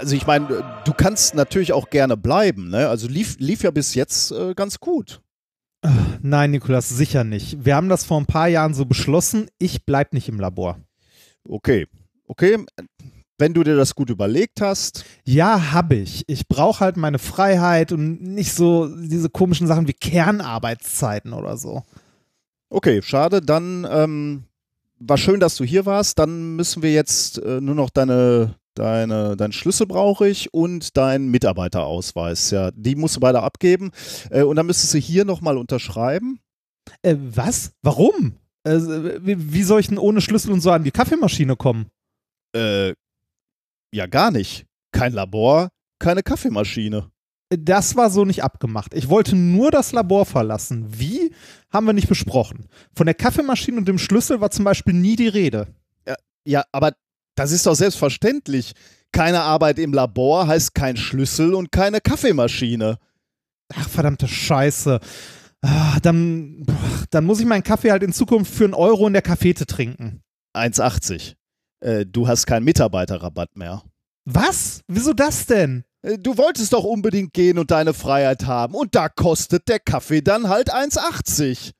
also ich meine, du kannst natürlich auch gerne bleiben, ne? Also lief, lief ja bis jetzt äh, ganz gut. Nein, Nikolas, sicher nicht. Wir haben das vor ein paar Jahren so beschlossen. Ich bleib nicht im Labor. Okay, okay. Wenn du dir das gut überlegt hast. Ja, habe ich. Ich brauche halt meine Freiheit und nicht so diese komischen Sachen wie Kernarbeitszeiten oder so. Okay, schade. Dann ähm, war schön, dass du hier warst. Dann müssen wir jetzt äh, nur noch deine, deine, deinen Schlüssel brauche ich und deinen Mitarbeiterausweis. Ja, die musst du beide abgeben. Äh, und dann müsstest du hier nochmal unterschreiben. Äh, was? Warum? Äh, wie, wie, soll ich denn ohne Schlüssel und so an die Kaffeemaschine kommen? Äh, ja, gar nicht. Kein Labor, keine Kaffeemaschine. Das war so nicht abgemacht. Ich wollte nur das Labor verlassen. Wie, haben wir nicht besprochen. Von der Kaffeemaschine und dem Schlüssel war zum Beispiel nie die Rede. Ja, ja aber das ist doch selbstverständlich. Keine Arbeit im Labor heißt kein Schlüssel und keine Kaffeemaschine. Ach, verdammte Scheiße. Ah, dann, dann muss ich meinen Kaffee halt in Zukunft für einen Euro in der Kaffeete trinken. 1,80. Äh, du hast keinen Mitarbeiterrabatt mehr. Was? Wieso das denn? Äh, du wolltest doch unbedingt gehen und deine Freiheit haben. Und da kostet der Kaffee dann halt 1,80.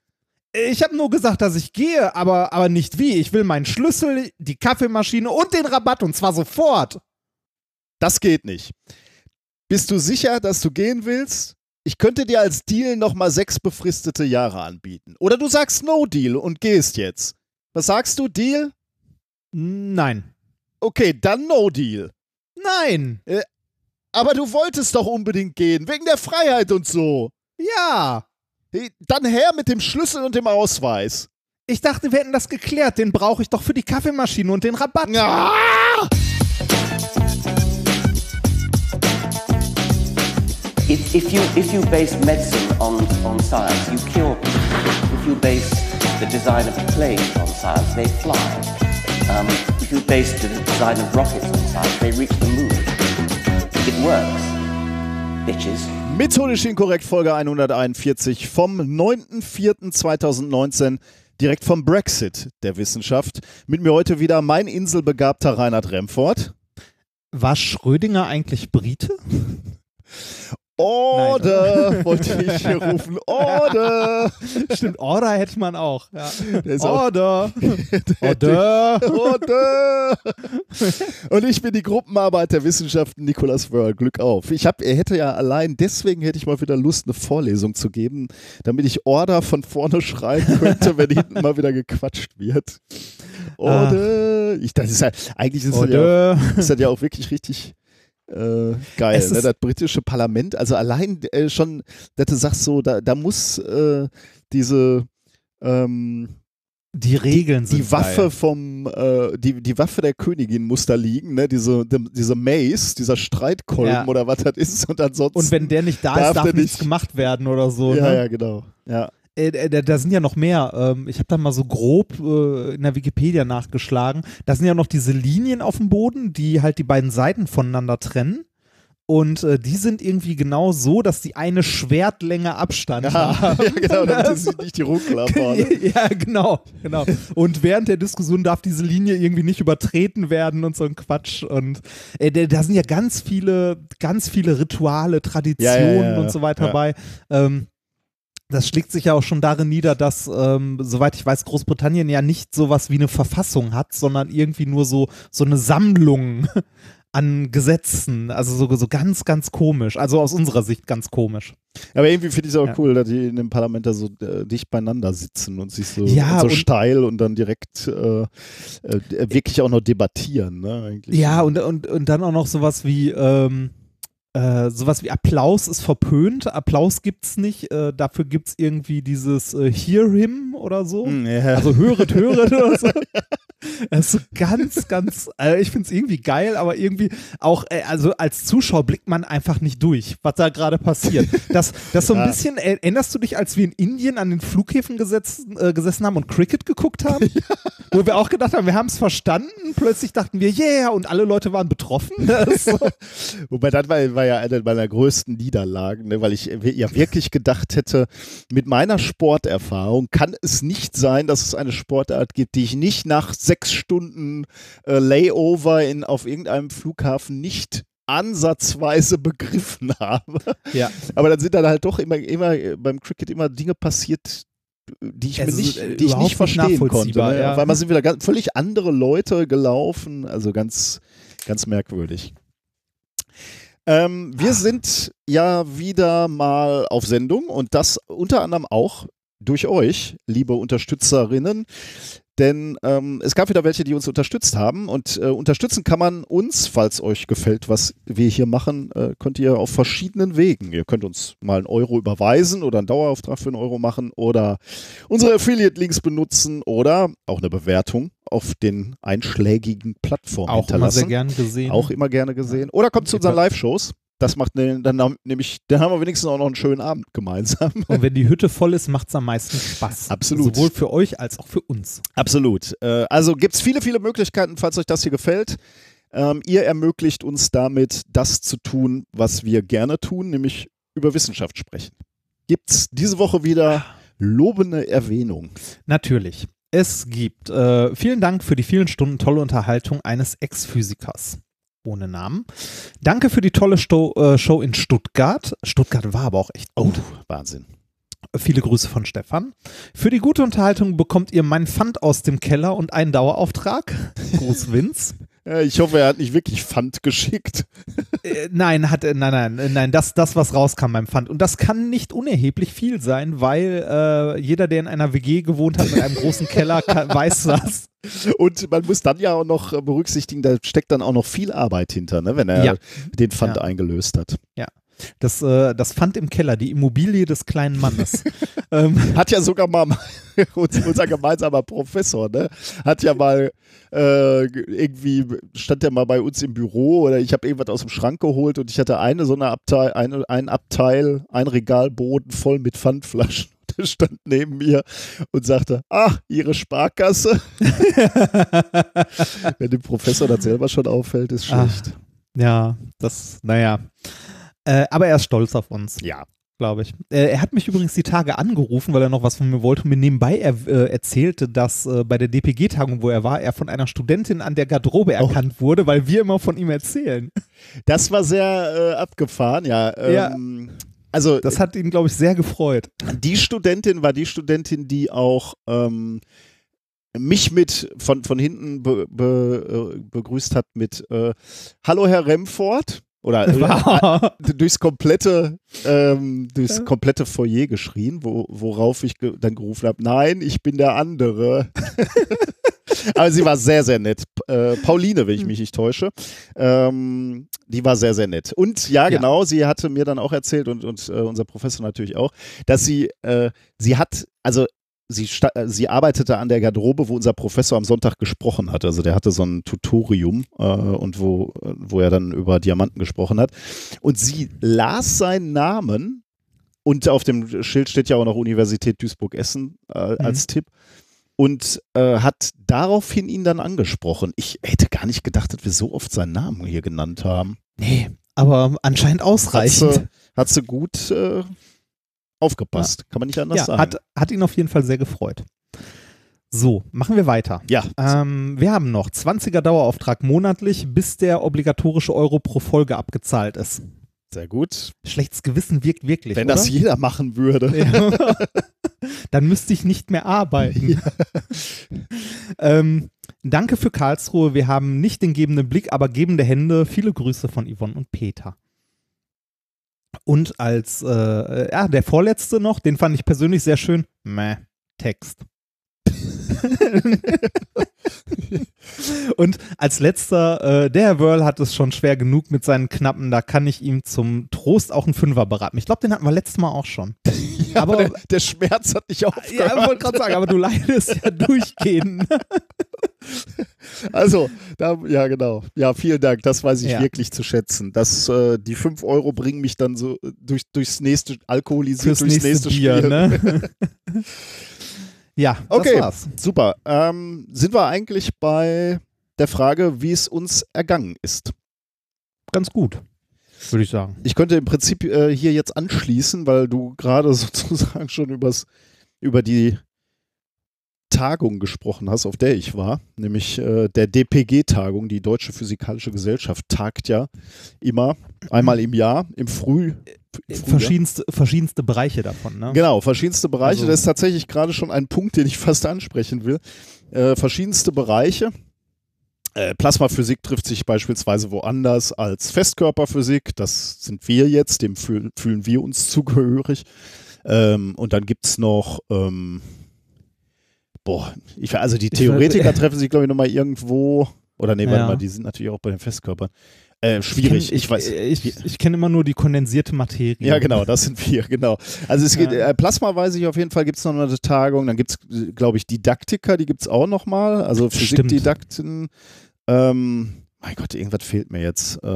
Ich habe nur gesagt, dass ich gehe, aber, aber nicht wie. Ich will meinen Schlüssel, die Kaffeemaschine und den Rabatt und zwar sofort. Das geht nicht. Bist du sicher, dass du gehen willst? Ich könnte dir als Deal nochmal sechs befristete Jahre anbieten. Oder du sagst No Deal und gehst jetzt. Was sagst du, Deal? Nein. Okay, dann No Deal. Nein. Äh, aber du wolltest doch unbedingt gehen, wegen der Freiheit und so. Ja. Dann her mit dem Schlüssel und dem Ausweis. Ich dachte, wir hätten das geklärt. Den brauche ich doch für die Kaffeemaschine und den Rabatt. Ah! If, if, you, if you base medicine on, on science, you cure people. If you base the design of planes on science, they fly. Um, if you base the design of rockets on science, they reach the moon. It works. Bitches. Methodisch inkorrekt Folge 141 vom 9.04.2019 direkt vom Brexit der Wissenschaft. Mit mir heute wieder mein inselbegabter Reinhard Remford. War Schrödinger eigentlich Brite? Order, Nein, wollte ich hier rufen. Order! Stimmt, Order hätte man auch. Ja. Order! Order! Order! Und ich bin die Gruppenarbeit der Wissenschaften Nicolas Wörl. Glück auf. Ich hab, er hätte ja allein, deswegen hätte ich mal wieder Lust, eine Vorlesung zu geben, damit ich Order von vorne schreiben könnte, wenn hinten mal wieder gequatscht wird. Order! Ich, das ist ja, eigentlich ist das, ja, ist das ja auch wirklich richtig äh, geil, ne? das britische Parlament, also allein äh, schon, dass du sagst so, da, da muss äh, diese ähm, die Regeln die, die Waffe geil. vom äh, die, die Waffe der Königin muss da liegen, ne? Diese, die, diese Mace, dieser Streitkolben ja. oder was das ist und ansonsten. Und wenn der nicht da darf ist, darf nichts nicht gemacht werden oder so. Ja, ne? ja, genau. Ja. Äh, da sind ja noch mehr. Ähm, ich habe da mal so grob äh, in der Wikipedia nachgeschlagen. Da sind ja noch diese Linien auf dem Boden, die halt die beiden Seiten voneinander trennen. Und äh, die sind irgendwie genau so, dass die eine Schwertlänge Abstand ja, haben. Ja, genau, damit sie nicht die Ruckklappe Ja, genau, genau. Und während der Diskussion darf diese Linie irgendwie nicht übertreten werden und so ein Quatsch. Und äh, da sind ja ganz viele, ganz viele Rituale, Traditionen ja, ja, und so weiter bei. Ähm, das schlägt sich ja auch schon darin nieder, dass, ähm, soweit ich weiß, Großbritannien ja nicht sowas wie eine Verfassung hat, sondern irgendwie nur so, so eine Sammlung an Gesetzen. Also so, so ganz, ganz komisch. Also aus unserer Sicht ganz komisch. Aber irgendwie finde ich es auch ja. cool, dass die in dem Parlament da so äh, dicht beieinander sitzen und sich so, ja, so und steil und dann direkt äh, äh, wirklich auch noch debattieren. Ne. Ja, und, und, und dann auch noch sowas wie, ähm, äh, sowas wie Applaus ist verpönt, Applaus gibt's nicht, äh, dafür gibt's irgendwie dieses äh, Hear him oder so. Mm, yeah. Also höret, höret oder so. Das ist so ganz, ganz, also ich finde es irgendwie geil, aber irgendwie auch, äh, also als Zuschauer blickt man einfach nicht durch, was da gerade passiert. Das, das so ein ja. bisschen, erinnerst du dich, als wir in Indien an den Flughäfen gesetzen, äh, gesessen haben und Cricket geguckt haben? Ja. Wo wir auch gedacht haben, wir haben es verstanden, plötzlich dachten wir, yeah, und alle Leute waren betroffen. So. Wobei das war, war, ja eine meiner größten Niederlagen, ne, weil ich ja wirklich gedacht hätte, mit meiner Sporterfahrung kann es nicht sein, dass es eine Sportart gibt, die ich nicht nach sechs Stunden äh, Layover in, auf irgendeinem Flughafen nicht ansatzweise begriffen habe. Ja. Aber dann sind dann halt doch immer, immer beim Cricket immer Dinge passiert, die ich, Es mir nicht, äh, die ich nicht verstehen konnte. Ne? ja. Auf einmal sind wieder ganz, völlig andere Leute gelaufen, also ganz, ganz merkwürdig. Ähm, wir sind ja wieder mal auf Sendung und das unter anderem auch durch euch, liebe Unterstützerinnen. Denn ähm, es gab wieder welche, die uns unterstützt haben. Und äh, unterstützen kann man uns, falls euch gefällt, was wir hier machen, äh, könnt ihr auf verschiedenen Wegen. Ihr könnt uns mal einen Euro überweisen oder einen Dauerauftrag für einen Euro machen oder unsere Affiliate-Links benutzen oder auch eine Bewertung auf den einschlägigen Plattformen Auch immer sehr hinterlassen. gern gesehen. Auch immer gerne gesehen. Oder kommt zu unseren Live-Shows. Das macht ne, dann haben- nämlich, dann haben wir wenigstens auch noch einen schönen Abend gemeinsam. Und wenn die Hütte voll ist, macht es am meisten Spaß. Absolut. Sowohl für euch als auch für uns. Absolut. Äh, also gibt es viele, viele Möglichkeiten, falls euch das hier gefällt. Ähm, ihr ermöglicht uns damit, das zu tun, was wir gerne tun, nämlich über Wissenschaft sprechen. Gibt es diese Woche wieder lobende Erwähnung? Natürlich. Es gibt. Äh, vielen Dank für die vielen Stunden tolle Unterhaltung eines Ex-Physikers. Ohne Namen. Danke für die tolle Sto äh, Show in Stuttgart. Stuttgart war aber auch echt gut. Wahnsinn. Viele Grüße von Stefan. Für die gute Unterhaltung bekommt ihr mein Pfand aus dem Keller und einen Dauerauftrag. Gruß Vince. Ich hoffe, er hat nicht wirklich Pfand geschickt. Äh, nein, hat, nein, nein, äh, nein, das, das, was rauskam beim Pfand. Und das kann nicht unerheblich viel sein, weil äh, jeder, der in einer WG gewohnt hat mit einem großen Keller, kann, weiß das. Und man muss dann ja auch noch äh, berücksichtigen, da steckt dann auch noch viel Arbeit hinter, ne, wenn er Ja. den Pfand Ja. eingelöst hat. Das, äh, das Pfand im Keller, die Immobilie des kleinen Mannes. ähm, Hat ja sogar mal uns- unser gemeinsamer Professor, ne? Hat ja mal äh, irgendwie, stand der mal bei uns im Büro oder ich habe irgendwas aus dem Schrank geholt und ich hatte eine so eine Abteil, eine, ein Abteil, ein Regalboden voll mit Pfandflaschen. Der stand neben mir und sagte, ah, Ihre Sparkasse. Wenn dem Professor das selber schon auffällt, ist Ach. schlecht. ja, das, naja. Äh, aber er ist stolz auf uns, Ja. glaube ich. Äh, er hat mich übrigens die Tage angerufen, weil er noch was von mir wollte und mir nebenbei er, äh, erzählte, dass äh, bei der DPG-Tagung, wo er war, er von einer Studentin an der Garderobe Oh. erkannt wurde, weil wir immer von ihm erzählen. Das war sehr äh, abgefahren, ja. Ja. Ähm, Also Das hat ihn, glaube ich, sehr gefreut. die Studentin war die Studentin, die auch ähm, mich mit von, von hinten be, be, begrüßt hat mit äh, Hallo Herr Remford oder äh, durchs komplette ähm, durchs Ja. komplette Foyer geschrien, wo, worauf ich ge dann gerufen habe, nein, ich bin der andere. Aber sie war sehr, sehr nett. Äh, Pauline, wenn ich mich nicht täusche. Ähm, die war sehr, sehr nett. Und ja, Ja. genau, sie hatte mir dann auch erzählt und, und äh, unser Professor natürlich auch, dass sie, äh, sie hat, also sie, äh, sie arbeitete an der Garderobe, wo unser Professor am Sonntag gesprochen hat. Also der hatte so ein Tutorium äh, und wo, wo er dann über Diamanten gesprochen hat. Und sie las seinen Namen und auf dem Schild steht ja auch noch Universität Duisburg-Essen äh, als Tipp und äh, hat daraufhin ihn dann angesprochen. Ich hätte gar nicht gedacht, dass wir so oft seinen Namen hier genannt haben. Nee, aber anscheinend Hat ausreichend. sie, hat sie gut äh, aufgepasst. Kann man nicht anders Ja, sagen. hat, hat ihn auf jeden Fall sehr gefreut. So, machen wir weiter. ja, Ähm, wir haben noch 20er Dauerauftrag monatlich, bis der obligatorische Euro pro Folge abgezahlt ist. sehr gut. Schlechtes Gewissen wirkt wirklich. Wenn oder? das jeder machen würde. Ja. Dann müsste ich nicht mehr arbeiten. ähm, danke für Karlsruhe. Wir haben nicht den gebenden Blick, aber gebende Hände. Viele Grüße von Yvonne und Peter. Und als, äh, ja, der vorletzte noch, den fand ich persönlich sehr schön. Meh, Text. Und als letzter, äh, der Herr Wörl hat es schon schwer genug mit seinen Knappen, da kann ich ihm zum Trost auch einen Fünfer beraten. Ich glaube, den hatten wir letztes Mal auch schon. Ja, aber- der, der Schmerz hat nicht Ja, aufgehört. ich wollte gerade sagen, aber du leidest ja durchgehend. Also, da, ja, genau. Ja, vielen Dank. Das weiß ich Ja. wirklich zu schätzen. Das, äh, die 5 Euro bringen mich dann so äh, durch, durchs nächste alkoholisiert, Fürs durchs nächste, nächste, Bier, Spiel. ne? ja, Okay. war's. Super. Ähm, sind wir eigentlich bei der Frage, wie es uns ergangen ist? Ganz gut, würde ich sagen. Ich könnte im Prinzip äh, hier jetzt anschließen, weil du gerade sozusagen schon übers, über die Tagung gesprochen hast, auf der ich war, nämlich äh, der DPG-Tagung, die Deutsche Physikalische Gesellschaft tagt ja immer einmal im Jahr, im Früh. Verschiedenste, verschiedenste Bereiche davon, ne? Genau, verschiedenste Bereiche. Also. Das ist tatsächlich gerade schon ein Punkt, den ich fast ansprechen will. Äh, verschiedenste Bereiche. Äh, Plasmaphysik trifft sich beispielsweise woanders als Festkörperphysik. Das sind wir jetzt, dem fühl fühlen wir uns zugehörig. Ähm, und dann gibt es noch, ähm, boah, ich, also die Theoretiker treffen sich, glaube ich, nochmal irgendwo. Oder nee, ja. warte mal, die sind natürlich auch bei den Festkörpern. Äh, schwierig, ich, kenn, ich, ich weiß. Ich, ich kenne immer nur die kondensierte Materie. Ja, genau, das sind wir, genau. Also es geht, äh, Plasma weiß ich auf jeden Fall, gibt es noch eine Tagung, dann gibt es, glaube ich, Didaktiker, die gibt es auch nochmal, also Physikdidakten. Ähm, mein Gott, irgendwas fehlt mir jetzt. Äh,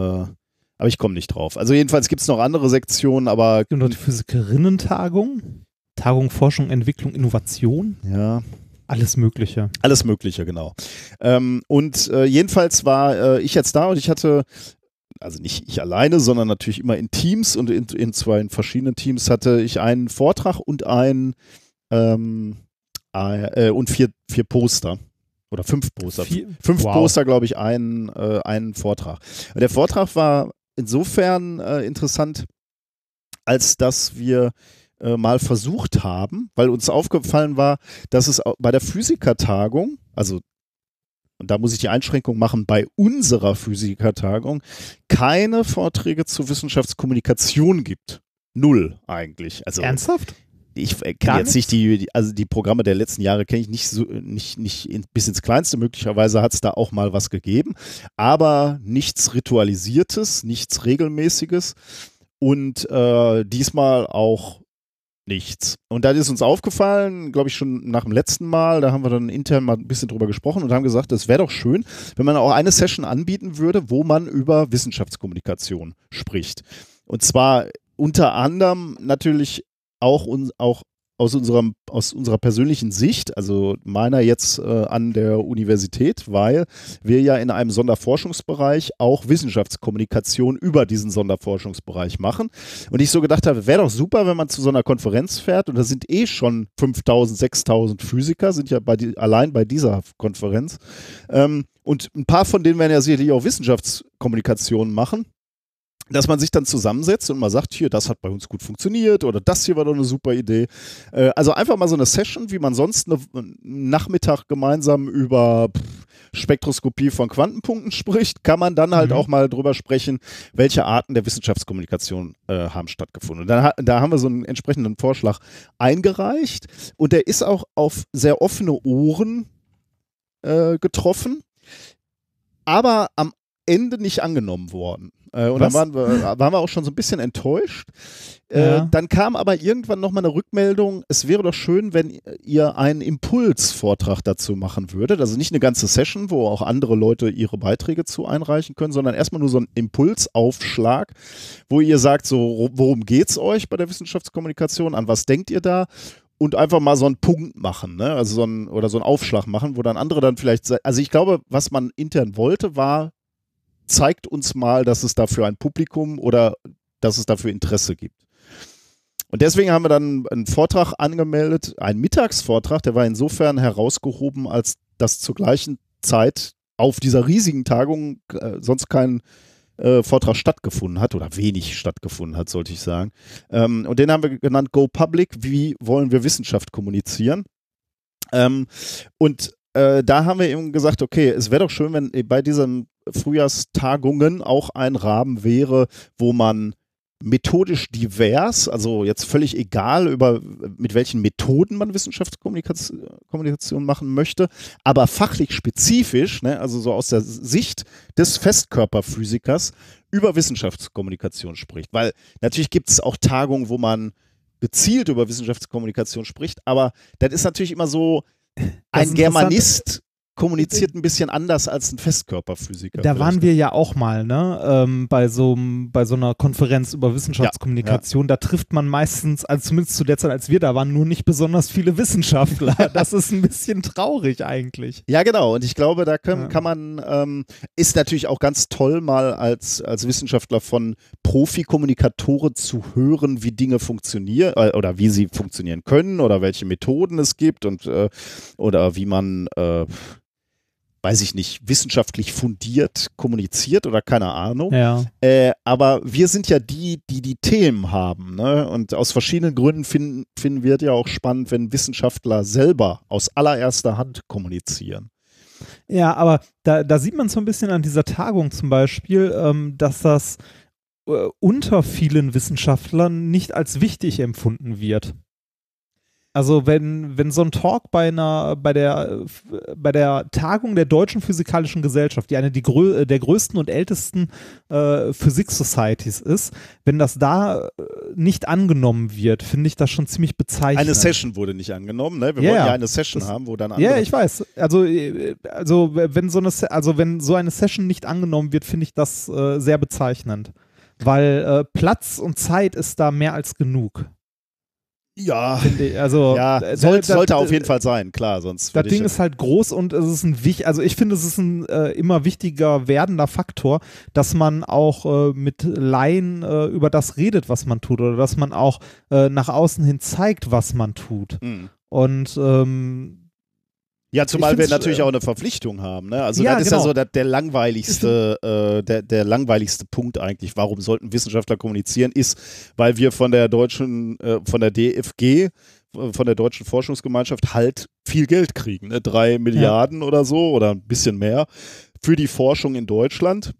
aber ich komme nicht drauf. Also jedenfalls gibt es noch andere Sektionen, aber. Und noch die Physikerinnen-Tagung? Tagung Forschung, Entwicklung, Innovation? Ja. Alles Mögliche. Alles Mögliche, genau. Ähm, und äh, jedenfalls war äh, ich jetzt da und ich hatte, also nicht ich alleine, sondern natürlich immer in Teams und in, in zwei in verschiedenen Teams hatte ich einen Vortrag und ein ähm, äh, und vier, vier Poster oder fünf Poster. Vier? Fünf wow. Poster, glaube ich, einen, äh, einen Vortrag. Der Vortrag war insofern äh, interessant, als dass wir äh, mal versucht haben, weil uns aufgefallen war, dass es bei der Physikertagung, also und da muss ich die Einschränkung machen, bei unserer Physikertagung keine Vorträge zur Wissenschaftskommunikation gibt. Null eigentlich. Also, Ernsthaft? Ich kenne jetzt nicht die, also die Programme der letzten Jahre kenne ich nicht so, nicht, nicht in, bis ins Kleinste. Möglicherweise hat es da auch mal was gegeben, aber nichts Ritualisiertes, nichts Regelmäßiges und äh, diesmal auch nichts. Und dann ist uns aufgefallen, glaube ich schon nach dem letzten Mal, da haben wir dann intern mal ein bisschen drüber gesprochen und haben gesagt, es wäre doch schön, wenn man auch eine Session anbieten würde, wo man über Wissenschaftskommunikation spricht. Und zwar unter anderem natürlich auch, auch aus, unserem, aus unserer persönlichen Sicht, also meiner jetzt äh, an der Universität, weil wir ja in einem Sonderforschungsbereich auch Wissenschaftskommunikation über diesen Sonderforschungsbereich machen. Und ich so gedacht habe, wäre doch super, wenn man zu so einer Konferenz fährt und da sind eh schon 5000, 6000 Physiker, sind ja bei die, allein bei dieser Konferenz. Ähm, und ein paar von denen werden ja sicherlich auch Wissenschaftskommunikation machen dass man sich dann zusammensetzt und mal sagt, hier, das hat bei uns gut funktioniert oder das hier war doch eine super Idee. Äh, also einfach mal so eine Session, wie man sonst einen Nachmittag gemeinsam über Spektroskopie von Quantenpunkten spricht, kann man dann halt mhm. auch mal drüber sprechen, welche Arten der Wissenschaftskommunikation äh, haben stattgefunden. Und dann, da haben wir so einen entsprechenden Vorschlag eingereicht und der ist auch auf sehr offene Ohren äh, getroffen, aber am Ende nicht angenommen worden. Äh, und Was? dann waren wir, waren wir auch schon so ein bisschen enttäuscht. Äh, ja. Dann kam aber irgendwann nochmal eine Rückmeldung, es wäre doch schön, wenn ihr einen Impulsvortrag dazu machen würdet. Also nicht eine ganze Session, wo auch andere Leute ihre Beiträge zu einreichen können, sondern erstmal nur so ein Impulsaufschlag, wo ihr sagt, so, worum geht es euch bei der Wissenschaftskommunikation, an was denkt ihr da? und einfach mal so einen Punkt machen, ne? Also so ein, oder so einen Aufschlag machen, wo dann andere dann vielleicht, also ich glaube, was man intern wollte, war zeigt uns mal, dass es dafür ein Publikum oder dass es dafür Interesse gibt. Und deswegen haben wir dann einen Vortrag angemeldet, einen Mittagsvortrag, der war insofern herausgehoben, als dass zur gleichen Zeit auf dieser riesigen Tagung äh, sonst kein äh, Vortrag stattgefunden hat oder wenig stattgefunden hat, sollte ich sagen. Ähm, und den haben wir genannt Go Public, wie wollen wir Wissenschaft kommunizieren? Ähm, und äh, da haben wir eben gesagt, okay, es wäre doch schön, wenn bei diesen Frühjahrstagungen auch ein Rahmen wäre, wo man methodisch divers, also jetzt völlig egal, über mit welchen Methoden man Wissenschaftskommunikation machen möchte, aber fachlich spezifisch, ne, also so aus der Sicht des Festkörperphysikers über Wissenschaftskommunikation spricht. Weil natürlich gibt es auch Tagungen, wo man gezielt über Wissenschaftskommunikation spricht, aber das ist natürlich immer so, ein Germanist kommuniziert ein bisschen anders als ein Festkörperphysiker. Da waren wir ja auch mal, ne, ähm, bei so bei so einer Konferenz über Wissenschaftskommunikation. Ja, ja. Da trifft man meistens, also zumindest zu der Zeit, als wir da waren, nur nicht besonders viele Wissenschaftler. das ist ein bisschen traurig eigentlich. Ja, genau. Und ich glaube, da können, ja. kann man, ähm, ist natürlich auch ganz toll, mal als, als Wissenschaftler von Profikommunikatoren zu hören, wie Dinge funktionieren äh, oder wie sie funktionieren können oder welche Methoden es gibt und äh, oder wie man äh, weiß ich nicht, wissenschaftlich fundiert kommuniziert oder keine Ahnung. Ja. Äh, aber wir sind ja die, die die Themen haben. Ne? Und aus verschiedenen Gründen finden, finden wir es ja auch spannend, wenn Wissenschaftler selber aus allererster Hand kommunizieren. Ja, aber da, da sieht man so ein bisschen an dieser Tagung zum Beispiel, ähm, dass das äh, unter vielen Wissenschaftlern nicht als wichtig empfunden wird. Also wenn, wenn so ein Talk bei einer, bei der, bei der Tagung der Deutschen Physikalischen Gesellschaft, die eine die grö der größten und ältesten äh, Physik-Societies ist, wenn das da äh, nicht angenommen wird, finde ich das schon ziemlich bezeichnend. Eine Session wurde nicht angenommen, ne? Wir yeah, wollen ja eine Session das, haben, wo dann andere. Ja, ich weiß. Also, äh, also wenn so eine, also wenn so eine Session nicht angenommen wird, finde ich das äh, sehr bezeichnend. Weil äh, Platz und Zeit ist da mehr als genug. Ja, ich, also ja, äh, soll, das, sollte auf jeden Fall sein, klar, sonst. Das Ding ist halt groß und es ist ein wichtig, also ich finde, es ist ein äh, immer wichtiger werdender Faktor, dass man auch äh, mit Laien äh, über das redet, was man tut, oder dass man auch äh, nach außen hin zeigt, was man tut. Mhm. Und ähm, ja, zumal wir natürlich äh, auch eine Verpflichtung haben. Ne? Also ja, das ist genau. ja so der, der langweiligste, äh, der, der langweiligste Punkt eigentlich. Warum sollten Wissenschaftler kommunizieren? Ist, weil wir von der deutschen, äh, von der DFG, von der deutschen Forschungsgemeinschaft halt viel Geld kriegen. Ne? Drei Milliarden ja. oder so oder ein bisschen mehr für die Forschung in Deutschland.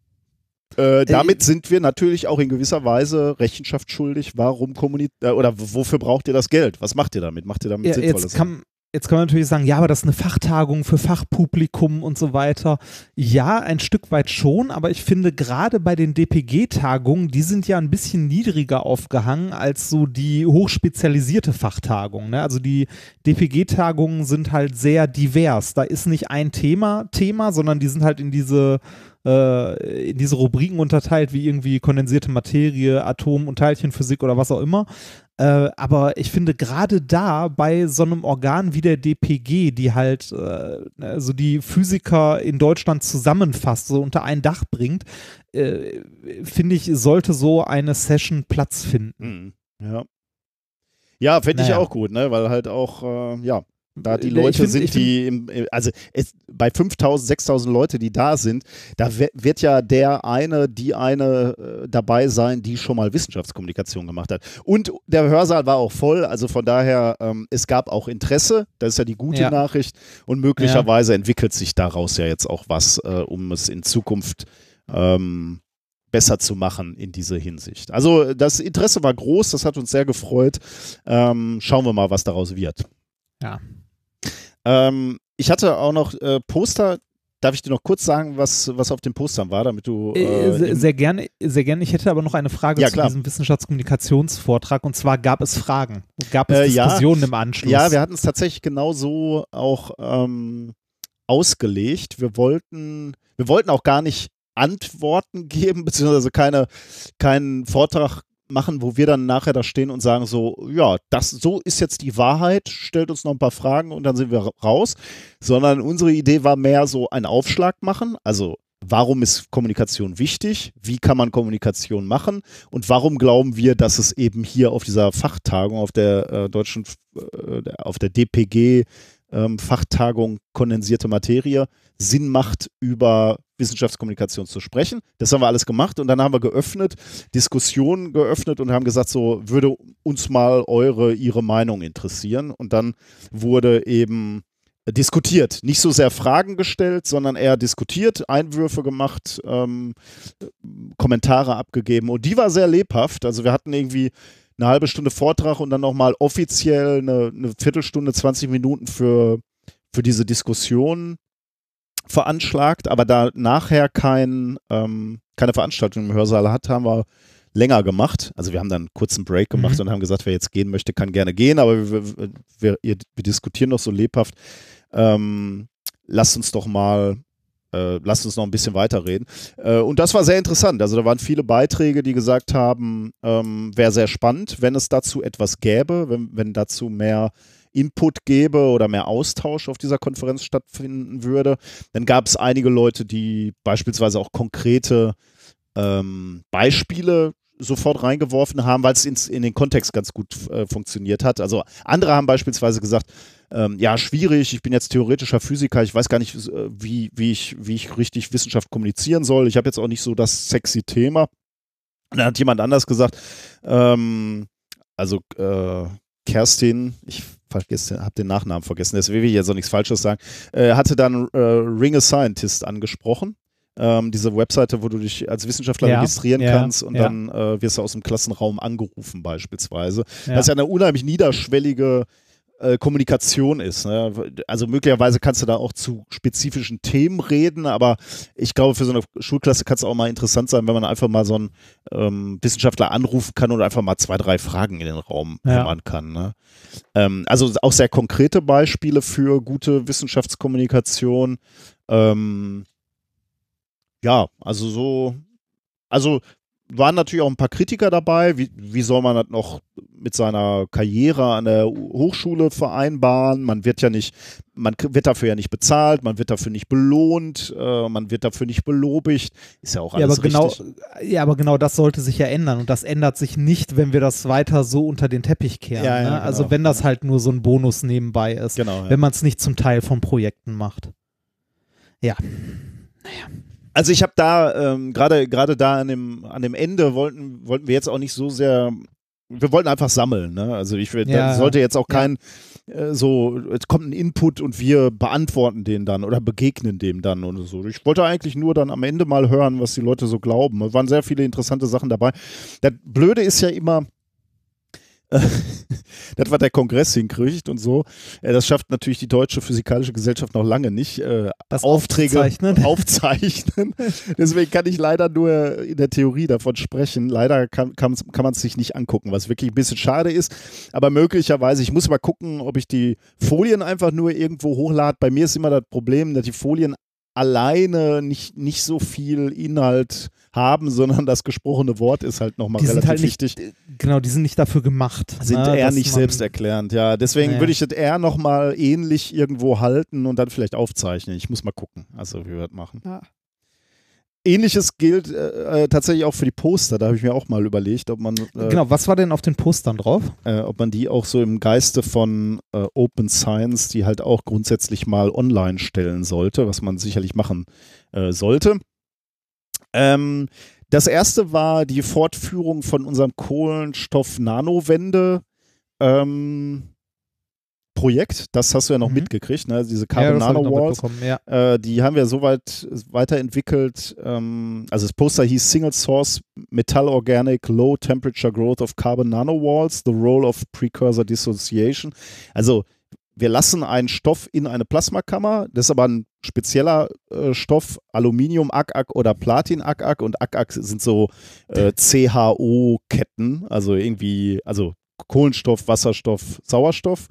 Äh, äh damit sind wir natürlich auch in gewisser Weise Rechenschaft schuldig. Warum kommuniziert äh, oder wofür braucht ihr das Geld? Was macht ihr damit? Macht ihr damit ja, Sinnvolles? Jetzt kann, Jetzt kann man natürlich sagen, ja, aber das ist eine Fachtagung für Fachpublikum und so weiter. Ja, ein Stück weit schon, aber ich finde gerade bei den DPG-Tagungen, die sind ja ein bisschen niedriger aufgehangen als so die hochspezialisierte Fachtagung. Ne? Also die DPG-Tagungen sind halt sehr divers. Da ist nicht ein Thema Thema, sondern die sind halt in diese äh, in diese Rubriken unterteilt, wie irgendwie kondensierte Materie, Atom- und Teilchenphysik oder was auch immer. Äh, aber ich finde gerade da bei so einem Organ wie der DPG, die halt äh, also die Physiker in Deutschland zusammenfasst, so unter ein Dach bringt, äh, finde ich, sollte so eine Session Platz finden. Mhm. Ja. Ja, finde naja. ich auch gut, ne? weil halt auch, äh, ja, da die Leute find, sind, die, im, also es, bei 5000, 6000 Leute, die da sind, da wird ja der eine, die eine äh, dabei sein, die schon mal Wissenschaftskommunikation gemacht hat. Und der Hörsaal war auch voll, also von daher, ähm, es gab auch Interesse, das ist ja die gute ja. Nachricht. Und möglicherweise ja. entwickelt sich daraus ja jetzt auch was, äh, um es in Zukunft ähm, besser zu machen in dieser Hinsicht. Also das Interesse war groß, das hat uns sehr gefreut. Ähm, schauen wir mal, was daraus wird. Ja, ähm, ich hatte auch noch äh, Poster. Darf ich dir noch kurz sagen, was, was auf den Postern war, damit du. Äh, äh sehr, sehr, gerne, sehr gerne. Ich hätte aber noch eine Frage ja, zu klar. diesem Wissenschaftskommunikationsvortrag und zwar gab es Fragen. Gab es äh, Diskussionen ja, im Anschluss? Ja, wir hatten es tatsächlich genau so auch ähm, ausgelegt. Wir wollten, wir wollten auch gar nicht Antworten geben, beziehungsweise keine, keinen Vortrag machen, wo wir dann nachher da stehen und sagen so, ja, das so ist jetzt die Wahrheit, stellt uns noch ein paar Fragen und dann sind wir raus, sondern unsere Idee war mehr so ein Aufschlag machen, also warum ist Kommunikation wichtig, wie kann man Kommunikation machen? Und warum glauben wir, dass es eben hier auf dieser Fachtagung, auf der äh, deutschen, äh, auf der DPG ähm, Fachtagung kondensierte Materie Sinn macht, über Wissenschaftskommunikation zu sprechen. Das haben wir alles gemacht und dann haben wir geöffnet, Diskussionen geöffnet und haben gesagt, so würde uns mal eure, ihre Meinung interessieren. Und dann wurde eben diskutiert. Nicht so sehr Fragen gestellt, sondern eher diskutiert, Einwürfe gemacht, ähm, Kommentare abgegeben. Und die war sehr lebhaft. Also wir hatten irgendwie eine halbe Stunde Vortrag und dann nochmal offiziell eine, eine Viertelstunde, 20 Minuten für, für diese Diskussion veranschlagt, aber da nachher kein, ähm, keine Veranstaltung im Hörsaal hat, haben wir länger gemacht. Also wir haben dann einen kurzen Break gemacht mhm. und haben gesagt, wer jetzt gehen möchte, kann gerne gehen, aber wir, wir, wir, wir diskutieren noch so lebhaft. Ähm, lasst uns doch mal äh, lasst uns noch ein bisschen weiterreden. Äh, und das war sehr interessant. Also da waren viele Beiträge, die gesagt haben, ähm, wäre sehr spannend, wenn es dazu etwas gäbe, wenn, wenn dazu mehr Input gäbe oder mehr Austausch auf dieser Konferenz stattfinden würde. Dann gab es einige Leute, die beispielsweise auch konkrete ähm, Beispiele sofort reingeworfen haben, weil es in den Kontext ganz gut äh, funktioniert hat. Also andere haben beispielsweise gesagt, ähm, ja, schwierig, ich bin jetzt theoretischer Physiker, ich weiß gar nicht, äh, wie, wie, ich, wie ich richtig Wissenschaft kommunizieren soll. Ich habe jetzt auch nicht so das sexy Thema. Und dann hat jemand anders gesagt, ähm, also äh, Kerstin, ich habe den Nachnamen vergessen, deswegen will ich jetzt auch nichts Falsches sagen, äh, hatte dann äh, Ring a Scientist angesprochen ähm, diese Webseite, wo du dich als Wissenschaftler ja, registrieren ja, kannst und ja. dann äh, wirst du aus dem Klassenraum angerufen beispielsweise. Das ist ja eine unheimlich niederschwellige äh, Kommunikation ist. Ne? Also möglicherweise kannst du da auch zu spezifischen Themen reden, aber ich glaube, für so eine Schulklasse kann es auch mal interessant sein, wenn man einfach mal so einen ähm, Wissenschaftler anrufen kann und einfach mal zwei, drei Fragen in den Raum hämmern kann. Ne? Ähm, also auch sehr konkrete Beispiele für gute Wissenschaftskommunikation. Ähm, ja, also so, also waren natürlich auch ein paar Kritiker dabei. Wie, wie soll man das noch mit seiner Karriere an der Hochschule vereinbaren? Man wird ja nicht, man wird dafür ja nicht bezahlt, man wird dafür nicht belohnt, äh, man wird dafür nicht belobigt. Ist ja auch alles ja, aber genau, richtig. Ja, aber genau das sollte sich ja ändern und das ändert sich nicht, wenn wir das weiter so unter den Teppich kehren. Ja, ja, ne? genau. Also wenn das halt nur so ein Bonus nebenbei ist, genau, wenn man es nicht zum Teil von Projekten macht. Ja. Naja. Also ich habe da ähm, gerade gerade da an dem an dem Ende wollten wollten wir jetzt auch nicht so sehr wir wollten einfach sammeln, ne? Also ich ja, sollte jetzt auch kein ja. äh, so jetzt kommt ein Input und wir beantworten den dann oder begegnen dem dann und so. Ich wollte eigentlich nur dann am Ende mal hören, was die Leute so glauben. Es waren sehr viele interessante Sachen dabei. Das Blöde ist ja immer das, was der Kongress hinkriegt und so, äh, das schafft natürlich die Deutsche Physikalische Gesellschaft noch lange nicht. Äh, das Aufträge aufzeichnen. aufzeichnen. Deswegen kann ich leider nur in der Theorie davon sprechen. Leider kann, kann, kann man es sich nicht angucken, was wirklich ein bisschen schade ist. Aber möglicherweise, ich muss mal gucken, ob ich die Folien einfach nur irgendwo hochlade. Bei mir ist immer das Problem, dass die Folien alleine nicht, nicht so viel Inhalt haben, sondern das gesprochene Wort ist halt nochmal relativ halt nicht, wichtig. Äh, genau, die sind nicht dafür gemacht. Sind ne, eher nicht selbsterklärend, ja. Deswegen naja. würde ich das eher nochmal ähnlich irgendwo halten und dann vielleicht aufzeichnen. Ich muss mal gucken, also wie wir das machen. Ja. Ähnliches gilt äh, äh, tatsächlich auch für die Poster. Da habe ich mir auch mal überlegt, ob man. Äh, genau, was war denn auf den Postern drauf? Äh, ob man die auch so im Geiste von äh, Open Science, die halt auch grundsätzlich mal online stellen sollte, was man sicherlich machen äh, sollte. Ähm, das erste war die Fortführung von unserem Kohlenstoff-Nanowende. Ähm, Projekt, das hast du ja noch mhm. mitgekriegt, ne? diese Carbon ja, Nanowalls, ja. äh, die haben wir soweit weiterentwickelt. Ähm, also das Poster hieß Single Source Metal Organic Low Temperature Growth of Carbon Nanowalls, The Role of Precursor Dissociation. Also wir lassen einen Stoff in eine Plasmakammer, das ist aber ein spezieller äh, Stoff, Aluminium ACAC oder Platin ACAC und ACAC sind so äh, CHO-Ketten, also irgendwie, also Kohlenstoff, Wasserstoff, Sauerstoff.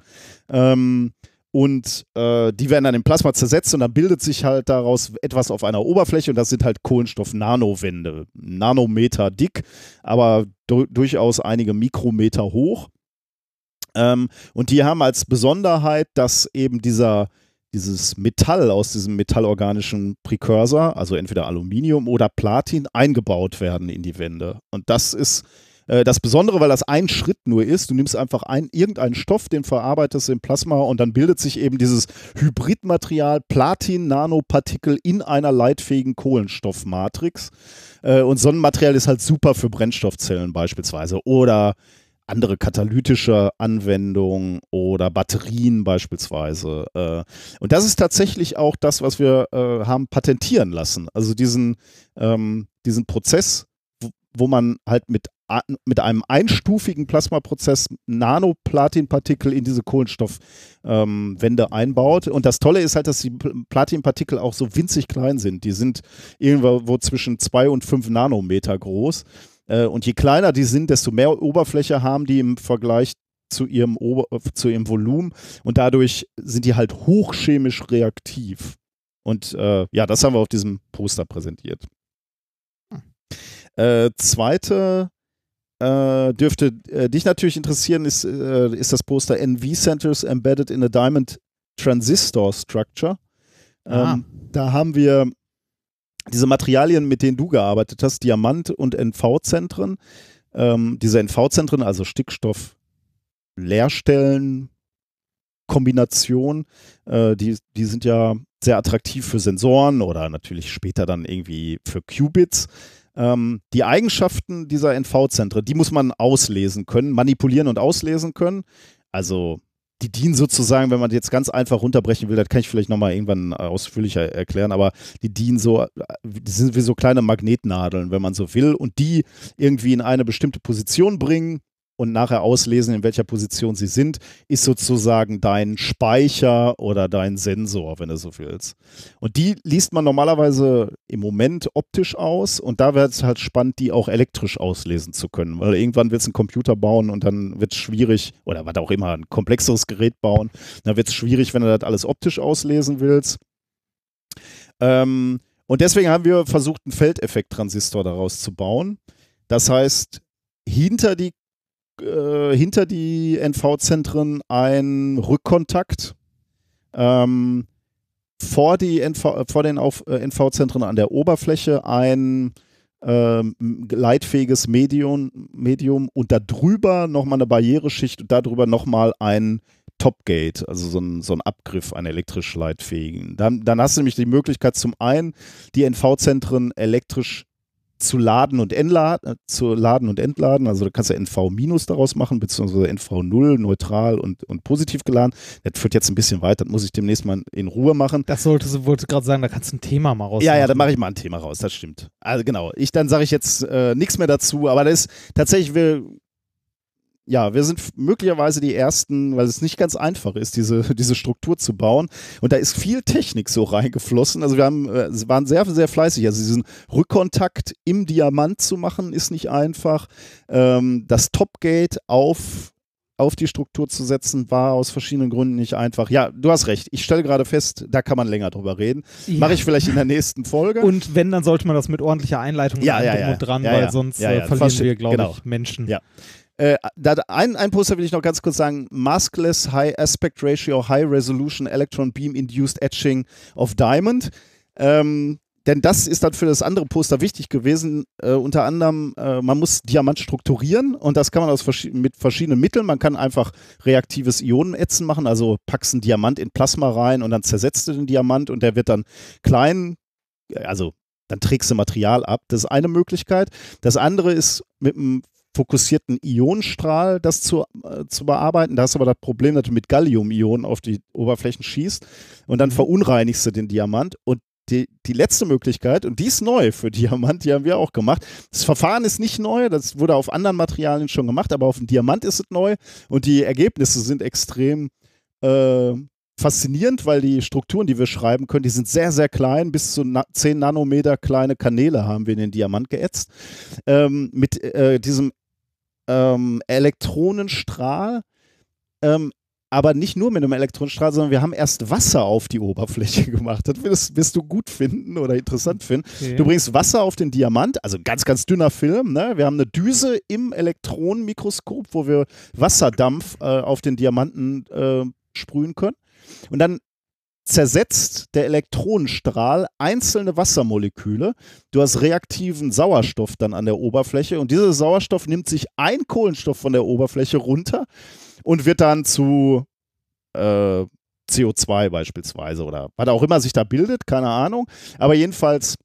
Ähm, und äh, die werden dann im Plasma zersetzt und dann bildet sich halt daraus etwas auf einer Oberfläche und das sind halt Kohlenstoff-Nanowände. Nanometer dick, aber du durchaus einige Mikrometer hoch. Ähm, und die haben als Besonderheit, dass eben dieser, dieses Metall aus diesem metallorganischen Präkursor, also entweder Aluminium oder Platin, eingebaut werden in die Wände. Und das ist äh, das Besondere, weil das ein Schritt nur ist, du nimmst einfach ein, irgendeinen Stoff, den verarbeitest im Plasma und dann bildet sich eben dieses Hybridmaterial Platin-Nanopartikel in einer leitfähigen Kohlenstoffmatrix. Äh, und so ein Material ist halt super für Brennstoffzellen beispielsweise oder andere katalytische Anwendungen oder Batterien beispielsweise. Äh. Und das ist tatsächlich auch das, was wir haben patentieren lassen. Also diesen, ähm, diesen Prozess, wo man halt mit mit einem einstufigen Plasmaprozess Nanoplatinpartikel in diese Kohlenstoffwände ähm, einbaut. Und das Tolle ist halt, dass die Platinpartikel auch so winzig klein sind. Die sind irgendwo zwischen zwei und fünf Nanometer groß. Äh, und je kleiner die sind, desto mehr Oberfläche haben die im Vergleich zu ihrem, Ober zu ihrem Volumen. Und dadurch sind die halt hochchemisch reaktiv. Und äh, ja, das haben wir auf diesem Poster präsentiert. Äh, zweite äh, dürfte äh, dich natürlich interessieren, ist, äh, ist das Poster NV Centers Embedded in a Diamond Transistor Structure. Ähm, da haben wir diese Materialien, mit denen du gearbeitet hast, Diamant- und NV-Zentren. Ähm, diese NV-Zentren, also Stickstoff, Leerstellen, Kombination, äh, die, die sind ja sehr attraktiv für Sensoren oder natürlich später dann irgendwie für Qubits. Ähm, die Eigenschaften dieser NV-Zentren, die muss man auslesen können, manipulieren und auslesen können. Also die dienen sozusagen, wenn man jetzt ganz einfach runterbrechen will, das kann ich vielleicht nochmal irgendwann äh, ausführlicher erklären, aber die dienen so, äh, die sind wie so kleine Magnetnadeln, wenn man so will, und die irgendwie in eine bestimmte Position bringen und nachher auslesen, in welcher Position sie sind, ist sozusagen dein Speicher oder dein Sensor, wenn du so willst. Und die liest man normalerweise im Moment optisch aus und da wird es halt spannend, die auch elektrisch auslesen zu können, weil irgendwann willst du einen Computer bauen und dann wird es schwierig, oder was auch immer, ein komplexeres Gerät bauen, dann wird es schwierig, wenn du das alles optisch auslesen willst. Ähm, und deswegen haben wir versucht, einen Feldeffekt-Transistor daraus zu bauen. Das heißt, hinter die äh, hinter die NV-Zentren ein Rückkontakt. Ähm, vor, die NV, vor den äh, NV-Zentren an der Oberfläche ein ähm, leitfähiges Medium, Medium und darüber nochmal eine Barriereschicht und darüber nochmal ein Topgate, also so ein, so ein Abgriff, einen elektrisch leitfähigen. Dann, dann hast du nämlich die Möglichkeit, zum einen die NV-Zentren elektrisch zu laden und entladen, äh, zu laden und entladen. Also du kannst ja NV- daraus machen, beziehungsweise NV0, neutral und, und positiv geladen. Das führt jetzt ein bisschen weiter, das muss ich demnächst mal in Ruhe machen. Das solltest du, wollte gerade sagen, da kannst du ein Thema mal raus. Ja, ja, da mache ich mal ein Thema raus, das stimmt. Also genau, ich dann sage ich jetzt äh, nichts mehr dazu, aber das ist tatsächlich, wir ja, wir sind möglicherweise die Ersten, weil es nicht ganz einfach ist, diese, diese Struktur zu bauen. Und da ist viel Technik so reingeflossen. Also wir haben, äh, waren sehr, sehr fleißig. Also diesen Rückkontakt im Diamant zu machen, ist nicht einfach. Ähm, das Topgate auf auf die Struktur zu setzen, war aus verschiedenen Gründen nicht einfach. Ja, du hast recht. Ich stelle gerade fest, da kann man länger drüber reden. Ja. Mache ich vielleicht in der nächsten Folge. Und wenn, dann sollte man das mit ordentlicher Einleitung ja, ja, ja, dran, weil sonst äh, verlieren wir, glaube genau. ich, Menschen. Ja. Äh, da, ein, ein Poster will ich noch ganz kurz sagen: Maskless High Aspect Ratio High Resolution Electron Beam Induced Etching of Diamond. Ähm, denn das ist dann für das andere Poster wichtig gewesen. Äh, unter anderem, äh, man muss Diamant strukturieren und das kann man aus vers mit verschiedenen Mitteln. Man kann einfach reaktives Ionenätzen machen, also packst einen Diamant in Plasma rein und dann zersetzt du den Diamant und der wird dann klein, also dann trägst du Material ab. Das ist eine Möglichkeit. Das andere ist mit einem fokussierten Ionenstrahl das zu, äh, zu bearbeiten. Da hast du aber das Problem, dass du mit Gallium-Ionen auf die Oberflächen schießt und dann mhm. verunreinigst du den Diamant. Und die, die letzte Möglichkeit, und die ist neu für Diamant, die haben wir auch gemacht. Das Verfahren ist nicht neu, das wurde auf anderen Materialien schon gemacht, aber auf dem Diamant ist es neu und die Ergebnisse sind extrem äh, faszinierend, weil die Strukturen, die wir schreiben können, die sind sehr, sehr klein. Bis zu na 10 Nanometer kleine Kanäle haben wir in den Diamant geätzt. Ähm, mit äh, diesem ähm, Elektronenstrahl. Ähm, aber nicht nur mit einem Elektronenstrahl, sondern wir haben erst Wasser auf die Oberfläche gemacht. Das wirst, wirst du gut finden oder interessant finden. Okay. Du bringst Wasser auf den Diamant, also ganz, ganz dünner Film. Ne? Wir haben eine Düse im Elektronenmikroskop, wo wir Wasserdampf äh, auf den Diamanten äh, sprühen können. Und dann zersetzt der Elektronenstrahl einzelne Wassermoleküle. Du hast reaktiven Sauerstoff dann an der Oberfläche und dieser Sauerstoff nimmt sich ein Kohlenstoff von der Oberfläche runter und wird dann zu äh, CO2 beispielsweise oder was auch immer sich da bildet, keine Ahnung. Aber jedenfalls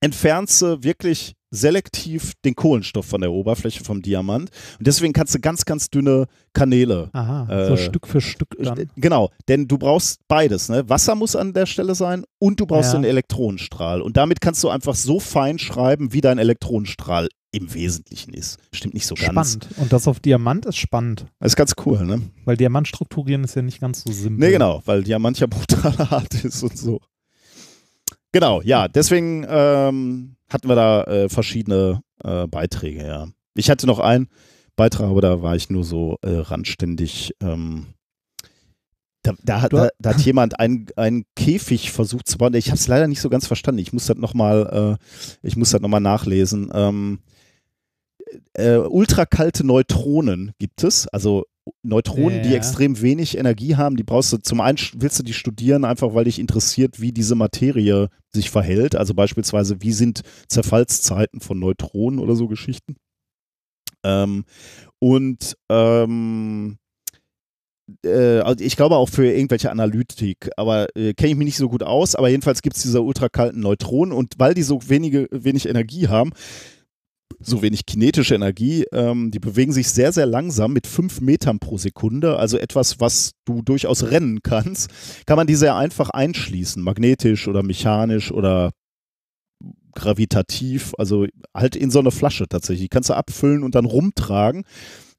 entfernst du wirklich selektiv den Kohlenstoff von der Oberfläche vom Diamant. Und deswegen kannst du ganz, ganz dünne Kanäle. Aha, äh, so Stück für Stück dann. Genau, denn du brauchst beides. Ne? Wasser muss an der Stelle sein und du brauchst ja. einen Elektronenstrahl. Und damit kannst du einfach so fein schreiben, wie dein Elektronenstrahl im Wesentlichen ist. Stimmt nicht so ganz. Spannend. Und das auf Diamant ist spannend. Das ist ganz cool, ne? Weil Diamant strukturieren ist ja nicht ganz so simpel. Nee, genau, weil Diamant ja brutal hart ist und so. Genau, ja, deswegen ähm, hatten wir da äh, verschiedene äh, Beiträge, ja. Ich hatte noch einen Beitrag, aber da war ich nur so äh, randständig ähm, Da, da, hat, da, da, hat jemand einen, einen Käfig versucht zu bauen. Ich habe es leider nicht so ganz verstanden. Ich muss das nochmal äh, ich muss das noch mal nachlesen. Ähm, äh, ultrakalte Neutronen gibt es. Also Neutronen, ja. die extrem wenig Energie haben, die brauchst du zum einen willst du die studieren, einfach weil dich interessiert, wie diese Materie sich verhält. Also beispielsweise, wie sind Zerfallszeiten von Neutronen oder so Geschichten. Ähm, und ähm, äh, also ich glaube auch für irgendwelche Analytik, aber äh, kenne ich mich nicht so gut aus. Aber jedenfalls gibt es diese ultrakalten Neutronen und weil die so wenige, wenig Energie haben, so wenig kinetische Energie. Ähm, die bewegen sich sehr, sehr langsam mit fünf Metern pro Sekunde, also etwas, was du durchaus rennen kannst. Kann man die sehr einfach einschließen, magnetisch oder mechanisch oder gravitativ, also halt in so eine Flasche tatsächlich. Die kannst du abfüllen und dann rumtragen.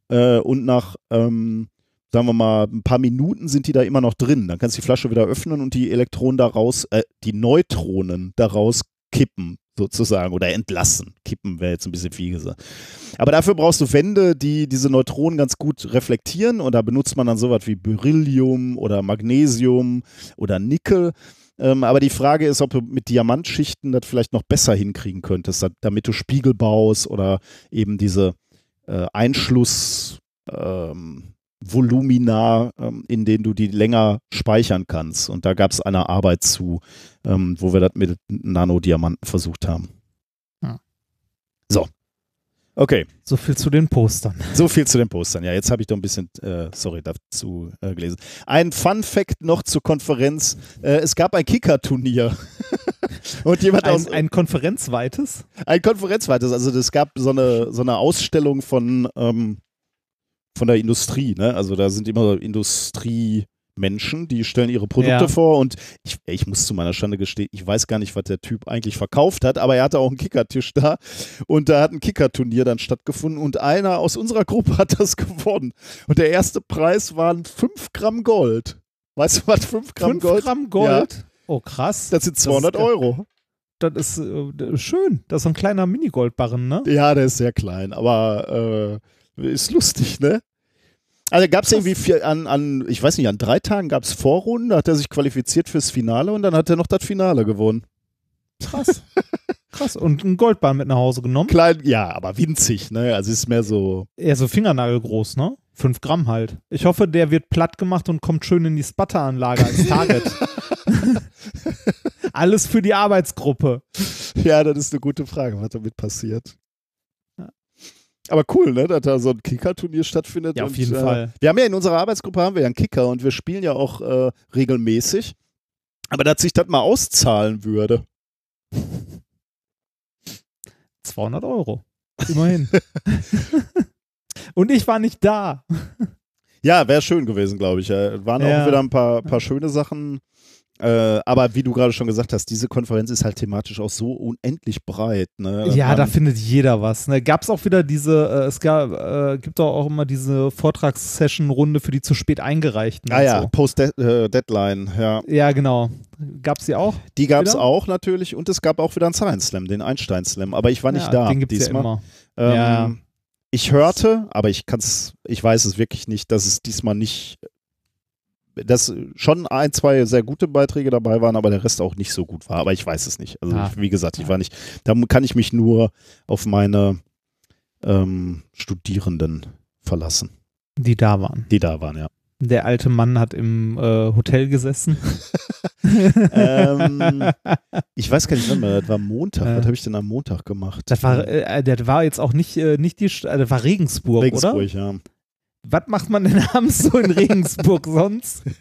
Äh, und nach, ähm, sagen wir mal, ein paar Minuten sind die da immer noch drin. Dann kannst du die Flasche wieder öffnen und die Elektronen daraus, äh, die Neutronen daraus kippen sozusagen oder entlassen. Kippen wäre jetzt ein bisschen viel gesagt. Aber dafür brauchst du Wände, die diese Neutronen ganz gut reflektieren und da benutzt man dann sowas wie Beryllium oder Magnesium oder Nickel. Ähm, aber die Frage ist, ob du mit Diamantschichten das vielleicht noch besser hinkriegen könntest, damit du Spiegel baust oder eben diese äh, Einschluss. Ähm, Volumina, ähm, in denen du die länger speichern kannst. Und da gab es eine Arbeit zu, ähm, wo wir das mit Nanodiamanten versucht haben. Ja. So. Okay. So viel zu den Postern. So viel zu den Postern. Ja, jetzt habe ich doch ein bisschen, äh, sorry, dazu äh, gelesen. Ein Fun Fact noch zur Konferenz. Äh, es gab ein Kicker-Turnier. Und jemand ein, aus. Ein konferenzweites? Ein konferenzweites. Also es gab so eine, so eine Ausstellung von ähm, von der Industrie, ne? Also da sind immer Industriemenschen, die stellen ihre Produkte ja. vor und ich, ich muss zu meiner Schande gestehen, ich weiß gar nicht, was der Typ eigentlich verkauft hat, aber er hatte auch einen Kickertisch da und da hat ein Kickerturnier dann stattgefunden und einer aus unserer Gruppe hat das gewonnen. Und der erste Preis waren 5 Gramm Gold. Weißt du was, 5 Gramm 5 Gold? 5 Gramm Gold? Ja. Oh, krass. Das sind 200 das ist, Euro. Das ist äh, schön. Das ist so ein kleiner Minigoldbarren, ne? Ja, der ist sehr klein, aber äh, ist lustig, ne? Also gab es irgendwie vier, an, an, ich weiß nicht, an drei Tagen gab es Vorrunden, da hat er sich qualifiziert fürs Finale und dann hat er noch das Finale gewonnen. Krass. Krass. Und ein Goldbahn mit nach Hause genommen? Klein, ja, aber winzig, ne? Also ist mehr so. Eher so fingernagelgroß, ne? Fünf Gramm halt. Ich hoffe, der wird platt gemacht und kommt schön in die Sputter-Anlage als Target. Alles für die Arbeitsgruppe. Ja, das ist eine gute Frage, was damit passiert. Aber cool, ne, dass da so ein Kicker-Turnier stattfindet. Ja, auf und, jeden äh, Fall. Wir haben ja in unserer Arbeitsgruppe haben wir ja einen Kicker und wir spielen ja auch äh, regelmäßig. Aber dass sich das mal auszahlen würde. 200 Euro. Immerhin. und ich war nicht da. Ja, wäre schön gewesen, glaube ich. Ja. Waren ja. auch wieder ein paar, paar schöne Sachen äh, aber wie du gerade schon gesagt hast, diese Konferenz ist halt thematisch auch so unendlich breit. Ne? Ja, Man, da findet jeder was. Ne? Gab es auch wieder diese, äh, es gab, äh, gibt auch, auch immer diese Vortragssession-Runde für die zu spät eingereichten. Ah ja, so. Post-Deadline, äh, ja. Ja, genau. Gab es die auch? Die gab es auch natürlich und es gab auch wieder einen Science Slam, den Einstein Slam, aber ich war nicht ja, da den gibt's diesmal. Ja immer. Ähm, ja. Ich hörte, aber ich kann's, ich weiß es wirklich nicht, dass es diesmal nicht dass schon ein, zwei sehr gute Beiträge dabei waren, aber der Rest auch nicht so gut war. Aber ich weiß es nicht. Also ah. ich, wie gesagt, ich war nicht, da kann ich mich nur auf meine ähm, Studierenden verlassen. Die da waren. Die da waren, ja. Der alte Mann hat im äh, Hotel gesessen. ähm, ich weiß gar nicht, wann das war Montag. Äh, Was habe ich denn am Montag gemacht? Das war, äh, der war jetzt auch nicht, äh, nicht die, äh, das war Regensburg, Regensburg oder? Regensburg, ja was macht man denn abends so in Regensburg sonst?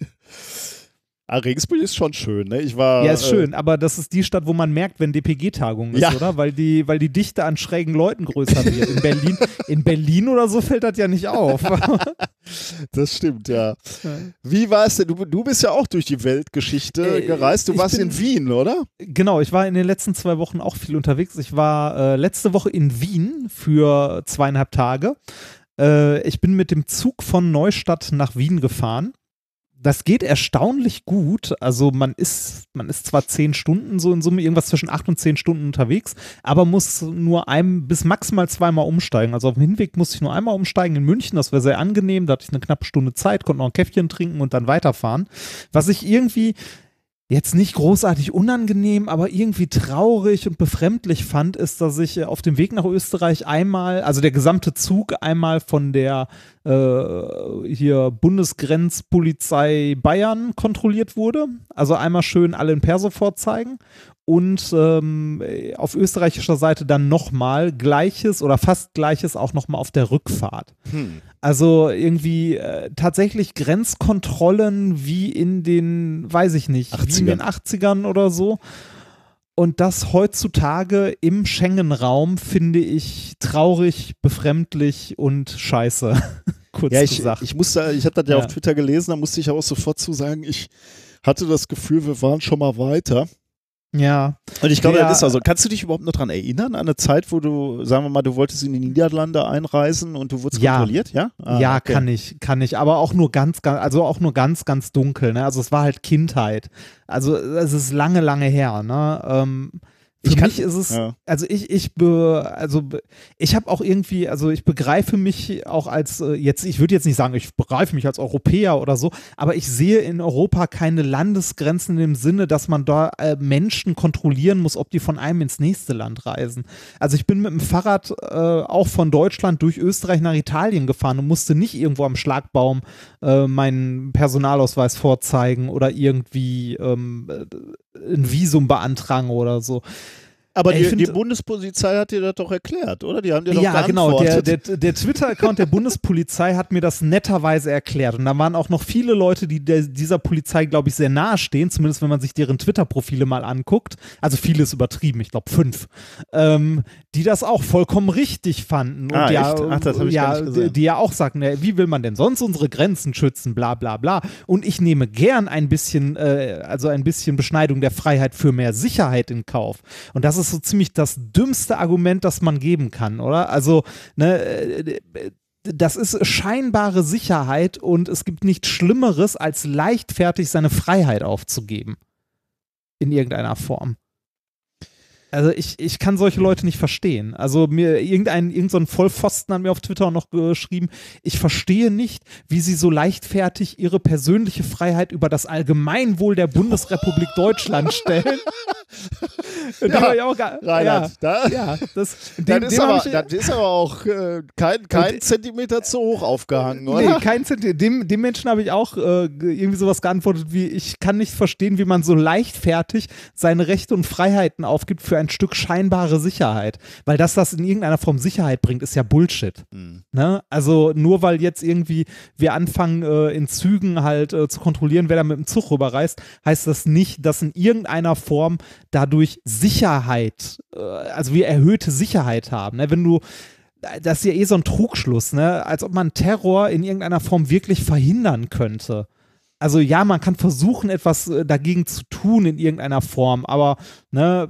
Ah, Regensburg ist schon schön, ne? Ich war. Ja, ist äh, schön, aber das ist die Stadt, wo man merkt, wenn DPG-Tagung ist, ja. oder? Weil die, weil die Dichte an schrägen Leuten größer wird. In Berlin, in Berlin oder so fällt das ja nicht auf. das stimmt, ja. Wie war es denn? Du, du bist ja auch durch die Weltgeschichte äh, gereist. Du warst bin, in Wien, oder? Genau, ich war in den letzten zwei Wochen auch viel unterwegs. Ich war äh, letzte Woche in Wien für zweieinhalb Tage. Äh, ich bin mit dem Zug von Neustadt nach Wien gefahren. das geht erstaunlich gut. Also man ist, man ist zwar zehn Stunden so in Summe, irgendwas zwischen acht und zehn Stunden unterwegs, aber muss nur einem bis maximal zweimal umsteigen. Also auf dem Hinweg musste ich nur einmal umsteigen in München, das war sehr angenehm, da hatte ich eine knappe Stunde Zeit, konnte noch ein Käffchen trinken und dann weiterfahren. Was ich irgendwie jetzt nicht großartig unangenehm, aber irgendwie traurig und befremdlich fand, ist, dass ich äh, auf dem Weg nach Österreich einmal, also der gesamte Zug einmal von der äh, hier Bundesgrenzpolizei Bayern kontrolliert wurde. Also einmal schön alle in Perso vorzeigen und ähm, auf österreichischer Seite dann nochmal gleiches oder fast gleiches auch nochmal auf der Rückfahrt. Hm. Also irgendwie äh, tatsächlich Grenzkontrollen wie in den, weiß ich nicht, 80ern. wie in den 80ern oder so. Und das heutzutage im Schengen-Raum finde ich traurig, befremdlich und scheiße. Kurz ja, ich, gesagt. Ich musste, ich habe das ja, ja auf Twitter gelesen, da musste ich auch sofort zu sagen, ich hatte das Gefühl, wir waren schon mal weiter. Ja. Und ich glaube, ja. das ist also. Kannst du dich überhaupt noch daran erinnern, an eine Zeit, wo du, sagen wir mal, du wolltest in die Niederlande einreisen und du wurdest ja. kontrolliert, ja? Ah, ja, okay. kann ich, kann ich, aber auch nur ganz, ganz, also auch nur ganz, ganz dunkel, ne? Also es war halt Kindheit. Also es ist lange, lange her, ne? Ähm, für ich mich kann, ist es, ja. also ich, ich, be, also ich habe auch irgendwie, also ich begreife mich auch als, äh, jetzt, ich würde jetzt nicht sagen, ich begreife mich als Europäer oder so, aber ich sehe in Europa keine Landesgrenzen im Sinne, dass man da äh, Menschen kontrollieren muss, ob die von einem ins nächste Land reisen. Also ich bin mit dem Fahrrad äh, auch von Deutschland durch Österreich nach Italien gefahren und musste nicht irgendwo am Schlagbaum äh, meinen Personalausweis vorzeigen oder irgendwie ähm, ein Visum beantragen oder so. Aber die, find, die, Bundespolizei hat dir das doch erklärt, oder? Die haben dir doch Ja, genau. Der, der, der Twitter-Account der Bundespolizei hat mir das netterweise erklärt. Und da waren auch noch viele Leute, die der, dieser Polizei, glaube ich, sehr nahe stehen, zumindest wenn man sich deren Twitter-Profile mal anguckt. Also vieles übertrieben, ich glaube fünf. Ähm, die das auch vollkommen richtig fanden. Und ah, ja, Ach, das ich ja, die, die ja auch sagten, wie will man denn sonst unsere Grenzen schützen, bla bla bla. Und ich nehme gern ein bisschen, äh, also ein bisschen Beschneidung der Freiheit für mehr Sicherheit in Kauf. Und das ist ist so ziemlich das dümmste Argument, das man geben kann, oder? Also, ne, äh, das ist scheinbare Sicherheit und es gibt nichts Schlimmeres, als leichtfertig seine Freiheit aufzugeben. In irgendeiner Form. Also ich, ich kann solche Leute nicht verstehen. Also mir irgendein, irgendein Vollpfosten hat mir auf Twitter noch geschrieben, ich verstehe nicht, wie sie so leichtfertig ihre persönliche Freiheit über das Allgemeinwohl der Bundesrepublik Deutschland stellen. ja, auch gar, Reinhard, ja, da, ja, das, dem, das, ist aber, ich, das ist aber auch äh, kein, kein Zentimeter zu hoch aufgehangen, oder? Nee, kein Zentimeter. Dem, dem Menschen habe ich auch äh, irgendwie sowas geantwortet wie, ich kann nicht verstehen, wie man so leichtfertig seine Rechte und Freiheiten aufgibt für ein Stück scheinbare Sicherheit. Weil das das in irgendeiner Form Sicherheit bringt, ist ja Bullshit. Mhm. Ne? Also nur weil jetzt irgendwie wir anfangen, äh, in Zügen halt äh, zu kontrollieren, wer da mit dem Zug rüberreist, heißt das nicht, dass in irgendeiner Form dadurch Sicherheit, äh, also wir erhöhte Sicherheit haben. Ne? Wenn du das ist ja eh so ein Trugschluss, ne? Als ob man Terror in irgendeiner Form wirklich verhindern könnte. Also ja, man kann versuchen, etwas äh, dagegen zu tun in irgendeiner Form, aber ne,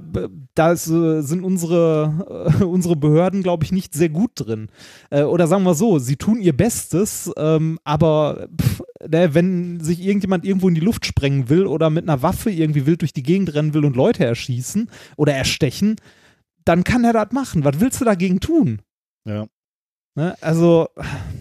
da äh, sind unsere, äh, unsere Behörden, glaube ich, nicht sehr gut drin. Äh, oder sagen wir so, sie tun ihr Bestes, ähm, aber pff, ne, wenn sich irgendjemand irgendwo in die Luft sprengen will oder mit einer Waffe irgendwie wild durch die Gegend rennen will und Leute erschießen oder erstechen, dann kann er das machen. Was willst du dagegen tun? Ja. Ne, also.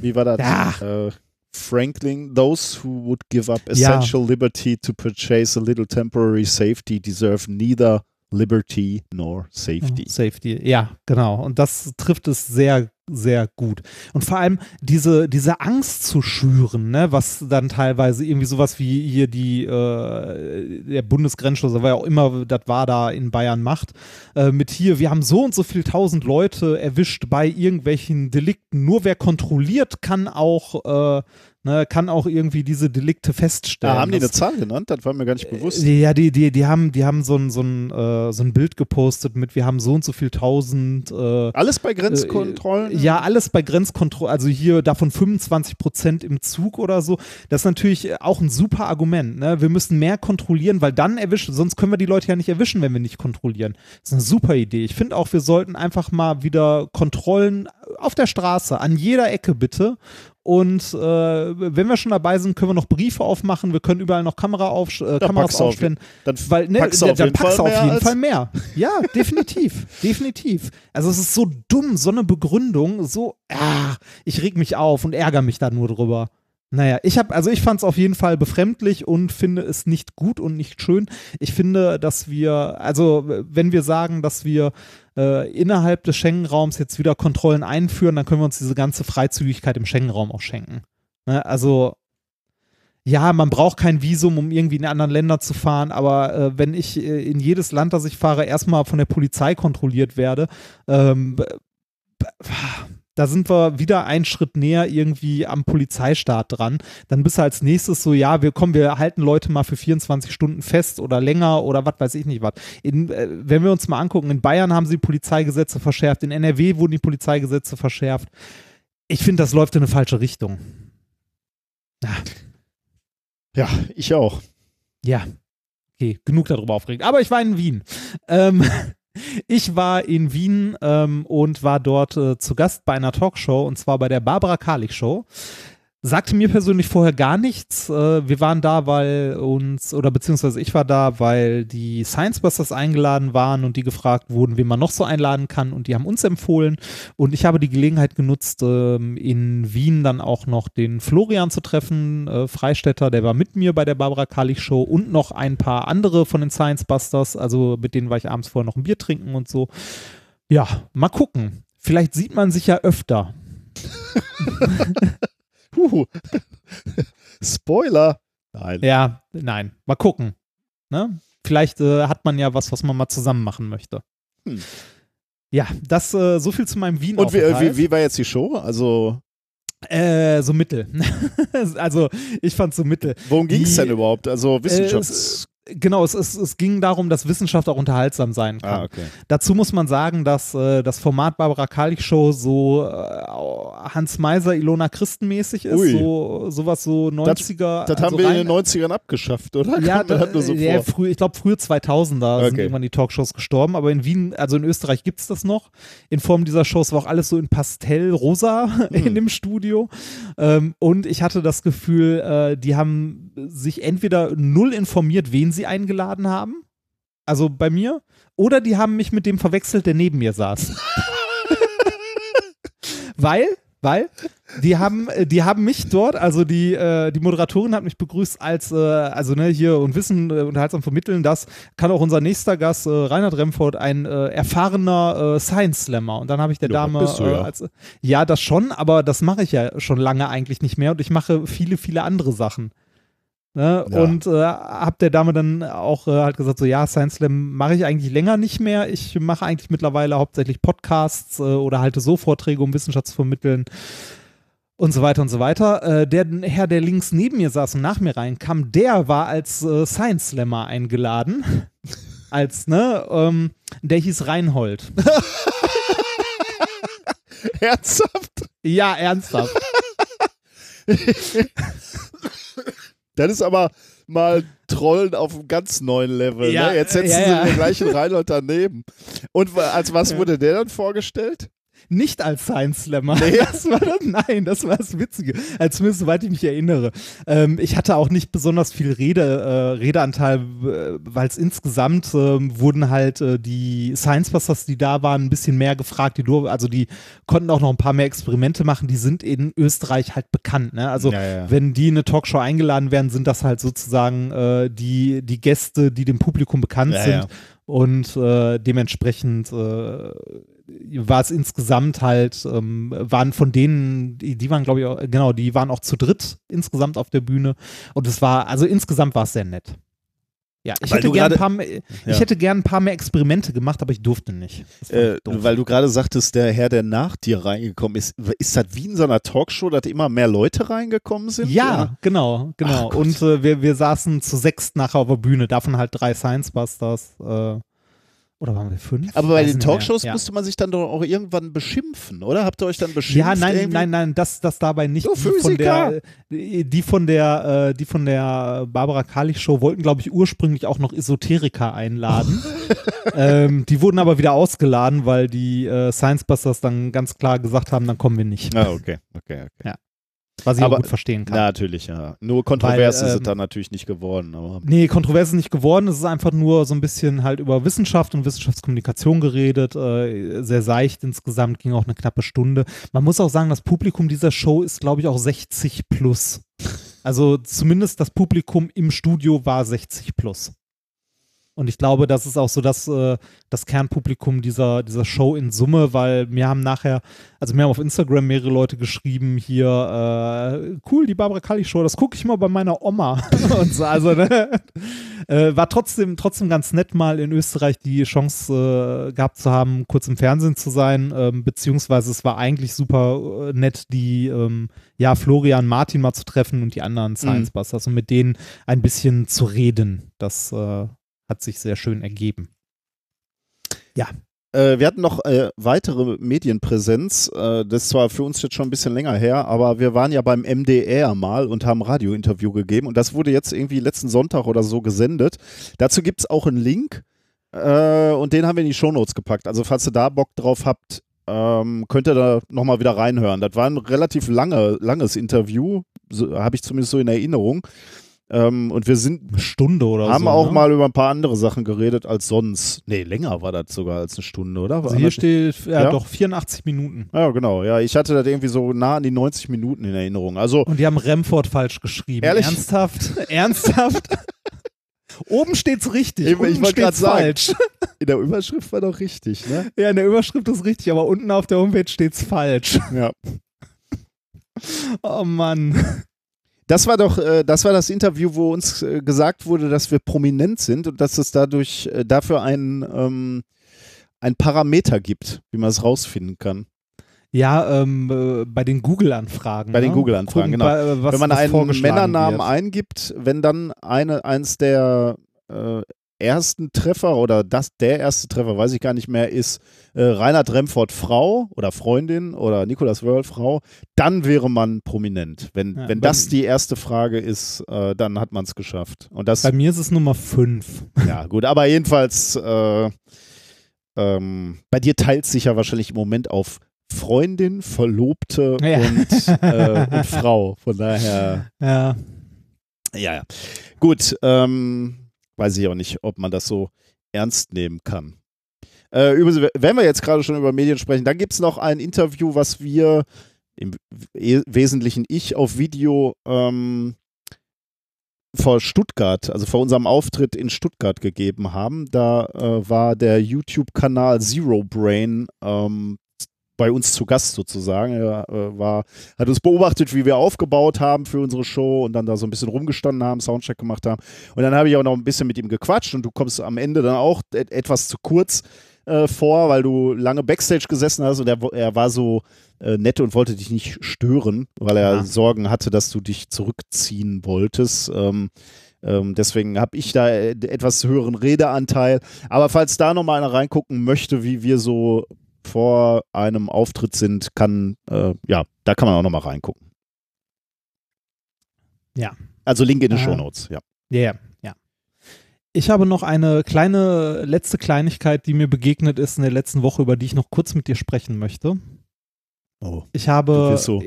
Wie war das? Ja. Äh, Franklin, those who would give up essential ja. liberty to purchase a little temporary safety deserve neither liberty nor safety. Safety, ja, genau. Und das trifft es sehr, sehr gut. Und vor allem diese, diese Angst zu schüren, ne, was dann teilweise irgendwie sowas wie hier die, äh, der Bundesgrenzschutz, war auch immer, das war da in Bayern macht, äh, mit hier, wir haben so und so viel tausend Leute erwischt bei irgendwelchen Delikten. Nur wer kontrolliert, kann auch äh, ne, kann auch irgendwie diese Delikte feststellen. Ah, haben die eine Zahl genannt? Das war mir gar nicht bewusst. Äh, ja, die, die, die haben, die haben so ein, so, ein, äh, so ein Bild gepostet mit, wir haben so und so viel tausend. Äh, alles bei Grenzkontrollen? Äh, ja, alles bei Grenzkontrollen. Also hier davon 25 Prozent im Zug oder so. Das ist natürlich auch ein super Argument. Ne? Wir müssen mehr kontrollieren, weil dann erwischen, sonst können wir die Leute ja nicht erwischen, wenn wir nicht kontrollieren. Das ist eine super Idee. Ich finde auch, wir sollten einfach mal wieder Kontrollen auf der Straße, an jeder Ecke bitte Und äh, wenn wir schon dabei sind, können wir noch Briefe aufmachen. Wir können überall noch Kamera auf, äh, Kameras aufstellen. Dann weil, ne, packst du auf jeden Fall auf mehr jeden Fall mehr. Ja, definitiv. definitiv. Also es ist so dumm, so eine Begründung, so, ah, ich reg mich auf und ärgere mich da nur drüber. Naja, ich habe, also ich fand es auf jeden Fall befremdlich und finde es nicht gut und nicht schön. Ich finde, dass wir, also wenn wir sagen, dass wir äh, innerhalb des Schengen-Raums jetzt wieder Kontrollen einführen, dann können wir uns diese ganze Freizügigkeit im Schengen-Raum auch schenken. Ne? Also ja, man braucht kein Visum, um irgendwie in anderen Länder zu fahren, aber äh, wenn ich äh, in jedes Land, das ich fahre, erstmal von der Polizei kontrolliert werde, ähm, da sind wir wieder einen Schritt näher irgendwie am Polizeistaat dran. Dann bist du als nächstes so, ja, wir kommen, wir halten Leute mal für 24 Stunden fest oder länger oder was weiß ich nicht was. In, äh, wenn wir uns mal angucken, in Bayern haben sie Polizeigesetze verschärft, in NRW wurden die Polizeigesetze verschärft. Ich finde, das läuft in eine falsche Richtung. Ja, ich auch. Ja. Okay, genug darüber aufgeregt. Aber ich war in Wien. Ähm, ich war in Wien ähm, und war dort äh, zu Gast bei einer Talkshow und zwar bei der Barbara Karlich Show. Sagte mir persönlich vorher gar nichts. Äh, wir waren da, weil uns, oder beziehungsweise ich war da, weil die Science Busters eingeladen waren und die gefragt wurden, wen man noch so einladen kann und die haben uns empfohlen. Und ich habe die Gelegenheit genutzt, ähm, in Wien dann auch noch den Florian zu treffen, äh, Freistädter, der war mit mir bei der Barbara Karlich Show und noch ein paar andere von den Science Busters. Also mit denen war ich abends vorher noch ein Bier trinken und so. Ja, mal gucken. Vielleicht sieht man sich ja öfter. Huhu. Spoiler. Nein. Ja, nein. Mal gucken. Ne? Vielleicht äh, hat man ja was, was man mal zusammen machen möchte. Hm. Ja, das äh, so viel zu meinem Wien. Und wie, wie, wie war jetzt die Show? Also, Äh, so mittel. also ich fand so mittel. worum ging es denn überhaupt? Also, Äh, Wissenschafts... genau, es, es, es ging darum, dass Wissenschaft auch unterhaltsam sein kann. ah, okay. Dazu muss man sagen, dass äh, das Format Barbara Karlich Show so äh, Hans Meiser, Ilona Christen mäßig ist, Ui. so sowas so 90er. Das also haben wir rein- in den 90ern abgeschafft, oder? Ja, das nur so ja, früh, ich glaube, frühe 2000er sind Okay. irgendwann die Talkshows gestorben, aber in Wien, also in Österreich gibt es das noch. In Form dieser Shows war auch alles so in Pastell-Rosa Hm. in dem Studio. Ähm, und ich hatte das Gefühl, äh, die haben sich entweder null informiert, wen sie eingeladen haben, also bei mir, oder die haben mich mit dem verwechselt, der neben mir saß. weil, weil, die haben, äh, die haben mich dort, also die, äh, die Moderatorin hat mich begrüßt als, äh, also ne, hier und Wissen äh, unterhaltsam vermitteln, das kann auch unser nächster Gast, äh, Reinhard Remford, ein erfahrener äh, Science-Slammer. Und dann habe ich der Ja, Dame, du ja. als, ja, das schon, aber das mache ich ja schon lange eigentlich nicht mehr und ich mache viele, viele andere Sachen. Ne? Ja. Und äh, hab der Dame dann auch äh, halt gesagt, so ja, Science Slam mache ich eigentlich länger nicht mehr. Ich mache eigentlich mittlerweile hauptsächlich Podcasts äh, oder halte so Vorträge, um Wissenschaft zu vermitteln und so weiter und so weiter. Äh, der Herr, der links neben mir saß und nach mir reinkam, der war als äh, Science Slammer eingeladen. als, ne, ähm, der hieß Reinhold. Ernsthaft? ja, ernsthaft. Das ist aber mal Trollen auf einem ganz neuen Level. Ja, ne? Jetzt setzen ja, sie ja. den gleichen Reinhold daneben. Und als was wurde der dann vorgestellt? Nicht als Science Slammer. Nee. Das war das, nein, das war das Witzige. Also zumindest soweit ich mich erinnere. Ähm, ich hatte auch nicht besonders viel Rede, äh, Redeanteil, äh, weil es insgesamt ähm, wurden halt äh, die Science Busters, die da waren, ein bisschen mehr gefragt. Die, also die konnten auch noch ein paar mehr Experimente machen. Die sind in Österreich halt bekannt. Ne? Also Ja, ja. wenn die in eine Talkshow eingeladen werden, sind das halt sozusagen äh, die, die Gäste, die dem Publikum bekannt Ja, sind. Und äh, dementsprechend äh, war es insgesamt halt, ähm, waren von denen, die, die waren, glaube ich, auch, genau, die waren auch zu dritt insgesamt auf der Bühne. Und es war, also insgesamt war es sehr nett. Ja, ich Weil hätte, gern ein gerade- paar, mehr- Ja. ich hätte gern ein paar mehr Experimente gemacht, aber ich durfte nicht. Äh, ich weil du gerade sagtest, der Herr, der nach dir reingekommen ist, ist das wie in so einer Talkshow, dass immer mehr Leute reingekommen sind? ja, Oder? genau, genau. Ach. Und äh, wir, wir saßen zu sechst nachher auf der Bühne, davon halt drei Science Busters. Äh, oder waren wir fünf? Aber bei Weiß den mehr. Talkshows ja. musste man sich dann doch auch irgendwann beschimpfen, oder? Habt ihr euch dann beschimpft? Ja, nein, irgendwie? nein, nein, das, das dabei nicht. Du die von der, die von der, äh, die von der Barbara Karlich Show wollten, glaube ich, ursprünglich auch noch Esoteriker einladen. ähm, die wurden aber wieder ausgeladen, weil die äh, Science Busters dann ganz klar gesagt haben, dann kommen wir nicht. Ah, okay, okay, okay. Ja. Was ich Aber- auch gut verstehen kann. Natürlich, ja. Nur kontrovers Weil, ist es ähm, dann natürlich nicht geworden. Aber Nee, kontrovers ist nicht geworden. Es ist einfach nur so ein bisschen halt über Wissenschaft und Wissenschaftskommunikation geredet. Äh, sehr seicht insgesamt, ging auch eine knappe Stunde. Man muss auch sagen, das Publikum dieser Show ist, glaube ich, auch 60 plus. Also zumindest das Publikum im Studio war 60 plus. Und ich glaube, das ist auch so das, äh, das Kernpublikum dieser, dieser Show in Summe, weil mir haben nachher, also mir haben auf Instagram mehrere Leute geschrieben, hier, äh, cool, die Barbara Kalli Show, das gucke ich mal bei meiner Oma. Und so, also, ne? äh, war trotzdem, trotzdem ganz nett, mal in Österreich die Chance äh, gehabt zu haben, kurz im Fernsehen zu sein, ähm, beziehungsweise es war eigentlich super äh, nett, die, ähm, ja, Florian Martin mal zu treffen und die anderen Science Busters und mit denen ein bisschen zu reden. Das äh, hat sich sehr schön ergeben. Äh, wir hatten noch äh, weitere Medienpräsenz. Äh, das ist zwar für uns jetzt schon ein bisschen länger her, aber wir waren ja beim MDR mal und haben Radiointerview gegeben und das wurde jetzt irgendwie letzten Sonntag oder so gesendet. Dazu gibt es auch einen Link äh, und den haben wir in die Shownotes gepackt. Also falls ihr da Bock drauf habt, ähm, könnt ihr da nochmal wieder reinhören. Das war ein relativ lange, langes Interview, so, habe ich zumindest so in Erinnerung. Ähm, und wir sind Eine Stunde oder haben so. auch ne? mal über ein paar andere Sachen geredet als sonst. Nee, länger war das sogar als eine Stunde, oder? War Also hier steht ja, Ja? doch 84 Minuten. Ja, genau. Ja, ich hatte das irgendwie so nah an die 90 Minuten in Erinnerung. Also, Und die haben Remford falsch geschrieben. Ehrlich? Ernsthaft? Ernsthaft? Oben steht's richtig, Ich- ich unten grad steht's sagen. falsch. in der Überschrift war doch richtig, ne? Ja, in der Überschrift ist richtig, aber unten auf der Homepage steht's falsch. Ja. Oh Mann. Das war doch, äh, das war das Interview, wo uns äh, gesagt wurde, dass wir prominent sind und dass es dadurch äh, dafür ein, ähm, ein Parameter gibt, wie man es rausfinden kann. Ja, ähm, äh, bei den Google-Anfragen. Bei den ne? Google-Anfragen, Gucken, genau. bei, was, wenn man einen Männernamen wird. eingibt, wenn dann eine, eins der ersten Treffer oder das der erste Treffer, weiß ich gar nicht mehr, ist äh, Reinhard Remford Frau oder Freundin oder Nicolas Wörl Frau, dann wäre man prominent. Wenn, Ja, wenn das die erste Frage ist, äh, dann hat man es geschafft. Und das, Bei mir ist es Nummer 5. ja gut, aber jedenfalls, äh, ähm, bei dir teilt sich ja wahrscheinlich im Moment auf Freundin, Verlobte Ja. und, äh, und Frau. Von daher. Ja. Ja, ja. Gut, ähm, weiß ich auch nicht, ob man das so ernst nehmen kann. Äh, übrigens, wenn wir jetzt gerade schon über Medien sprechen, dann gibt es noch ein Interview, was wir im We- Wesentlichen ich auf Video ähm, vor Stuttgart, also vor unserem Auftritt in Stuttgart gegeben haben. Da äh, war der YouTube-Kanal Zero Brain ähm, bei uns zu Gast sozusagen. Er äh, war, hat uns beobachtet, wie wir aufgebaut haben für unsere Show und dann da so ein bisschen rumgestanden haben, Soundcheck gemacht haben. Und dann habe ich auch noch ein bisschen mit ihm gequatscht und du kommst am Ende dann auch et etwas zu kurz äh, vor, weil du lange Backstage gesessen hast und er, er war so äh, nett und wollte dich nicht stören, weil er Ja. Sorgen hatte, dass du dich zurückziehen wolltest. Ähm, ähm, deswegen habe ich da äh, etwas höheren Redeanteil. Aber falls da nochmal einer reingucken möchte, wie wir so vor einem Auftritt sind, kann, äh, ja, da kann man auch nochmal reingucken. Ja. Also Link in den Ah. Shownotes, ja. Ja, ja, ja. Ich habe noch eine kleine letzte Kleinigkeit, die mir begegnet ist in der letzten Woche, über die ich noch kurz mit dir sprechen möchte. Oh. Ich habe, Du so.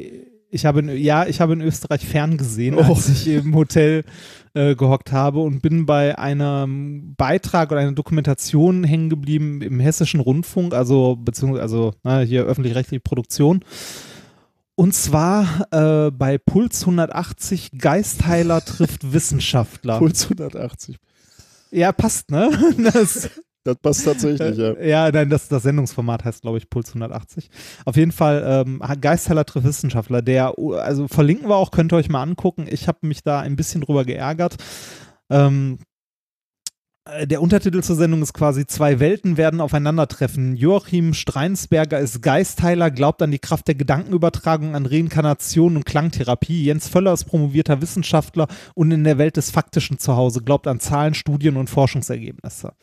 Ich habe, in, ja, ich habe in Österreich ferngesehen, Oh. als ich im Hotel äh, gehockt habe und bin bei einem Beitrag oder einer Dokumentation hängen geblieben im Hessischen Rundfunk, also beziehungsweise also ne, hier öffentlich-rechtliche Produktion. Und zwar äh, bei Puls 180 Geistheiler trifft Wissenschaftler. Puls 180. Ja, passt, ne? Das, Das passt tatsächlich, ja. äh, ja, nein, das, das Sendungsformat heißt, glaube ich, Puls 180. Auf jeden Fall, ähm, Geistheiler trifft Wissenschaftler, der, also verlinken wir auch, könnt ihr euch mal angucken. Ich habe mich da ein bisschen drüber geärgert. Ähm, äh, der Untertitel zur Sendung ist quasi Zwei Welten werden aufeinandertreffen. Joachim Streinsberger ist Geistheiler, glaubt an die Kraft der Gedankenübertragung, an Reinkarnation und Klangtherapie. Jens Völler ist promovierter Wissenschaftler und in der Welt des Faktischen zu Hause, glaubt an Zahlen, Studien und Forschungsergebnisse.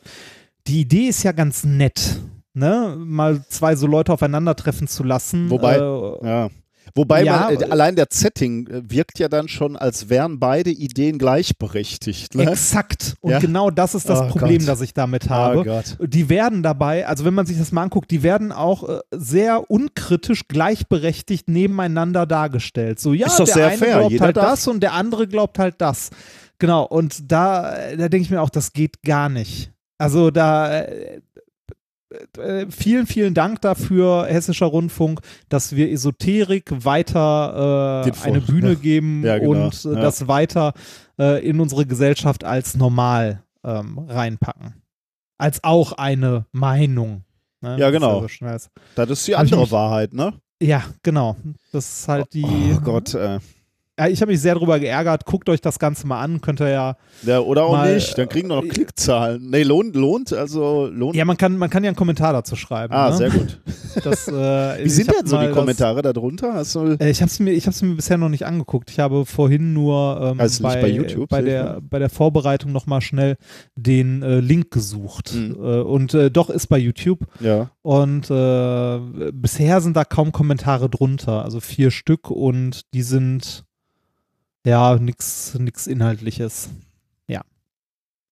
Die Idee ist ja ganz nett, ne? Mal zwei so Leute aufeinandertreffen zu lassen. Wobei- äh, Ja. Wobei Ja, man, äh, allein der Setting äh, wirkt ja dann schon, als wären beide Ideen gleichberechtigt. Ne? Exakt. Und Ja. genau das ist das Oh Problem, Gott. das ich damit habe. Oh. Die werden dabei, also wenn man sich das mal anguckt, die werden auch äh, sehr unkritisch gleichberechtigt nebeneinander dargestellt. So, ja, Ist doch der sehr eine fair. glaubt Jeder halt darf- das und der andere glaubt halt das. Genau, und da, da denke ich mir auch, das geht gar nicht. Also da äh, äh, vielen, vielen Dank dafür, Hessischer Rundfunk, dass wir Esoterik weiter äh, eine Bühne geben Ja, genau. und äh, Ja. das weiter äh, in unsere Gesellschaft als normal ähm, reinpacken. Als auch eine Meinung. Ne? Ja, Das ist genau. so. Das ist die andere Wahrheit, ne? Ja, genau. Das ist halt die. Oh Gott. Äh. Ich habe mich sehr darüber geärgert. Guckt euch das Ganze mal an. Könnt ihr ja. Ja, oder auch Mal, nicht. Dann kriegen wir noch Klickzahlen. Nee, lohnt, lohnt, also lohnt. Ja, man kann, man kann ja einen Kommentar dazu schreiben. ah, ne? sehr gut. Das, äh, Wie sind denn so die das- Kommentare da drunter? Hast du, Äh, Ich habe es mir, ich mir bisher noch nicht angeguckt. Ich habe vorhin nur ähm, Also bei, bei YouTube, bei, der, bei der Vorbereitung nochmal schnell den äh, Link gesucht. Mhm. Äh, und äh, doch ist bei YouTube. ja. Und äh, bisher sind da kaum Kommentare drunter. Also vier Stück und die sind ja nix, nix Inhaltliches. Ja.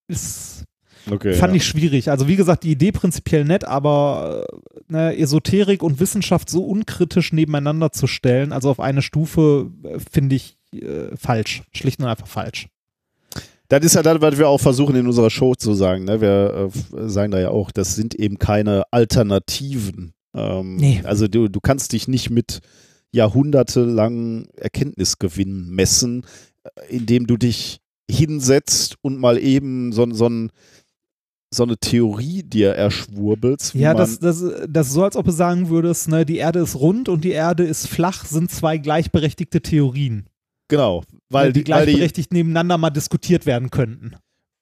Ist Okay. Fand ja. ich schwierig. Also wie gesagt, die Idee prinzipiell nett, aber ne, Esoterik und Wissenschaft so unkritisch nebeneinander zu stellen, also auf eine Stufe, äh, finde ich äh, falsch. Schlicht und einfach falsch. Das ist ja das, was wir auch versuchen in unserer Show zu sagen. Ne? Wir äh, sagen da ja auch, das sind eben keine Alternativen. Ähm, Nee. Also du, du kannst dich nicht mit jahrhundertelangen Erkenntnisgewinn messen, äh, indem du dich hinsetzt und mal eben so, so, ein, so eine Theorie dir erschwurbelst. Ja, das, das, das ist so, als ob du sagen würdest, ne, die Erde ist rund und die Erde ist flach, sind zwei gleichberechtigte Theorien. genau, weil die die, weil die, gleichberechtigt nebeneinander mal diskutiert werden könnten.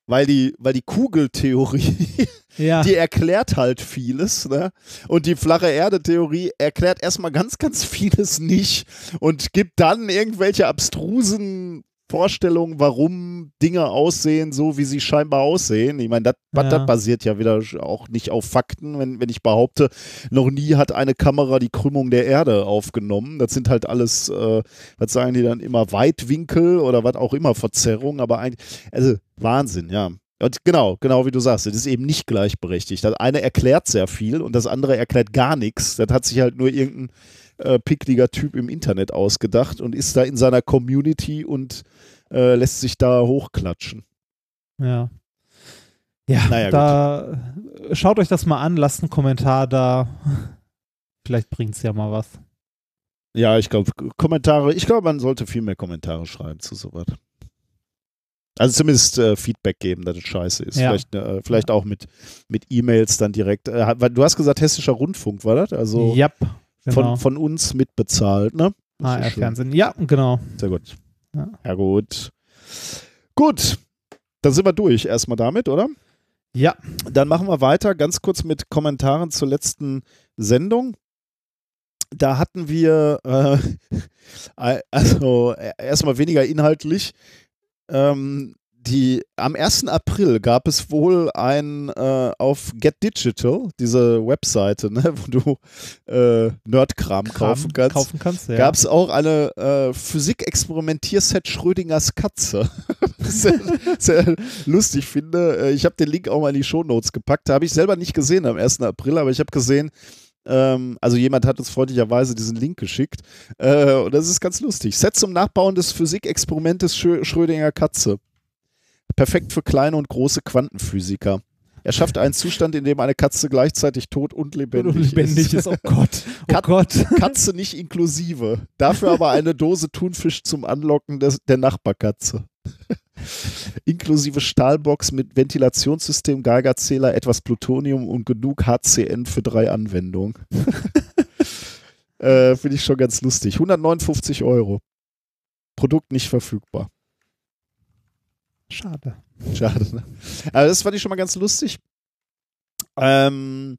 Weil die, weil die Kugeltheorie Ja. die erklärt halt vieles, ne? Und die flache Erde-Theorie erklärt erstmal ganz, ganz vieles nicht und gibt dann irgendwelche abstrusen Vorstellungen, warum Dinge aussehen, so wie sie scheinbar aussehen. Ich meine, das Ja. basiert ja wieder auch nicht auf Fakten, wenn, wenn ich behaupte, noch nie hat eine Kamera die Krümmung der Erde aufgenommen. Das sind halt alles, äh, was sagen die dann immer, Weitwinkel oder was auch immer, Verzerrungen, aber eigentlich, also Wahnsinn, ja. Und genau, genau wie du sagst, das ist eben nicht gleichberechtigt. Das eine erklärt sehr viel und das andere erklärt gar nichts. Das hat sich halt nur irgendein äh, pickliger Typ im Internet ausgedacht und ist da in seiner Community und äh, lässt sich da hochklatschen. Ja. Ja, Naja, da schaut euch das mal an, lasst einen Kommentar da. Vielleicht bringt es ja mal was. Ja, ich glaube, Kommentare, ich glaube, man sollte viel mehr Kommentare schreiben zu sowas. Also zumindest äh, Feedback geben, dass es scheiße ist. Ja. Vielleicht, äh, vielleicht auch mit, mit E-Mails dann direkt. Äh, du hast gesagt, Hessischer Rundfunk war das? Also Yep, genau. von, von uns mitbezahlt, ne? Das ist HR schön. Fernsehen. Ja, genau. Sehr gut. Ja. Ja, gut. Gut. Dann sind wir durch erstmal damit, oder? Ja, Dann machen wir weiter, ganz kurz mit Kommentaren zur letzten Sendung. Da hatten wir, äh, also äh, erstmal weniger inhaltlich. Ähm, die, am 1. April gab es wohl ein äh, auf Get Digital, diese Webseite, ne, wo du äh, Nerdkram kaufen kannst. kaufen kannst ja. Gab es auch eine äh, Physik-Experimentierset Schrödingers Katze. sehr, sehr lustig finde. Äh, Ich habe den Link auch mal in die Shownotes gepackt. Habe ich selber nicht gesehen am 1. April, aber ich habe gesehen, ähm, also jemand hat uns freundlicherweise diesen Link geschickt. Äh, und das ist ganz lustig. Set zum Nachbauen des Physikexperimentes Schrö Schrödinger Katze. Perfekt für kleine und große Quantenphysiker. Er schafft einen Zustand, in dem eine Katze gleichzeitig tot und lebendig, Und lebendig ist. Oh Gott. Oh Kat- Gott. Katze nicht inklusive. Dafür aber eine Dose Thunfisch zum Anlocken des, der Nachbarkatze. inklusive Stahlbox mit Ventilationssystem, Geigerzähler, etwas Plutonium und genug HCN für drei Anwendungen. äh, Finde ich schon ganz lustig. 159 Euro. Produkt nicht verfügbar. Schade. Schade, ne? Aber das fand ich schon mal ganz lustig. Ähm,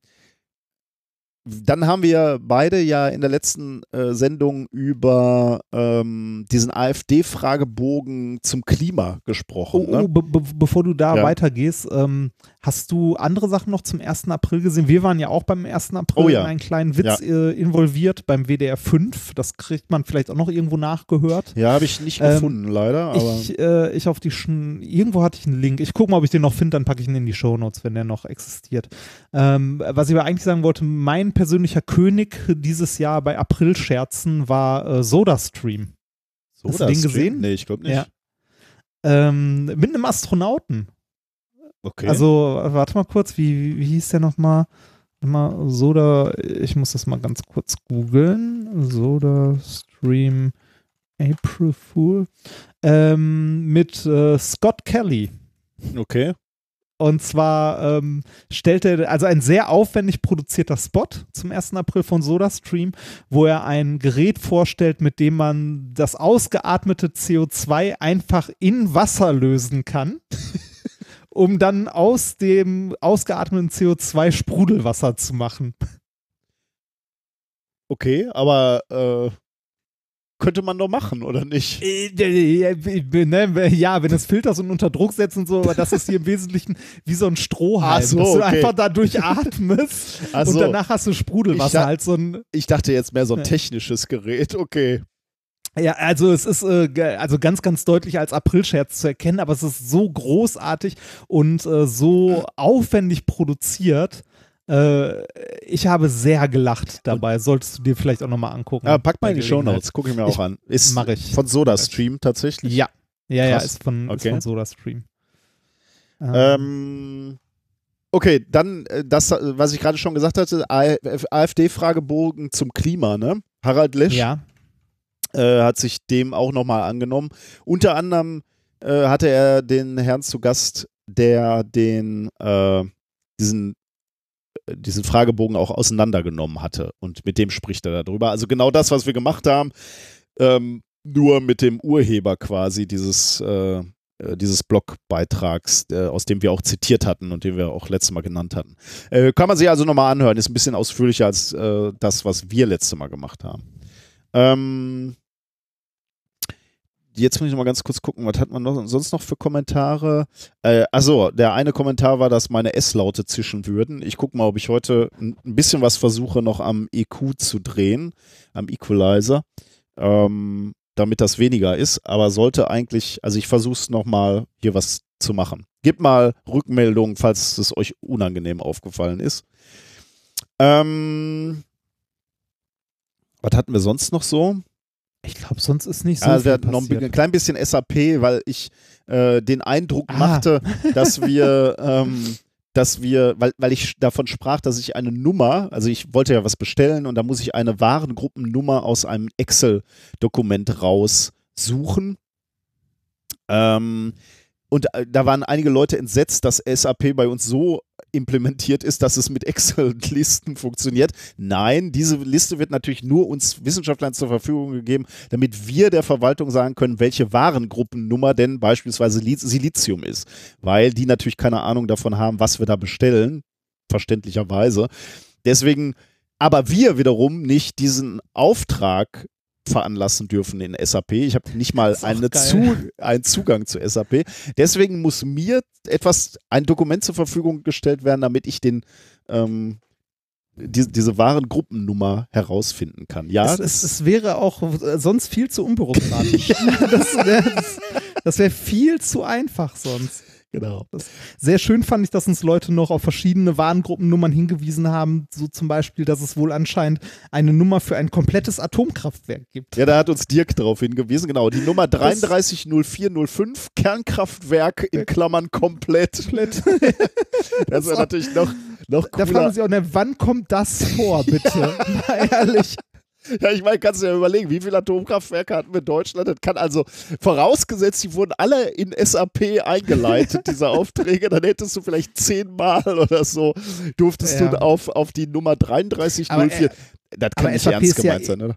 dann haben wir beide ja in der letzten äh, Sendung über ähm, diesen AfD-Fragebogen zum Klima gesprochen. Oh, ne? oh be be bevor du da Ja. weitergehst, ähm, hast du andere Sachen noch zum 1. April gesehen? Wir waren ja auch beim 1. April Oh ja. in einen kleinen Witz äh, involviert beim WDR 5. Das kriegt man vielleicht auch noch irgendwo nachgehört. Ja, habe ich nicht Ähm, gefunden, leider. Ich, äh, ich auf die Schn irgendwo hatte ich einen Link. Ich gucke mal, ob ich den noch finde, dann packe ich ihn in die Shownotes, wenn der noch existiert. Ähm, was ich aber eigentlich sagen wollte, mein persönlicher König dieses Jahr bei April-Scherzen war äh, SodaStream. so, hast du den gesehen? Nee, ich glaube nicht. Ja. Ähm, mit einem Astronauten. Okay. Also, warte mal kurz, wie, wie, hieß der nochmal? Mal Soda, ich muss das mal ganz kurz googeln. Soda Stream April Fool. Ähm, mit äh, Scott Kelly. okay. Und zwar ähm, stellt er also ein sehr aufwendig produzierter Spot zum 1. April von SodaStream, wo er ein Gerät vorstellt, mit dem man das ausgeatmete CO2 einfach in Wasser lösen kann, um dann aus dem ausgeatmeten CO2 Sprudelwasser zu machen. Okay, aber äh, könnte man doch machen, oder nicht? Äh, ne, Ja, wenn es Filters und unter Druck setzt und so, aber das ist hier im Wesentlichen wie so ein Strohhalm, Ach so, dass du okay. einfach da durchatmest Ach und so. danach hast du Sprudelwasser, Ich halt so ein Ich dachte jetzt mehr so ein technisches Gerät. Okay. Ja, also es ist äh, also ganz, ganz deutlich als Aprilscherz zu erkennen, aber es ist so großartig und äh, so aufwendig produziert. Äh, ich habe sehr gelacht dabei. Solltest du dir vielleicht auch nochmal angucken. Ja, pack mal in die. Shownotes. Gucke ich mir auch Ich- an. Ist mach ich. von SodaStream tatsächlich. Ja, ja, ja, Krass. ist von, ist Okay. von SodaStream. Ähm, Ähm, okay, dann äh, das, äh, was ich gerade schon gesagt hatte, AfD-Fragebogen zum Klima, ne? Harald Lesch ja, äh, hat sich dem auch nochmal angenommen. Unter anderem äh, hatte er den Herrn zu Gast, der den äh, diesen äh, diesen Fragebogen auch auseinandergenommen hatte und mit dem spricht er darüber. Also genau das, was wir gemacht haben, ähm, nur mit dem Urheber quasi dieses äh, dieses Blogbeitrags, aus dem wir auch zitiert hatten und den wir auch letztes Mal genannt hatten. Äh, kann man sich also nochmal anhören, ist ein bisschen ausführlicher als äh, das, was wir letztes Mal gemacht haben. Ähm, jetzt muss ich noch mal ganz kurz gucken, was hat man noch, sonst noch für Kommentare? Äh, achso, der eine Kommentar war, dass meine S-Laute zischen würden. Ich gucke mal, ob ich heute ein bisschen was versuche, noch am EQ zu drehen, am Equalizer, ähm, damit das weniger ist. Aber sollte eigentlich, also ich versuche es nochmal hier was zu machen. Gebt mal Rückmeldung, falls es euch unangenehm aufgefallen ist. Ähm, was hatten wir sonst noch so? Ich glaube, sonst ist nicht so also wir hatten noch ein klein bisschen SAP, weil ich äh, den Eindruck Ah. machte, dass wir, ähm, dass wir, weil, weil ich davon sprach, dass ich eine Nummer, also ich wollte ja was bestellen und da muss ich eine Warengruppennummer aus einem Excel-Dokument raussuchen. Ähm, und äh, da waren einige Leute entsetzt, dass SAP bei uns so implementiert ist, dass es mit Excel-Listen funktioniert. Nein, diese Liste wird natürlich nur uns Wissenschaftlern zur Verfügung gegeben, damit wir der Verwaltung sagen können, welche Warengruppennummer denn beispielsweise Li- Silizium ist. Weil die natürlich keine Ahnung davon haben, was wir da bestellen, verständlicherweise. Deswegen, aber wir wiederum nicht diesen Auftrag veranlassen dürfen in SAP. Ich habe nicht mal eine zu, einen Zugang zu SAP. Deswegen muss mir etwas, ein Dokument zur Verfügung gestellt werden, damit ich den ähm, die, diese Warengruppennummer herausfinden kann. Ja, es, es, es wäre auch äh, sonst viel zu unbürokratisch. das wäre das, das wär viel zu einfach sonst. Genau. Das, sehr schön fand ich, dass uns Leute noch auf verschiedene Warengruppennummern hingewiesen haben. So zum Beispiel, dass es wohl anscheinend eine Nummer für ein komplettes Atomkraftwerk gibt. Ja, da hat uns Dirk darauf hingewiesen, genau. Die Nummer 330405, Kernkraftwerk in Klammern komplett. Komplett. Das wäre natürlich noch, noch Da fragen cooler. sie auch, ne, wann kommt das vor, bitte? Mal ehrlich. Ja, ich meine, kannst du ja überlegen, wie viele Atomkraftwerke hatten wir in Deutschland? Das kann also, vorausgesetzt, die wurden alle in SAP eingeleitet, diese Aufträge, dann hättest du vielleicht zehnmal oder so, durftest Ja. du auf, auf die Nummer 3304. Aber, äh, das kann aber nicht SAP ernst ist ja- gemeint sein, oder?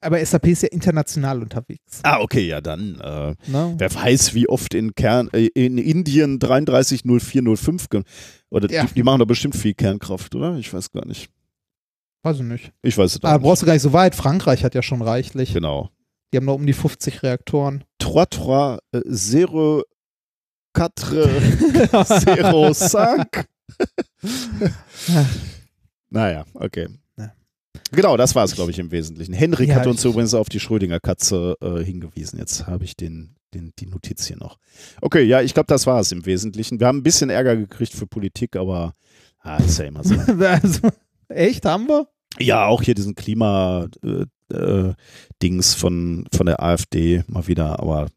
Aber SAP ist ja international unterwegs. Ah, okay, ja, dann. Äh, Ne? wer weiß, wie oft in, Kern, äh, in Indien 330405 ge- oder Ja. die, die machen doch bestimmt viel Kernkraft, oder? Ich weiß gar nicht. Weiß ich nicht. Ich weiß es Ah, auch brauchst du gar nicht so weit. Frankreich hat ja schon reichlich. nicht. Genau. Die haben noch um die 50 Reaktoren. 3, 3, 0, 4, 0, 5. naja, okay. Ja. Genau, das war es, glaube ich, im Wesentlichen. Henrik Ja, hat uns übrigens auf die Schrödinger-Katze äh, hingewiesen. Jetzt habe ich den, den, die Notiz hier noch. Okay, ja, ich glaube, das war es im Wesentlichen. Wir haben ein bisschen Ärger gekriegt für Politik, aber ah, ist ja immer so. also, echt, haben wir? Ja, auch hier diesen Klima-Dings äh, Dings von, von der AfD mal wieder, aber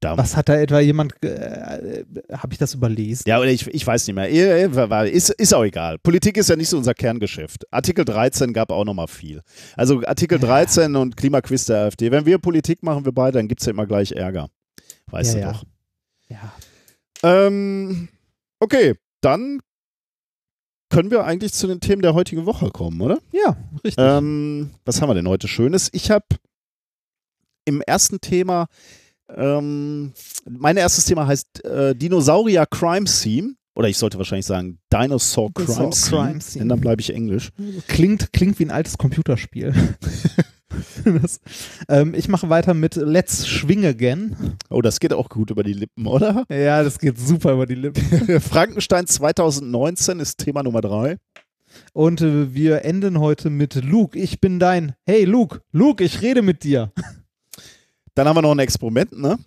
da. Was hat da etwa jemand, äh, habe ich das überlesen? Ja, oder ich, ich weiß nicht mehr. Eh, eh, war- Ist, ist auch egal. Politik ist ja nicht so unser Kerngeschäft. Artikel 13 gab auch nochmal viel. Also Artikel 13 und Klimaquiz der AfD. Wenn wir Politik machen, wir beide, dann gibt es ja immer gleich Ärger. Weißt Ja, du ja. doch. Ja. Ähm, okay, dann können wir eigentlich zu den Themen der heutigen Woche kommen, oder? Ja, richtig. Ähm, was haben wir denn heute Schönes? Ich habe im ersten Thema, ähm, mein erstes Thema heißt äh, Dinosaurier Crime Scene. Oder ich sollte wahrscheinlich sagen Dinosaur Crime Dinosaur Scene. Crime Scene. Denn dann bleibe ich Englisch. Klingt, klingt wie ein altes Computerspiel. das, ähm, ich mache weiter mit Let's Swing Again. Oh, das geht auch gut über die Lippen, oder? Ja, das geht super über die Lippen. Frankenstein 2019 ist Thema Nummer drei. Und äh, wir enden heute mit Luke, ich bin dein. Hey Luke, Luke, ich rede mit dir. Dann haben wir noch ein Experiment, ne?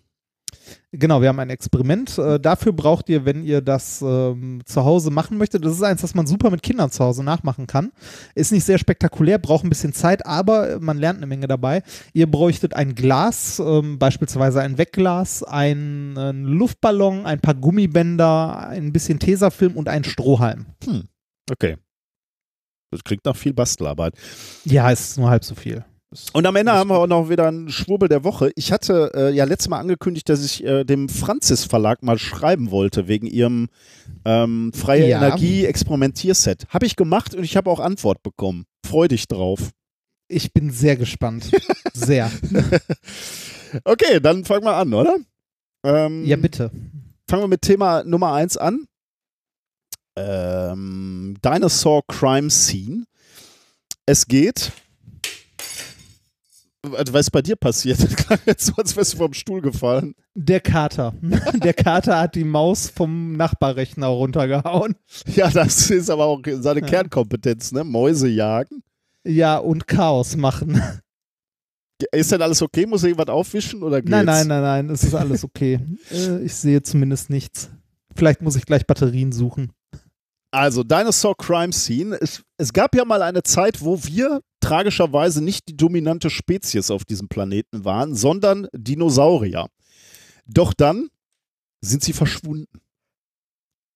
Genau, wir haben ein Experiment. Äh, dafür braucht ihr, wenn ihr das ähm, zu Hause machen möchtet, das ist eins, das man super mit Kindern zu Hause nachmachen kann. Ist nicht sehr spektakulär, braucht ein bisschen Zeit, aber man lernt eine Menge dabei. Ihr bräuchtet ein Glas, ähm, beispielsweise ein Wegglas, einen, einen Luftballon, ein paar Gummibänder, ein bisschen Tesafilm und einen Strohhalm. Okay. Das klingt nach viel Bastelarbeit. Ja, ist nur halb so viel. Und am Ende haben wir auch noch wieder einen Schwurbel der Woche. Ich hatte äh, ja letztes Mal angekündigt, dass ich äh, dem Franzis Verlag mal schreiben wollte wegen ihrem ähm, freie Ja. Energie Experimentierset. Habe ich gemacht und ich habe auch Antwort bekommen. Freu dich drauf. Ich bin sehr gespannt. Sehr. Okay, dann fangen wir an, oder? Ähm, Ja, bitte. Fangen wir mit Thema Nummer 1 an. Ähm, Dinosaur Crime Scene. Es geht. Also, Was ist bei dir passiert? Jetzt so, als wärst du vom Stuhl gefallen. Der Kater. Der Kater hat die Maus vom Nachbarrechner runtergehauen. Ja, das ist aber auch seine Ja. Kernkompetenz, ne? Mäuse jagen. Ja, und Chaos machen. Ist denn alles okay? Muss irgendwas aufwischen oder geht's? Nein, nein, nein, nein, es ist alles okay. Äh, ich sehe zumindest nichts. Vielleicht muss ich gleich Batterien suchen. Also, Dinosaur Crime Scene. Es, es gab ja mal eine Zeit, wo wir tragischerweise nicht die dominante Spezies auf diesem Planeten waren, sondern Dinosaurier. Doch dann sind sie verschwunden.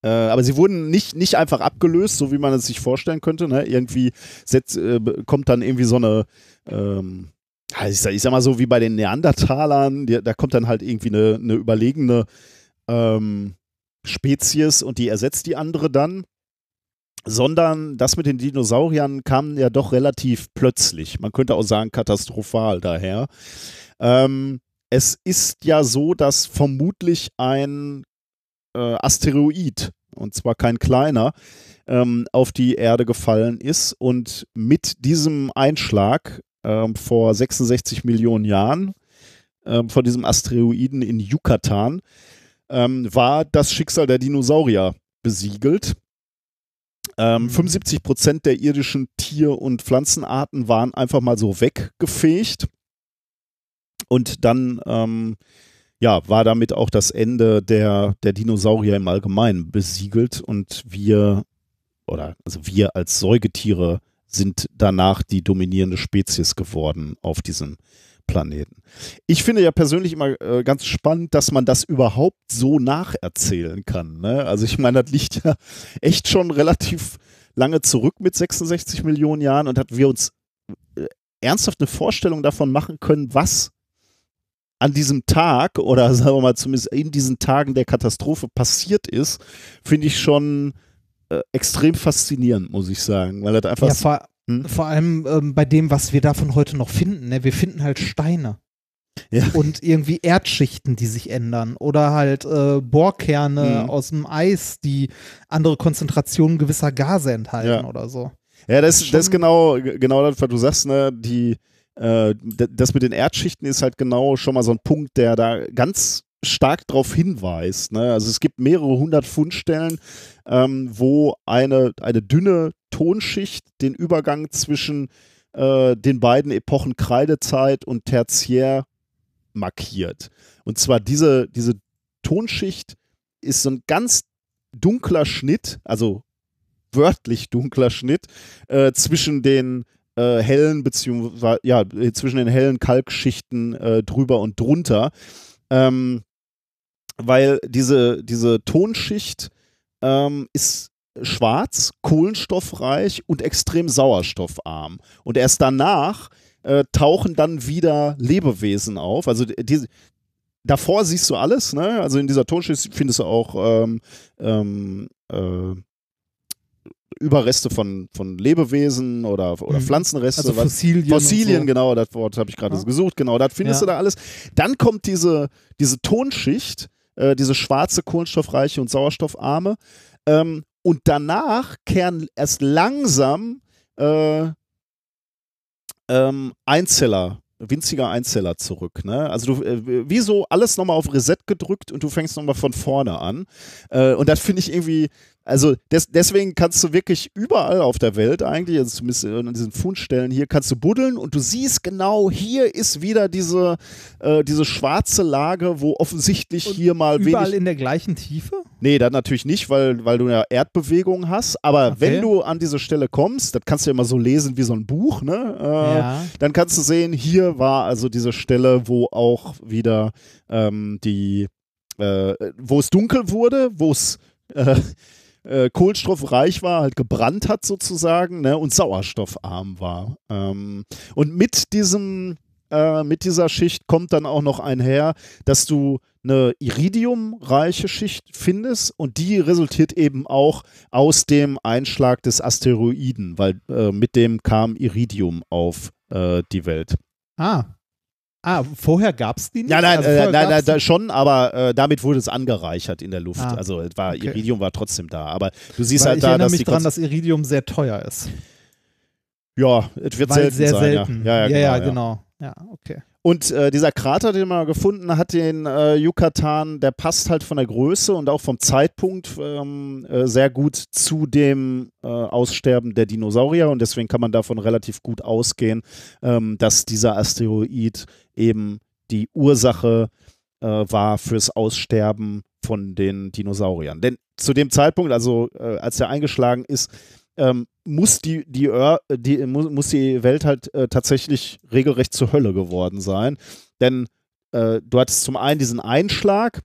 Äh, aber sie wurden nicht, nicht einfach abgelöst, so wie man es sich vorstellen könnte. Ne? Irgendwie setzt, äh, kommt dann irgendwie so eine, ähm, ich, sag, ich sag mal so wie bei den Neandertalern, die, da kommt dann halt irgendwie eine, eine überlegene ähm, Spezies und die ersetzt die andere dann sondern das mit den Dinosauriern kam ja doch relativ plötzlich. Man könnte auch sagen katastrophal daher. Ähm, es ist ja so, dass vermutlich ein äh, Asteroid, und zwar kein kleiner, ähm, auf die Erde gefallen ist und mit diesem Einschlag ähm, vor 66 Millionen Jahren ähm, von diesem Asteroiden in Yucatan ähm, war das Schicksal der Dinosaurier besiegelt. Ähm, 75 Prozent der irdischen Tier- und Pflanzenarten waren einfach mal so weggefegt. Und dann ähm, ja, war damit auch das Ende der, der Dinosaurier im Allgemeinen besiegelt. Und wir, oder also wir als Säugetiere sind danach die dominierende Spezies geworden auf diesem Planeten. Ich finde ja persönlich immer äh, ganz spannend, dass man das überhaupt so nacherzählen kann. Ne? Also ich meine, das liegt ja echt schon relativ lange zurück mit 66 Millionen Jahren und hat wir uns äh, ernsthaft eine Vorstellung davon machen können, was an diesem Tag oder sagen wir mal zumindest in diesen Tagen der Katastrophe passiert ist, finde ich schon äh, extrem faszinierend, muss ich sagen, weil das einfach Ja, vor, Hm? vor allem ähm, bei dem, was wir davon heute noch finden. Ne? Wir finden halt Steine. Ja. Und irgendwie Erdschichten, die sich ändern. Oder halt äh, Bohrkerne Mhm. aus dem Eis, die andere Konzentrationen gewisser Gase enthalten Ja. oder so. Ja, das, das ist genau, genau das, was du sagst, ne? Die, äh, das mit den Erdschichten ist halt genau schon mal so ein Punkt, der da ganz stark darauf hinweist. Ne? Also es gibt mehrere hundert Fundstellen, ähm, wo eine, eine dünne Tonschicht den Übergang zwischen äh, den beiden Epochen Kreidezeit und Tertiär markiert. Und zwar diese, diese Tonschicht ist so ein ganz dunkler Schnitt, also wörtlich dunkler Schnitt, äh, zwischen den äh, hellen, beziehungsweise, ja, zwischen den hellen Kalkschichten äh, drüber und drunter. Ähm, weil diese, diese Tonschicht ähm, ist schwarz, kohlenstoffreich und extrem sauerstoffarm. Und erst danach äh, tauchen dann wieder Lebewesen auf. Also die, davor siehst du alles, ne? Also in dieser Tonschicht findest du auch ähm, ähm, äh, Überreste von, von Lebewesen oder, oder mhm. Pflanzenreste. Also Fossilien. Fossilien, so. genau, das Wort habe ich gerade ja. gesucht, genau, das findest ja. du da alles. Dann kommt diese, diese Tonschicht, äh, diese schwarze, kohlenstoffreiche und sauerstoffarme. Ähm, und danach kehren erst langsam äh, ähm, Einzeller winziger Einzeller zurück. Ne? Also du, äh, wie so alles nochmal auf Reset gedrückt und du fängst nochmal von vorne an. Äh, und das finde ich irgendwie, also des, deswegen kannst du wirklich überall auf der Welt eigentlich, also zumindest an diesen Fundstellen hier, kannst du buddeln und du siehst genau, hier ist wieder diese, äh, diese schwarze Lage, wo offensichtlich und hier mal überall wenig... in der gleichen Tiefe? Nee, dann natürlich nicht, weil, weil du ja Erdbewegung hast. Aber okay. wenn du an diese Stelle kommst, das kannst du ja immer so lesen wie so ein Buch, ne? Äh, ja. Dann kannst du sehen, hier war also diese Stelle, wo auch wieder ähm, die, äh, wo es dunkel wurde, wo es äh, kohlenstoffreich war, halt gebrannt hat sozusagen, ne, und sauerstoffarm war. Ähm, und mit diesem, äh, mit dieser Schicht kommt dann auch noch einher, dass du eine iridiumreiche Schicht findest und die resultiert eben auch aus dem Einschlag des Asteroiden, weil äh, mit dem kam Iridium auf äh, die Welt. Ah, Ah, vorher gab es die nicht? Ja, nein, also äh, nein, nein, da schon, aber äh, damit wurde es angereichert in der Luft. Ah, also war, okay. Iridium war trotzdem da. Aber du siehst Weil halt ich da, erinnere dass mich daran, dass Iridium sehr teuer ist. Ja, es wird Weil selten sehr sein. selten. Ja, ja, ja, ja, genau. Ja, genau. Ja, okay. Und äh, dieser Krater, den man gefunden hat, den äh, Yucatan, der passt halt von der Größe und auch vom Zeitpunkt ähm, äh, sehr gut zu dem äh, Aussterben der Dinosaurier. Und deswegen kann man davon relativ gut ausgehen, ähm, dass dieser Asteroid eben die Ursache äh, war fürs Aussterben von den Dinosauriern. Denn zu dem Zeitpunkt, also äh, als er eingeschlagen ist, ähm, muss, die, die, die, muss, die Welt halt äh, tatsächlich regelrecht zur Hölle geworden sein. Denn äh, du hattest zum einen diesen Einschlag,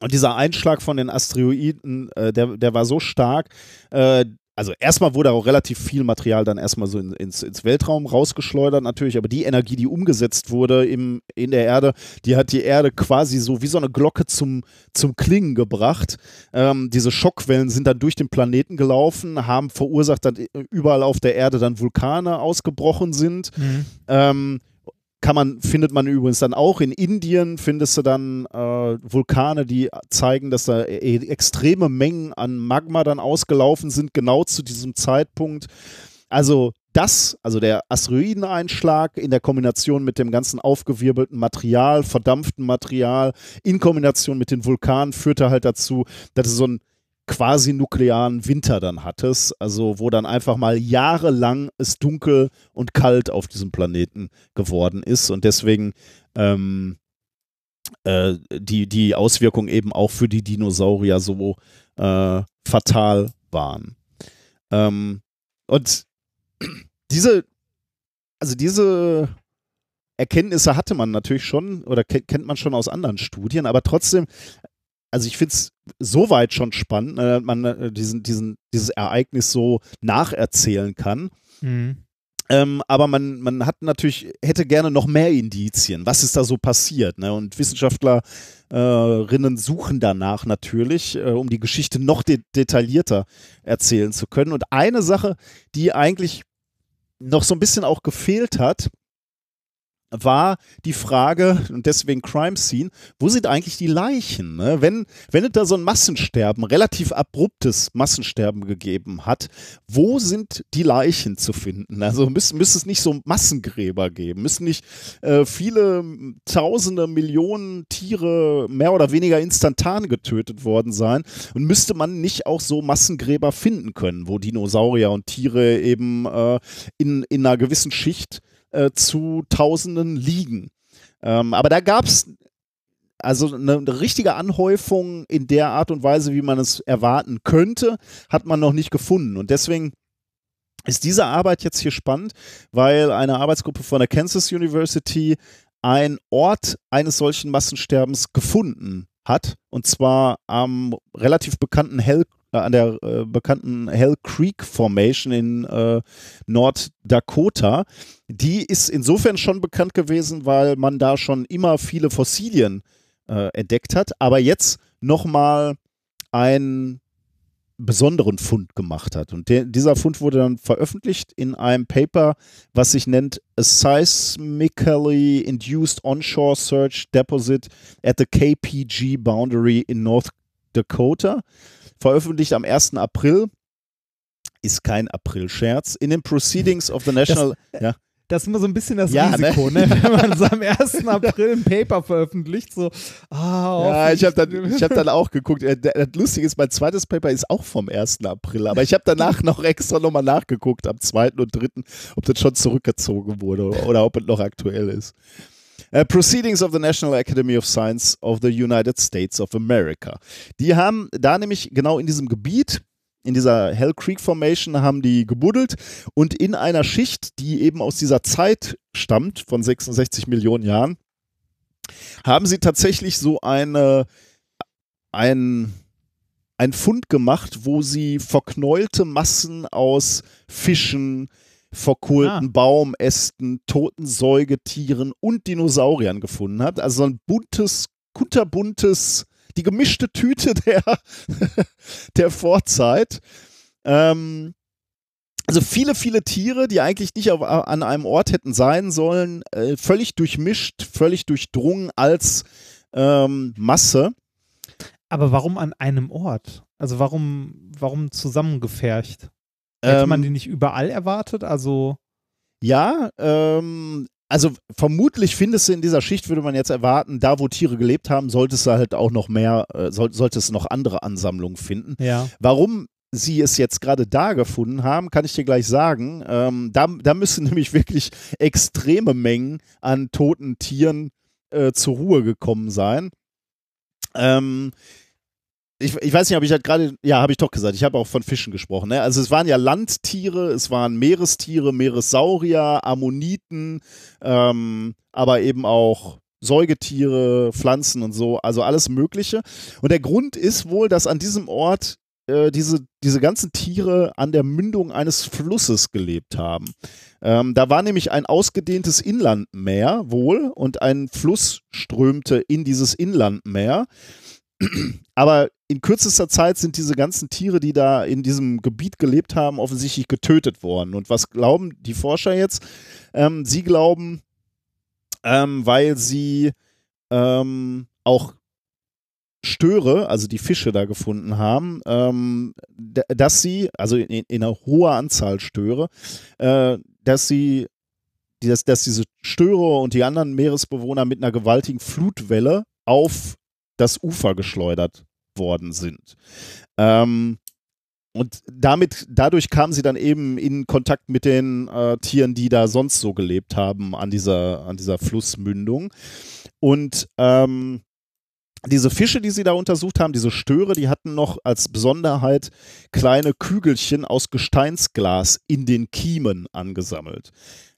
und dieser Einschlag von den Asteroiden, äh, der, der war so stark, äh, also erstmal wurde auch relativ viel Material dann erstmal so in, ins, ins, Weltraum rausgeschleudert natürlich, aber die Energie, die umgesetzt wurde im, in der Erde, die hat die Erde quasi so wie so eine Glocke zum, zum Klingen gebracht. Ähm, diese Schockwellen sind dann durch den Planeten gelaufen, haben verursacht, dass überall auf der Erde dann Vulkane ausgebrochen sind. Mhm. Ähm, kann man, findet man übrigens dann auch in Indien, findest du dann äh, Vulkane, die zeigen, dass da e extreme Mengen an Magma dann ausgelaufen sind, genau zu diesem Zeitpunkt. Also das, also der Asteroideneinschlag in der Kombination mit dem ganzen aufgewirbelten Material, verdampften Material, in Kombination mit den Vulkanen führte halt dazu, dass es so ein quasi nuklearen Winter dann hattest, also wo dann einfach mal jahrelang es dunkel und kalt auf diesem Planeten geworden ist und deswegen ähm, äh, die, die Auswirkungen eben auch für die Dinosaurier so äh, fatal waren. Ähm, und diese, also diese Erkenntnisse hatte man natürlich schon oder kennt man schon aus anderen Studien, aber trotzdem also ich finde es soweit schon spannend, äh, man äh, diesen, diesen, dieses Ereignis so nacherzählen kann. Mhm. Ähm, aber man, man hat natürlich, hätte gerne noch mehr Indizien. Was ist da so passiert? Ne? Und Wissenschaftlerinnen äh, suchen danach natürlich, äh, um die Geschichte noch de detaillierter erzählen zu können. Und eine Sache, die eigentlich noch so ein bisschen auch gefehlt hat, war die Frage, und deswegen Crime Scene, wo sind eigentlich die Leichen? Ne? Wenn, wenn es da so ein Massensterben, relativ abruptes Massensterben gegeben hat, wo sind die Leichen zu finden? Also müsste müsst es nicht so Massengräber geben, müssen nicht äh, viele tausende Millionen Tiere mehr oder weniger instantan getötet worden sein und müsste man nicht auch so Massengräber finden können, wo Dinosaurier und Tiere eben äh, in, in einer gewissen Schicht äh, zu Tausenden liegen. Ähm, aber da gab es also eine, richtige Anhäufung in der Art und Weise, wie man es erwarten könnte, hat man noch nicht gefunden. Und deswegen ist diese Arbeit jetzt hier spannend, weil eine Arbeitsgruppe von der Kansas University einen Ort eines solchen Massensterbens gefunden hat. Und zwar am relativ bekannten Hell an der äh, bekannten Hell Creek Formation in äh, North-Dakota. Die ist insofern schon bekannt gewesen, weil man da schon immer viele Fossilien äh, entdeckt hat, aber jetzt nochmal einen besonderen Fund gemacht hat. Und der, dieser Fund wurde dann veröffentlicht in einem Paper, was sich nennt A Seismically Induced Onshore Search Deposit at the KPG Boundary in North Dakota veröffentlicht am 1. April. Ist kein April-Scherz. In den Proceedings of the National. Das, ja. Das ist immer so ein bisschen das ja, ne? Risiko, ne? ne? wenn man so am 1. April ein Paper veröffentlicht. So, ah, oh, ja, ich habe dann, hab dann auch geguckt. Äh, das Lustige ist, mein zweites Paper ist auch vom 1. April, aber ich habe danach noch extra nochmal nachgeguckt, am 2. und 3., ob das schon zurückgezogen wurde oder ob es noch aktuell ist. Uh, Proceedings of the National Academy of Science of the United States of America. Die haben da nämlich genau in diesem Gebiet in dieser Hell Creek Formation haben die gebuddelt und in einer Schicht, die eben aus dieser Zeit stammt, von 66 Millionen Jahren, haben sie tatsächlich so eine, ein, ein Fund gemacht, wo sie verknäulte Massen aus Fischen, verkohlten ah. Baumästen, toten Säugetieren und Dinosauriern gefunden hat. Also so ein buntes, kunterbuntes, die gemischte Tüte der, der Vorzeit. Ähm, also viele, viele Tiere, die eigentlich nicht auf, an einem Ort hätten sein sollen, äh, völlig durchmischt, völlig durchdrungen als ähm, Masse. Aber warum an einem Ort? Also warum, warum zusammengefercht? Hätte ähm, man die nicht überall erwartet? Also. Ja, ähm, also vermutlich findest du in dieser Schicht, würde man jetzt erwarten, da wo Tiere gelebt haben, solltest du halt auch noch mehr, äh, soll, solltest du noch andere Ansammlungen finden. Ja. Warum sie es jetzt gerade da gefunden haben, kann ich dir gleich sagen. Ähm, da, da müssen nämlich wirklich extreme Mengen an toten Tieren äh, zur Ruhe gekommen sein. Ähm, ich, ich weiß nicht, ob ich halt gerade, ja, habe ich doch gesagt, ich habe auch von Fischen gesprochen. Ne? Also es waren ja Landtiere, es waren Meerestiere, Meeressaurier, Ammoniten, ähm, aber eben auch Säugetiere, Pflanzen und so, also alles Mögliche. Und der Grund ist wohl, dass an diesem Ort äh, diese, diese ganzen Tiere an der Mündung eines Flusses gelebt haben. Ähm, da war nämlich ein ausgedehntes Inlandmeer wohl und ein Fluss strömte in dieses Inlandmeer. Aber in kürzester Zeit sind diese ganzen Tiere, die da in diesem Gebiet gelebt haben, offensichtlich getötet worden. Und was glauben die Forscher jetzt? Ähm, sie glauben, ähm, weil sie ähm, auch Störe, also die Fische da gefunden haben, ähm, dass sie, also in, in, einer hohen Anzahl Störe, äh, dass sie, dass, dass diese Störe und die anderen Meeresbewohner mit einer gewaltigen Flutwelle auf das Ufer geschleudert worden sind. Ähm, und damit, dadurch kamen sie dann eben in Kontakt mit den äh, Tieren, die da sonst so gelebt haben an dieser, an dieser Flussmündung. Und ähm, diese Fische, die sie da untersucht haben, diese Störe, die hatten noch als Besonderheit kleine Kügelchen aus Gesteinsglas in den Kiemen angesammelt.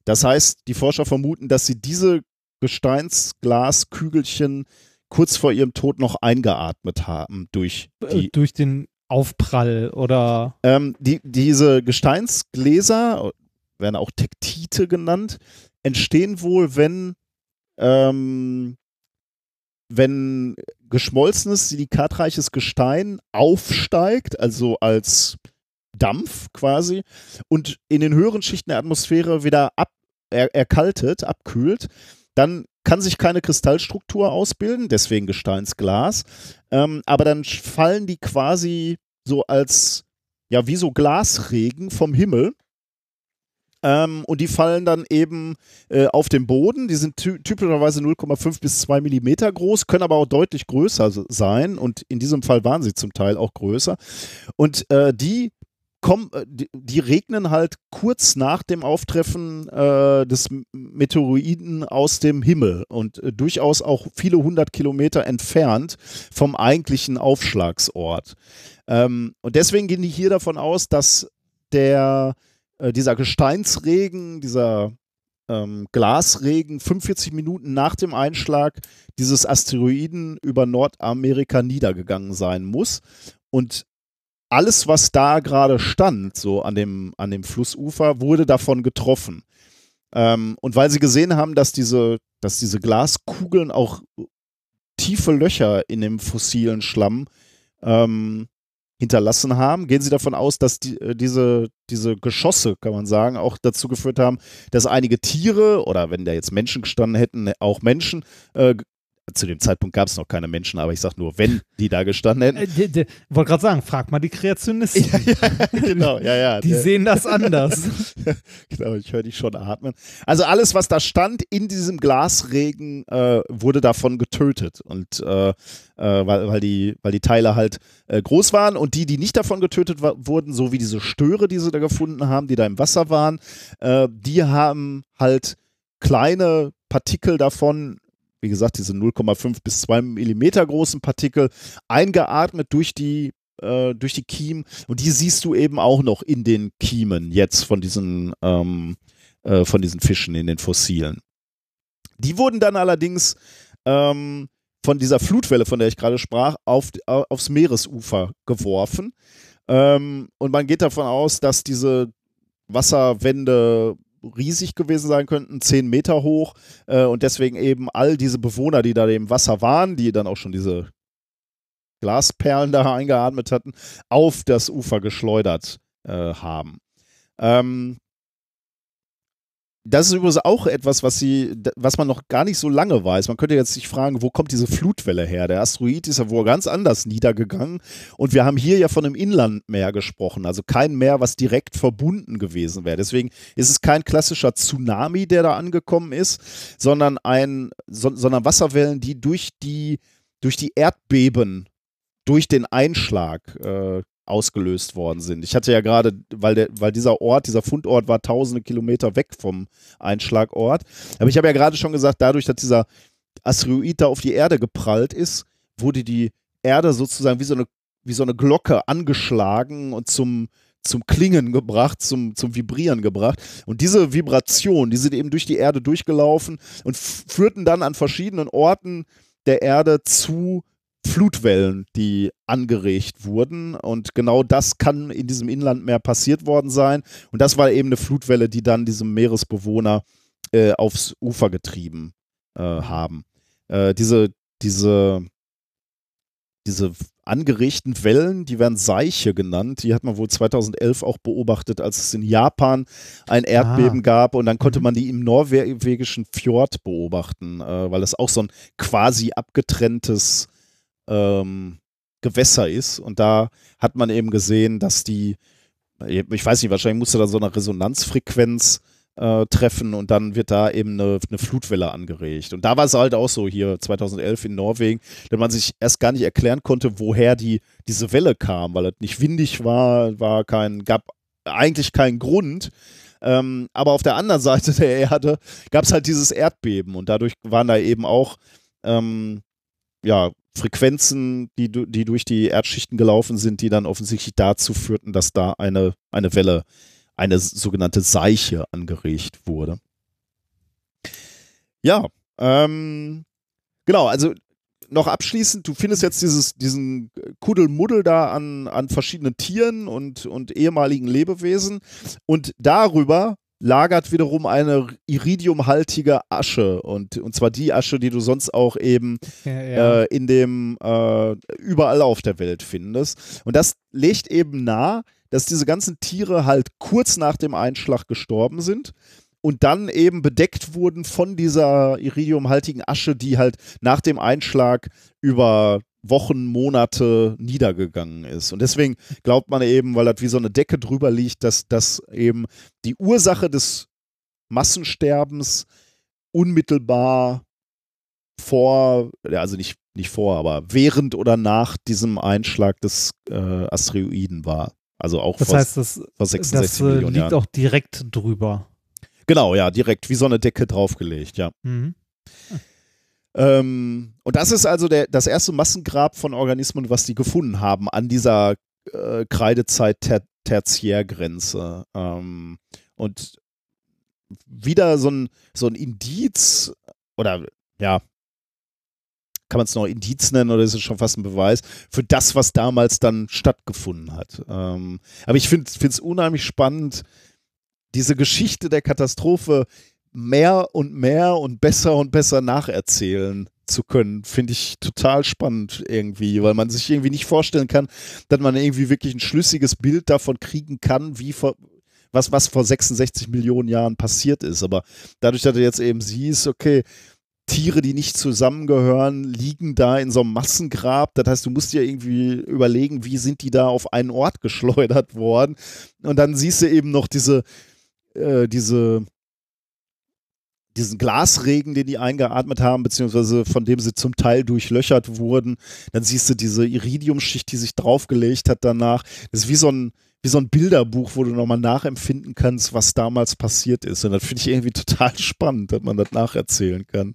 Das heißt, die Forscher vermuten, dass sie diese Gesteinsglaskügelchen kurz vor ihrem Tod noch eingeatmet haben durch äh, die, durch den Aufprall oder ähm, die, diese Gesteinsgläser werden auch Tektite genannt entstehen wohl wenn ähm, wenn geschmolzenes silikatreiches Gestein aufsteigt also als Dampf quasi und in den höheren Schichten der Atmosphäre wieder ab er, erkaltet abkühlt dann kann sich keine Kristallstruktur ausbilden, deswegen Gesteinsglas. Ähm, aber dann fallen die quasi so als, ja, wie so Glasregen vom Himmel. Ähm, und die fallen dann eben äh, auf den Boden. Die sind ty typischerweise 0,5 bis 2 Millimeter groß, können aber auch deutlich größer sein. Und in diesem Fall waren sie zum Teil auch größer. Und äh, die kommen, äh, die, regnen halt kurz nach dem Auftreffen äh, des Meteoroiden aus dem Himmel und äh, durchaus auch viele hundert Kilometer entfernt vom eigentlichen Aufschlagsort. Ähm, und deswegen gehen die hier davon aus, dass der, äh, dieser Gesteinsregen, dieser ähm, Glasregen 45 Minuten nach dem Einschlag dieses Asteroiden über Nordamerika niedergegangen sein muss. Und alles, was da gerade stand, so an dem, an dem Flussufer, wurde davon getroffen. Ähm, und weil sie gesehen haben, dass diese, dass diese Glaskugeln auch tiefe Löcher in dem fossilen Schlamm ähm, hinterlassen haben, gehen sie davon aus, dass die, äh, diese, diese Geschosse, kann man sagen, auch dazu geführt haben, dass einige Tiere oder wenn da jetzt Menschen gestanden hätten, auch Menschen äh, zu dem Zeitpunkt gab es noch keine Menschen, aber ich sag nur, wenn die da gestanden hätten. Äh, Wollte gerade sagen, frag mal die Kreationisten. ja, ja, genau, ja, ja. Die sehen das anders. genau, ich höre dich schon atmen. Also alles, was da stand in diesem Glasregen, äh, wurde davon getötet. Und äh, äh, weil, weil, die, weil die Teile halt äh, groß waren und die, die nicht davon getötet wurden, so wie diese Störe, die sie da gefunden haben, die da im Wasser waren, äh, die haben halt kleine Partikel davon wie gesagt, diese 0,5 bis 2 Millimeter großen Partikel eingeatmet durch die äh, durch die Kiemen und die siehst du eben auch noch in den Kiemen jetzt von diesen ähm, äh, von diesen Fischen in den Fossilen. Die wurden dann allerdings ähm, von dieser Flutwelle, von der ich gerade sprach, auf, aufs Meeresufer geworfen. Ähm, und man geht davon aus, dass diese Wasserwände riesig gewesen sein könnten, zehn Meter hoch äh, und deswegen eben all diese Bewohner, die da im Wasser waren, die dann auch schon diese Glasperlen da eingeatmet hatten, auf das Ufer geschleudert äh, haben. Ähm, das ist übrigens auch etwas, was sie, was man noch gar nicht so lange weiß. Man könnte jetzt sich fragen, wo kommt diese Flutwelle her? Der Asteroid ist ja wohl ganz anders niedergegangen. Und wir haben hier ja von einem Inlandmeer gesprochen, also kein Meer, was direkt verbunden gewesen wäre. Deswegen ist es kein klassischer Tsunami, der da angekommen ist, sondern ein, so, sondern Wasserwellen, die durch die, durch die Erdbeben durch den Einschlag äh, ausgelöst worden sind. Ich hatte ja gerade, weil, weil dieser Ort, dieser Fundort war tausende Kilometer weg vom Einschlagort. Aber ich habe ja gerade schon gesagt, dadurch, dass dieser Asteroid da auf die Erde geprallt ist, wurde die Erde sozusagen wie so eine, wie so eine Glocke angeschlagen und zum, zum Klingen gebracht, zum, zum Vibrieren gebracht. Und diese Vibration, die sind eben durch die Erde durchgelaufen und führten dann an verschiedenen Orten der Erde zu Flutwellen, die angeregt wurden. Und genau das kann in diesem Inlandmeer passiert worden sein. Und das war eben eine Flutwelle, die dann diesem Meeresbewohner äh, aufs Ufer getrieben äh, haben. Äh, diese, diese, diese angeregten Wellen, die werden Seiche genannt. Die hat man wohl 2011 auch beobachtet, als es in Japan ein Erdbeben ah. gab. Und dann konnte mhm. man die im norwegischen Fjord beobachten, äh, weil es auch so ein quasi abgetrenntes ähm, Gewässer ist. Und da hat man eben gesehen, dass die, ich weiß nicht, wahrscheinlich musste da so eine Resonanzfrequenz äh, treffen und dann wird da eben eine, eine, Flutwelle angeregt. Und da war es halt auch so hier 2011 in Norwegen, dass man sich erst gar nicht erklären konnte, woher die, diese Welle kam, weil es nicht windig war, war kein, gab eigentlich keinen Grund. Ähm, aber auf der anderen Seite der Erde gab es halt dieses Erdbeben und dadurch waren da eben auch ähm, ja, Frequenzen, die, die durch die Erdschichten gelaufen sind, die dann offensichtlich dazu führten, dass da eine, eine Welle, eine sogenannte Seiche angeregt wurde. Ja, ähm, genau, also noch abschließend, du findest jetzt dieses, diesen Kuddelmuddel da an, an verschiedenen Tieren und, und ehemaligen Lebewesen und darüber lagert wiederum eine iridiumhaltige Asche und, und zwar die Asche, die du sonst auch eben ja, ja. Äh, in dem äh, überall auf der Welt findest. Und das legt eben nahe, dass diese ganzen Tiere halt kurz nach dem Einschlag gestorben sind und dann eben bedeckt wurden von dieser iridiumhaltigen Asche, die halt nach dem Einschlag über Wochen, Monate niedergegangen ist. Und deswegen glaubt man eben, weil das wie so eine Decke drüber liegt, dass das eben die Ursache des Massensterbens unmittelbar vor, also nicht, nicht vor, aber während oder nach diesem Einschlag des äh, Asteroiden war. Also auch das vor, heißt, das, vor 66 das Millionen liegt Jahren. auch direkt drüber. Genau, ja, direkt wie so eine Decke draufgelegt, ja. Mhm. Ähm, und das ist also der, das erste Massengrab von Organismen, was die gefunden haben an dieser äh, Kreidezeit -Ter Tertiärgrenze. Ähm, und wieder so ein, so ein Indiz oder ja, kann man es noch Indiz nennen oder ist es schon fast ein Beweis für das, was damals dann stattgefunden hat. Ähm, aber ich finde es unheimlich spannend, diese Geschichte der Katastrophe mehr und mehr und besser und besser nacherzählen zu können, finde ich total spannend irgendwie, weil man sich irgendwie nicht vorstellen kann, dass man irgendwie wirklich ein schlüssiges Bild davon kriegen kann, wie vor, was, was vor 66 Millionen Jahren passiert ist. Aber dadurch, dass du jetzt eben siehst, okay, Tiere, die nicht zusammengehören, liegen da in so einem Massengrab. Das heißt, du musst dir irgendwie überlegen, wie sind die da auf einen Ort geschleudert worden. Und dann siehst du eben noch diese, äh, diese, diesen Glasregen, den die eingeatmet haben, beziehungsweise von dem sie zum Teil durchlöchert wurden. Dann siehst du diese Iridiumschicht, die sich draufgelegt hat danach. Das ist wie so ein, wie so ein Bilderbuch, wo du nochmal nachempfinden kannst, was damals passiert ist. Und das finde ich irgendwie total spannend, dass man das nacherzählen kann.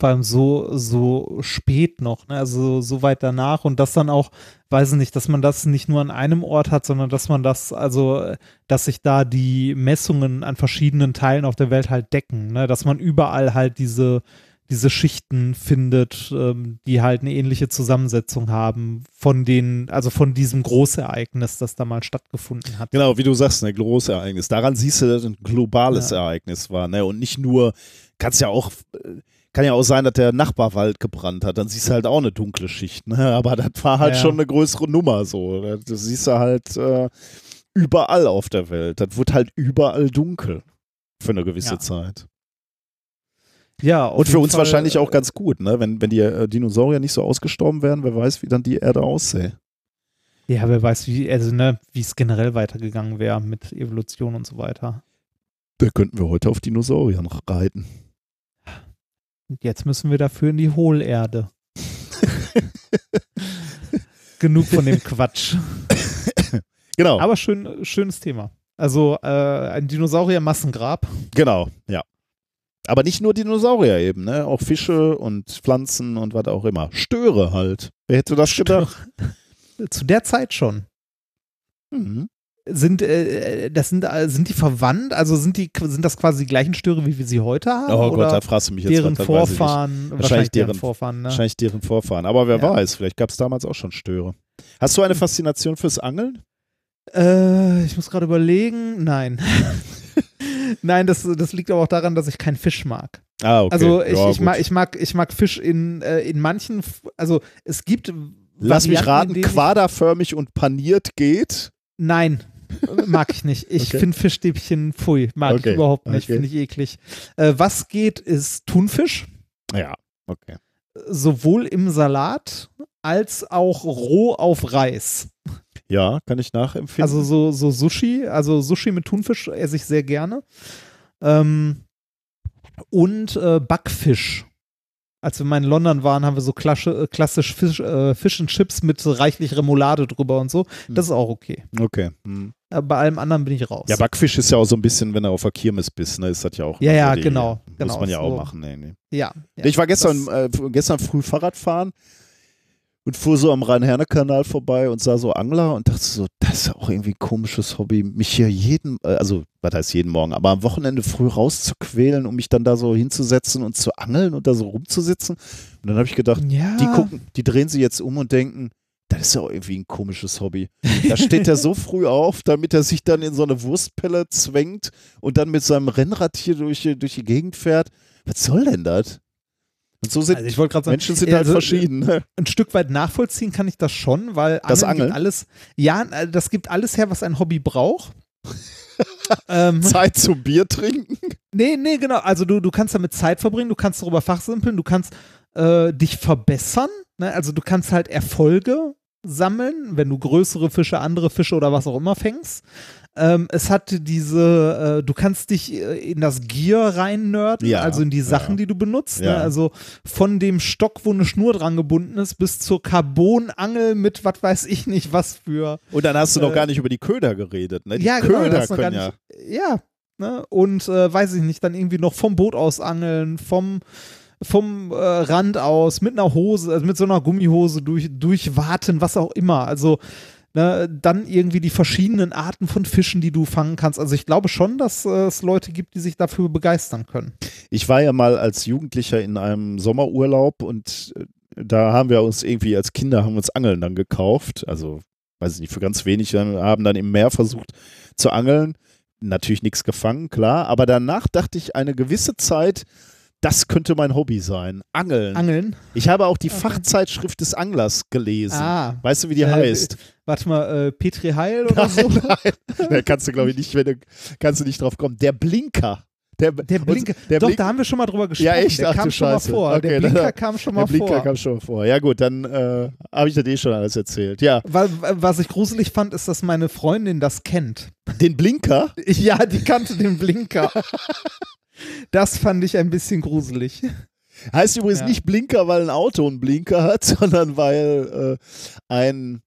Vor allem so, so spät noch, ne? also so weit danach und das dann auch, weiß ich nicht, dass man das nicht nur an einem Ort hat, sondern dass man das, also, dass sich da die Messungen an verschiedenen Teilen auf der Welt halt decken, ne? dass man überall halt diese, diese Schichten findet, ähm, die halt eine ähnliche Zusammensetzung haben von den, also von diesem Großereignis, das da mal stattgefunden hat. Genau, wie du sagst, ein Großereignis. Daran siehst du, dass es ein globales Ja. Ereignis war, ne? Und nicht nur, kannst ja auch, äh, kann ja auch sein, dass der Nachbarwald gebrannt hat, dann siehst du halt auch eine dunkle Schicht, ne? Aber das war halt Ja. schon eine größere Nummer so. Das siehst du halt äh, überall auf der Welt. Das wird halt überall dunkel für eine gewisse Ja. Zeit. Ja, Und für uns Fall, wahrscheinlich auch äh, ganz gut, ne? Wenn, wenn die äh, Dinosaurier nicht so ausgestorben wären, wer weiß, wie dann die Erde aussähe. Ja, wer weiß, wie, also, ne, wie es generell weitergegangen wäre mit Evolution und so weiter. Da könnten wir heute auf Dinosauriern reiten. Und jetzt müssen wir dafür in die Hohlerde. Genug von dem Quatsch. Genau. Aber schön, schönes Thema. Also äh, ein Dinosaurier-Massengrab. Genau, ja. Aber nicht nur Dinosaurier eben, ne? Auch Fische und Pflanzen und was auch immer. Störe halt. Wer hätte das gedacht? Zu der Zeit schon. Mhm. Sind, äh, das sind, äh, sind die verwandt? Also sind, die, sind das quasi die gleichen Störe, wie wir sie heute haben? Oh Gott, da fragst du mich jetzt deren was. Vorfahren, wahrscheinlich deren, deren- Vorfahren, ne? Wahrscheinlich deren Vorfahren. Aber wer Ja. weiß, vielleicht gab es damals auch schon Störe. Hast du eine Faszination fürs Angeln? Äh, ich muss gerade überlegen. Nein. Nein, das, das liegt aber auch daran, dass ich keinen Fisch mag. Ah, okay. Also ich, ja, ich, mag, ich, mag, ich mag Fisch in, äh, in manchen, also es gibt Lass mich Varianten, raten, in denen ich- quaderförmig und paniert geht. Nein, mag ich nicht. Ich Okay. finde Fischstäbchen, pfui, mag Okay, ich überhaupt nicht, okay. finde ich eklig. Äh, was geht, ist Thunfisch, Ja, okay. sowohl im Salat als auch roh auf Reis. Ja, kann ich nachempfinden. Also so, so Sushi, also Sushi mit Thunfisch esse ich sehr gerne. Ähm, und äh, Backfisch. Als wir mal in London waren, haben wir so klasche, äh, klassisch Fisch, äh, Fish and Chips mit reichlich Remoulade drüber und so. Das ist auch okay. okay. Hm. Äh, bei allem anderen bin ich raus. Ja, Backfisch ist ja auch so ein bisschen, wenn er auf der Kirmes bist, ne, ist das ja auch. Ja, ja, genau, Muss genau, man ja auch so. machen. Nee, nee. ja, ja. ich war gestern, äh, gestern früh Fahrrad fahren und fuhr so am Rhein-Herne-Kanal vorbei und sah so Angler und dachte so, das ist ja auch irgendwie ein komisches Hobby, mich hier jeden, äh, also was heißt jeden Morgen, aber am Wochenende früh rauszuquälen, um mich dann da so hinzusetzen und zu angeln und da so rumzusitzen. Und dann habe ich gedacht, ja. die gucken, die drehen sich jetzt um und denken, das ist ja auch irgendwie ein komisches Hobby. Da steht er so früh auf, damit er sich dann in so eine Wurstpelle zwängt und dann mit seinem Rennrad hier durch, die- durch die Gegend fährt. Was soll denn das? Und so sind Also ich sagen, Menschen sind halt also, verschieden. Ne? ein Stück weit nachvollziehen kann ich das schon, weil Das Angeln alles, ja, äh, das gibt alles her, was ein Hobby braucht. ähm, Zeit zum Bier trinken? nee, nee, genau. Also du, du kannst damit Zeit verbringen, du kannst darüber fachsimpeln, du kannst äh, dich verbessern. Ne? Also du kannst halt Erfolge sammeln, wenn du größere Fische, andere Fische oder was auch immer fängst. Ähm, es hat diese, äh, du kannst dich äh, in das Gear rein nerden, Ja, also in die Sachen, ja. die du benutzt. Ja. Ne? Also von dem Stock, wo eine Schnur dran gebunden ist, bis zur Carbonangel mit was weiß ich nicht was für. Und dann hast du noch Äh, gar nicht über die Köder geredet, ne? Die ja, genau, Köder noch können ja. nicht, ja. Ne? Und äh, weiß ich nicht, dann irgendwie noch vom Boot aus angeln, vom vom äh, Rand aus, mit einer Hose, also mit so einer Gummihose durch, durchwaten, was auch immer. Also ne, dann irgendwie die verschiedenen Arten von Fischen, die du fangen kannst. Also ich glaube schon, dass äh, es Leute gibt, die sich dafür begeistern können. Ich war ja mal als Jugendlicher in einem Sommerurlaub und äh, da haben wir uns irgendwie als Kinder haben uns Angeln dann gekauft. Also, weiß ich nicht, für ganz wenig. Haben dann im Meer versucht zu angeln. Natürlich nichts gefangen, klar. Aber danach dachte ich eine gewisse Zeit, das könnte mein Hobby sein. Angeln. Angeln. ich habe auch die Okay. Fachzeitschrift des Anglers gelesen. Ah. Weißt du, wie die Äh, heißt? Warte mal, äh, Petri Heil oder so? Nein, da kannst du, glaube ich, nicht, wenn du, kannst du nicht drauf kommen. Der Blinker. Der, Der Blinker. Der Doch, Blink- da haben wir schon mal drüber gesprochen. Ja, echt? Der Ach, kam schon Scheiße. mal vor. Okay, der dann- Blinker kam schon mal der Blinker vor. kam schon vor. Ja, gut, dann äh, habe ich das eh schon alles erzählt. Ja, Weil, was ich gruselig fand, ist, dass meine Freundin das kennt. den Blinker. Ja, die kannte den Blinker. Das fand ich ein bisschen gruselig. Heißt übrigens Ja. nicht Blinker, weil ein Auto einen Blinker hat, sondern weil äh, ein,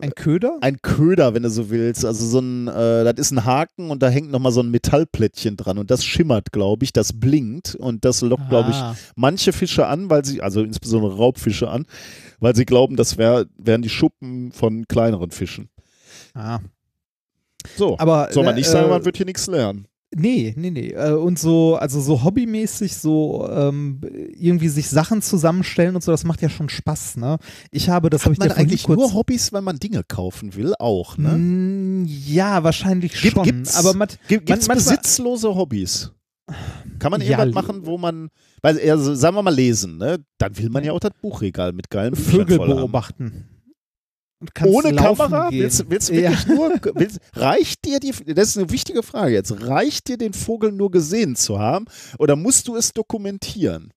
Ein Köder? ein Köder, wenn du so willst, also so ein, äh, das ist ein Haken und da hängt nochmal so ein Metallplättchen dran und das schimmert, glaube ich, das blinkt und das lockt, glaube ich, Ah. manche Fische an, weil sie, also insbesondere Raubfische an, weil sie glauben, das wär, wären die Schuppen von kleineren Fischen. Ah. So, Aber, soll man äh, nicht sagen, äh, man wird hier nichts lernen. Nee, nee, nee. Äh, Und so, also so hobbymäßig, so ähm, irgendwie sich Sachen zusammenstellen und so, das macht ja schon Spaß, ne? Ich habe, das habe ich Hat man dir vorhin eigentlich nur Hobbys, wenn man Dinge kaufen will, auch, ne? Mm, Ja, wahrscheinlich Gibt- schon. gibt's- aber mat, Gibt es man- besitzlose Hobbys? Kann man Ja, irgendwas machen, wo man, weil, also, sagen wir mal lesen, ne? Dann will man ja auch das Buchregal mit geilen Vögel voll haben. beobachten. Kannst Ohne Kamera? Gehen. Willst, willst du Ja. wirklich nur, willst, reicht dir die, das ist eine wichtige Frage jetzt, reicht dir den Vogel nur gesehen zu haben oder musst du es dokumentieren?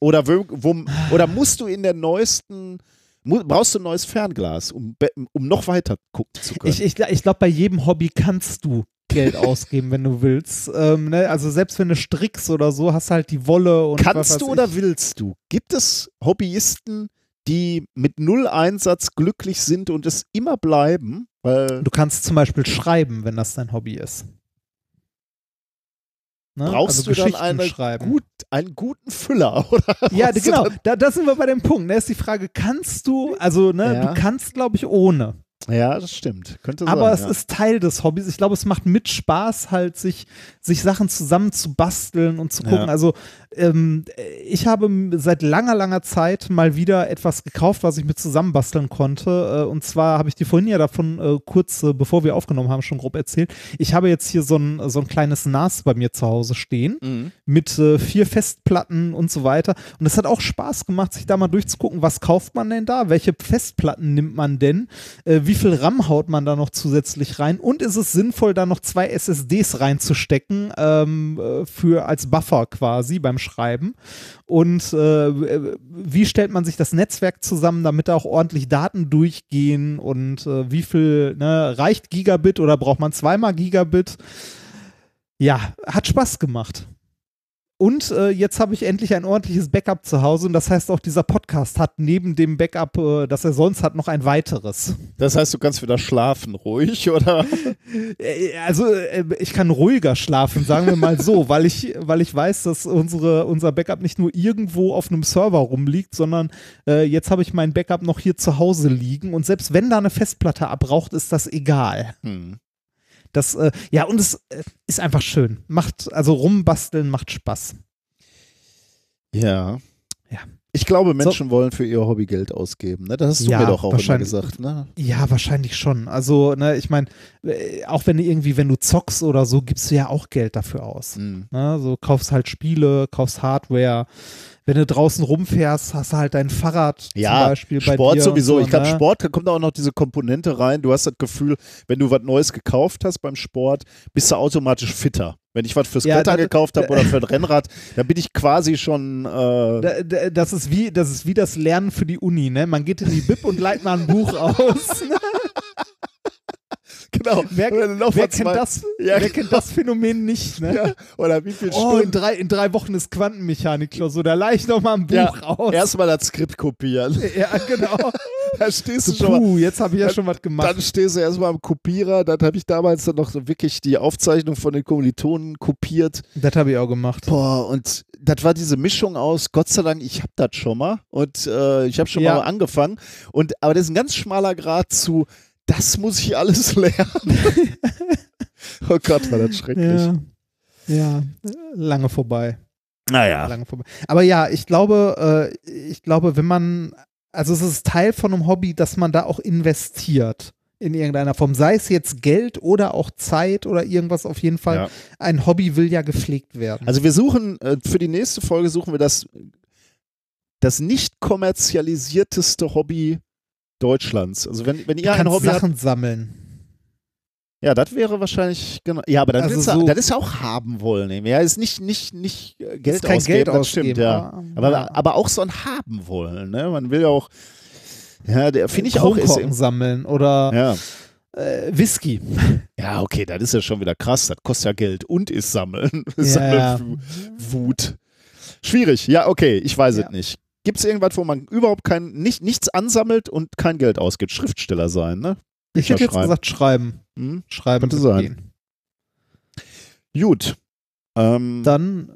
Oder, wo, wo, oder musst du in der neuesten, brauchst du ein neues Fernglas, um, um noch weiter gucken zu können? Ich, ich, ich glaube, bei jedem Hobby kannst du Geld ausgeben, wenn du willst. Ähm, ne? Also selbst wenn du strickst oder so, hast halt die Wolle und Kannst du ich. oder willst du? Gibt es Hobbyisten, die mit null Einsatz glücklich sind und es immer bleiben? Weil Du kannst zum Beispiel schreiben, wenn das dein Hobby ist. Ne? brauchst also du dann eine schreiben. gut, einen guten Füller, oder? ja, genau. Da, da sind wir bei dem Punkt. Da ist die Frage, kannst du, also ne, Ja. du kannst, glaube ich, ohne. Ja, das stimmt. Könnte Aber sein, es ja. ist Teil des Hobbys. Ich glaube, es macht mit Spaß, halt sich, sich Sachen zusammen zu basteln und zu gucken. Ja. Also ähm, ich habe seit langer, langer Zeit mal wieder etwas gekauft, was ich mir zusammenbasteln konnte. Äh, und zwar habe ich dir vorhin ja davon äh, kurz, äh, bevor wir aufgenommen haben, schon grob erzählt. Ich habe jetzt hier so ein, so ein kleines NAS bei mir zu Hause stehen Mhm. mit äh, vier Festplatten und so weiter. Und es hat auch Spaß gemacht, sich da mal durchzugucken, was kauft man denn da, welche Festplatten nimmt man denn, äh, wie viel RAM haut man da noch zusätzlich rein und ist es sinnvoll, da noch zwei SSDs reinzustecken ähm, äh, für als Buffer quasi beim Schreiben. Und äh, wie stellt man sich das Netzwerk zusammen, damit da auch ordentlich Daten durchgehen und äh, wie viel ne, reicht Gigabit oder braucht man zweimal Gigabit? Ja, hat Spaß gemacht. Und äh, jetzt habe ich endlich ein ordentliches Backup zu Hause und das heißt auch dieser Podcast hat neben dem Backup, äh, das er sonst hat, noch ein weiteres. Das heißt, du kannst wieder schlafen, ruhig, oder? Äh, Also äh, ich kann ruhiger schlafen, sagen wir mal so, weil ich, weil ich weiß, dass unsere, unser Backup nicht nur irgendwo auf einem Server rumliegt, sondern äh, jetzt habe ich mein Backup noch hier zu Hause liegen und selbst wenn da eine Festplatte abbraucht, ist das egal. Hm. Das, äh, ja, und es äh, ist einfach schön. Macht, also rumbasteln macht Spaß. Ja. Ja. Ich glaube, Menschen wollen für ihr Hobby Geld ausgeben. Ne? Das hast du Ja, mir doch auch immer wahrscheinlich. gesagt. Ne? Ja, wahrscheinlich schon. Also, ne, ich meine, äh, auch wenn du irgendwie, wenn du zockst oder so, gibst du ja auch Geld dafür aus. Hm. Ne? So kaufst halt Spiele, kaufst Hardware. Wenn du draußen rumfährst, hast du halt dein Fahrrad ja, zum Beispiel bei Sport dir. sowieso. so, ich glaube, ne? Sport da kommt auch noch diese Komponente rein. Du hast das Gefühl, wenn du was Neues gekauft hast beim Sport, bist du automatisch fitter. Wenn ich was fürs Ja, Klettern gekauft habe oder für ein Rennrad, dann bin ich quasi schon. Äh, Da- da- Das ist, wie, das ist wie das Lernen für die Uni, ne? Man geht in die Bib und leiht mal ein Buch aus. genau. Wer, wer, mal kennt, das, Ja, wer genau. kennt das Phänomen nicht, ne? Ja, oder wie viel Oh, in drei, in drei Wochen ist Quantenmechanik-Klausur, da leih ich noch mal ein Buch Ja, aus. Erstmal das Skript kopieren. Ja, genau. Da stehst du schon mal. Puh, jetzt habe ich ja Dann- schon was gemacht. Dann stehst du erstmal am Kopierer. Dann habe ich damals dann noch so wirklich die Aufzeichnung von den Kommilitonen kopiert. Das habe ich auch gemacht. Boah, und das war diese Mischung aus, Gott sei Dank, ich habe das schon mal und äh, ich habe schon Ja. mal angefangen. Und, aber das ist ein ganz schmaler Grad zu, das muss ich alles lernen. oh Gott, war das schrecklich. Ja. ja, lange vorbei. Naja. Lange vorbei. Aber ja, ich glaube, äh, ich glaube, wenn man, also es ist Teil von einem Hobby, dass man da auch investiert in irgendeiner Form, sei es jetzt Geld oder auch Zeit oder irgendwas auf jeden Fall. Ja. Ein Hobby will ja gepflegt werden. Also wir suchen, äh, für die nächste Folge suchen wir das, das nicht kommerzialisierteste Hobby Deutschlands. Also wenn, wenn ihr ein Hobby habt, Sachen sammeln. ja, das wäre wahrscheinlich, genau, ja, aber dann Also ist so- das ist ja auch haben wollen. eben. Ja, ist nicht, nicht, nicht äh, Geld kein ausgeben, Geld das ausgeben, stimmt, ja. aber- Aber, ja. aber auch so ein haben wollen, ne? Man will ja auch, ja, der finde ich auch, ist, sammeln oder ja. äh, Whisky. ja, okay, das ist ja schon wieder krass, das kostet ja Geld und ist Sammeln. Ja. Sammelwut. Schwierig, ja, okay, ich weiß es nicht. Gibt es irgendwas, wo man überhaupt kein, nicht, nichts ansammelt und kein Geld ausgibt? Schriftsteller sein, ne? Ich hätte jetzt schreiben. gesagt, schreiben. Hm? Schreiben Könnte sein. gehen. Gut. Ähm, Dann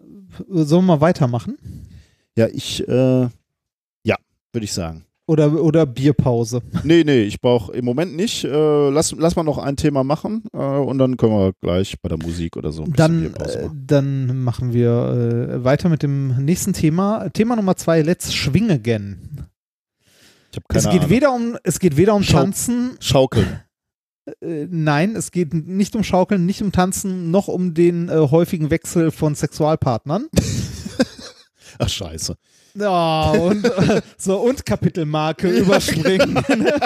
sollen wir mal weitermachen? ja, ich, äh, ja, würde ich sagen. Oder, oder Bierpause. Nee, nee, ich brauche im Moment nicht. Äh, lass, lass mal noch ein Thema machen äh, und dann können wir gleich bei der Musik oder so ein bisschen Dann, Bierpause äh, machen. dann machen wir äh, weiter mit dem nächsten Thema. Thema Nummer zwei, Let's Schwing Again. Ich habe keine Es geht, Ahnung. weder um, es geht weder um Schau- Tanzen, Schaukeln. äh, nein, es geht nicht um Schaukeln, nicht um Tanzen, noch um den äh, häufigen Wechsel von Sexualpartnern. Ach, scheiße. Ja, und, äh, so, und Kapitelmarke überspringen.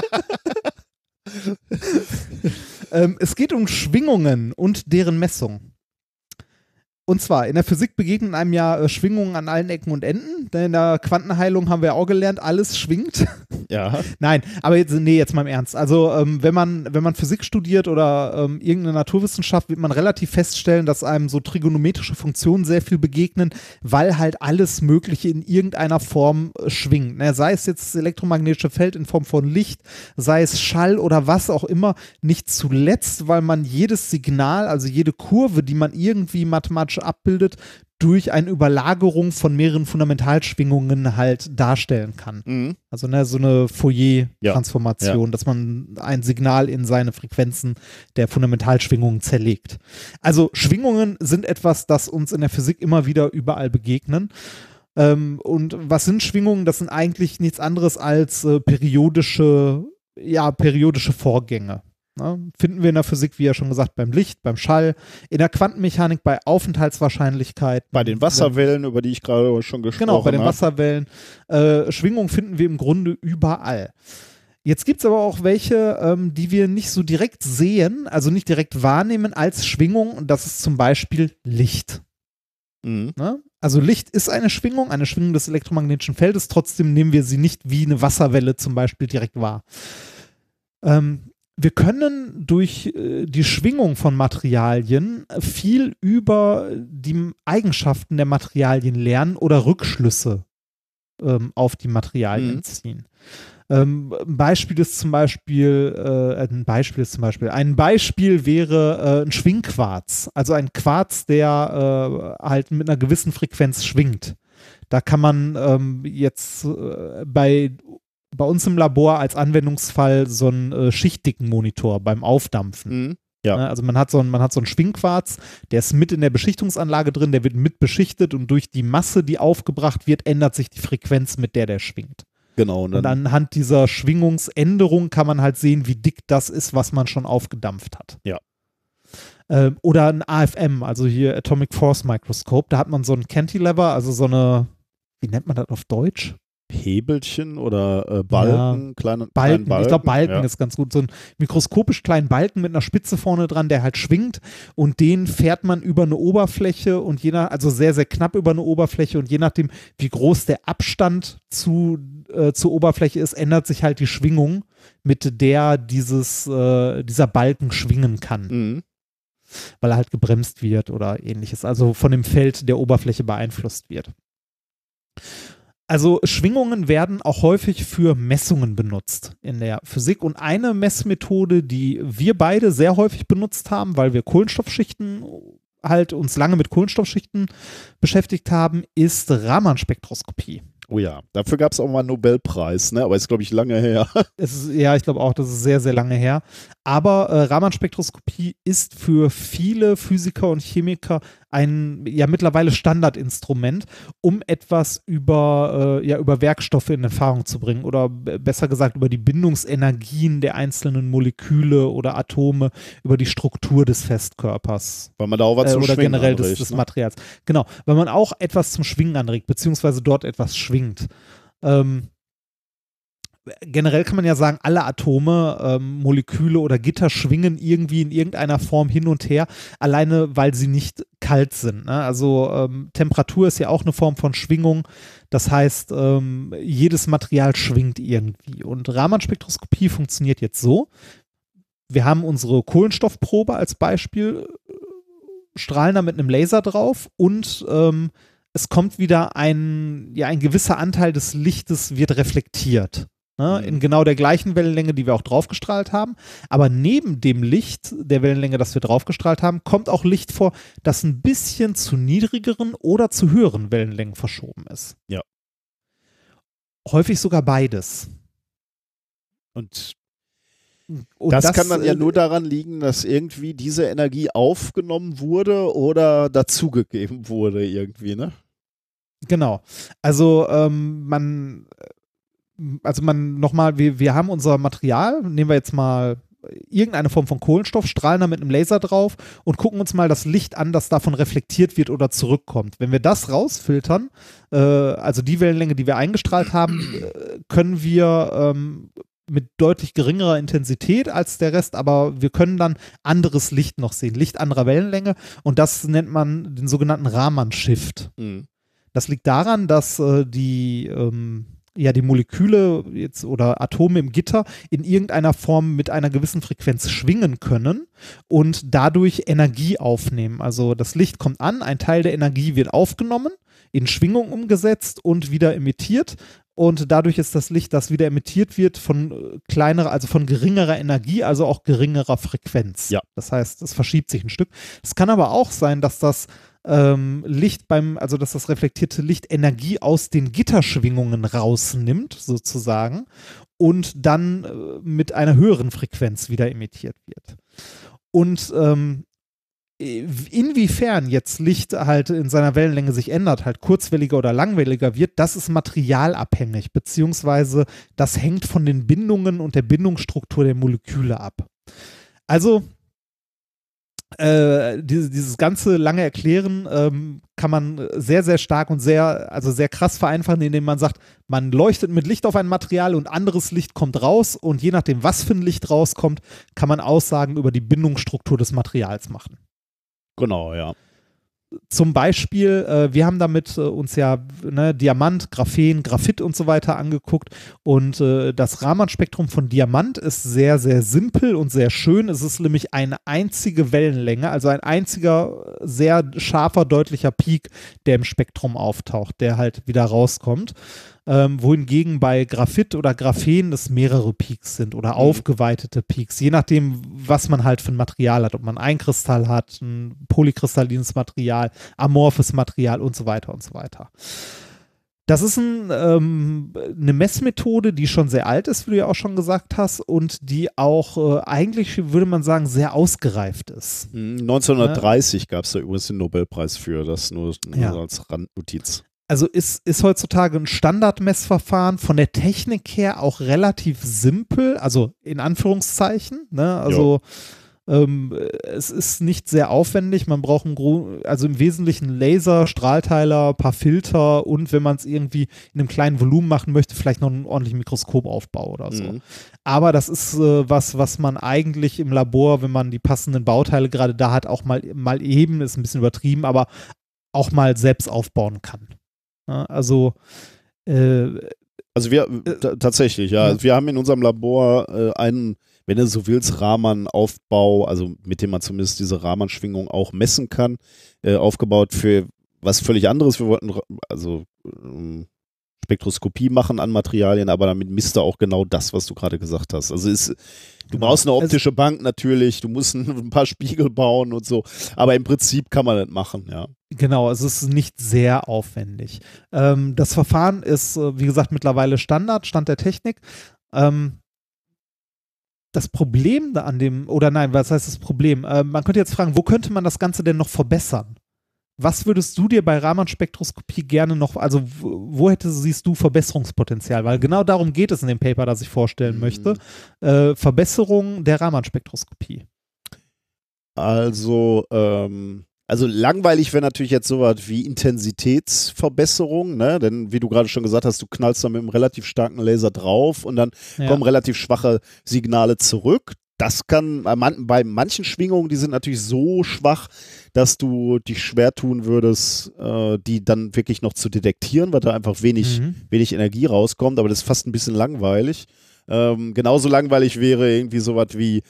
ähm, es geht um Schwingungen und deren Messung. Und zwar, in der Physik begegnen einem ja äh, Schwingungen an allen Ecken und Enden. Denn in der Quantenheilung haben wir auch gelernt, alles schwingt. Ja. Nein, aber jetzt, nee, jetzt mal im Ernst. Also, ähm, wenn man, wenn man Physik studiert oder ähm, irgendeine Naturwissenschaft, wird man relativ feststellen, dass einem so trigonometrische Funktionen sehr viel begegnen, weil halt alles Mögliche in irgendeiner Form äh, schwingt. Ne? Sei es jetzt das elektromagnetische Feld in Form von Licht, sei es Schall oder was auch immer. Nicht zuletzt, weil man jedes Signal, also jede Kurve, die man irgendwie mathematisch abbildet, durch eine Überlagerung von mehreren Fundamentalschwingungen halt darstellen kann. Mhm. Also ne, so eine Fourier-Transformation, dass man ein Signal in seine Frequenzen der Fundamentalschwingungen zerlegt. Also Schwingungen sind etwas, das uns in der Physik immer wieder überall begegnen. Ähm, und was sind Schwingungen? Das sind eigentlich nichts anderes als äh, periodische, ja, periodische Vorgänge. Ne? Finden wir in der Physik, wie ja schon gesagt, beim Licht, beim Schall, in der Quantenmechanik bei Aufenthaltswahrscheinlichkeiten. Bei den Wasserwellen, über die ich gerade schon gesprochen habe. Genau, bei den Wasserwellen. Äh, Schwingungen finden wir im Grunde überall. Jetzt gibt es aber auch welche, ähm, die wir nicht so direkt sehen, also nicht direkt wahrnehmen als Schwingung. Und das ist zum Beispiel Licht. Mhm. Ne? Also Licht ist eine Schwingung, eine Schwingung des elektromagnetischen Feldes. Trotzdem nehmen wir sie nicht wie eine Wasserwelle zum Beispiel direkt wahr. Ähm, wir können durch äh, die Schwingung von Materialien viel über die Eigenschaften der Materialien lernen oder Rückschlüsse ähm, auf die Materialien Mhm. ziehen. Ähm, ein Beispiel ist zum Beispiel, äh, ein Beispiel ist zum Beispiel, ein Beispiel wäre äh, ein Schwingquarz, also ein Quarz, der äh, halt mit einer gewissen Frequenz schwingt. Da kann man ähm, jetzt äh, bei bei uns im Labor als Anwendungsfall so einen äh, schichtdicken Monitor beim Aufdampfen. Mhm. Ja. Also man hat, so einen, man hat so einen Schwingquarz, der ist mit in der Beschichtungsanlage drin, der wird mit beschichtet und durch die Masse, die aufgebracht wird, ändert sich die Frequenz, mit der der schwingt. Genau. Und Und dann, anhand dieser Schwingungsänderung kann man halt sehen, wie dick das ist, was man schon aufgedampft hat. Ja. Ähm, oder ein AFM, also hier Atomic Force Microscope, da hat man so ein Cantilever, also so eine, wie nennt man das auf Deutsch? Hebelchen oder äh, Balken, Ja, kleine, Balken. Balken. Ich glaube, Balken ja. ist ganz gut. So ein mikroskopisch kleinen Balken mit einer Spitze vorne dran, der halt schwingt und den fährt man über eine Oberfläche und je nach, also sehr, sehr knapp über eine Oberfläche und je nachdem, wie groß der Abstand zu, äh, zur Oberfläche ist, ändert sich halt die Schwingung, mit der dieses, äh, dieser Balken schwingen kann, Mhm. weil er halt gebremst wird oder ähnliches, also von dem Feld der Oberfläche beeinflusst wird. Also Schwingungen werden auch häufig für Messungen benutzt in der Physik und eine Messmethode, die wir beide sehr häufig benutzt haben, weil wir Kohlenstoffschichten halt uns lange mit Kohlenstoffschichten beschäftigt haben, ist Raman-Spektroskopie. Oh ja, dafür gab es auch mal einen Nobelpreis, ne? aber ist, glaube ich, lange her. Ist, ja, ich glaube auch, das ist sehr, sehr lange her. Aber äh, Raman-Spektroskopie ist für viele Physiker und Chemiker ein ja mittlerweile Standardinstrument, um etwas über, äh, ja, über Werkstoffe in Erfahrung zu bringen oder besser gesagt über die Bindungsenergien der einzelnen Moleküle oder Atome, über die Struktur des Festkörpers Weil man da auch was äh, zum oder Schwingen generell des, anregt, des ne? Materials. Genau, weil man auch etwas zum Schwingen anregt, beziehungsweise dort etwas schwingt. Ähm, generell kann man ja sagen, alle Atome, ähm, Moleküle oder Gitter schwingen irgendwie in irgendeiner Form hin und her, alleine weil sie nicht kalt sind. Ne? Also ähm, Temperatur ist ja auch eine Form von Schwingung. Das heißt, ähm, jedes Material schwingt irgendwie. Und Raman-Spektroskopie funktioniert jetzt so. Wir haben unsere Kohlenstoffprobe als Beispiel, äh, strahlen da mit einem Laser drauf und ähm, es kommt wieder ein, ja, ein gewisser Anteil des Lichtes wird reflektiert. Ne, Mhm. in genau der gleichen Wellenlänge, die wir auch draufgestrahlt haben. Aber neben dem Licht der Wellenlänge, das wir draufgestrahlt haben, kommt auch Licht vor, das ein bisschen zu niedrigeren oder zu höheren Wellenlängen verschoben ist. Ja. Häufig sogar beides. Und Und das, kann dann ja äh, nur daran liegen, dass irgendwie diese Energie aufgenommen wurde oder dazugegeben wurde irgendwie, ne? Genau. Also ähm, man, also man nochmal, wir, wir haben unser Material, nehmen wir jetzt mal irgendeine Form von Kohlenstoff, strahlen da mit einem Laser drauf und gucken uns mal das Licht an, das davon reflektiert wird oder zurückkommt. Wenn wir das rausfiltern, äh, also die Wellenlänge, die wir eingestrahlt haben, äh, können wir ähm, mit deutlich geringerer Intensität als der Rest, aber wir können dann anderes Licht noch sehen, Licht anderer Wellenlänge und das nennt man den sogenannten Raman-Shift. Mhm. Das liegt daran, dass äh, die, ähm, ja, die Moleküle jetzt oder Atome im Gitter in irgendeiner Form mit einer gewissen Frequenz schwingen können und dadurch Energie aufnehmen. Also das Licht kommt an, ein Teil der Energie wird aufgenommen, in Schwingung umgesetzt und wieder emittiert. Und dadurch ist das Licht, das wieder emittiert wird, von äh, kleinerer, also von geringerer Energie, also auch geringerer Frequenz. Ja. Das heißt, es verschiebt sich ein Stück. Es kann aber auch sein, dass das ähm, Licht beim, also dass das reflektierte Licht Energie aus den Gitterschwingungen rausnimmt, sozusagen, und dann äh, mit einer höheren Frequenz wieder emittiert wird. Und ähm, inwiefern jetzt Licht halt in seiner Wellenlänge sich ändert, halt kurzwelliger oder langwelliger wird, das ist materialabhängig, beziehungsweise das hängt von den Bindungen und der Bindungsstruktur der Moleküle ab. Also äh, dieses, dieses ganze lange Erklären ähm, kann man sehr, sehr stark und sehr, also sehr krass vereinfachen, indem man sagt, man leuchtet mit Licht auf ein Material und anderes Licht kommt raus und je nachdem, was für ein Licht rauskommt, kann man Aussagen über die Bindungsstruktur des Materials machen. Genau, ja. Zum Beispiel, äh, wir haben damit äh, uns ja ne, Diamant, Graphen, Graphit und so weiter angeguckt und äh, das Raman-Spektrum von Diamant ist sehr, sehr simpel und sehr schön. Es ist nämlich eine einzige Wellenlänge, also ein einziger sehr scharfer, deutlicher Peak, der im Spektrum auftaucht, der halt wieder rauskommt. Ähm, wohingegen bei Graphit oder Graphen es mehrere Peaks sind oder aufgeweitete Peaks, je nachdem, was man halt für ein Material hat, ob man ein Kristall hat, ein polykristallines Material, amorphes Material und so weiter und so weiter. Das ist ein, ähm, eine Messmethode, die schon sehr alt ist, wie du ja auch schon gesagt hast, und die auch äh, eigentlich, würde man sagen, sehr ausgereift ist. Mhm, 1930 gab es da übrigens den Nobelpreis für, das nur, nur Ja. als Randnotiz. Also ist, ist heutzutage ein Standardmessverfahren von der Technik her auch relativ simpel, also in Anführungszeichen. Ne? Also Ähm, es ist nicht sehr aufwendig. Man braucht einen also im Wesentlichen Laser, Strahlteiler, paar Filter und wenn man es irgendwie in einem kleinen Volumen machen möchte, vielleicht noch einen ordentlichen Mikroskopaufbau oder so. Mhm. Aber das ist äh, was, was man eigentlich im Labor, wenn man die passenden Bauteile gerade da hat, auch mal, mal eben, ist ein bisschen übertrieben, aber auch mal selbst aufbauen kann. Ja, also äh, also wir äh, tatsächlich, ja. ja. Wir haben in unserem Labor äh, einen, wenn du so willst, Rahmenaufbau, also mit dem man zumindest diese Rahmenschwingung auch messen kann, äh, aufgebaut für was völlig anderes. Wir wollten also ähm, Spektroskopie machen an Materialien, aber damit misst er auch genau das, was du gerade gesagt hast. Also ist, du brauchst eine optische Bank natürlich, du musst ein paar Spiegel bauen und so, aber im Prinzip kann man das machen, ja. Genau, es ist nicht sehr aufwendig. Ähm, das Verfahren ist, äh, wie gesagt, mittlerweile Standard, Stand der Technik. Ähm, das Problem da an dem, oder nein, was heißt das Problem? Äh, man könnte jetzt fragen, wo könnte man das Ganze denn noch verbessern? Was würdest du dir bei Raman-Spektroskopie gerne noch, also wo hätte, siehst du Verbesserungspotenzial? Weil genau darum geht es in dem Paper, das ich vorstellen mhm. möchte. Äh, Verbesserung der Raman-Spektroskopie. Also, ähm, also langweilig wäre natürlich jetzt sowas wie Intensitätsverbesserung, ne? Denn wie du gerade schon gesagt hast, du knallst da mit einem relativ starken Laser drauf und dann ja. kommen relativ schwache Signale zurück das kann bei manchen Schwingungen, die sind natürlich so schwach, dass du dich schwer tun würdest, äh, die dann wirklich noch zu detektieren, weil da einfach wenig, mhm. wenig Energie rauskommt, aber das ist fast ein bisschen langweilig. Ähm, genauso langweilig wäre irgendwie sowas wie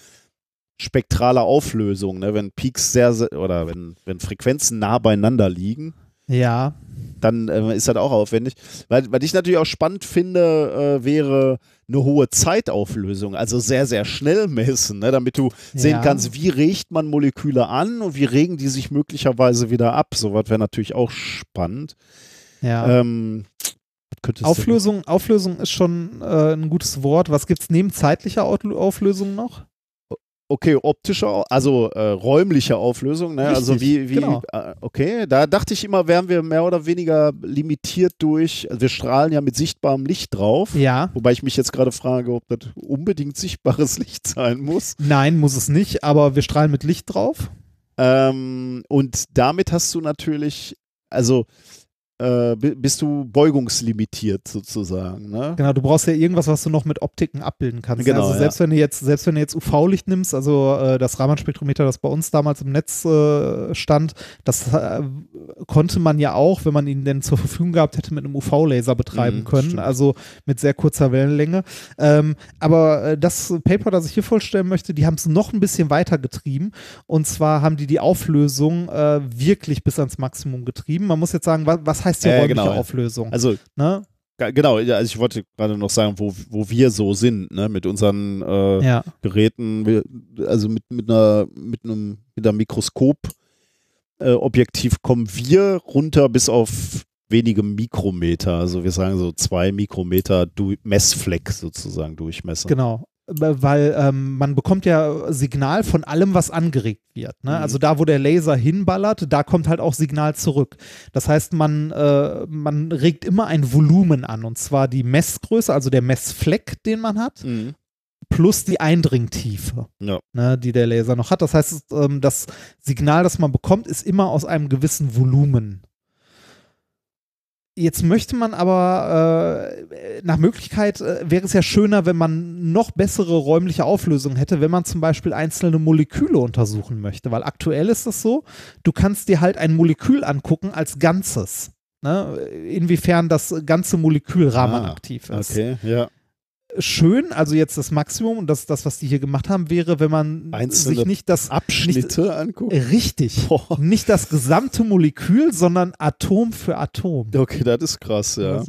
spektrale Auflösung, ne? wenn Peaks sehr, sehr oder wenn, wenn Frequenzen nah beieinander liegen. Ja. Dann äh, ist das auch aufwendig. Weil, was ich natürlich auch spannend finde, äh, wäre eine hohe Zeitauflösung, also sehr, sehr schnell messen, ne, damit du ja. sehen kannst, wie regt man Moleküle an und wie regen die sich möglicherweise wieder ab. Sowas wäre natürlich auch spannend. Ja. Ähm, Auflösung, Auflösung ist schon äh, ein gutes Wort. Was gibt es neben zeitlicher Auflösung noch? Okay, optische, also äh, räumliche Auflösung, ne? also Richtig, also wie, wie genau. äh, okay, da dachte ich immer, wären wir mehr oder weniger limitiert durch, also wir strahlen ja mit sichtbarem Licht drauf. Ja. Wobei ich mich jetzt gerade frage, ob das unbedingt sichtbares Licht sein muss. Nein, muss es nicht, aber wir strahlen mit Licht drauf. Ähm, und damit hast du natürlich, also äh, bist du beugungslimitiert sozusagen. Ne? Genau, du brauchst ja irgendwas, was du noch mit Optiken abbilden kannst. Genau, also selbst ja. wenn du jetzt, selbst wenn du jetzt UV-Licht nimmst, also äh, das Raman-Spektrometer, das bei uns damals im Netz äh, stand, das äh, konnte man ja auch, wenn man ihn denn zur Verfügung gehabt hätte, mit einem UV-Laser betreiben mhm, können, stimmt. also mit sehr kurzer Wellenlänge. Ähm, aber äh, das Paper, das ich hier vorstellen möchte, die haben es noch ein bisschen weiter getrieben. Und zwar haben die die Auflösung äh, wirklich bis ans Maximum getrieben. Man muss jetzt sagen, was, was heißt hier äh, räumliche genau. Auflösung? Also, ne? Genau, also ich wollte gerade noch sagen, wo, wo wir so sind, ne, mit unseren äh, ja. Geräten, also mit, mit einer, mit einem, mit einem Mikroskop äh, Objektiv kommen wir runter bis auf wenige Mikrometer, also wir sagen so zwei Mikrometer Messfleck sozusagen Durchmesser. Genau weil ähm, man bekommt ja Signal von allem, was angeregt wird. Ne? Mhm. Also da, wo der Laser hinballert, da kommt halt auch Signal zurück. Das heißt, man, äh, man regt immer ein Volumen an, und zwar die Messgröße, also der Messfleck, den man hat, mhm. plus die Eindringtiefe, ja. ne, die der Laser noch hat. Das heißt, ähm, das Signal, das man bekommt, ist immer aus einem gewissen Volumen Jetzt möchte man aber äh, nach Möglichkeit äh, wäre es ja schöner, wenn man noch bessere räumliche Auflösung hätte, wenn man zum Beispiel einzelne Moleküle untersuchen möchte. Weil aktuell ist es so, du kannst dir halt ein Molekül angucken als Ganzes. Ne? Inwiefern das ganze Molekül rahmenaktiv ah, ist. Okay, ja schön, also jetzt das Maximum und das, das, was die hier gemacht haben, wäre, wenn man Einzelne sich nicht das Abschnitte nicht, anguckt. Richtig. Boah. Nicht das gesamte Molekül, sondern Atom für Atom. Okay, das ist krass, ja.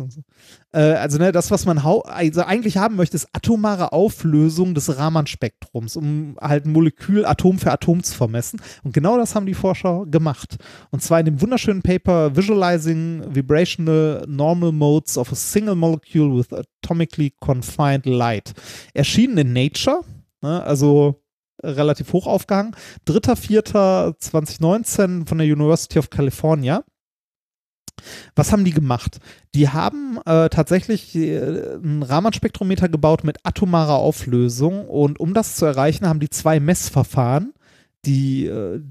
Äh, also ne, das, was man also eigentlich haben möchte, ist atomare Auflösung des Raman-Spektrums, um halt ein Molekül Atom für Atom zu vermessen. Und genau das haben die Forscher gemacht. Und zwar in dem wunderschönen Paper Visualizing Vibrational Normal Modes of a Single Molecule with Atomically Confined Light. Erschienen in Nature, ne, also relativ hoch aufgehangen. 3.4.2019 von der University of California. Was haben die gemacht? Die haben äh, tatsächlich äh, ein Raman-Spektrometer gebaut mit atomarer Auflösung und um das zu erreichen, haben die zwei Messverfahren die, äh,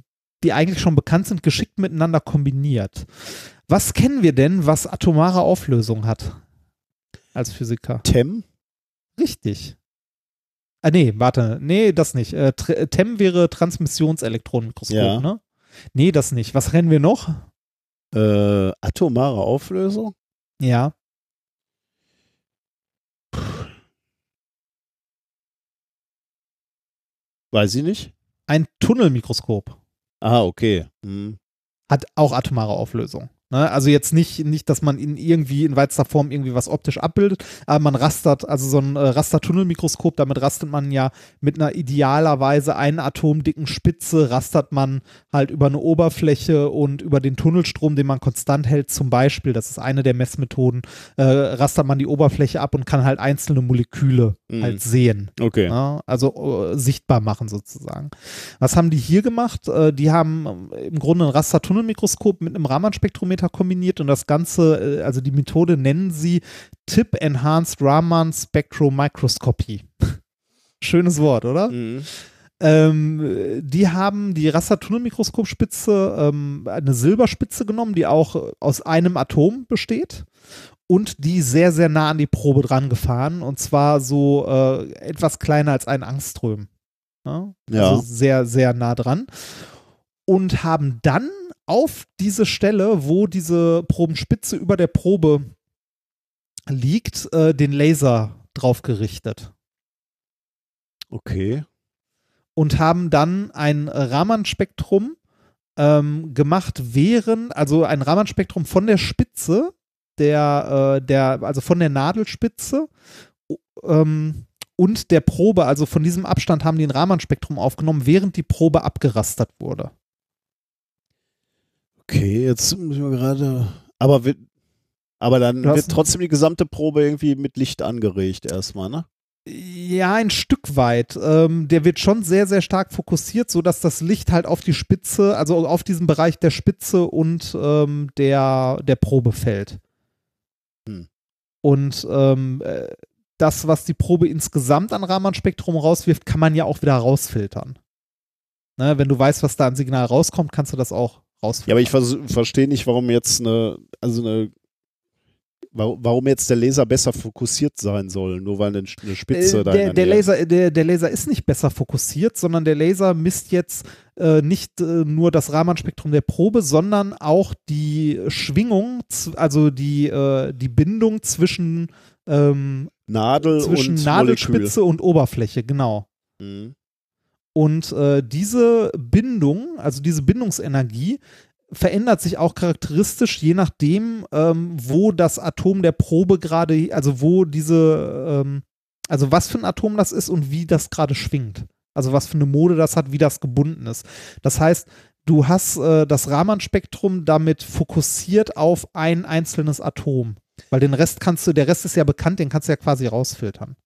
die eigentlich schon bekannt sind, geschickt miteinander kombiniert. Was kennen wir denn, was atomare Auflösung hat? Als Physiker. TEM? Richtig. Ah, nee, warte. Nee, das nicht. Äh, TEM wäre Transmissionselektronenmikroskop, ja. ne? Nee, das nicht. Was rennen wir noch? Äh, atomare Auflösung? Ja. Weiß ich nicht. Ein Tunnelmikroskop. Ah, okay. Hm. Hat auch atomare Auflösung. Ne? Also jetzt nicht, nicht, dass man in irgendwie in weitester Form irgendwie was optisch abbildet, aber man rastert, also so ein äh, Rastertunnelmikroskop, damit rastet man ja mit einer idealerweise einen atomdicken Spitze, rastert man halt über eine Oberfläche und über den Tunnelstrom, den man konstant hält, zum Beispiel, das ist eine der Messmethoden, äh, rastert man die Oberfläche ab und kann halt einzelne Moleküle mhm. halt sehen. Okay. Ne? Also äh, sichtbar machen sozusagen. Was haben die hier gemacht? Äh, die haben äh, im Grunde ein Rastertunnelmikroskop mit einem Raman-Spektrometer Parameter kombiniert und das Ganze, äh, also die Methode nennen sie Tip Enhanced Raman Spectromicroscopy. Schönes Wort, oder? Mhm. Ähm, die haben die Rastertunnelmikroskopspitze, ähm, eine Silberspitze genommen, die auch aus einem Atom besteht und die sehr, sehr nah an die Probe dran gefahren und zwar so äh, etwas kleiner als ein Angström. Ja? ja. Also sehr, sehr nah dran. Und haben dann auf diese Stelle, wo diese Probenspitze über der Probe liegt, äh, den Laser drauf gerichtet. Okay. Und haben dann ein Raman-Spektrum ähm, gemacht, während, also ein Raman-Spektrum von der Spitze, der, äh, der, also von der Nadelspitze ähm, und der Probe, also von diesem Abstand haben die ein Raman-Spektrum aufgenommen, während die Probe abgerastert wurde. Okay, jetzt müssen wir gerade. Aber, wird, aber dann wird trotzdem die gesamte Probe irgendwie mit Licht angeregt erstmal, ne? Ja, ein Stück weit. Ähm, der wird schon sehr, sehr stark fokussiert, sodass das Licht halt auf die Spitze, also auf diesen Bereich der Spitze und ähm, der, der Probe fällt. Hm. Und ähm, äh, das, was die Probe insgesamt an Raman-Spektrum rauswirft, kann man ja auch wieder rausfiltern. Ne, wenn du weißt, was da an Signal rauskommt, kannst du das auch rausfinden. Ja, aber ich vers verstehe nicht, warum jetzt eine, also eine warum jetzt der Laser besser fokussiert sein soll, nur weil eine Spitze äh, da der, der Laser, der, der Laser ist nicht besser fokussiert, sondern der Laser misst jetzt äh, nicht äh, nur das Raman-Spektrum der Probe, sondern auch die Schwingung, also die, äh, die Bindung zwischen ähm, Nadel zwischen und Nadelspitze Molekül. und Oberfläche, genau. Mhm. Und äh, diese Bindung, also diese Bindungsenergie, verändert sich auch charakteristisch, je nachdem, ähm, wo das Atom der Probe gerade, also wo diese, ähm, also was für ein Atom das ist und wie das gerade schwingt. Also was für eine Mode das hat, wie das gebunden ist. Das heißt, du hast äh, das Raman-Spektrum damit fokussiert auf ein einzelnes Atom. Weil den Rest kannst du, der Rest ist ja bekannt, den kannst du ja quasi rausfiltern.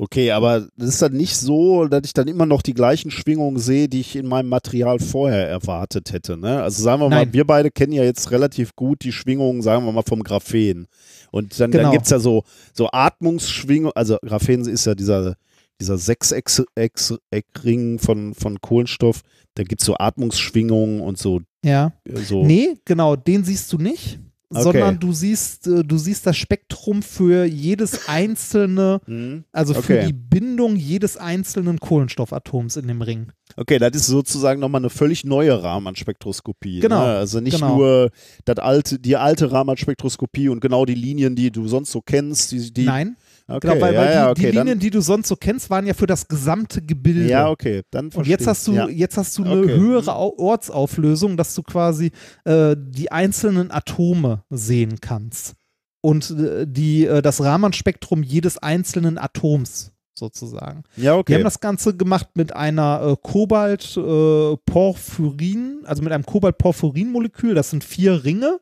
Okay, aber das ist dann nicht so, dass ich dann immer noch die gleichen Schwingungen sehe, die ich in meinem Material vorher erwartet hätte. Ne? Also sagen wir mal, Nein. wir beide kennen ja jetzt relativ gut die Schwingungen, sagen wir mal, vom Graphen. Und dann, genau. dann gibt es ja so, so Atmungsschwingungen, also Graphen ist ja dieser, dieser Sechseck-Ring von, von Kohlenstoff, da gibt es so Atmungsschwingungen und so. Ja. So. Nee, genau, den siehst du nicht. Okay. sondern du siehst, äh, du siehst das Spektrum für jedes einzelne, mhm. also für okay. die Bindung jedes einzelnen Kohlenstoffatoms in dem Ring. Okay, das ist sozusagen nochmal eine völlig neue Raman-Spektroskopie. Genau. Ne? Also nicht genau. nur das alte, die alte Raman-Spektroskopie und genau die Linien, die du sonst so kennst. Die, die Nein, Okay, genau, weil, weil ja, die, okay, die, Linien, die du sonst so kennst, waren ja für das gesamte Gebilde. Ja, okay, dann Und jetzt hast du, ja. jetzt hast du eine okay. höhere Ortsauflösung, dass du quasi äh, die einzelnen Atome sehen kannst. Und äh, die, äh, das Raman-Spektrum jedes einzelnen Atoms sozusagen. Ja, okay. Die haben das Ganze gemacht mit einer äh, Kobalt-Porphyrin, äh, also mit einem Kobalt-Porphyrin-Molekül. Das sind vier Ringe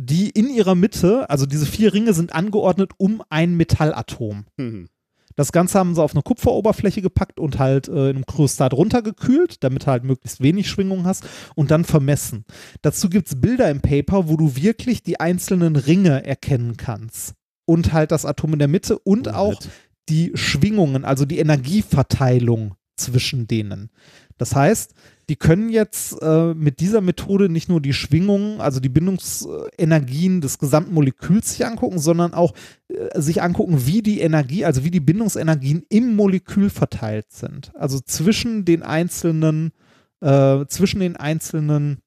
die in ihrer Mitte, also diese vier Ringe sind angeordnet um ein Metallatom. Mhm. Das Ganze haben sie auf eine Kupferoberfläche gepackt und halt äh, in einem Kryostat runtergekühlt, damit du halt möglichst wenig Schwingung hast und dann vermessen. Dazu gibt es Bilder im Paper, wo du wirklich die einzelnen Ringe erkennen kannst. Und halt das Atom in der Mitte und auch die Schwingungen, also die Energieverteilung zwischen denen. Das heißt, die können jetzt äh, mit dieser Methode nicht nur die Schwingungen, also die Bindungsenergien des gesamten Moleküls sich angucken, sondern auch äh, sich angucken, wie die Energie, also wie die Bindungsenergien im Molekül verteilt sind. Also zwischen den einzelnen, äh, zwischen den einzelnen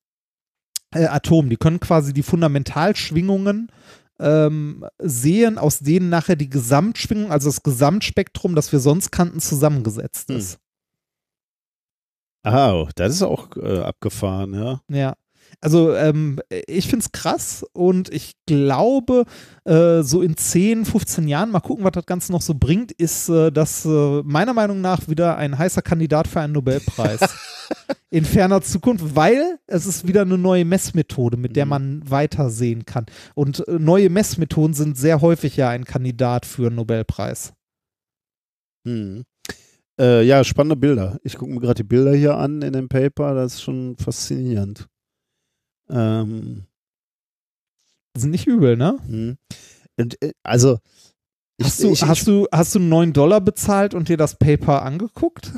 äh, Atomen. Die können quasi die Fundamentalschwingungen ähm, sehen, aus denen nachher die Gesamtschwingung, also das Gesamtspektrum, das wir sonst kannten, zusammengesetzt hm. Ah, das ist auch äh, abgefahren, ja. Ja. Also ähm, ich finde es krass und ich glaube, äh, so in 10, 15 Jahren, mal gucken, was das Ganze noch so bringt, ist äh, das äh, meiner Meinung nach wieder ein heißer Kandidat für einen Nobelpreis. in ferner Zukunft, weil es ist wieder eine neue Messmethode, mit der mhm. man weitersehen kann. Und äh, neue Messmethoden sind sehr häufig ja ein Kandidat für einen Nobelpreis. Hm. Äh, ja, spannende Bilder. Ich gucke mir gerade die Bilder hier an in dem Paper, das ist schon faszinierend. Ähm, sind nicht übel, ne? Hm. Und, äh, also, hast, du, ich, hast, du, hast du 9 Dollar bezahlt und dir das Paper angeguckt?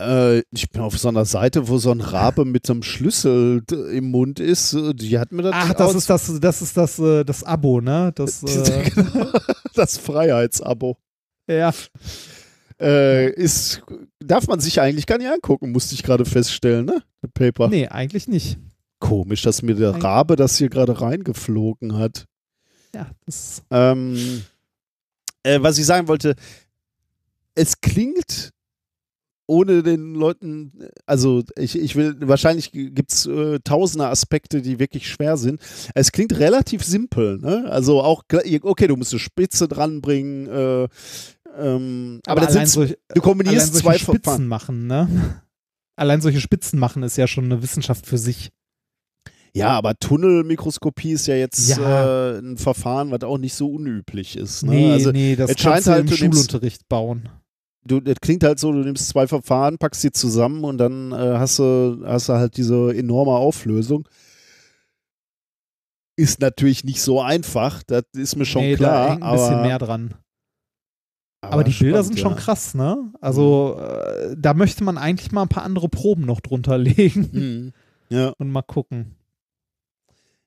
Äh, ich bin auf so einer Seite, wo so ein Rabe mit so einem Schlüssel im Mund ist. Die hat mir das. Ach, das ist das, das ist das, äh, das Abo, ne? Das, äh das Freiheitsabo. Ja. Äh, ist, darf man sich eigentlich gar nicht angucken, musste ich gerade feststellen, ne? Der Paper. Nee, eigentlich nicht. Komisch, dass mir der Rabe das hier gerade reingeflogen hat. Ja, das. Ähm, äh, was ich sagen wollte, es klingt ohne den Leuten, also ich, ich will, wahrscheinlich gibt es äh, tausende Aspekte, die wirklich schwer sind. Es klingt relativ simpel, ne? Also auch, okay, du musst eine Spitze dranbringen, äh, ähm, aber, aber solch, du kombinierst zwei Spitzen Verfahren. machen, ne? Allein solche Spitzen machen ist ja schon eine Wissenschaft für sich. Ja, aber Tunnelmikroskopie ist ja jetzt ja. Äh, ein Verfahren, was auch nicht so unüblich ist. Ne? Nee, also, nee, das kannst du halt, im Schulunterricht nimmst, bauen. Du, das klingt halt so, du nimmst zwei Verfahren, packst sie zusammen und dann äh, hast, du, hast du halt diese enorme Auflösung. Ist natürlich nicht so einfach, das ist mir schon nee, klar. Da hängt ein bisschen mehr dran. Aber, aber die spannend, Bilder sind schon krass, ne? Also mhm. äh, da möchte man eigentlich mal ein paar andere Proben noch drunter legen. Mhm. Ja. Und mal gucken.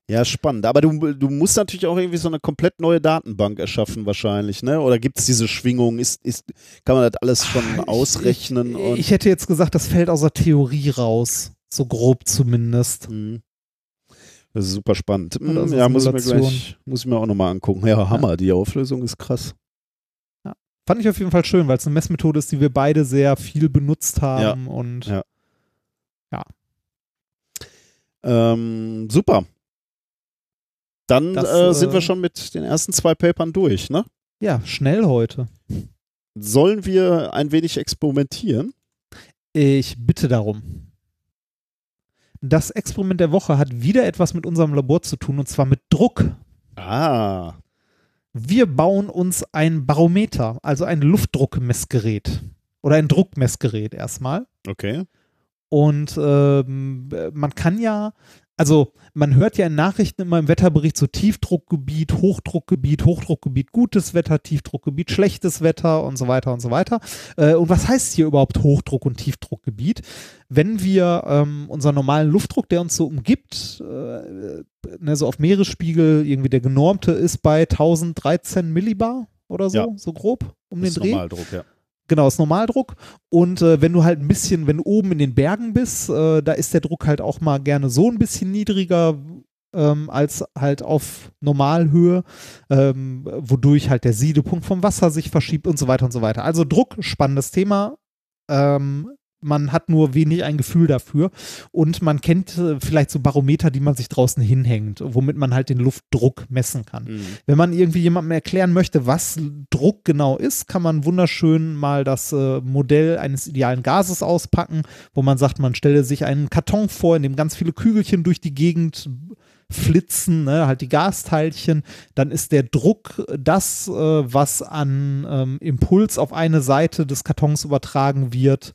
Ja, spannend. Aber du, du musst natürlich auch irgendwie so eine komplett neue Datenbank erschaffen, wahrscheinlich, ne? Oder gibt es diese Schwingung? Ist, ist, kann man das alles schon Ach, ausrechnen? Ich, ich, hätte jetzt gesagt, das fällt aus der Theorie raus. So grob zumindest. Mhm. Das ist super spannend. Mhm, ja, muss ich mir gleich, muss ich mir auch nochmal angucken. Ja, Hammer, ja. die Auflösung ist krass. Fand ich auf jeden Fall schön, weil es eine Messmethode ist, die wir beide sehr viel benutzt haben ja. und ja. ja. Ähm, super. Dann das, äh, sind wir äh, schon mit den ersten zwei Papern durch, ne? Ja, schnell heute. Sollen wir ein wenig experimentieren? Ich bitte darum. Das Experiment der Woche hat wieder etwas mit unserem Labor zu tun und zwar mit Druck. Ah wir bauen uns ein Barometer, also ein Luftdruckmessgerät oder ein Druckmessgerät erstmal. Okay. Und ähm, man kann ja also man hört ja in Nachrichten immer im Wetterbericht so Tiefdruckgebiet, Hochdruckgebiet, Hochdruckgebiet, gutes Wetter, Tiefdruckgebiet, schlechtes Wetter und so weiter und so weiter. Äh, und was heißt hier überhaupt Hochdruck- und Tiefdruckgebiet? Wenn wir ähm, unseren normalen Luftdruck, der uns so umgibt, äh, ne, so auf Meeresspiegel, irgendwie der genormte ist bei 1013 Millibar oder so, ja. so grob um das den Dreh. Normaldruck, ja. Genau, ist Normaldruck. Und äh, wenn du halt ein bisschen, wenn du oben in den Bergen bist, äh, da ist der Druck halt auch mal gerne so ein bisschen niedriger ähm, als halt auf Normalhöhe, ähm, wodurch halt der Siedepunkt vom Wasser sich verschiebt und so weiter und so weiter. Also Druck, spannendes Thema. Ähm, man hat nur wenig ein Gefühl dafür und man kennt äh, vielleicht so Barometer, die man sich draußen hinhängt, womit man halt den Luftdruck messen kann. Mhm. Wenn man irgendwie jemandem erklären möchte, was Druck genau ist, kann man wunderschön mal das äh, Modell eines idealen Gases auspacken, wo man sagt, man stelle sich einen Karton vor, in dem ganz viele Kügelchen durch die Gegend flitzen, ne, halt die Gasteilchen, dann ist der Druck das, äh, was an ähm, Impuls auf eine Seite des Kartons übertragen wird,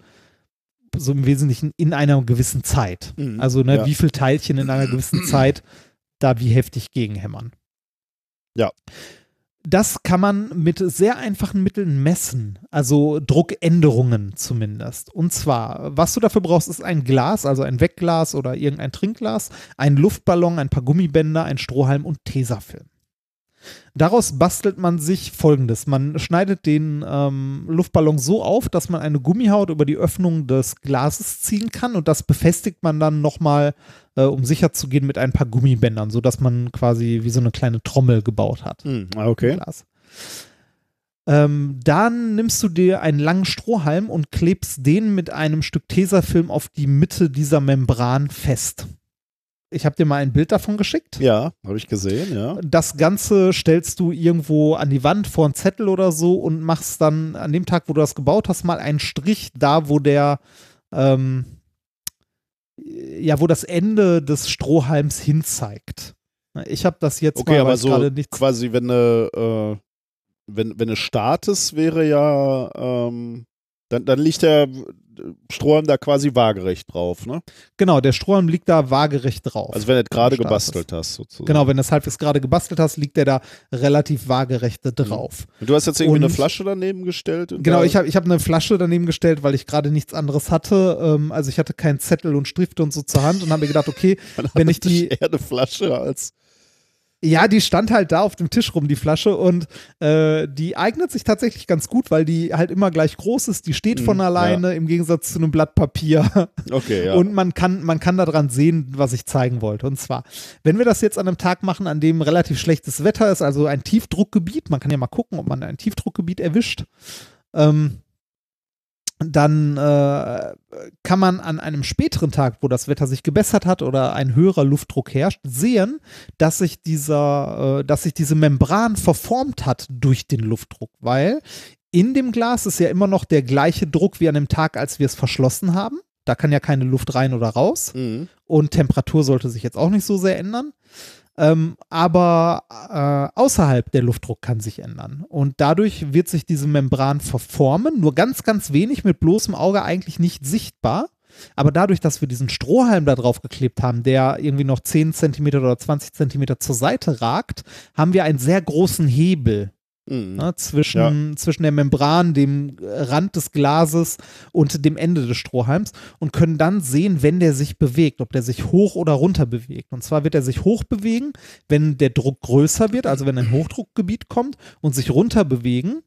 so im Wesentlichen in einer gewissen Zeit. Mhm, also ne, ja. wie viel Teilchen in einer gewissen Zeit da wie heftig gegenhämmern. Ja. Das kann man mit sehr einfachen Mitteln messen, also Druckänderungen zumindest. Und zwar, was du dafür brauchst, ist ein Glas, also ein Wegglas oder irgendein Trinkglas, ein Luftballon, ein paar Gummibänder, ein Strohhalm und Tesafilm. Daraus bastelt man sich folgendes. Man schneidet den ähm, Luftballon so auf, dass man eine Gummihaut über die Öffnung des Glases ziehen kann und das befestigt man dann nochmal, äh, um sicher zu gehen, mit ein paar Gummibändern, sodass man quasi wie so eine kleine Trommel gebaut hat. Hm, okay. Glas. Ähm, dann nimmst du dir einen langen Strohhalm und klebst den mit einem Stück Tesafilm auf die Mitte dieser Membran fest. Ich habe dir mal ein Bild davon geschickt. Ja, habe ich gesehen, ja. Das Ganze stellst du irgendwo an die Wand vor einen Zettel oder so und machst dann an dem Tag, wo du das gebaut hast, mal einen Strich da, wo der, ähm, ja, wo das Ende des Strohhalms hinzeigt. Ich habe das jetzt okay, mal, aber so quasi, wenn eine, äh, wenn, wenn eine startest, wäre ja, ähm, dann, dann liegt der Strohhalm da quasi waagerecht drauf, ne? Genau, der Strohhalm liegt da waagerecht drauf. Also wenn du gerade gebastelt hast, sozusagen. Genau, wenn du es halbwegs gerade gebastelt hast, liegt der da relativ waagerecht drauf. Und du hast jetzt irgendwie Und- eine Flasche daneben gestellt? Genau, ich habe ich hab eine Flasche daneben gestellt, weil ich gerade nichts anderes hatte. Ähm, also ich hatte keinen Zettel und Stifte und so zur Hand und habe mir gedacht, okay, wenn ich die, eher eine Flasche als. Ja, die stand halt da auf dem Tisch rum, die Flasche und äh, die eignet sich tatsächlich ganz gut, weil die halt immer gleich groß ist. Die steht von Mhm, alleine im Gegensatz zu einem Blatt Papier. Okay, ja. Und man kann, man kann daran sehen, was ich zeigen wollte. Und zwar, wenn wir das jetzt an einem Tag machen, an dem relativ schlechtes Wetter ist, also ein Tiefdruckgebiet, man kann ja mal gucken, ob man ein Tiefdruckgebiet erwischt, ähm, dann äh, kann man an einem späteren Tag, wo das Wetter sich gebessert hat oder ein höherer Luftdruck herrscht, sehen, dass sich dieser, äh, dass sich diese Membran verformt hat durch den Luftdruck, weil in dem Glas ist ja immer noch der gleiche Druck wie an dem Tag, als wir es verschlossen haben. Da kann ja keine Luft rein oder raus. Mhm. Und Temperatur sollte sich jetzt auch nicht so sehr ändern. Ähm, aber äh, außerhalb der Luftdruck kann sich ändern. Und dadurch wird sich diese Membran verformen, nur ganz, ganz wenig mit bloßem Auge eigentlich nicht sichtbar. Aber dadurch, dass wir diesen Strohhalm da drauf geklebt haben, der irgendwie noch 10 Zentimeter oder 20 Zentimeter zur Seite ragt, haben wir einen sehr großen Hebel Mhm. ne, zwischen, zwischen der Membran, dem Rand des Glases und dem Ende des Strohhalms und können dann sehen, wenn der sich bewegt, ob der sich hoch oder runter bewegt. Und zwar wird er sich hoch bewegen, wenn der Druck größer wird, also wenn ein Hochdruckgebiet kommt und sich runter bewegen,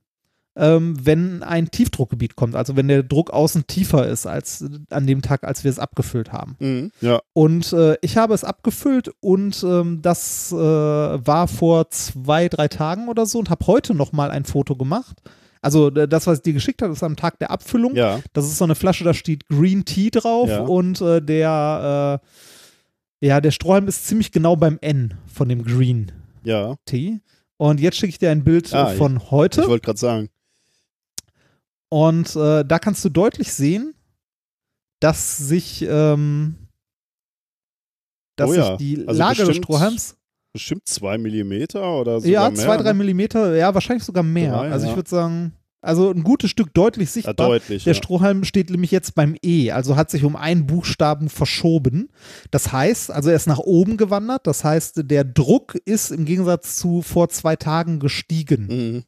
ähm, wenn ein Tiefdruckgebiet kommt, also wenn der Druck außen tiefer ist als an dem Tag, als wir es abgefüllt haben. Mhm. Ja. Und äh, ich habe es abgefüllt und ähm, das äh, war vor zwei, drei Tagen oder so und habe heute nochmal ein Foto gemacht. Also äh, das, was ich dir geschickt habe, ist am Tag der Abfüllung. Ja. Das ist so eine Flasche, da steht Green Tea drauf Ja. und äh, der, äh, ja, der Strohhalm ist ziemlich genau beim N von dem Green Ja. Tea. Und jetzt schicke ich dir ein Bild Ah, äh, von heute. Ich wollte gerade sagen. Und äh, da kannst du deutlich sehen, dass sich, ähm, dass Oh ja, sich die also Lage des bestimmt Strohhalms, Bestimmt zwei Millimeter oder sogar ja, zwei, drei ne? Millimeter, ja, wahrscheinlich sogar mehr. Drei, also ja. ich würde sagen, also ein gutes Stück deutlich Ja, sichtbar. deutlich. Der ja. Strohhalm steht nämlich jetzt beim E, also hat sich um einen Buchstaben verschoben. Das heißt, also er ist nach oben gewandert. Das heißt, der Druck ist im Gegensatz zu vor zwei Tagen gestiegen. Mhm.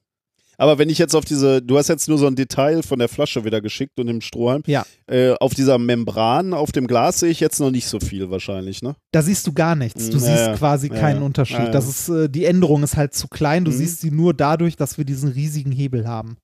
Aber wenn ich jetzt auf diese, du hast jetzt nur so ein Detail von der Flasche wieder geschickt und dem Strohhalm. Ja. Äh, auf dieser Membran, auf dem Glas sehe ich jetzt noch nicht so viel wahrscheinlich, ne? Da siehst du gar nichts. Du Ja, siehst ja. quasi Ja, keinen. Unterschied. Das ist, äh, die Änderung ist halt zu klein. Du Mhm. siehst sie nur dadurch, dass wir diesen riesigen Hebel haben.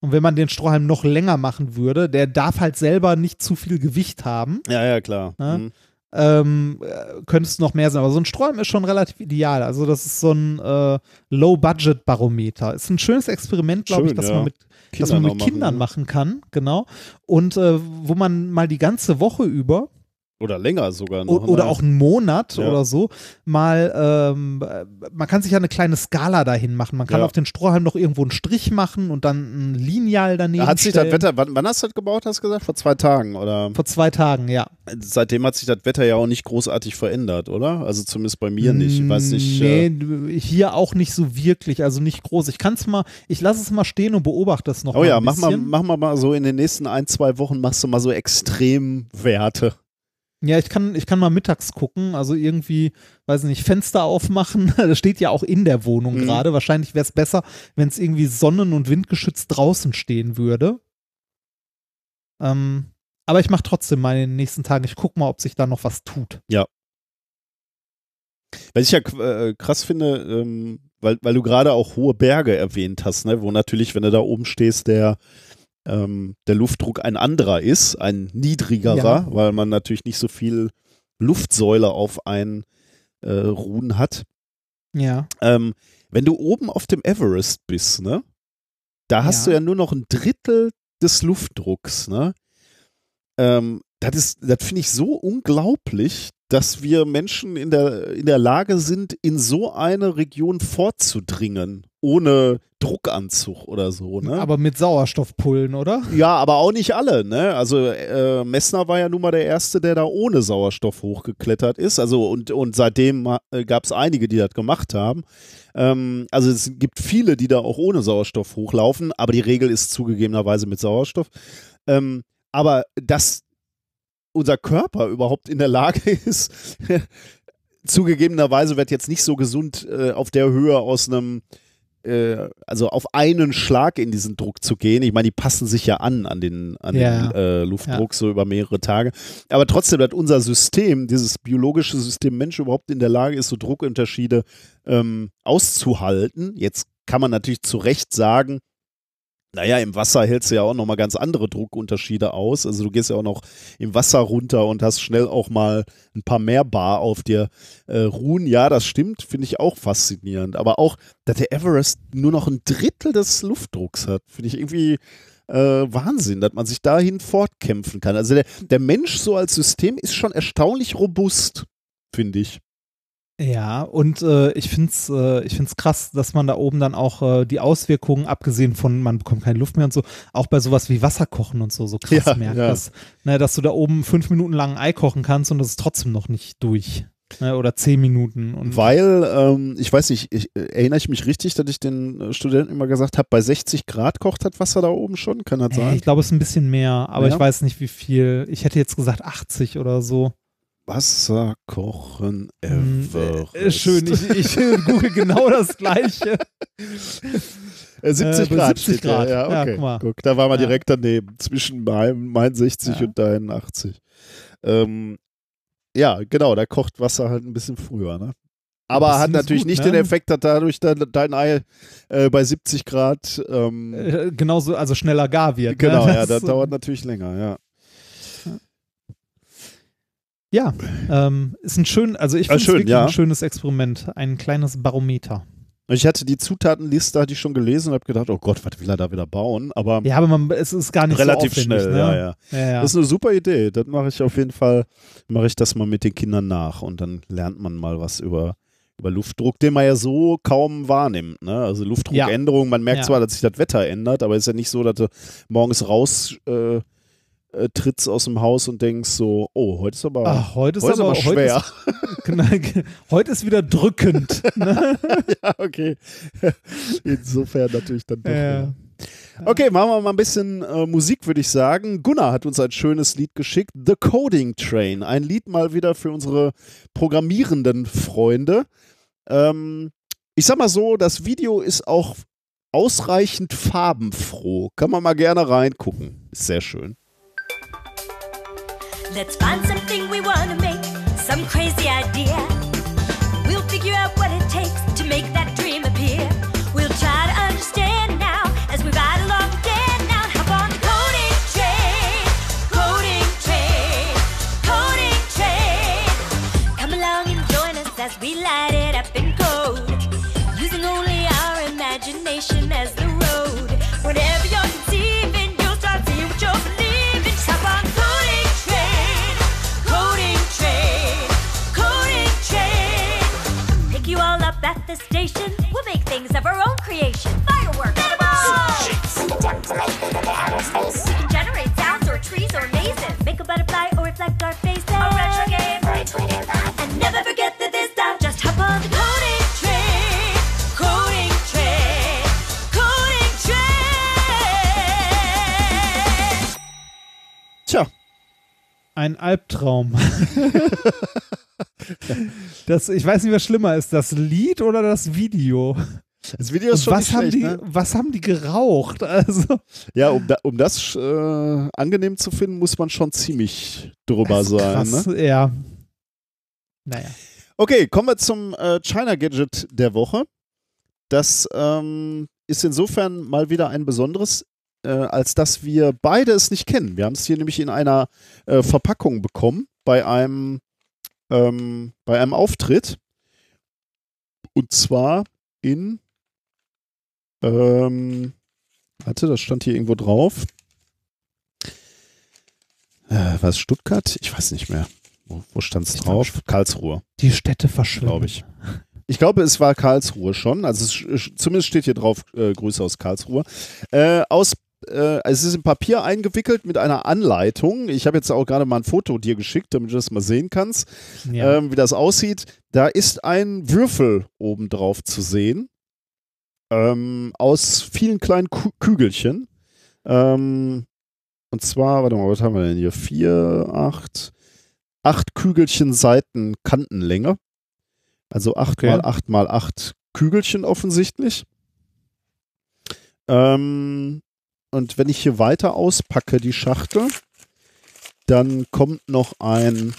Und wenn man den Strohhalm noch länger machen würde, der darf halt selber nicht zu viel Gewicht haben, Ja, ja, klar. Ja. Mhm. Ähm, äh, könnte es noch mehr sein. Aber so ein Strohhalm ist schon relativ ideal. Also das ist so ein äh, Low-Budget-Barometer. Ist ein schönes Experiment, glaube ich, Schön, das ja. man mit das Kinder man mit Kindern ne? machen kann, genau. Und äh, wo man mal die ganze Woche über Oder länger sogar noch. Oder ne? auch einen Monat Ja. oder so mal, ähm, äh, man kann sich ja eine kleine Skala dahin machen. Man kann Ja. auf den Strohhalm noch irgendwo einen Strich machen und dann ein Lineal daneben Hat sich das stellen. Wetter, wann, wann hast du das gebaut, hast du gesagt? Vor zwei Tagen, oder? Vor zwei Tagen, ja. Seitdem hat sich das Wetter ja auch nicht großartig verändert, oder? Also zumindest bei mir nicht. Ich weiß nicht. Nee, Äh, hier auch nicht so wirklich, also nicht groß. Ich kann es mal, ich lasse es mal stehen und beobachte es noch oh mal ja, ein mach mal, mach mal so in den nächsten ein, zwei Wochen machst du mal so Extremwerte. Ja, ich kann, ich kann mal mittags gucken, also irgendwie, weiß ich nicht, Fenster aufmachen. Das steht ja auch in der Wohnung Mhm. gerade. Wahrscheinlich wäre es besser, wenn es irgendwie sonnen- und windgeschützt draußen stehen würde. Ähm, aber ich mache trotzdem mal in den nächsten Tagen, ich gucke mal, ob sich da noch was tut. Was ich ja äh, krass finde, ähm, weil, weil du gerade auch hohe Berge erwähnt hast, ne, wo natürlich, wenn du da oben stehst, der, ähm, der Luftdruck ein anderer ist, ein niedrigerer, Ja. weil man natürlich nicht so viel Luftsäule auf ein äh, Ruhen hat. Ja. Ähm, wenn du oben auf dem Everest bist, ne, da hast Ja. du ja nur noch ein Drittel des Luftdrucks, ne? Ähm, das ist, das finde ich so unglaublich, dass wir Menschen in der, in der Lage sind, in so eine Region vorzudringen, ohne Druckanzug oder so, ne? Aber mit Sauerstoffpullen, oder? Ja, aber auch nicht alle, ne? Also äh, Messner war ja nun mal der Erste, der da ohne Sauerstoff hochgeklettert ist. Also und, und seitdem äh, gab es einige, die das gemacht haben. Ähm, also es gibt viele, die da auch ohne Sauerstoff hochlaufen, aber die Regel ist zugegebenerweise mit Sauerstoff. Ähm, aber dass unser Körper überhaupt in der Lage ist, zugegebenerweise wird jetzt nicht so gesund äh, auf der Höhe aus einem äh, also auf einen Schlag in diesen Druck zu gehen. Ich meine, die passen sich ja an an den, an Ja. den äh, Luftdruck so über mehrere Tage. Aber trotzdem hat unser System, dieses biologische System Mensch überhaupt in der Lage ist, so Druckunterschiede ähm, auszuhalten. Jetzt kann man natürlich zu Recht sagen, naja, im Wasser hältst du ja auch nochmal ganz andere Druckunterschiede aus. Also du gehst ja auch noch im Wasser runter und hast schnell auch mal ein paar mehr Bar auf dir äh, ruhen. Ja, das stimmt, finde ich auch faszinierend. Aber auch, dass der Everest nur noch ein Drittel des Luftdrucks hat, finde ich irgendwie äh, Wahnsinn, dass man sich dahin fortkämpfen kann. Also der, der Mensch so als System ist schon erstaunlich robust, finde ich. Ja, und äh, ich finde es äh, ich find's krass, dass man da oben dann auch äh, die Auswirkungen, abgesehen von, man bekommt keine Luft mehr und so, auch bei sowas wie Wasserkochen und so, so krass Ja, merkt, ja. Dass, ne, dass du da oben fünf Minuten lang ein Ei kochen kannst und das ist trotzdem noch nicht durch. Ne, oder zehn Minuten. Und Weil, ähm, ich weiß nicht, ich, äh, erinnere ich mich richtig, dass ich den äh, Studenten immer gesagt habe, bei 60 Grad kocht das Wasser da oben schon? Kann das äh, sein? ich glaube, es ist ein bisschen mehr, aber Ja. ich weiß nicht, wie viel. Ich hätte jetzt gesagt 80 oder so. Wasser kochen Hm, Everest. äh, schön, ich, ich google genau das Gleiche. Äh, 70 Äh, bei Grad 70 steht da. Grad. Ja, Ja, okay. guck mal. Guck, da waren wir Ja. direkt daneben, zwischen meinem, mein 60 Ja. und deinen 80. Ähm, ja, genau, da kocht Wasser halt ein bisschen früher, ne? Aber hat natürlich gut, nicht ne? den Effekt, dass dadurch dein, Ei äh, bei 70 Grad ähm, Äh, genauso, also schneller gar wird. Genau, ne? ja, das äh, dauert natürlich länger, ja. Ja, ähm, ist ein schön, also ich Ah, finde es schön, wirklich ja. ein schönes Experiment, ein kleines Barometer. Ich hatte die Zutatenliste, hatte ich schon gelesen und habe gedacht, oh Gott, was will er da wieder bauen? Aber Ja, aber man, es ist gar nicht relativ so schnell, ne? ja, ja. ja, ja. Das ist eine super Idee. Das mache ich auf jeden Fall, mache ich das mal mit den Kindern nach und dann lernt man mal was über, über Luftdruck, den man ja so kaum wahrnimmt. Ne? Also Luftdruckänderungen, man merkt zwar, dass sich das Wetter ändert, aber es ist ja nicht so, dass du morgens raus äh, äh, trittst aus dem Haus und denkst so, oh, heute ist aber, Ach, heute ist heute ist aber aber schwer. Heute ist, genau, heute ist wieder drückend. ne? ja, okay. Insofern natürlich dann doch. Ja. Okay, machen wir mal ein bisschen äh, Musik, würde ich sagen. Gunnar hat uns ein schönes Lied geschickt, The Coding Train. Ein Lied mal wieder für unsere programmierenden Freunde. Ähm, ich sag mal so, das Video ist auch ausreichend farbenfroh. Kann man mal gerne reingucken. Ist sehr schön. Let's find something we want to make, some crazy idea. The station. We'll make things of our own creation. Fireworks, we can generate sounds or trees or mazes. Make a butterfly or reflect our faces. A retro game. And never forget that this time, just hop on the coding train. Coding train. Coding train. Tja, Ein Albtraum. das, ich weiß nicht, was schlimmer ist, das Lied oder das Video. Das Video ist Und schon was, haben schlecht, die, ne? was haben die geraucht? Also, Ja, um, da, um das äh, angenehm zu finden, muss man schon ziemlich drüber ist sein. krass, Ne? ja. Naja. Okay, kommen wir zum äh, China Gadget der Woche. Das ähm, ist insofern mal wieder ein besonderes, äh, als dass wir beide es nicht kennen. Wir haben es hier nämlich in einer äh, Verpackung bekommen bei einem, ähm, bei einem Auftritt. Und zwar in, ähm, warte, das stand hier irgendwo drauf. Äh, was, Stuttgart? Ich weiß nicht mehr. Wo, wo stand es Ich glaub, drauf? Karlsruhe Die Städte verschwimmen. glaube ich. Ich glaube, es war Karlsruhe schon. Also es, zumindest steht hier drauf, äh, Grüße aus Karlsruhe. Äh, aus, äh, es ist in Papier eingewickelt mit einer Anleitung. Ich habe jetzt auch gerade mal ein Foto dir geschickt, damit du das mal sehen kannst, Ja. ähm, wie das aussieht. Da ist ein Würfel oben drauf zu sehen. Ähm, aus vielen kleinen Kü Kügelchen. Ähm, und zwar, warte mal, was haben wir denn hier? Vier, acht, acht Kügelchen Seiten Kantenlänge. Also 8 Okay. mal 8 mal 8 Kügelchen offensichtlich. Ähm, und wenn ich hier weiter auspacke, die Schachtel, dann kommt noch ein,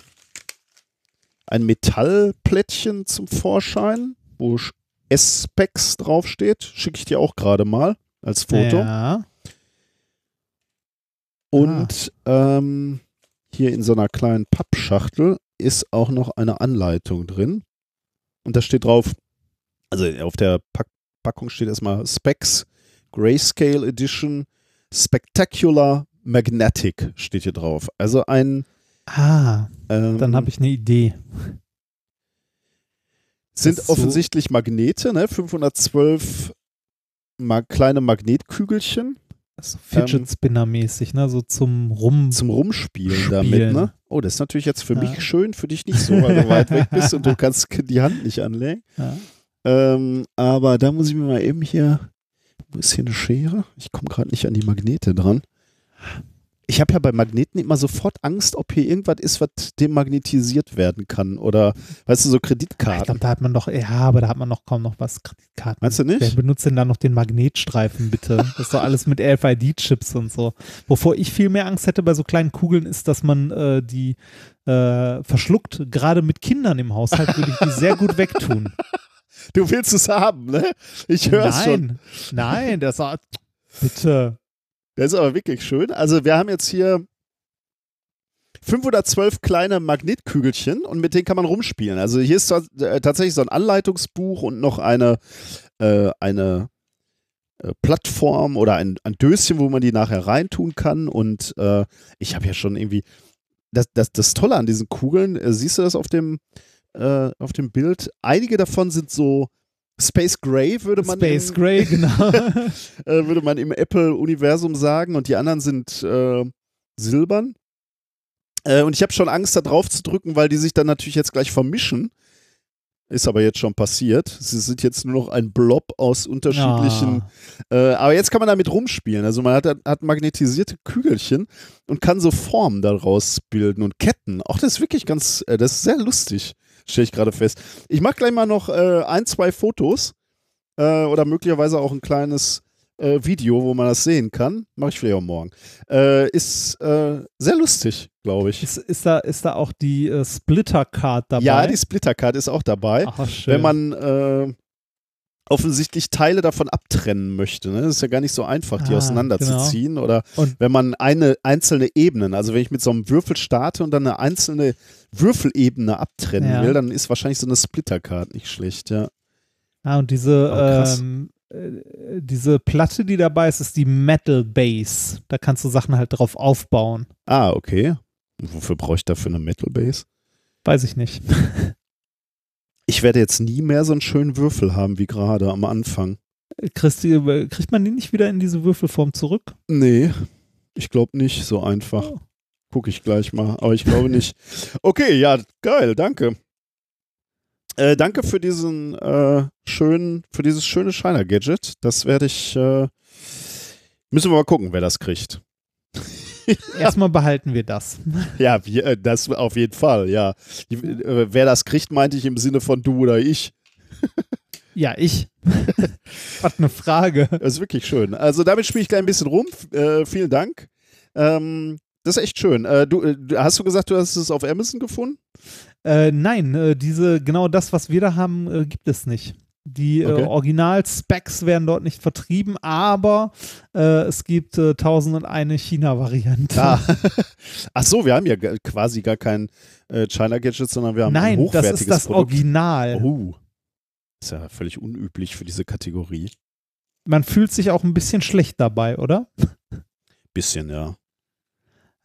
ein Metallplättchen zum Vorschein, wo S-Specs draufsteht. Schicke ich dir auch gerade mal als Foto. Ja. Und ähm, hier in so einer kleinen Pappschachtel ist auch noch eine Anleitung drin. Und da steht drauf, also auf der Pack Packung steht erstmal Specs, Grayscale Edition, Spectacular Magnetic steht hier drauf. Also ein. Ah, Ähm, dann habe ich eine Idee. sind so- offensichtlich Magnete, ne? 512 ma kleine Magnetkügelchen So Fidget Spinner mäßig, ne? So zum Rum. Ähm, zum Rumspielen Spielen. damit, ne? Oh, das ist natürlich jetzt für Ja. mich schön, für dich nicht so, weil du weit weg bist und du kannst die Hand nicht anlegen. ja. Ähm, aber da muss ich mir mal eben hier. Ist hier eine Schere? Ich komme gerade nicht an die Magnete dran. Ich habe ja bei Magneten immer sofort Angst, ob hier irgendwas ist, was demagnetisiert werden kann. Oder, weißt du, so Ich Kreditkarten. glaube, da hat man doch, ja, aber da hat man noch kaum noch was. Kreditkarten. Meinst du Wer nicht? benutzt denn da noch den Magnetstreifen, bitte? Das ist doch alles mit RFID-Chips und so. Wovor ich viel mehr Angst hätte bei so kleinen Kugeln, ist, dass man äh, die äh, verschluckt. Gerade mit Kindern im Haushalt würde ich die sehr gut wegtun. Du willst es haben, ne? Ich höre es schon. Nein, nein, das war, bitte. Das ist aber wirklich schön. Also wir haben jetzt hier 512 kleine Magnetkügelchen und mit denen kann man rumspielen. Also hier ist äh, tatsächlich so ein Anleitungsbuch und noch eine, äh, eine äh, Plattform oder ein, ein Döschen, wo man die nachher reintun kann. Und äh, ich habe ja schon irgendwie, das, das, das Tolle an diesen Kugeln, äh, siehst du das auf dem, äh, auf dem Bild? Einige davon sind so Space Gray, würde man Space im, Gray, genau. äh, würde man im Apple-Universum sagen und die anderen sind äh, silbern. Äh, und ich habe schon Angst, da drauf zu drücken, weil die sich dann natürlich jetzt gleich vermischen. Ist aber jetzt schon passiert. Sie sind jetzt nur noch ein Blob aus unterschiedlichen. Ah. Äh, aber jetzt kann man damit rumspielen. Also man hat, hat magnetisierte Kügelchen und kann so Formen daraus bilden und Ketten. Auch das ist wirklich ganz, äh, das ist sehr lustig, stelle ich gerade fest. Ich mache gleich mal noch äh, ein, zwei Fotos äh, oder möglicherweise auch ein kleines äh, Video, wo man das sehen kann. Mache ich vielleicht auch morgen. Äh, ist äh, sehr lustig, glaube ich. Ist, ist, da, ist da auch die äh, Splitter-Card dabei? Ja, die Splittercard ist auch dabei. Ach, schön. wenn man offensichtlich Teile davon abtrennen möchte. Ne? Das ist ja gar nicht so einfach, die Ah, auseinanderzuziehen. Oder Und- wenn man eine einzelne Ebenen, also wenn ich mit so einem Würfel starte und dann eine einzelne Würfelebene abtrennen Ja. will, dann ist wahrscheinlich so eine Splittercard nicht schlecht, ja. Ah, und diese, Oh, ähm, äh, diese Platte, die dabei ist, ist die Metal Base. Da kannst du Sachen halt drauf aufbauen. Ah, okay. Und wofür brauche ich dafür eine Metal Base? Weiß ich nicht. Ich werde jetzt nie mehr so einen schönen Würfel haben wie gerade am Anfang. Kriegst du, kriegt man die nicht wieder in diese Würfelform zurück? Nee, ich glaube nicht so einfach. Oh. Gucke ich gleich mal, aber ich glaube nicht. Okay, ja, geil, danke. Äh, danke für diesen äh, schönen, für dieses schöne Shiner-Gadget. Das werde ich, äh, müssen wir mal gucken, wer das kriegt. Erstmal behalten wir das. Ja, wir, äh, das auf jeden Fall, ja. Die, äh, wer das kriegt, meinte ich im Sinne von du oder ich. Ja, ich. Was eine Frage. Das ist wirklich schön. Also damit spiele ich gleich ein bisschen rum. Äh, vielen Dank. Ähm, das ist echt schön. Äh, du, äh, hast du gesagt, du hast es auf Amazon gefunden? Äh, nein, diese, genau das, was wir da haben, gibt es nicht. Die Okay. äh, Original-Specs werden dort nicht vertrieben, aber äh, es gibt äh, 1001 China-Variante. Ah. Ach so, wir haben ja quasi gar kein äh, China Gadget, sondern wir haben ein Nein, das hochwertiges ist das Produkt. Original. Oh. Ist ja völlig unüblich für diese Kategorie. Man fühlt sich auch ein bisschen schlecht dabei, oder? Bisschen, ja.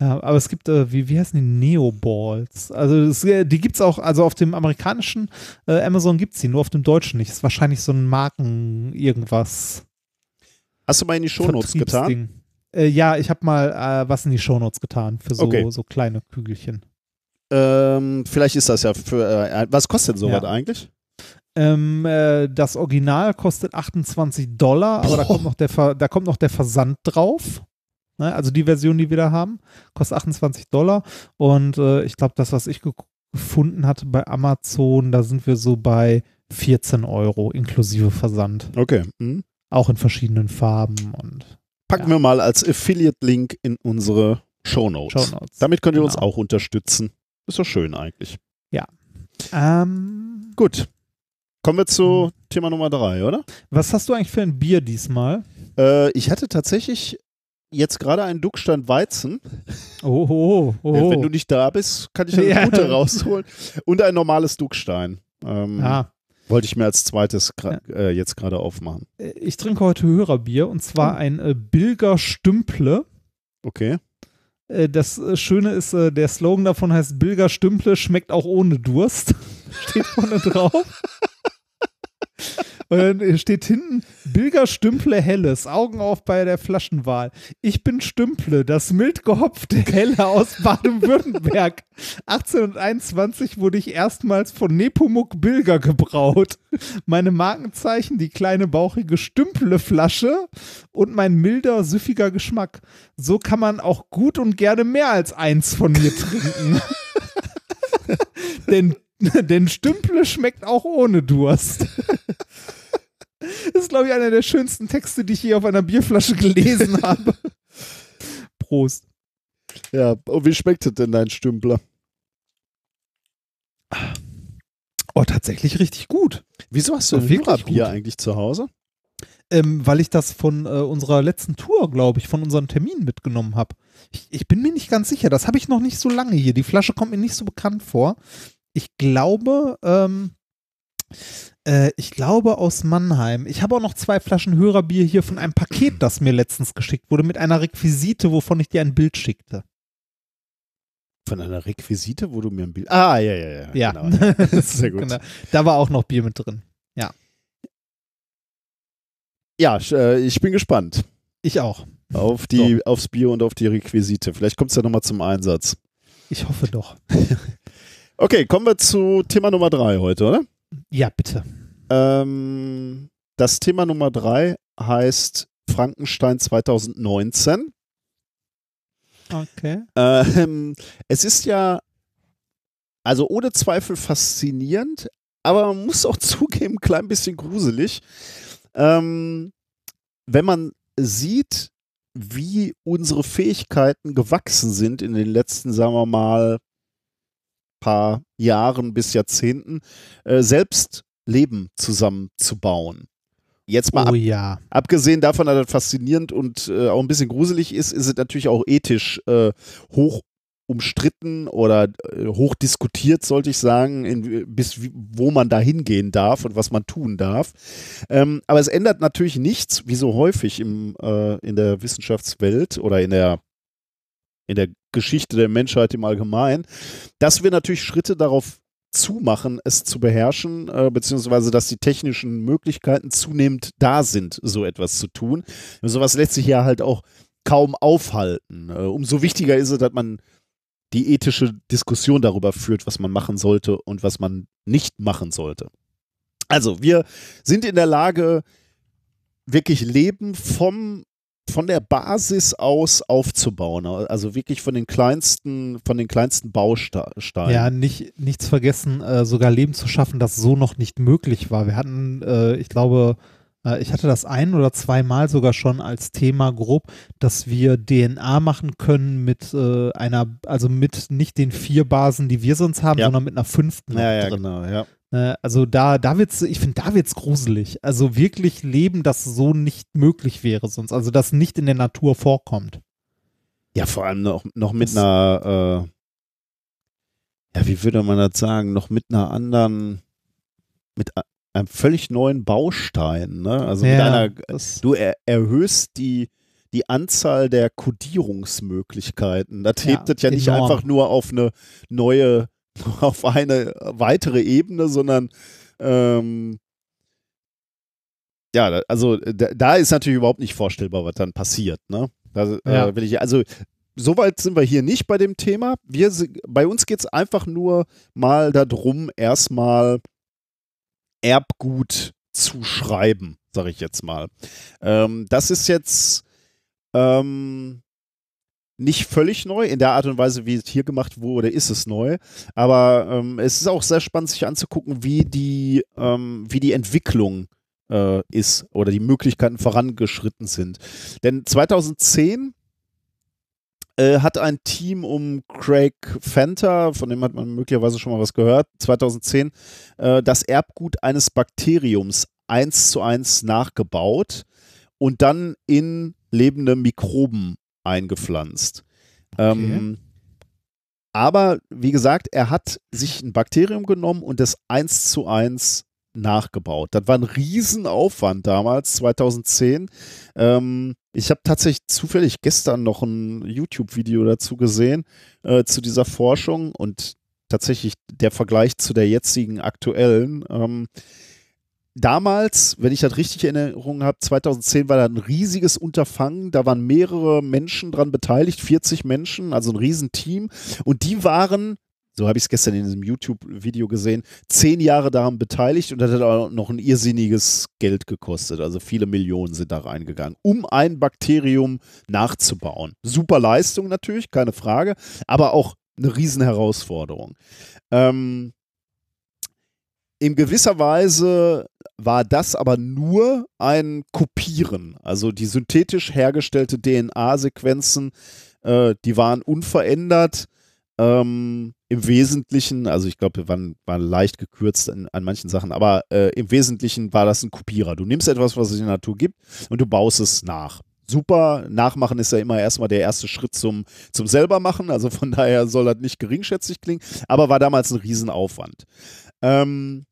Ja, aber es gibt, äh, wie, wie heißen die? Neo-Balls. Also es, äh, die gibt es auch, also auf dem amerikanischen äh, Amazon gibt es die, nur auf dem deutschen nicht. Ist wahrscheinlich so ein Marken irgendwas. Hast du mal in die Shownotes getan? Äh, ja, ich habe mal äh, was in die Shownotes getan für so, Okay. so kleine Kügelchen. Ähm, vielleicht ist das ja für. Äh, was kostet denn sowas Ja. eigentlich? Ähm, äh, das Original kostet 28 Dollar, aber da kommt, noch der Ver da kommt noch der Versand drauf. Ne? Also die Version, die wir da haben, kostet 28 Dollar. Und äh, ich glaube, das, was ich ge gefunden hatte bei Amazon, da sind wir so bei 14 Euro inklusive Versand. Okay. Hm. Auch in verschiedenen Farben und Packen Ja. wir mal als Affiliate-Link in unsere Shownotes. Shownotes. Damit könnt ihr uns Genau. auch unterstützen. Ist doch schön eigentlich. Ähm, Gut. Kommen wir zu Hm. Thema Nummer drei, oder? was hast du eigentlich für ein Bier diesmal? Äh, ich hatte tatsächlich jetzt gerade einen Duckstein Weizen. Oh, oh, oh. Wenn du nicht da bist, kann ich eine Ja. gute rausholen. Und ein normales Duckstein. Ähm, ah. Wollte ich mir als zweites gra- äh, jetzt gerade aufmachen. Äh, Ich trinke heute Hörerbier und zwar ein äh, Bilger Stümple. Okay. Äh, das Schöne ist, der Slogan davon heißt Bilger Stümple schmeckt auch ohne Durst. steht vorne drauf. Und dann steht hinten Bilger Stümple Helles, Augen auf bei der Flaschenwahl. Ich bin Stümple, das mild gehopfte Helle aus Baden-Württemberg. 1821 wurde ich erstmals von Nepomuk Bilger gebraut. Meine Markenzeichen, die kleine bauchige Stümple-Flasche und mein milder, süffiger Geschmack. So kann man auch gut und gerne mehr als eins von mir trinken. denn, denn Stümple schmeckt auch ohne Durst. Das ist, glaube ich, einer der schönsten Texte, die ich je auf einer Bierflasche gelesen habe. Prost. Ja, und wie schmeckt es denn dein Stümpler? Oh, tatsächlich richtig gut. Wieso hast du ein gut. eigentlich zu Hause? Ähm, weil ich das von äh, unserer letzten Tour, glaube ich, von unserem Termin mitgenommen habe. Ich, ich bin mir nicht ganz sicher. Das habe ich noch nicht so lange hier. Die Flasche kommt mir nicht so bekannt vor. Ich glaube, ähm, äh, ich glaube aus Mannheim. Ich habe auch noch zwei Flaschen Hörerbier hier von einem Paket, das mir letztens geschickt wurde, mit einer Requisite, wovon ich dir ein Bild schickte. Von einer Requisite, wo du mir ein Bild. Ah, ja, ja, ja. Ja, Genau. Sehr gut. Genau. Da war auch noch Bier mit drin. Ja, sch- äh, ich bin gespannt Ich auch. auf die, aufs Bier und auf die Requisite. Vielleicht kommt es ja nochmal zum Einsatz. Ich hoffe doch. Okay, kommen wir zu Thema Nummer drei heute, oder? Ja, bitte. Ähm, das Thema Nummer drei heißt Frankenstein 2019. Okay. Ähm, es ist ja, also ohne Zweifel faszinierend, aber man muss auch zugeben, ein klein bisschen gruselig. Ähm, wenn man sieht, wie unsere Fähigkeiten gewachsen sind in den letzten, sagen wir mal, paar Jahren bis Jahrzehnten, äh, selbst Leben zusammenzubauen. Jetzt mal Oh ab, ja. abgesehen davon, dass das faszinierend und äh, auch ein bisschen gruselig ist, ist es natürlich auch ethisch äh, hoch umstritten oder äh, hoch diskutiert, sollte ich sagen, in, bis wie, wo man da hingehen darf und was man tun darf. Ähm, aber es ändert natürlich nichts, wie so häufig im, äh, in der Wissenschaftswelt oder in der, in der Geschichte der Menschheit im Allgemeinen, dass wir natürlich Schritte darauf zumachen, es zu beherrschen, äh, beziehungsweise dass die technischen Möglichkeiten zunehmend da sind, so etwas zu tun. Und sowas lässt sich ja halt auch kaum aufhalten. Äh, umso wichtiger ist es, dass man die ethische Diskussion darüber führt, was man machen sollte und was man nicht machen sollte. Also, wir sind in der Lage, wirklich Leben vom von der Basis aus aufzubauen, also wirklich von den kleinsten, von den kleinsten Bausteinen. Ja, nicht, nichts vergessen, äh, sogar Leben zu schaffen, das so noch nicht möglich war. Wir hatten, äh, ich glaube, äh, ich hatte das ein oder zweimal sogar schon als Thema grob, dass wir DNA machen können mit äh, einer, also mit nicht den vier Basen, die wir sonst haben, Ja. sondern mit einer fünften ja, ja, drin. genau, ja. Äh, Also da, da wird's, ich finde, da wird's gruselig. Also wirklich Leben, das so nicht möglich wäre sonst. Also das nicht in der Natur vorkommt. Ja, vor allem noch, noch mit Das- einer, äh, ja, wie würde man das sagen, noch mit einer anderen, mit einem völlig neuen Baustein, ne? Also mit einer, du er, erhöhst die, die Anzahl der Kodierungsmöglichkeiten. Das Ja, hebt das ja nicht enorm. einfach nur auf eine neue, auf eine weitere Ebene, sondern ähm, ja, also da, ist natürlich überhaupt nicht vorstellbar, was dann passiert. Ne? Da, Ja. äh, will ich, also soweit sind wir hier nicht bei dem Thema. Wir, bei uns geht es einfach nur mal darum, erstmal Erbgut zu schreiben, sage ich jetzt mal. Ähm, das ist jetzt ähm, nicht völlig neu in der Art und Weise, wie es hier gemacht wurde, ist es neu. Aber ähm, es ist auch sehr spannend, sich anzugucken, wie die, ähm, wie die Entwicklung äh, ist oder die Möglichkeiten vorangeschritten sind. Denn 2010 äh, hat ein Team um Craig Fenter, von dem hat man möglicherweise schon mal was gehört, 2010 äh, das Erbgut eines Bakteriums eins zu eins nachgebaut und dann in lebende Mikroben eingepflanzt. Ähm, aber wie gesagt, er hat sich ein Bakterium genommen und es eins zu eins nachgebaut. Das war ein Riesenaufwand damals, 2010. Ähm, ich habe tatsächlich zufällig gestern noch ein YouTube-Video dazu gesehen, äh, zu dieser Forschung und tatsächlich der Vergleich zu der jetzigen aktuellen. Ähm, damals, wenn ich das richtig in Erinnerung habe, 2010 war da ein riesiges Unterfangen. Da waren mehrere Menschen dran beteiligt, 40 Menschen, also ein Riesenteam. Und die waren, so habe ich es gestern in diesem YouTube-Video gesehen, zehn Jahre daran beteiligt und das hat auch noch ein irrsinniges Geld gekostet. Also viele Millionen sind da reingegangen, um ein Bakterium nachzubauen. Super Leistung natürlich, keine Frage, aber auch eine Riesenherausforderung. Ähm, in gewisser Weise war das aber nur ein Kopieren. Also die synthetisch hergestellte DNA-Sequenzen, äh, die waren unverändert. Ähm, Im Wesentlichen, also ich glaube, wir waren, waren leicht gekürzt an, an manchen Sachen, aber äh, im Wesentlichen war das ein Kopierer. Du nimmst etwas, was es in der Natur gibt, und du baust es nach. Super, nachmachen ist ja immer erstmal der erste Schritt zum, zum selbermachen, also von daher soll das nicht geringschätzig klingen, aber war damals ein Riesenaufwand. Ähm,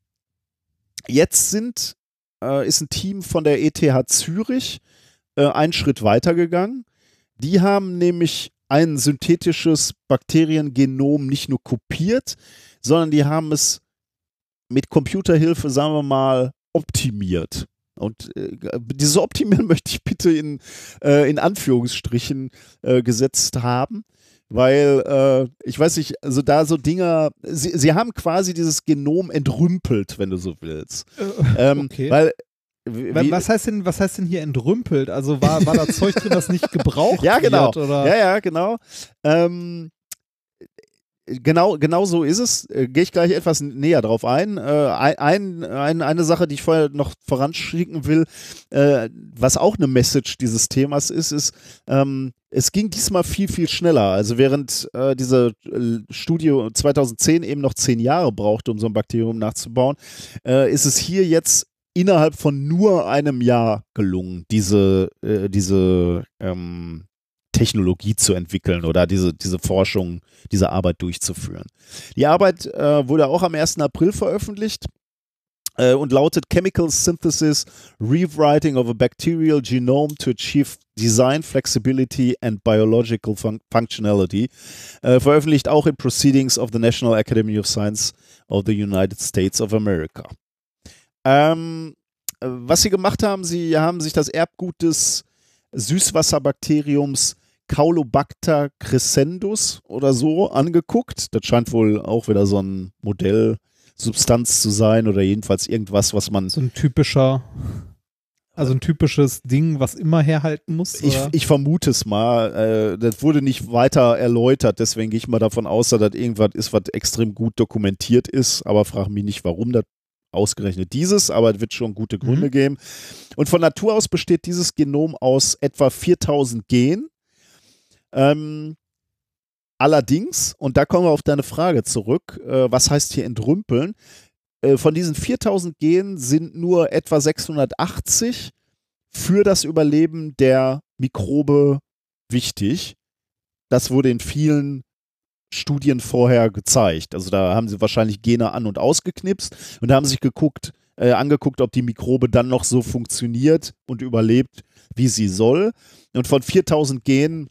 jetzt sind, äh, ist ein Team von der ETH Zürich äh, einen Schritt weitergegangen. Die haben nämlich ein synthetisches Bakteriengenom nicht nur kopiert, sondern die haben es mit Computerhilfe, sagen wir mal, optimiert. Und äh, dieses Optimieren möchte ich bitte in, äh, in Anführungsstrichen äh, gesetzt haben, weil äh, ich weiß nicht, also da so Dinger, sie, sie haben quasi dieses Genom entrümpelt, wenn du so willst. Ähm, okay. Weil wie- Wa- was heißt denn, was heißt denn hier entrümpelt? Also war, war da Zeug drin, das nicht gebraucht Ja, genau. wird? Oder? Ja, ja, genau. Ähm, genau, genau so ist es. Äh, Gehe ich gleich etwas näher drauf ein. Äh, ein, ein. Eine Sache, die ich vorher noch voranschicken will, äh, was auch eine Message dieses Themas ist, ist, ähm, es ging diesmal viel, viel schneller. Also während äh, diese äh, Studie 2010 eben noch zehn Jahre brauchte, um so ein Bakterium nachzubauen, äh, ist es hier jetzt innerhalb von nur einem Jahr gelungen, diese, äh, diese ähm, Technologie zu entwickeln oder diese, diese Forschung, diese Arbeit durchzuführen. Die Arbeit äh, wurde auch am 1. April veröffentlicht und lautet Chemical Synthesis Rewriting of a Bacterial Genome to Achieve Design Flexibility and Biological fun Functionality. Äh, veröffentlicht auch in Proceedings of the National Academy of Science of the United States of America. Ähm, äh, was sie gemacht haben, sie haben sich das Erbgut des Süßwasserbakteriums Caulobacter crescendus oder so angeguckt. Das scheint wohl auch wieder so ein Modellsubstanz zu sein oder jedenfalls irgendwas, was man So ein typischer Also ein typisches Ding, was immer herhalten muss? Ich, ich, vermute es mal. Äh, das wurde nicht weiter erläutert, deswegen gehe ich mal davon aus, dass das irgendwas ist, was extrem gut dokumentiert ist. Aber frage mich nicht, warum das ausgerechnet dieses, aber es wird schon gute Gründe mhm. geben. Und von Natur aus besteht dieses Genom aus etwa 4000 Genen. Ähm, allerdings, und da kommen wir auf deine Frage zurück, äh, was heißt hier entrümpeln? Äh, von diesen 4000 Genen sind nur etwa 680 für das Überleben der Mikrobe wichtig. Das wurde in vielen Studien vorher gezeigt. Also da haben sie wahrscheinlich Gene an und ausgeknipst und haben sich geguckt, äh, angeguckt, ob die Mikrobe dann noch so funktioniert und überlebt, wie sie soll. Und von 4000 Genen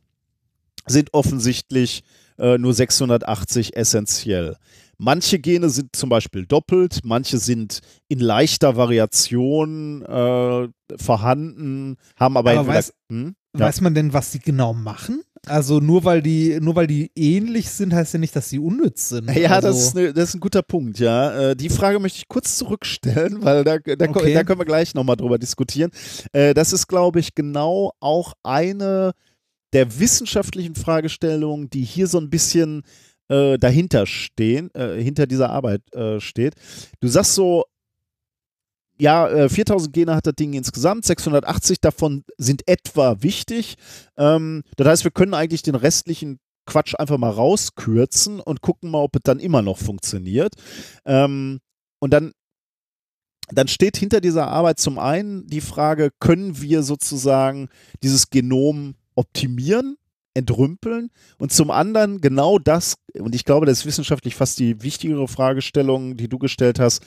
sind offensichtlich äh, nur 680 essentiell. Manche Gene sind zum Beispiel doppelt, manche sind in leichter Variation äh, vorhanden, haben aber, aber weiß, hm? ja. weiß man denn, was sie genau machen? Also nur weil die, nur weil die ähnlich sind, heißt ja nicht, dass sie unnütz sind. Ja, also. das, ist ne, das ist ein guter Punkt, ja. Äh, die Frage möchte ich kurz zurückstellen, weil da, da, okay. da können wir gleich nochmal drüber diskutieren. Äh, das ist, glaube ich, genau auch eine der wissenschaftlichen Fragestellungen, die hier so ein bisschen äh, dahinter stehen, äh, hinter dieser Arbeit äh, steht. Du sagst so, ja, 4000 äh, Gene hat das Ding insgesamt, 680 davon sind etwa wichtig. Ähm, das heißt, wir können eigentlich den restlichen Quatsch einfach mal rauskürzen und gucken mal, ob es dann immer noch funktioniert. Ähm, und dann, dann steht hinter dieser Arbeit zum einen die Frage, können wir sozusagen dieses Genom optimieren, entrümpeln und zum anderen genau das, und ich glaube, das ist wissenschaftlich fast die wichtigere Fragestellung, die du gestellt hast,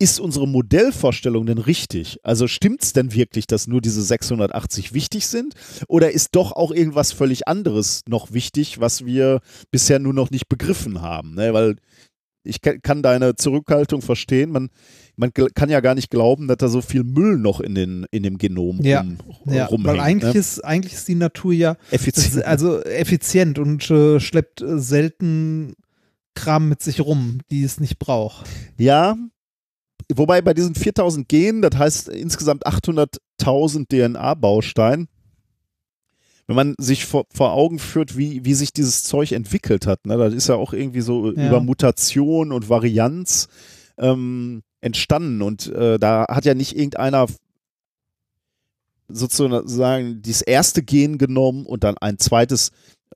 ist unsere Modellvorstellung denn richtig? Also stimmt es denn wirklich, dass nur diese 680 wichtig sind? Oder ist doch auch irgendwas völlig anderes noch wichtig, was wir bisher nur noch nicht begriffen haben? Ne? Weil ich kann deine Zurückhaltung verstehen. Man, man kann ja gar nicht glauben, dass da so viel Müll noch in, den, in dem Genom ja, rum, ja, rumhängt. Weil eigentlich, ne? ist, eigentlich ist die Natur ja effizient, ist, also effizient und äh, schleppt äh, selten Kram mit sich rum, die es nicht braucht. Ja, wobei bei diesen 4000 Genen, das heißt insgesamt 800.000 DNA-Bausteinen, wenn man sich vor, vor Augen führt, wie, wie sich dieses Zeug entwickelt hat, ne, das ist ja auch irgendwie so ja. über Mutation und Varianz ähm, entstanden und äh, da hat ja nicht irgendeiner sozusagen das erste Gen genommen und dann ein zweites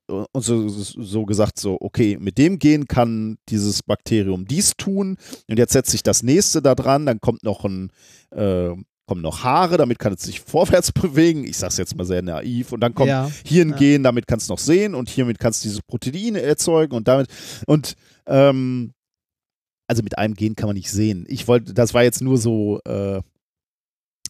äh, und so, so gesagt, so, okay, mit dem Gen kann dieses Bakterium dies tun und jetzt setzt sich das nächste da dran, dann kommt noch ein, äh, kommen noch Haare, damit kann es sich vorwärts bewegen. Ich sage es jetzt mal sehr naiv. Und dann kommt ja, hier ein ja. Gen, damit kannst du noch sehen und hiermit kannst du diese Proteine erzeugen und damit und ähm, also mit einem Gen kann man nicht sehen. Ich wollte, das war jetzt nur so äh,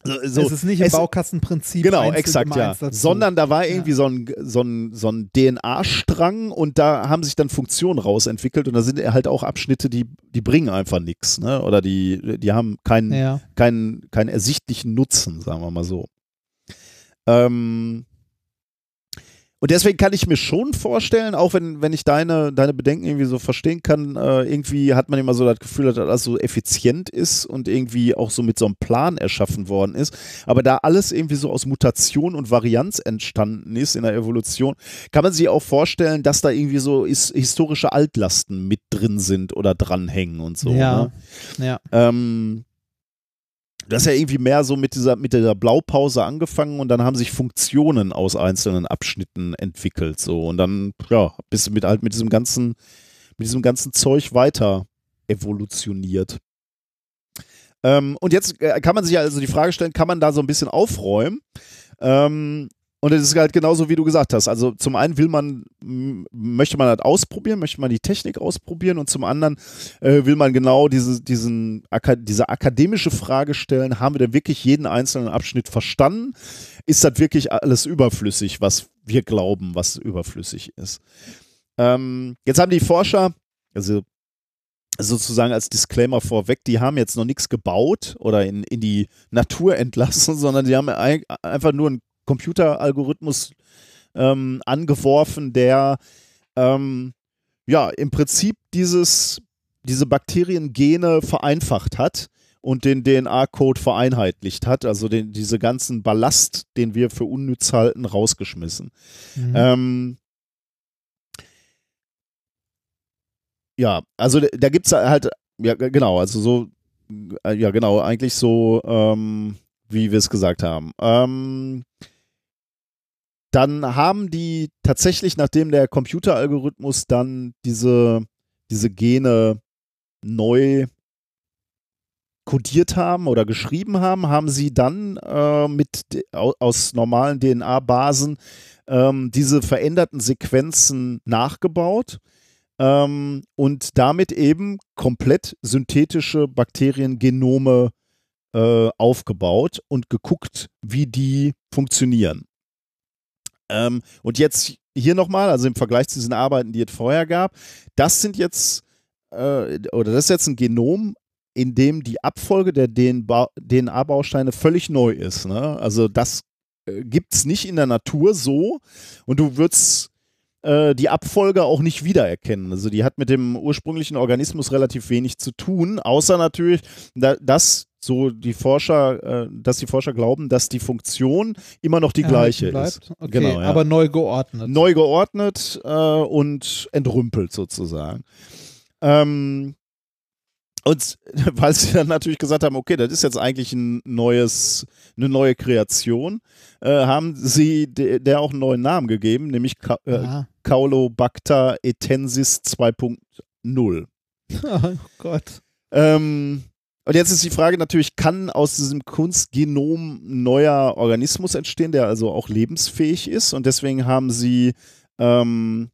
so, es ist nicht im Baukastenprinzip. Genau, exakt, ja. Sondern da war irgendwie ja. so ein, so ein, so ein DNA-Strang und da haben sich dann Funktionen rausentwickelt und da sind halt auch Abschnitte, die, die bringen einfach nichts, ne? Oder die, die haben keinen, ja. keinen, keinen ersichtlichen Nutzen, sagen wir mal so. Ähm, und deswegen kann ich mir schon vorstellen, auch wenn, wenn ich deine, deine Bedenken irgendwie so verstehen kann, äh, irgendwie hat man immer so das Gefühl, dass das so effizient ist und irgendwie auch so mit so einem Plan erschaffen worden ist. Aber da alles irgendwie so aus Mutation und Varianz entstanden ist in der Evolution, kann man sich auch vorstellen, dass da irgendwie so is historische Altlasten mit drin sind oder dranhängen und so. Ja. Ne? ja. Ähm, Du hast ja irgendwie mehr so mit dieser, mit dieser Blaupause angefangen und dann haben sich Funktionen aus einzelnen Abschnitten entwickelt. So. Und dann, ja, bist du mit halt mit diesem ganzen, mit diesem ganzen Zeug weiter evolutioniert. Ähm, und jetzt äh, kann man sich also die Frage stellen, kann man da so ein bisschen aufräumen? Ähm, und es ist halt genauso, wie du gesagt hast. Also zum einen will man, möchte man halt ausprobieren, möchte man die Technik ausprobieren und zum anderen äh, will man genau diese, diesen, diese akademische Frage stellen, haben wir denn wirklich jeden einzelnen Abschnitt verstanden? Ist das wirklich alles überflüssig, was wir glauben, was überflüssig ist? Ähm, jetzt haben die Forscher, also sozusagen als Disclaimer vorweg, die haben jetzt noch nichts gebaut oder in, in die Natur entlassen, sondern die haben einfach nur ein Computeralgorithmus ähm, angeworfen, der ähm, ja im Prinzip dieses, diese Bakteriengene vereinfacht hat und den DNA-Code vereinheitlicht hat, also den, diese ganzen Ballast, den wir für unnütz halten, rausgeschmissen. Mhm. Ähm, ja, also da- gibt es halt, ja genau, also so, äh, ja genau, eigentlich so, ähm, wie wir es gesagt haben. Ähm, dann haben die tatsächlich, nachdem der Computeralgorithmus dann diese, diese Gene neu kodiert haben oder geschrieben haben, haben sie dann äh, mit aus normalen DNA-Basen ähm, diese veränderten Sequenzen nachgebaut ähm, und damit eben komplett synthetische Bakteriengenome äh, aufgebaut und geguckt, wie die funktionieren. Ähm, und jetzt hier nochmal, also im Vergleich zu diesen Arbeiten, die es vorher gab, das sind jetzt, äh, oder das ist jetzt ein Genom, in dem die Abfolge der DNA-Bausteine völlig neu ist. Ne? Also das äh, gibt es nicht in der Natur so und du würdest äh, die Abfolge auch nicht wiedererkennen. Also die hat mit dem ursprünglichen Organismus relativ wenig zu tun, außer natürlich, da, dass so die Forscher, äh, dass die Forscher glauben, dass die Funktion immer noch die gleiche Erhalten ist. bleibt. Okay, Genau, ja. aber neu geordnet. Neu geordnet äh, und entrümpelt sozusagen. Ähm, und weil sie dann natürlich gesagt haben, okay, das ist jetzt eigentlich ein neues, eine neue Kreation, äh, haben sie de, der auch einen neuen Namen gegeben, nämlich Ka äh, Ah. Caulobacter etensis 2.0. oh Gott. Ähm, und jetzt ist die Frage natürlich, kann aus diesem Kunstgenom neuer Organismus entstehen, der also auch lebensfähig ist? Und deswegen haben sie, ähm,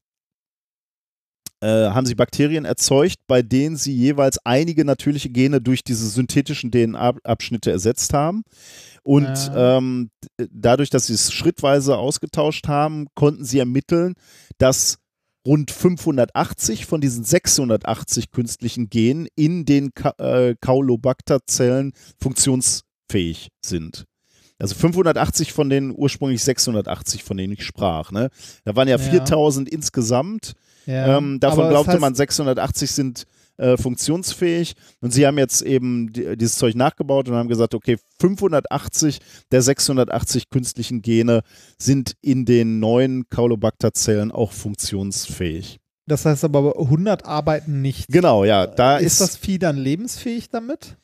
äh, haben sie Bakterien erzeugt, bei denen sie jeweils einige natürliche Gene durch diese synthetischen DNA-Abschnitte ersetzt haben. Und Ja. ähm, dadurch, dass sie es schrittweise ausgetauscht haben, konnten sie ermitteln, dass rund 580 von diesen 680 künstlichen Genen in den Ka äh, Caulobacter-Zellen funktionsfähig sind. Also 580 von den ursprünglich 680, von denen ich sprach. Ne? Da waren ja, Ja. 4000 insgesamt. Ja. Ähm, davon das glaubte heißt, man, 680 sind äh, funktionsfähig. Und sie haben jetzt eben die, dieses Zeug nachgebaut und haben gesagt, okay, 580 der 680 künstlichen Gene sind in den neuen Caulobacter-Zellen auch funktionsfähig. Das heißt aber 100 arbeiten nicht. Genau, ja, da ist ist, das Vieh dann lebensfähig damit?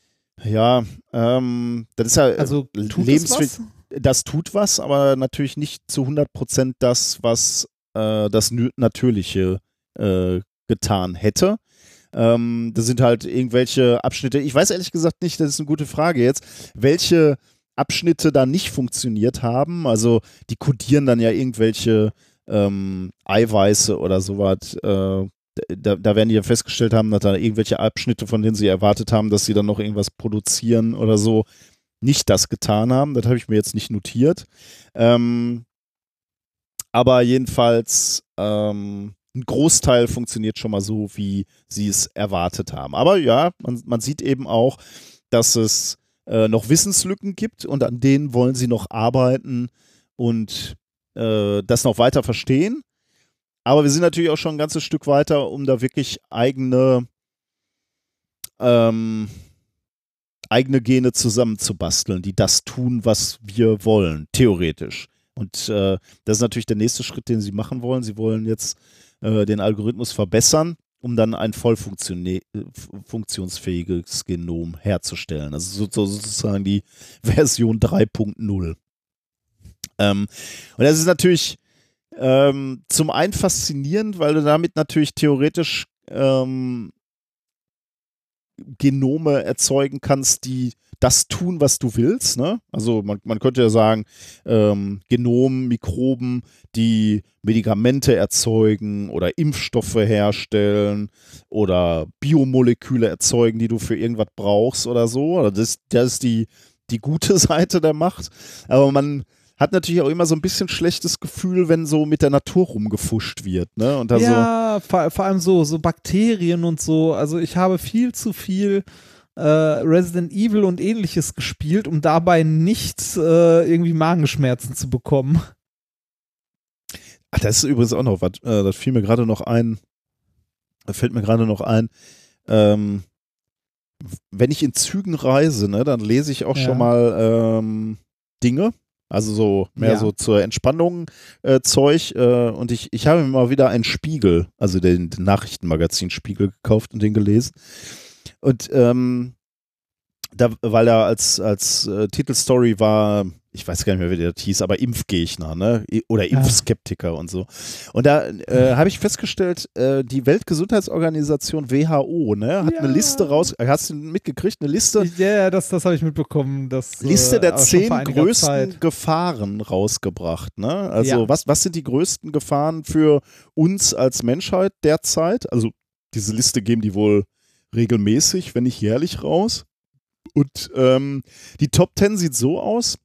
ja, ähm, das ist ja Also tut lebensfähig. es was? das tut was, aber natürlich nicht zu 100 Prozent das, was äh, das Natürliche äh, getan hätte. Ähm, das sind halt irgendwelche Abschnitte. Ich weiß ehrlich gesagt nicht, das ist eine gute Frage jetzt, welche Abschnitte da nicht funktioniert haben. Also die kodieren dann ja irgendwelche ähm, Eiweiße oder sowas. Äh, da, da werden die ja festgestellt haben, dass da irgendwelche Abschnitte, von denen sie erwartet haben, dass sie dann noch irgendwas produzieren oder so, nicht das getan haben. Das habe ich mir jetzt nicht notiert. Ähm, aber jedenfalls ähm, ein Großteil funktioniert schon mal so, wie sie es erwartet haben. Aber ja, man, man sieht eben auch, dass es äh, noch Wissenslücken gibt und an denen wollen sie noch arbeiten und äh, das noch weiter verstehen. Aber wir sind natürlich auch schon ein ganzes Stück weiter, um da wirklich eigene ähm, eigene Gene zusammenzubasteln, die das tun, was wir wollen, theoretisch. Und äh, das ist natürlich der nächste Schritt, den sie machen wollen. Sie wollen jetzt äh, den Algorithmus verbessern, um dann ein voll äh, funktionsfähiges Genom herzustellen. Also so, so, sozusagen die Version 3.0. Ähm, und das ist natürlich ähm, zum einen faszinierend, weil du damit natürlich theoretisch ähm, Genome erzeugen kannst, die das tun, was du willst. Ne? Also man, man könnte ja sagen, ähm, Genom, Mikroben, die Medikamente erzeugen oder Impfstoffe herstellen oder Biomoleküle erzeugen, die du für irgendwas brauchst oder so. Oder Das, das ist die, die gute Seite der Macht. Aber man hat natürlich auch immer so ein bisschen schlechtes Gefühl, wenn so mit der Natur rumgefuscht wird. Ne? Und da so, ja, vor, vor allem so, so Bakterien und so. Also ich habe viel zu viel äh, Resident Evil und ähnliches gespielt, um dabei nicht äh, irgendwie Magenschmerzen zu bekommen. Ach, das ist übrigens auch noch was. Äh, das fiel mir gerade noch ein. Da fällt mir gerade noch ein. Ähm, wenn ich in Zügen reise, ne, dann lese ich auch Ja. schon mal ähm, Dinge. Also so mehr Ja. so zur Entspannung äh, Zeug. Äh, und ich, ich habe mir mal wieder einen Spiegel, also den, den Nachrichtenmagazin Spiegel gekauft und den gelesen. Und ähm, da, weil er als, als äh, Titelstory war, ich weiß gar nicht mehr, wie der das hieß, aber Impfgegner, ne? Oder Ja. Impfskeptiker und so. Und da äh, habe ich festgestellt, äh, die Weltgesundheitsorganisation WHO, ne, hat Ja. eine Liste raus, hast du mitgekriegt, eine Liste, Ja, ja, das, das habe ich mitbekommen. Das, Liste äh, der aber schon zehn größten Zeit. Gefahren rausgebracht, ne? Also Ja. was, was sind die größten Gefahren für uns als Menschheit derzeit? Also diese Liste geben die wohl regelmäßig, wenn nicht jährlich raus. Und ähm, die Top 10 sieht so aus.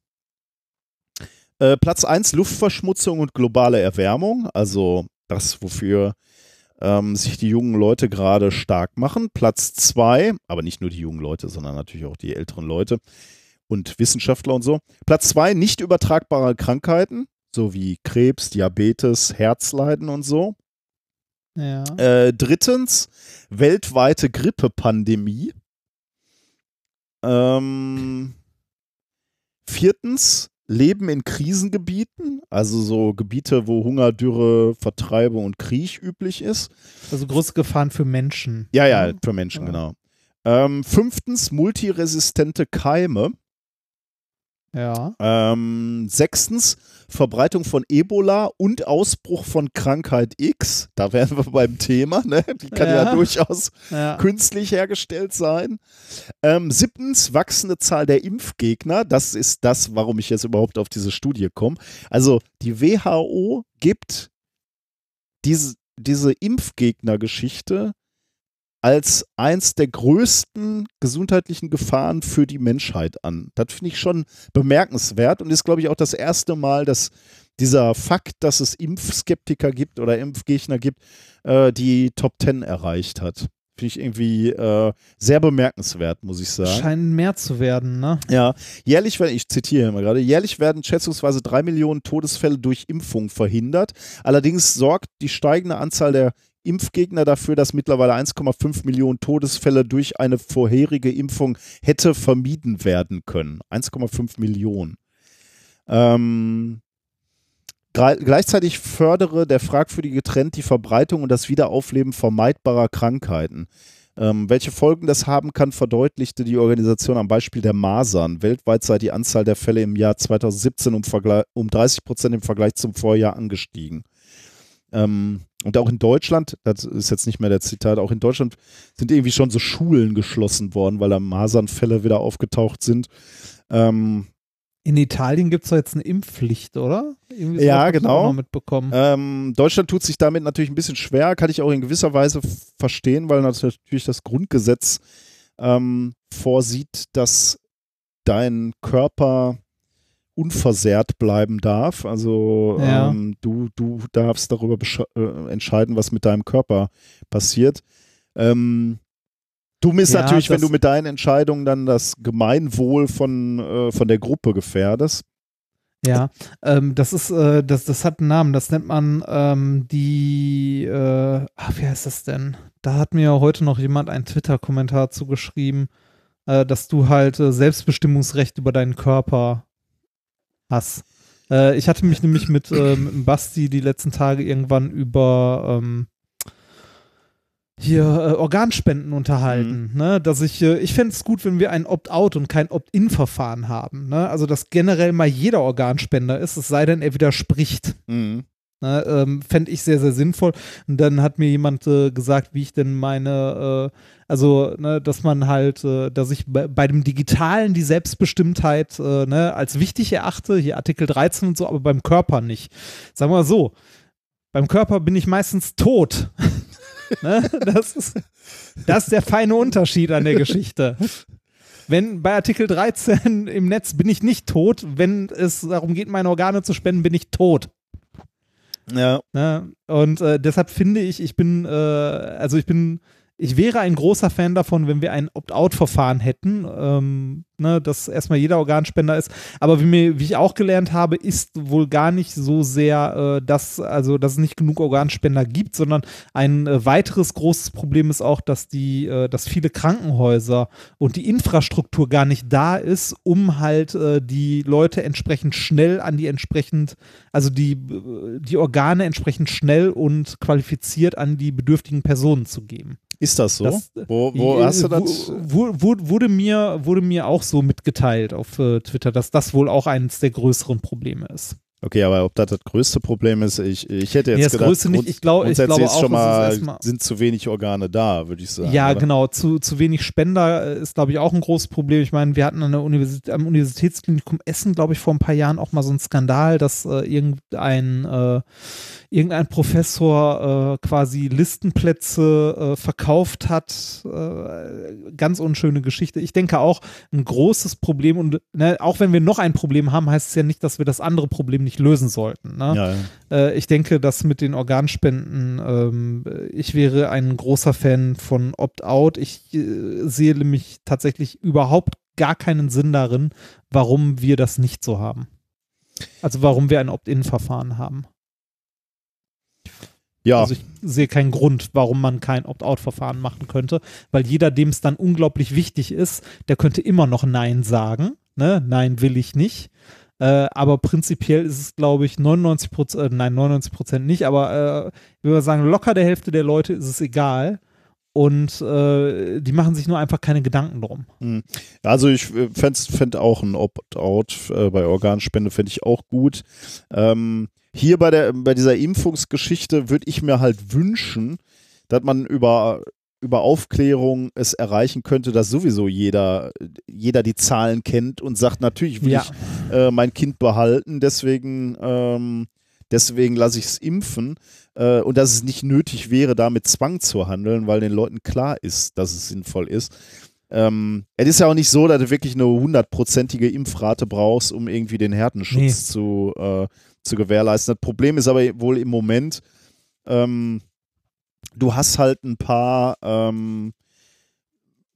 Äh, Platz 1 Luftverschmutzung und globale Erwärmung, also das, wofür ähm, sich die jungen Leute gerade stark machen. Platz 2, aber nicht nur die jungen Leute, sondern natürlich auch die älteren Leute und Wissenschaftler und so. Platz 2 nicht übertragbare Krankheiten, so wie Krebs, Diabetes, Herzleiden und so. Ja. Äh, drittens, weltweite Grippepandemie. Ähm, viertens, Leben in Krisengebieten, also so Gebiete, wo Hunger, Dürre, Vertreibung und Krieg üblich ist. Also große Gefahren für Menschen. Ja, ja, für Menschen, Ja. genau. Ähm, fünftens, multiresistente Keime. Ja. Ähm, sechstens, Verbreitung von Ebola und Ausbruch von Krankheit X. Da wären wir beim Thema, ne? Die kann ja, Ja. durchaus ja. künstlich hergestellt sein. Ähm, siebtens, wachsende Zahl der Impfgegner. Das ist das, warum ich jetzt überhaupt auf diese Studie komme. Also die WHO gibt diese, diese Impfgegner-Geschichte als eins der größten gesundheitlichen Gefahren für die Menschheit an. Das finde ich schon bemerkenswert und ist, glaube ich, auch das erste Mal, dass dieser Fakt, dass es Impfskeptiker gibt oder Impfgegner gibt, äh, die Top Ten erreicht hat. Finde ich irgendwie äh, sehr bemerkenswert, muss ich sagen. Scheinen mehr zu werden, ne? Ja, jährlich werden, ich zitiere hier mal gerade, jährlich werden schätzungsweise drei Millionen Todesfälle durch Impfung verhindert. Allerdings sorgt die steigende Anzahl der Impfgegner dafür, dass mittlerweile 1,5 Millionen Todesfälle durch eine vorherige Impfung hätte vermieden werden können. 1,5 Millionen. Ähm, Gle- Gleichzeitig fördere der fragwürdige Trend die Verbreitung und das Wiederaufleben vermeidbarer Krankheiten. Ähm, welche Folgen das haben kann, verdeutlichte die Organisation am Beispiel der Masern. Weltweit sei die Anzahl der Fälle im Jahr 2017 um, um 30 Prozent im Vergleich zum Vorjahr angestiegen. Ähm, und auch in Deutschland, das ist jetzt nicht mehr der Zitat, auch in Deutschland sind irgendwie schon so Schulen geschlossen worden, weil da Masernfälle wieder aufgetaucht sind. Ähm, In Italien gibt es doch jetzt eine Impfpflicht, oder? Irgendwie Ja, hab ich genau. mitbekommen. Ähm, Deutschland tut sich damit natürlich ein bisschen schwer, kann ich auch in gewisser Weise verstehen, weil natürlich das Grundgesetz ähm, vorsieht, dass dein Körper unversehrt bleiben darf. Also Ja. ähm, du, du darfst darüber äh, entscheiden, was mit deinem Körper passiert. Ähm, dumm ist Ja, natürlich, wenn du mit deinen Entscheidungen dann das Gemeinwohl von, äh, von der Gruppe gefährdest. Ja, ähm, das ist, äh, das, das hat einen Namen, das nennt man ähm, die, äh, ach, wie heißt das denn? Da hat mir heute noch jemand einen Twitter-Kommentar zugeschrieben, äh, dass du halt äh, Selbstbestimmungsrecht über deinen Körper hast. Äh, ich hatte mich nämlich mit, äh, mit Basti die letzten Tage irgendwann über ähm, hier äh, Organspenden unterhalten, ne? Dass ich, äh, ich fände es gut, wenn wir ein Opt-out und kein Opt-in-Verfahren haben, ne? Also dass generell mal jeder Organspender ist, es sei denn, er widerspricht. Mhm. Ne, ähm, Fände ich sehr, sehr sinnvoll. Und dann hat mir jemand äh, gesagt, wie ich denn meine, äh, also, ne, dass man halt, äh, dass ich bei, bei dem Digitalen die Selbstbestimmtheit äh, ne, als wichtig erachte, hier Artikel 13 und so, aber beim Körper nicht. Sagen wir mal so, beim Körper bin ich meistens tot. ne? das, ist, das ist der feine Unterschied an der Geschichte. Wenn bei Artikel 13 im Netz bin ich nicht tot, wenn es darum geht, meine Organe zu spenden, bin ich tot. Ja. Ne? Und äh, deshalb finde ich, ich bin, äh, also ich bin, ich wäre ein großer Fan davon, wenn wir ein Opt-out-Verfahren hätten, ähm, ne, dass erstmal jeder Organspender ist. Aber wie, mir, wie ich auch gelernt habe, ist wohl gar nicht so sehr, äh, dass, also, dass es nicht genug Organspender gibt, sondern ein äh, weiteres großes Problem ist auch, dass die, äh, dass viele Krankenhäuser und die Infrastruktur gar nicht da ist, um halt äh, die Leute entsprechend schnell an die entsprechend, also die, äh, die Organe entsprechend schnell und qualifiziert an die bedürftigen Personen zu geben. Ist das so? Das, wo wo äh, hast du das? wu- wu- wurde, mir, wurde mir auch so mitgeteilt auf äh, Twitter, dass das wohl auch eines der größeren Probleme ist. Okay, aber ob das das größte Problem ist, ich, ich hätte jetzt Nee, das gedacht, größte nicht. Ich glaube- ich glaube auch, schon mal, erstmal- sind zu wenig Organe da, würde ich sagen. ja, oder? genau. Zu, zu wenig Spender ist, glaube ich, auch ein großes Problem. Ich meine, wir hatten an der Universität, am Universitätsklinikum Essen, glaube ich, vor ein paar Jahren auch mal so einen Skandal, dass äh, irgendein, äh, irgendein Professor äh, quasi Listenplätze äh, verkauft hat. Äh, ganz unschöne Geschichte. Ich denke auch, ein großes Problem und ne, auch wenn wir noch ein Problem haben, heißt es ja nicht, dass wir das andere Problem nicht lösen sollten. Ne? Ja, ja. Äh, ich denke, dass mit den Organspenden, ähm, ich wäre ein großer Fan von Opt-out. Ich äh, sehe nämlich tatsächlich überhaupt gar keinen Sinn darin, warum wir das nicht so haben. Also warum wir ein Opt-in-Verfahren haben. ja. Also ich sehe keinen Grund, warum man kein Opt-out-Verfahren machen könnte, weil jeder, dem es dann unglaublich wichtig ist, der könnte immer noch Nein sagen. Ne? Nein, will ich nicht. Äh, aber prinzipiell ist es, glaube ich, 99 Prozent, äh, nein, 99 Prozent nicht, aber äh, ich würde sagen, locker der Hälfte der Leute ist es egal. Und äh, die machen sich nur einfach keine Gedanken drum. Also ich fände fänd auch ein Opt-out äh, bei Organspende, fände ich auch gut. Ähm, hier bei, der, bei dieser Impfungsgeschichte würde ich mir halt wünschen, dass man über, über Aufklärung es erreichen könnte, dass sowieso jeder, jeder die Zahlen kennt und sagt, natürlich will Ja. ich äh, mein Kind behalten, deswegen, ähm, deswegen lasse ich es impfen. Äh, und dass es nicht nötig wäre, da mit Zwang zu handeln, weil den Leuten klar ist, dass es sinnvoll ist. Ähm, es ist ja auch nicht so, dass du wirklich eine hundertprozentige Impfrate brauchst, um irgendwie den Härtenschutz Nee. zu, äh, zu gewährleisten. Das Problem ist aber wohl im Moment, ähm, du hast halt ein paar ähm,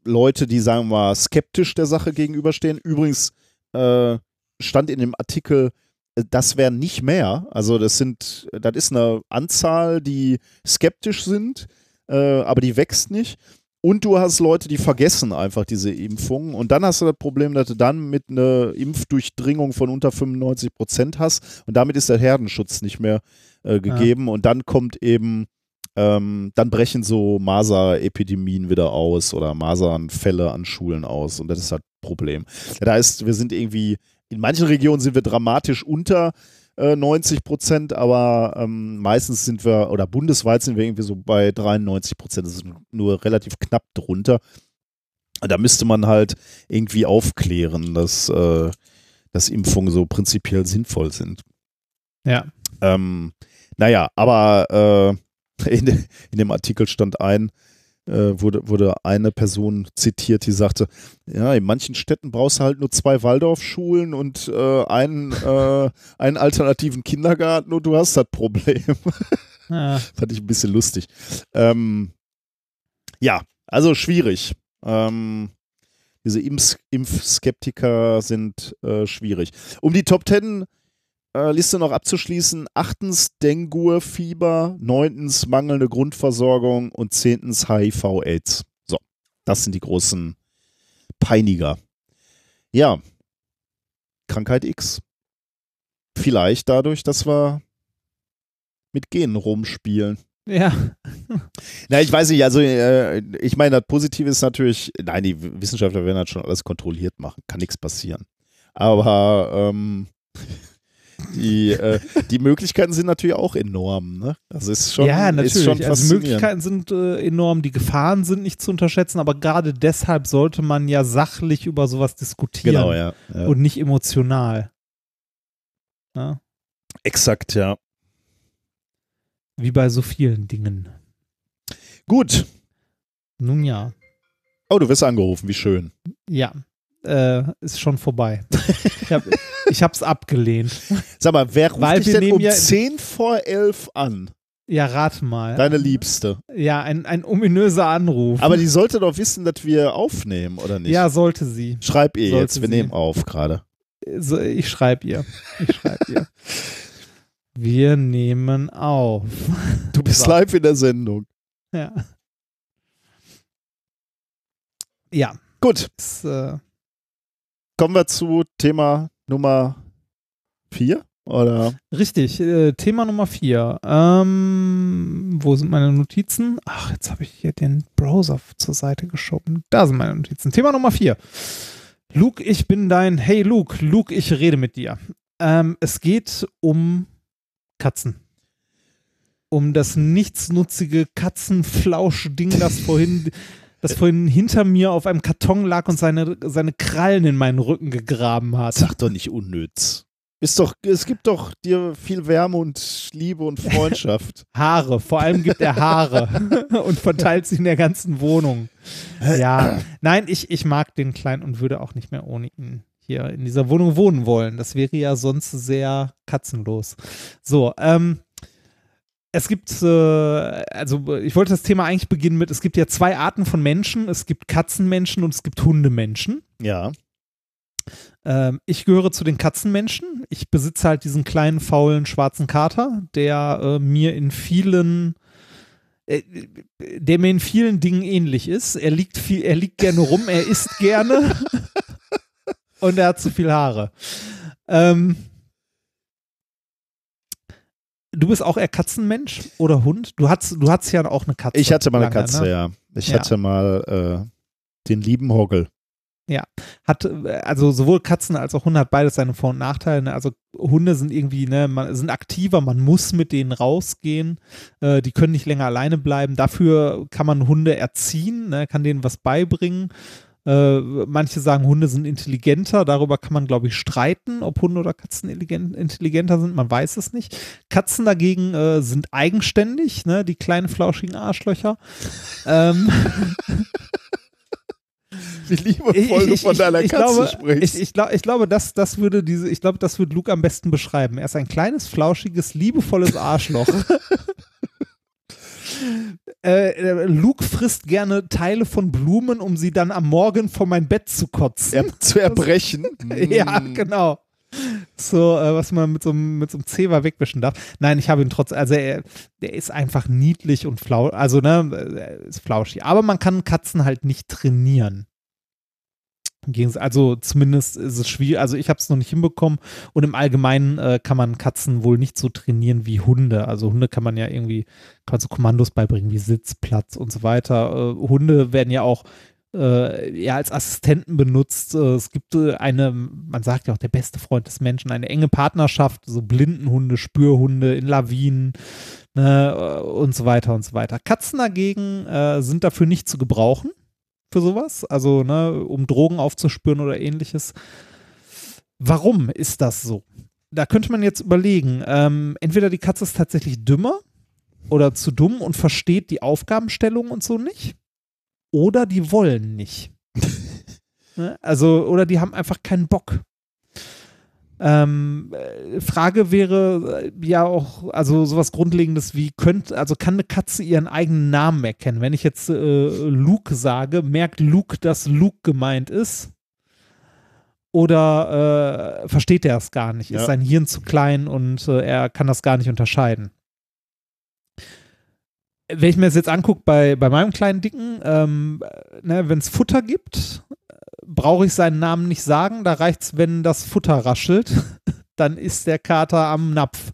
Leute, die, sagen wir mal, skeptisch der Sache gegenüberstehen. Übrigens äh, stand in dem Artikel, äh, das wären nicht mehr. Also das sind, das ist eine Anzahl, die skeptisch sind, äh, aber die wächst nicht. Und du hast Leute, die vergessen einfach diese Impfungen. Und dann hast du das Problem, dass du dann mit einer Impfdurchdringung von unter 95 Prozent hast. Und damit ist der Herdenschutz nicht mehr äh, gegeben. Und dann kommt eben, ähm, dann brechen so Masern-Epidemien wieder aus oder Masernfälle an Schulen aus. Und das ist halt ein Problem. Da ist, wir sind irgendwie, in manchen Regionen sind wir dramatisch unter äh, 90 Prozent, aber ähm, meistens sind wir, oder bundesweit sind wir irgendwie so bei 93 Prozent. Das ist nur relativ knapp drunter. Da müsste man halt irgendwie aufklären, dass, äh, dass Impfungen so prinzipiell sinnvoll sind. Ja. Ähm, naja, aber äh, in, de, in dem Artikel stand ein, äh, wurde, wurde eine Person zitiert, die sagte, ja, in manchen Städten brauchst du halt nur zwei Waldorfschulen und äh, einen, äh, einen alternativen Kindergarten und du hast das Problem. Ja. Fand ich ein bisschen lustig. Ähm, ja, also schwierig. Ähm, diese Impf Impfskeptiker sind äh, schwierig. Um die Top Ten äh, Liste noch abzuschließen. Achtens Dengue-Fieber, neuntens mangelnde Grundversorgung und zehntens HIV-Aids. So, das sind die großen Peiniger. Ja, Krankheit X. Vielleicht dadurch, dass wir mit Genen rumspielen. ja. Na, ich weiß nicht, also äh, ich meine, das Positive ist natürlich, nein, die Wissenschaftler werden das schon alles kontrolliert machen, kann nichts passieren. Aber ähm, die, äh, die Möglichkeiten sind natürlich auch enorm, ne? Also ist schon, ja, ist natürlich. schon also. Möglichkeiten sind äh, enorm, die Gefahren sind nicht zu unterschätzen, aber gerade deshalb sollte man ja sachlich über sowas diskutieren Genau, ja. ja. und nicht emotional. Ja? Exakt, ja. Wie bei so vielen Dingen. Gut. Nun ja. Oh, du wirst angerufen, wie schön. Ja. Äh, ist schon vorbei. ich, hab, ich hab's abgelehnt. Sag mal, wer ruft Weil dich denn um ja- 10 vor 11 an? Ja, rat mal. Deine Liebste. Ja, ein, ein ominöser Anruf. Aber die sollte doch wissen, dass wir aufnehmen, oder nicht? ja, sollte sie. Schreib ihr Sollte jetzt, wir sie. nehmen auf gerade. Ich schreibe ihr. Ich schreibe ihr. Wir nehmen auf. Du bist So. live in der Sendung. Ja. Ja. Gut, Das, äh, kommen wir zu Thema Nummer vier oder? richtig. Äh, Thema Nummer vier. Ähm, wo sind meine Notizen? Ach, jetzt habe ich hier den Browser zur Seite geschoben. Da sind meine Notizen. Thema Nummer vier. Luke, ich bin dein. Hey Luke, Luke, ich rede mit dir. Ähm, es geht um Katzen. Um das nichtsnutzige Katzenflausch-Ding, das vorhin, das vorhin hinter mir auf einem Karton lag und seine, seine Krallen in meinen Rücken gegraben hat. Sag doch nicht unnütz. Ist doch, es gibt doch dir viel Wärme und Liebe und Freundschaft. Haare, vor allem gibt er Haare und verteilt sie in der ganzen Wohnung. Ja, nein, ich, ich mag den Kleinen und würde auch nicht mehr ohne ihn hier in dieser Wohnung wohnen wollen. Das wäre ja sonst sehr katzenlos. So, ähm, es gibt, äh, also ich wollte das Thema eigentlich beginnen mit, es gibt ja zwei Arten von Menschen. Es gibt Katzenmenschen und es gibt Hundemenschen. ja. Ähm, ich gehöre zu den Katzenmenschen. Ich besitze halt diesen kleinen, faulen, schwarzen Kater, der äh, mir in vielen äh, der mir in vielen Dingen ähnlich ist. Er liegt viel, er liegt gerne rum, er isst gerne und er hat zu viel Haare. Ähm, du bist auch eher Katzenmensch oder Hund? Du hattest, du hattest ja auch eine Katze. Ich hatte mal eine lange, Katze, ne? ja. Ich Ja. hatte mal äh, den lieben Hoggle. hat, äh, also sowohl Katzen als auch Hunde hat beides seine Vor- und Nachteile. Ne? Also Hunde sind irgendwie, ne, man, sind aktiver, man muss mit denen rausgehen. Äh, die können nicht länger alleine bleiben. Dafür kann man Hunde erziehen, ne, kann denen was beibringen. Äh, manche sagen, Hunde sind intelligenter. Darüber kann man, glaube ich, streiten, ob Hunde oder Katzen intelligent, intelligenter sind. Man weiß es nicht. Katzen dagegen äh, sind eigenständig, ne? die kleinen flauschigen Arschlöcher. ähm, Wie liebevoll du von deiner Katze glaube, sprichst. Ich, ich, glaub, ich glaube, das, das würde diese, ich glaube, das würde Luke am besten beschreiben. Er ist ein kleines, flauschiges, liebevolles Arschloch. äh, äh, Luke frisst gerne Teile von Blumen, um sie dann am Morgen vor mein Bett zu kotzen. er, zu erbrechen. Ja, Mm. genau. So, äh, was man mit so, einem- mit so einem Zewa wegwischen darf. Nein, ich habe ihn trotz, also er, der ist einfach niedlich und flau, also ne, er ist flauschig. Aber man kann Katzen halt nicht trainieren. Also zumindest ist es schwierig, also ich habe es noch nicht hinbekommen und im Allgemeinen äh, kann man Katzen wohl nicht so trainieren wie Hunde. Also Hunde kann man ja irgendwie, kann man so Kommandos beibringen wie Sitz, Platz und so weiter. Äh, Hunde werden ja auch äh, ja als Assistenten benutzt. Äh, es gibt äh, eine, man sagt ja auch der beste Freund des Menschen, eine enge Partnerschaft, so Blindenhunde, Spürhunde in Lawinen ne, äh, und so weiter und so weiter. Katzen dagegen sind dafür nicht zu gebrauchen für sowas, also ne, um Drogen aufzuspüren oder ähnliches. Warum ist das so? Da könnte man jetzt überlegen, ähm, entweder die Katze ist tatsächlich dümmer oder zu dumm und versteht die Aufgabenstellung und so nicht, oder die wollen nicht. Ne? Also, oder die haben einfach keinen Bock. Ähm, äh, Frage wäre äh, ja auch, also sowas Grundlegendes wie könnte, also kann eine Katze ihren eigenen Namen erkennen? Wenn ich jetzt äh, Luke sage, merkt Luke, dass Luke gemeint ist? Oder äh, versteht er es gar nicht? Ja. Ist sein Hirn zu klein und äh, er kann das gar nicht unterscheiden? Wenn ich mir das jetzt angucke bei, bei meinem kleinen Dicken, ähm, ne, wenn es Futter gibt, brauche ich seinen Namen nicht sagen. Da reicht es, wenn das Futter raschelt. Dann ist der Kater am Napf.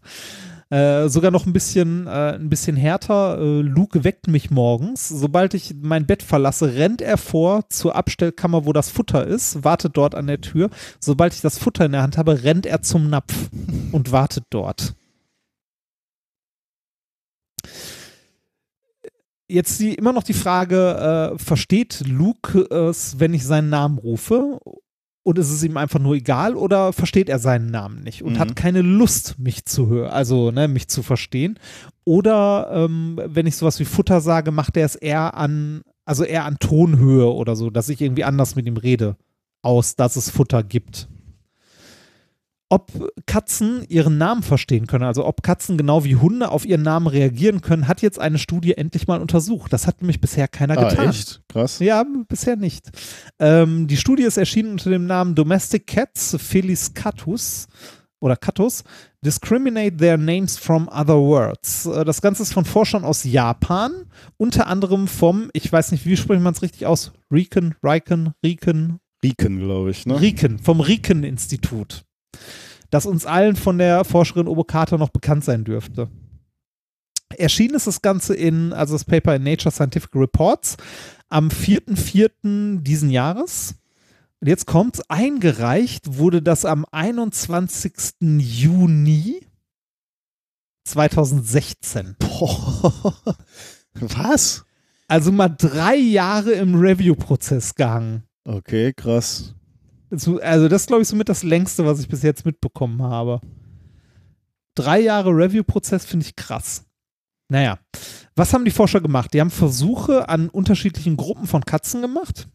Äh, sogar noch ein bisschen, äh, ein bisschen härter. Äh, Luke weckt mich morgens. Sobald ich mein Bett verlasse, rennt er vor zur Abstellkammer, wo das Futter ist, wartet dort an der Tür. Sobald ich das Futter in der Hand habe, rennt er zum Napf und wartet dort. Jetzt die, immer noch die Frage, äh, versteht Luke es, wenn ich seinen Namen rufe? Und ist es ihm einfach nur egal oder versteht er seinen Namen nicht und Mhm. hat keine Lust, mich zu hören, also ne, mich zu verstehen? Oder ähm, wenn ich sowas wie Futter sage, macht er es eher an, also eher an Tonhöhe oder so, dass ich irgendwie anders mit ihm rede, aus, dass es Futter gibt. Ob Katzen ihren Namen verstehen können, also ob Katzen genau wie Hunde auf ihren Namen reagieren können, hat jetzt eine Studie endlich mal untersucht. Das hat nämlich bisher keiner Ah, getan. echt? Krass. Ja, bisher nicht. Ähm, die Studie ist erschienen unter dem Namen Domestic Cats Felis Catus oder Catus Discriminate Their Names from Other Words. Äh, Das Ganze ist von Forschern aus Japan, unter anderem vom, ich weiß nicht, wie spricht man es richtig aus? Riken, Riken, Riken, Riken, glaube ich, ne? Riken, vom Riken-Institut. Das uns allen von der Forscherin Obokata noch bekannt sein dürfte. Erschienen ist das Ganze in, also das Paper in Nature Scientific Reports am 4.4. diesen Jahres. Und jetzt kommt's, eingereicht wurde das am 21. Juni 2016. Boah. Was? Also mal drei Jahre im Review-Prozess gehangen. Okay, krass. So, Also das glaube ich, somit das längste, was ich bis jetzt mitbekommen habe. Drei Jahre Review-Prozess finde ich krass. Naja, was haben die Forscher gemacht? Die haben Versuche an unterschiedlichen Gruppen von Katzen gemacht.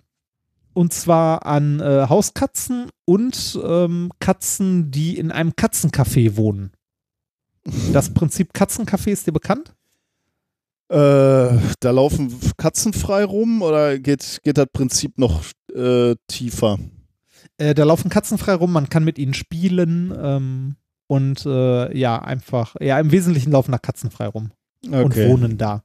Und zwar an äh, Hauskatzen und ähm, Katzen, die in einem Katzencafé wohnen. Das Prinzip Katzencafé ist dir bekannt? Äh, da laufen Katzen frei rum oder geht, geht das Prinzip noch äh, tiefer? Äh, da laufen Katzen frei rum, man kann mit ihnen spielen ähm, und äh, ja, einfach, ja, im Wesentlichen laufen da Katzen frei rum. und Okay. wohnen da.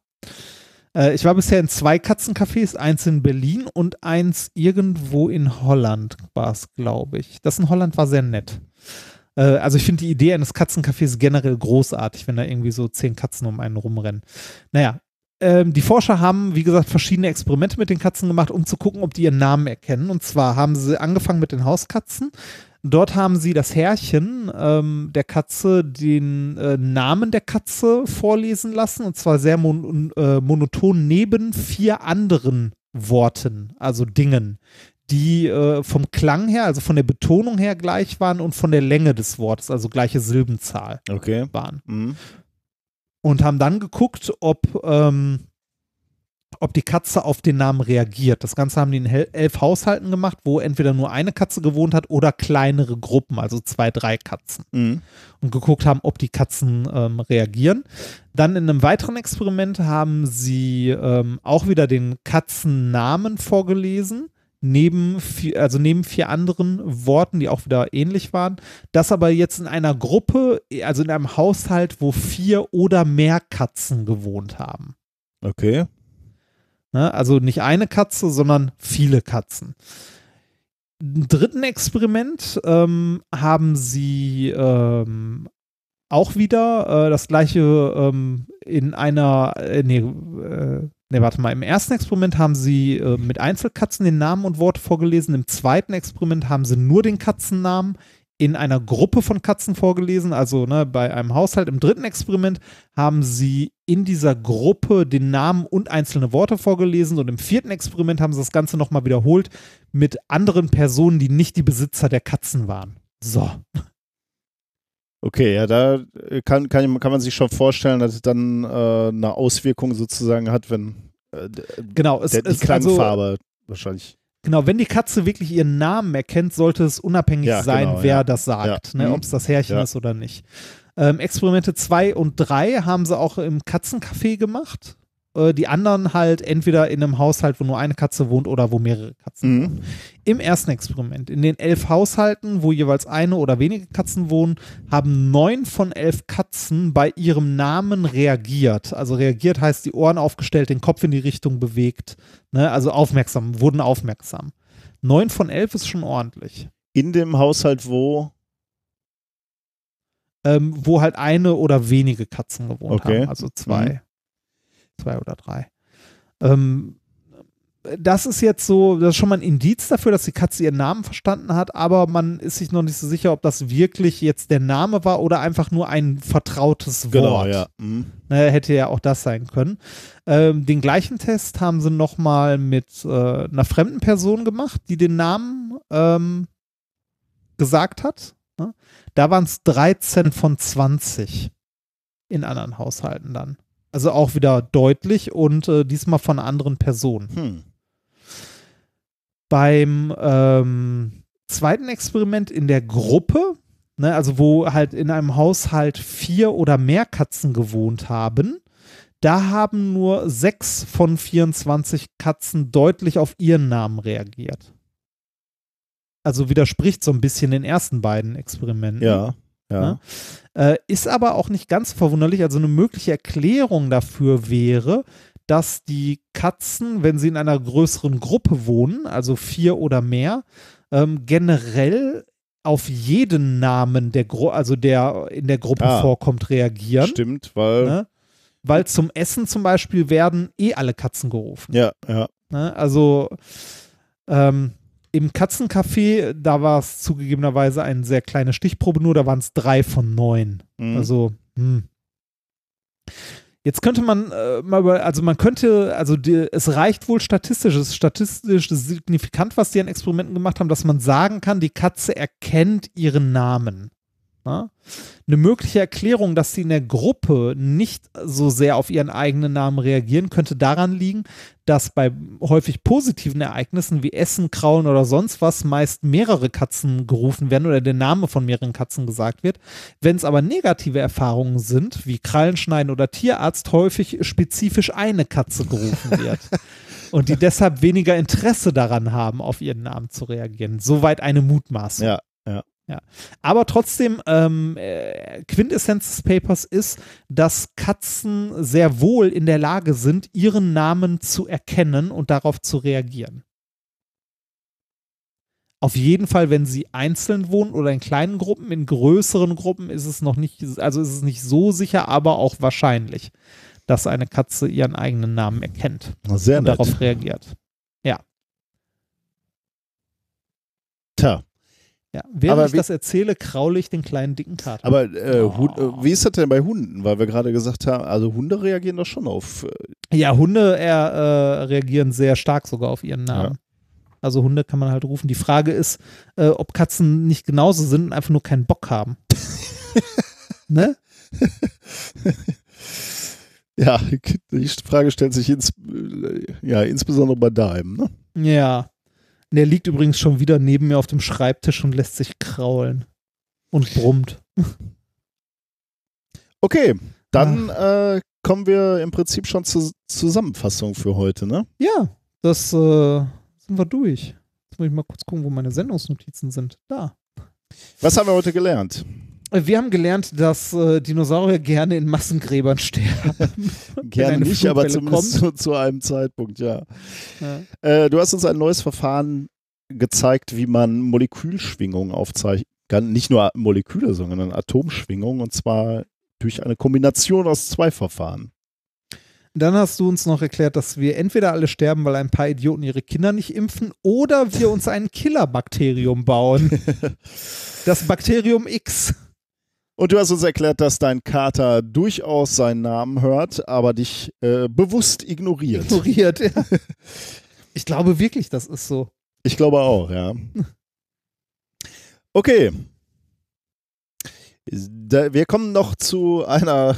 Äh, ich war bisher in zwei Katzencafés, eins in Berlin und eins irgendwo in Holland war es, glaube ich. Das in Holland war sehr nett. Äh, also ich finde die Idee eines Katzencafés generell großartig, wenn da irgendwie so zehn Katzen um einen rumrennen. Naja, ähm, die Forscher haben, wie gesagt, verschiedene Experimente mit den Katzen gemacht, um zu gucken, ob die ihren Namen erkennen. Und zwar haben sie angefangen mit den Hauskatzen. Dort haben sie das Herrchen ähm, der Katze den äh, Namen der Katze vorlesen lassen und zwar sehr mon äh, monoton neben vier anderen Worten, also Dingen, die äh, vom Klang her, also von der Betonung her gleich waren und von der Länge des Wortes, also gleiche Silbenzahl Okay. waren Mhm. Und haben dann geguckt, ob, ähm, ob die Katze auf den Namen reagiert. Das Ganze haben die in elf Haushalten gemacht, wo entweder nur eine Katze gewohnt hat oder kleinere Gruppen, also zwei, drei Katzen. Mhm. Und geguckt haben, ob die Katzen ähm, reagieren. Dann in einem weiteren Experiment haben sie ähm, auch wieder den Katzennamen vorgelesen. Neben vier, also neben vier anderen Worten, die auch wieder ähnlich waren. Das aber jetzt in einer Gruppe, also in einem Haushalt, wo vier oder mehr Katzen gewohnt haben. Okay. Ne? Also nicht eine Katze, sondern viele Katzen. Im dritten Experiment ähm, haben sie ähm, auch wieder äh, das gleiche ähm, in einer, äh, nee, äh, nee, warte mal, im ersten Experiment haben sie äh, mit Einzelkatzen den Namen und Worte vorgelesen, im zweiten Experiment haben sie nur den Katzennamen in einer Gruppe von Katzen vorgelesen, also ne, bei einem Haushalt. Im dritten Experiment haben sie in dieser Gruppe den Namen und einzelne Worte vorgelesen und im vierten Experiment haben sie das Ganze nochmal wiederholt mit anderen Personen, die nicht die Besitzer der Katzen waren. So. Okay, ja, da äh, kann, kann, kann man sich schon vorstellen, dass es dann äh, eine Auswirkung sozusagen hat, wenn äh, Genau, es der, die ist also, Klangfarbe wahrscheinlich. genau, wenn die Katze wirklich ihren Namen erkennt, sollte es unabhängig Ja, sein, genau, wer ja. das sagt, Ja. ne, Mhm. ob es das Härchen ist oder nicht. Ähm, Experimente 2 und 3 haben sie auch im Katzencafé gemacht. Äh, die anderen halt entweder in einem Haushalt, wo nur eine Katze wohnt oder wo mehrere Katzen wohnen. Mhm. Im ersten Experiment, in den elf Haushalten, wo jeweils eine oder wenige Katzen wohnen, haben neun von elf Katzen bei ihrem Namen reagiert. Also reagiert heißt die Ohren aufgestellt, den Kopf in die Richtung bewegt, ne? also aufmerksam, wurden aufmerksam. Neun von elf ist schon ordentlich. In dem Haushalt, wo. Ähm, wo halt eine oder wenige Katzen gewohnt Okay. haben, also zwei. Zwei oder drei. Ähm, das ist jetzt so, das ist schon mal ein Indiz dafür, dass die Katze ihren Namen verstanden hat, aber man ist sich noch nicht so sicher, ob das wirklich jetzt der Name war oder einfach nur ein vertrautes Wort. Genau, ja. Mhm. Ne, hätte ja auch das sein können. Ähm, den gleichen Test haben sie nochmal mit äh, einer fremden Person gemacht, die den Namen ähm, gesagt hat. Ne? Da waren es 13 von 20 in anderen Haushalten dann. Also auch wieder deutlich und äh, diesmal von anderen Person. Hm. Beim ähm, zweiten Experiment in der Gruppe ne, also wo halt in einem Haushalt vier oder mehr Katzen gewohnt haben, da haben nur sechs von 24 Katzen deutlich auf ihren Namen reagiert. Also widerspricht so ein bisschen den ersten beiden Experimenten. Ja, ja. Ne? Äh, ist aber auch nicht ganz verwunderlich. Also eine mögliche Erklärung dafür wäre, dass die Katzen, wenn sie in einer größeren Gruppe wohnen, also vier oder mehr, ähm, generell auf jeden Namen, der Gru also der in der Gruppe Ah. vorkommt, reagieren. Stimmt, weil. Ne? Weil zum Essen zum Beispiel werden eh alle Katzen gerufen. Ja, ja. Ne? Also ähm, im Katzencafé, da war es zugegebenerweise eine sehr kleine Stichprobe nur, da waren es drei von neun. Mhm. Also, hm. Jetzt könnte man äh, mal über, also man könnte, also die, es reicht wohl statistisch, es ist statistisch signifikant, was die an Experimenten gemacht haben, dass man sagen kann, die Katze erkennt ihren Namen. Na? Eine mögliche Erklärung, dass sie in der Gruppe nicht so sehr auf ihren eigenen Namen reagieren, könnte daran liegen, dass bei häufig positiven Ereignissen wie Essen, Krauen oder sonst was meist mehrere Katzen gerufen werden oder der Name von mehreren Katzen gesagt wird. Wenn es aber negative Erfahrungen sind, wie Krallenschneiden oder Tierarzt, häufig spezifisch eine Katze gerufen wird. Und die deshalb weniger Interesse daran haben, auf ihren Namen zu reagieren. Soweit eine Mutmaßung. Ja, Aber trotzdem, ähm, äh, Quintessenz des Papers ist, dass Katzen sehr wohl in der Lage sind, ihren Namen zu erkennen und darauf zu reagieren. Auf jeden Fall, wenn sie einzeln wohnen oder in kleinen Gruppen, in größeren Gruppen ist es noch nicht, also ist es nicht so sicher, aber auch wahrscheinlich, dass eine Katze ihren eigenen Namen erkennt Sehr und nett. darauf reagiert. Tja, Ja. Während Aber ich das erzähle, kraule ich den kleinen dicken Kater. aber äh, Oh. äh, wie ist das denn bei Hunden? Weil wir gerade gesagt haben, also Hunde reagieren doch schon auf. Äh, Ja, Hunde äh, äh, reagieren sehr stark sogar auf ihren Namen. Also Hunde kann man halt rufen. Die Frage ist, äh, ob Katzen nicht genauso sind und einfach nur keinen Bock haben. ne? ja, die Frage stellt sich ins, äh, ja, insbesondere bei Daim, ne? Ja. Der liegt übrigens schon wieder neben mir auf dem Schreibtisch und lässt sich kraulen. Und brummt. Okay, dann äh, kommen wir im Prinzip schon zur Zusammenfassung für heute, ne? Ja, das äh, sind wir durch. Jetzt muss ich mal kurz gucken, wo meine Sendungsnotizen sind. Da. Was haben wir heute gelernt? Wir haben gelernt, dass äh, Dinosaurier gerne in Massengräbern sterben. Gerne nicht, aber zumindest zu, zu einem Zeitpunkt, ja. Ja. Äh, du hast uns ein neues Verfahren gezeigt, wie man Molekülschwingungen aufzeichnen kann. Nicht nur Moleküle, sondern Atomschwingungen und zwar durch eine Kombination aus zwei Verfahren. Dann hast du uns noch erklärt, dass wir entweder alle sterben, weil ein paar Idioten ihre Kinder nicht impfen, oder wir uns ein Killerbakterium bauen. Das Bakterium X. Und du hast uns erklärt, dass dein Kater durchaus seinen Namen hört, aber dich äh, bewusst ignoriert. Ignoriert. Ja. Ich glaube wirklich, das ist so. Ich glaube auch, ja. Okay. Da, wir kommen noch zu einer,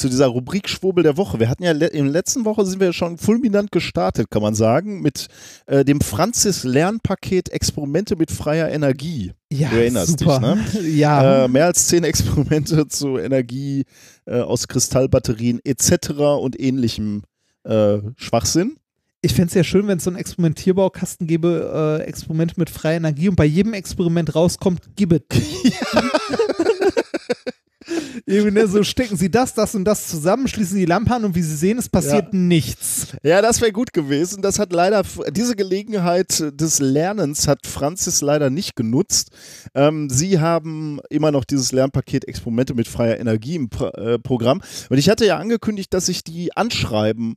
zu dieser Rubrik Schwurbel der Woche. Wir hatten ja le in der letzten Woche sind wir schon fulminant gestartet, kann man sagen, mit äh, dem Franzis Lernpaket Experimente mit freier Energie. Ja, Du erinnerst super. dich, ne? Ja. Äh, mehr als zehn Experimente zu Energie äh, aus Kristallbatterien etc. und ähnlichem äh, Schwachsinn. Ich fände es ja schön, wenn es so einen Experimentierbaukasten gäbe, äh, Experimente mit freier Energie und bei jedem Experiment rauskommt, gib it. Irgendwie ne, so stecken sie das, das und das zusammen, schließen die Lampe an und wie sie sehen, es passiert nichts. Ja, das wäre gut gewesen. Das hat leider, diese Gelegenheit des Lernens hat Franzis leider nicht genutzt. Ähm, sie haben immer noch dieses Lernpaket Experimente mit freier Energie im Pro äh, Programm. Und ich hatte ja angekündigt, dass ich die anschreiben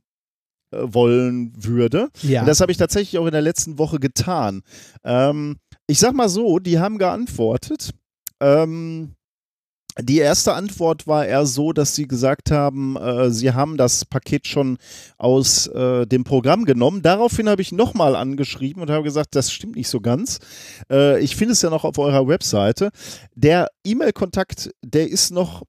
äh, wollen würde. Ja. Und das habe ich tatsächlich auch in der letzten Woche getan. Ähm, ich sag mal so, die haben geantwortet. Ähm, die erste Antwort war eher so, dass sie gesagt haben, äh, sie haben das Paket schon aus äh, dem Programm genommen. Daraufhin habe ich nochmal angeschrieben und habe gesagt, das stimmt nicht so ganz. Äh, ich finde es ja noch auf eurer Webseite. Der E-Mail-Kontakt, der ist noch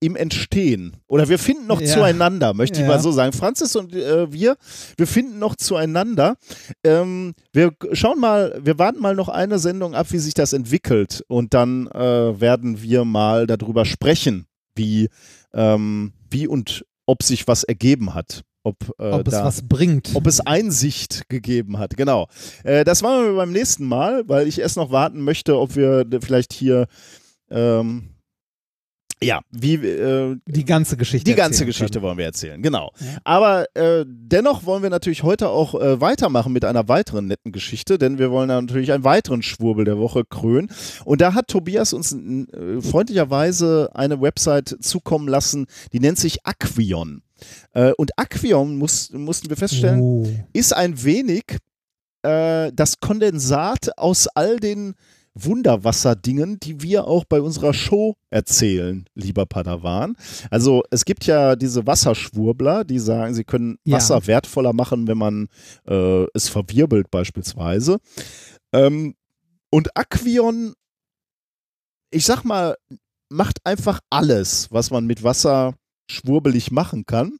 im Entstehen oder wir finden noch Ja. zueinander, möchte ich Ja. mal so sagen. Franzis und äh, wir, wir finden noch zueinander. Ähm, wir schauen mal, wir warten mal noch eine Sendung ab, wie sich das entwickelt und dann äh, werden wir mal darüber sprechen, wie, ähm, wie und ob sich was ergeben hat. Ob, äh, Ob es da, was bringt. ob es Einsicht gegeben hat, genau. Äh, das machen wir beim nächsten Mal, weil ich erst noch warten möchte, ob wir vielleicht hier, ähm, ja, wie, äh, die ganze Geschichte. die ganze Geschichte können. wollen wir erzählen, genau. Ja. Aber äh, dennoch wollen wir natürlich heute auch äh, weitermachen mit einer weiteren netten Geschichte, denn wir wollen natürlich einen weiteren Schwurbel der Woche krönen. Und da hat Tobias uns äh, freundlicherweise eine Website zukommen lassen, die nennt sich Aquion. Äh, und Aquion, muss, mussten wir feststellen, Oh. ist ein wenig äh, das Kondensat aus all den Wunderwasserdingen, die wir auch bei unserer Show erzählen, lieber Padawan. Also es gibt ja diese Wasserschwurbler, die sagen, sie können Ja. Wasser wertvoller machen, wenn man äh, es verwirbelt beispielsweise. Ähm, und Aquion, ich sag mal, macht einfach alles, was man mit Wasser schwurbelig machen kann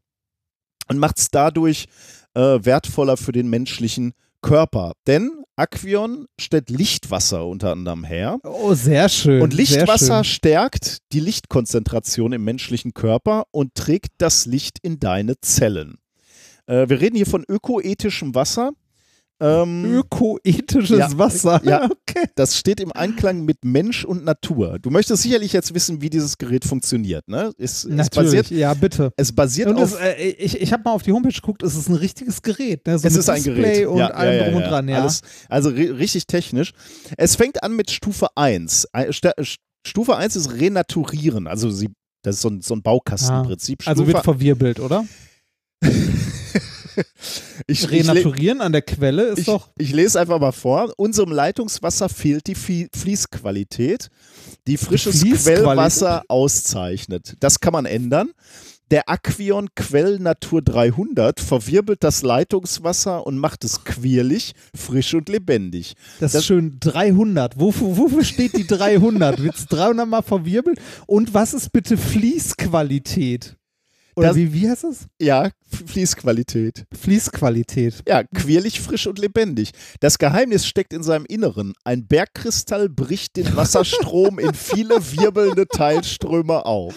und macht es dadurch äh, wertvoller für den menschlichen Körper. Denn Aquion stellt Lichtwasser unter anderem her. oh, sehr schön. Und Lichtwasser Sehr stärkt die Lichtkonzentration im menschlichen Körper und trägt das Licht in deine Zellen. Äh, wir reden hier von ökoethischem Wasser. Ähm. Ökoethisches Ja. Wasser. Ja. Okay. das steht im Einklang mit Mensch und Natur. Du möchtest sicherlich jetzt wissen, wie dieses Gerät funktioniert. Ne? Es, es Natürlich. basiert, ja, bitte. es basiert Und es, auf äh, ich ich habe mal auf die Homepage geguckt, es ist ein richtiges Gerät. Ne? So es ist ein Display Gerät. und ja, allem drum und dran, ja. Alles, also ri- richtig technisch. Es fängt an mit Stufe 1. Ein- Sta- Stufe 1 ist Renaturieren. Also sie, das ist so ein, so ein Baukastenprinzip. also Stufe, wird verwirbelt, oder? ich, ich, Renaturieren an der Quelle ist ich, doch. ich lese einfach mal vor. Unserem Leitungswasser fehlt die Fließqualität, die frisches Fließqualität? Quellwasser auszeichnet. Das kann man ändern. Der Aquion Quell Natur 300 verwirbelt das Leitungswasser und macht es quirlig, frisch und lebendig. Das, das- ist schön 300. Wofür, wofür steht die 300? Wird es 300 mal verwirbelt? Und was ist bitte Fließqualität? Oder Das- wie, wie heißt es? Ja, Fließqualität. Fließqualität. Ja, quirlig, frisch und lebendig. Das Geheimnis steckt in seinem Inneren. Ein Bergkristall bricht den Wasserstrom in viele wirbelnde Teilströme auf.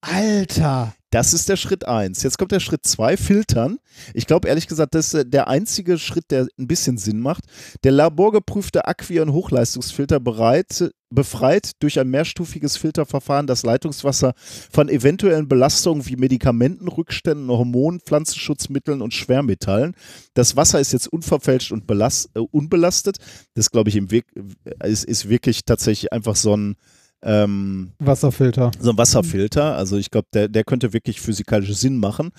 Alter. Das ist der Schritt 1. Jetzt kommt der Schritt 2, filtern. Ich glaube ehrlich gesagt, das ist äh, der einzige Schritt, der ein bisschen Sinn macht. Der laborgeprüfte Aquion Hochleistungsfilter bereit, befreit durch ein mehrstufiges Filterverfahren das Leitungswasser von eventuellen Belastungen wie Medikamentenrückständen, Hormonen, Pflanzenschutzmitteln und Schwermetallen. Das Wasser ist jetzt unverfälscht und belast, äh, unbelastet. Das glaube ich im Weg, äh, ist, ist wirklich tatsächlich einfach so ein ähm, Wasserfilter. so ein Wasserfilter. Also ich glaube, der, der könnte wirklich physikalischen Sinn machen.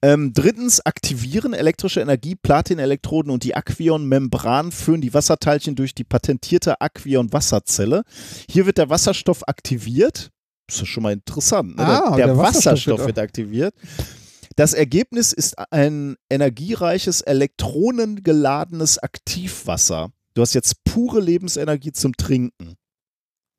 Ähm, drittens, aktivieren elektrische Energie, Platinelektroden und die Aquion-Membran führen die Wasserteilchen durch die patentierte Aquion-Wasserzelle. Hier wird der Wasserstoff aktiviert. Das ist schon mal interessant. Ne? Ah, der, der der Wasserstoff Wasserstoff wird aktiviert. Das Ergebnis ist ein energiereiches, elektronengeladenes Aktivwasser. Du hast jetzt pure Lebensenergie zum Trinken.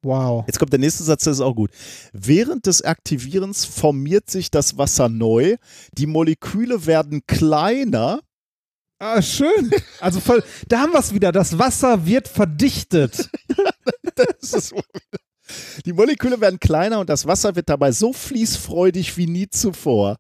Wow. Jetzt kommt der nächste Satz, der ist auch gut. Während des Aktivierens formiert sich das Wasser neu, die Moleküle werden kleiner. Ah, schön. Also voll, da haben wir es wieder. Das Wasser wird verdichtet. Das ist die Moleküle werden kleiner und das Wasser wird dabei so fließfreudig wie nie zuvor.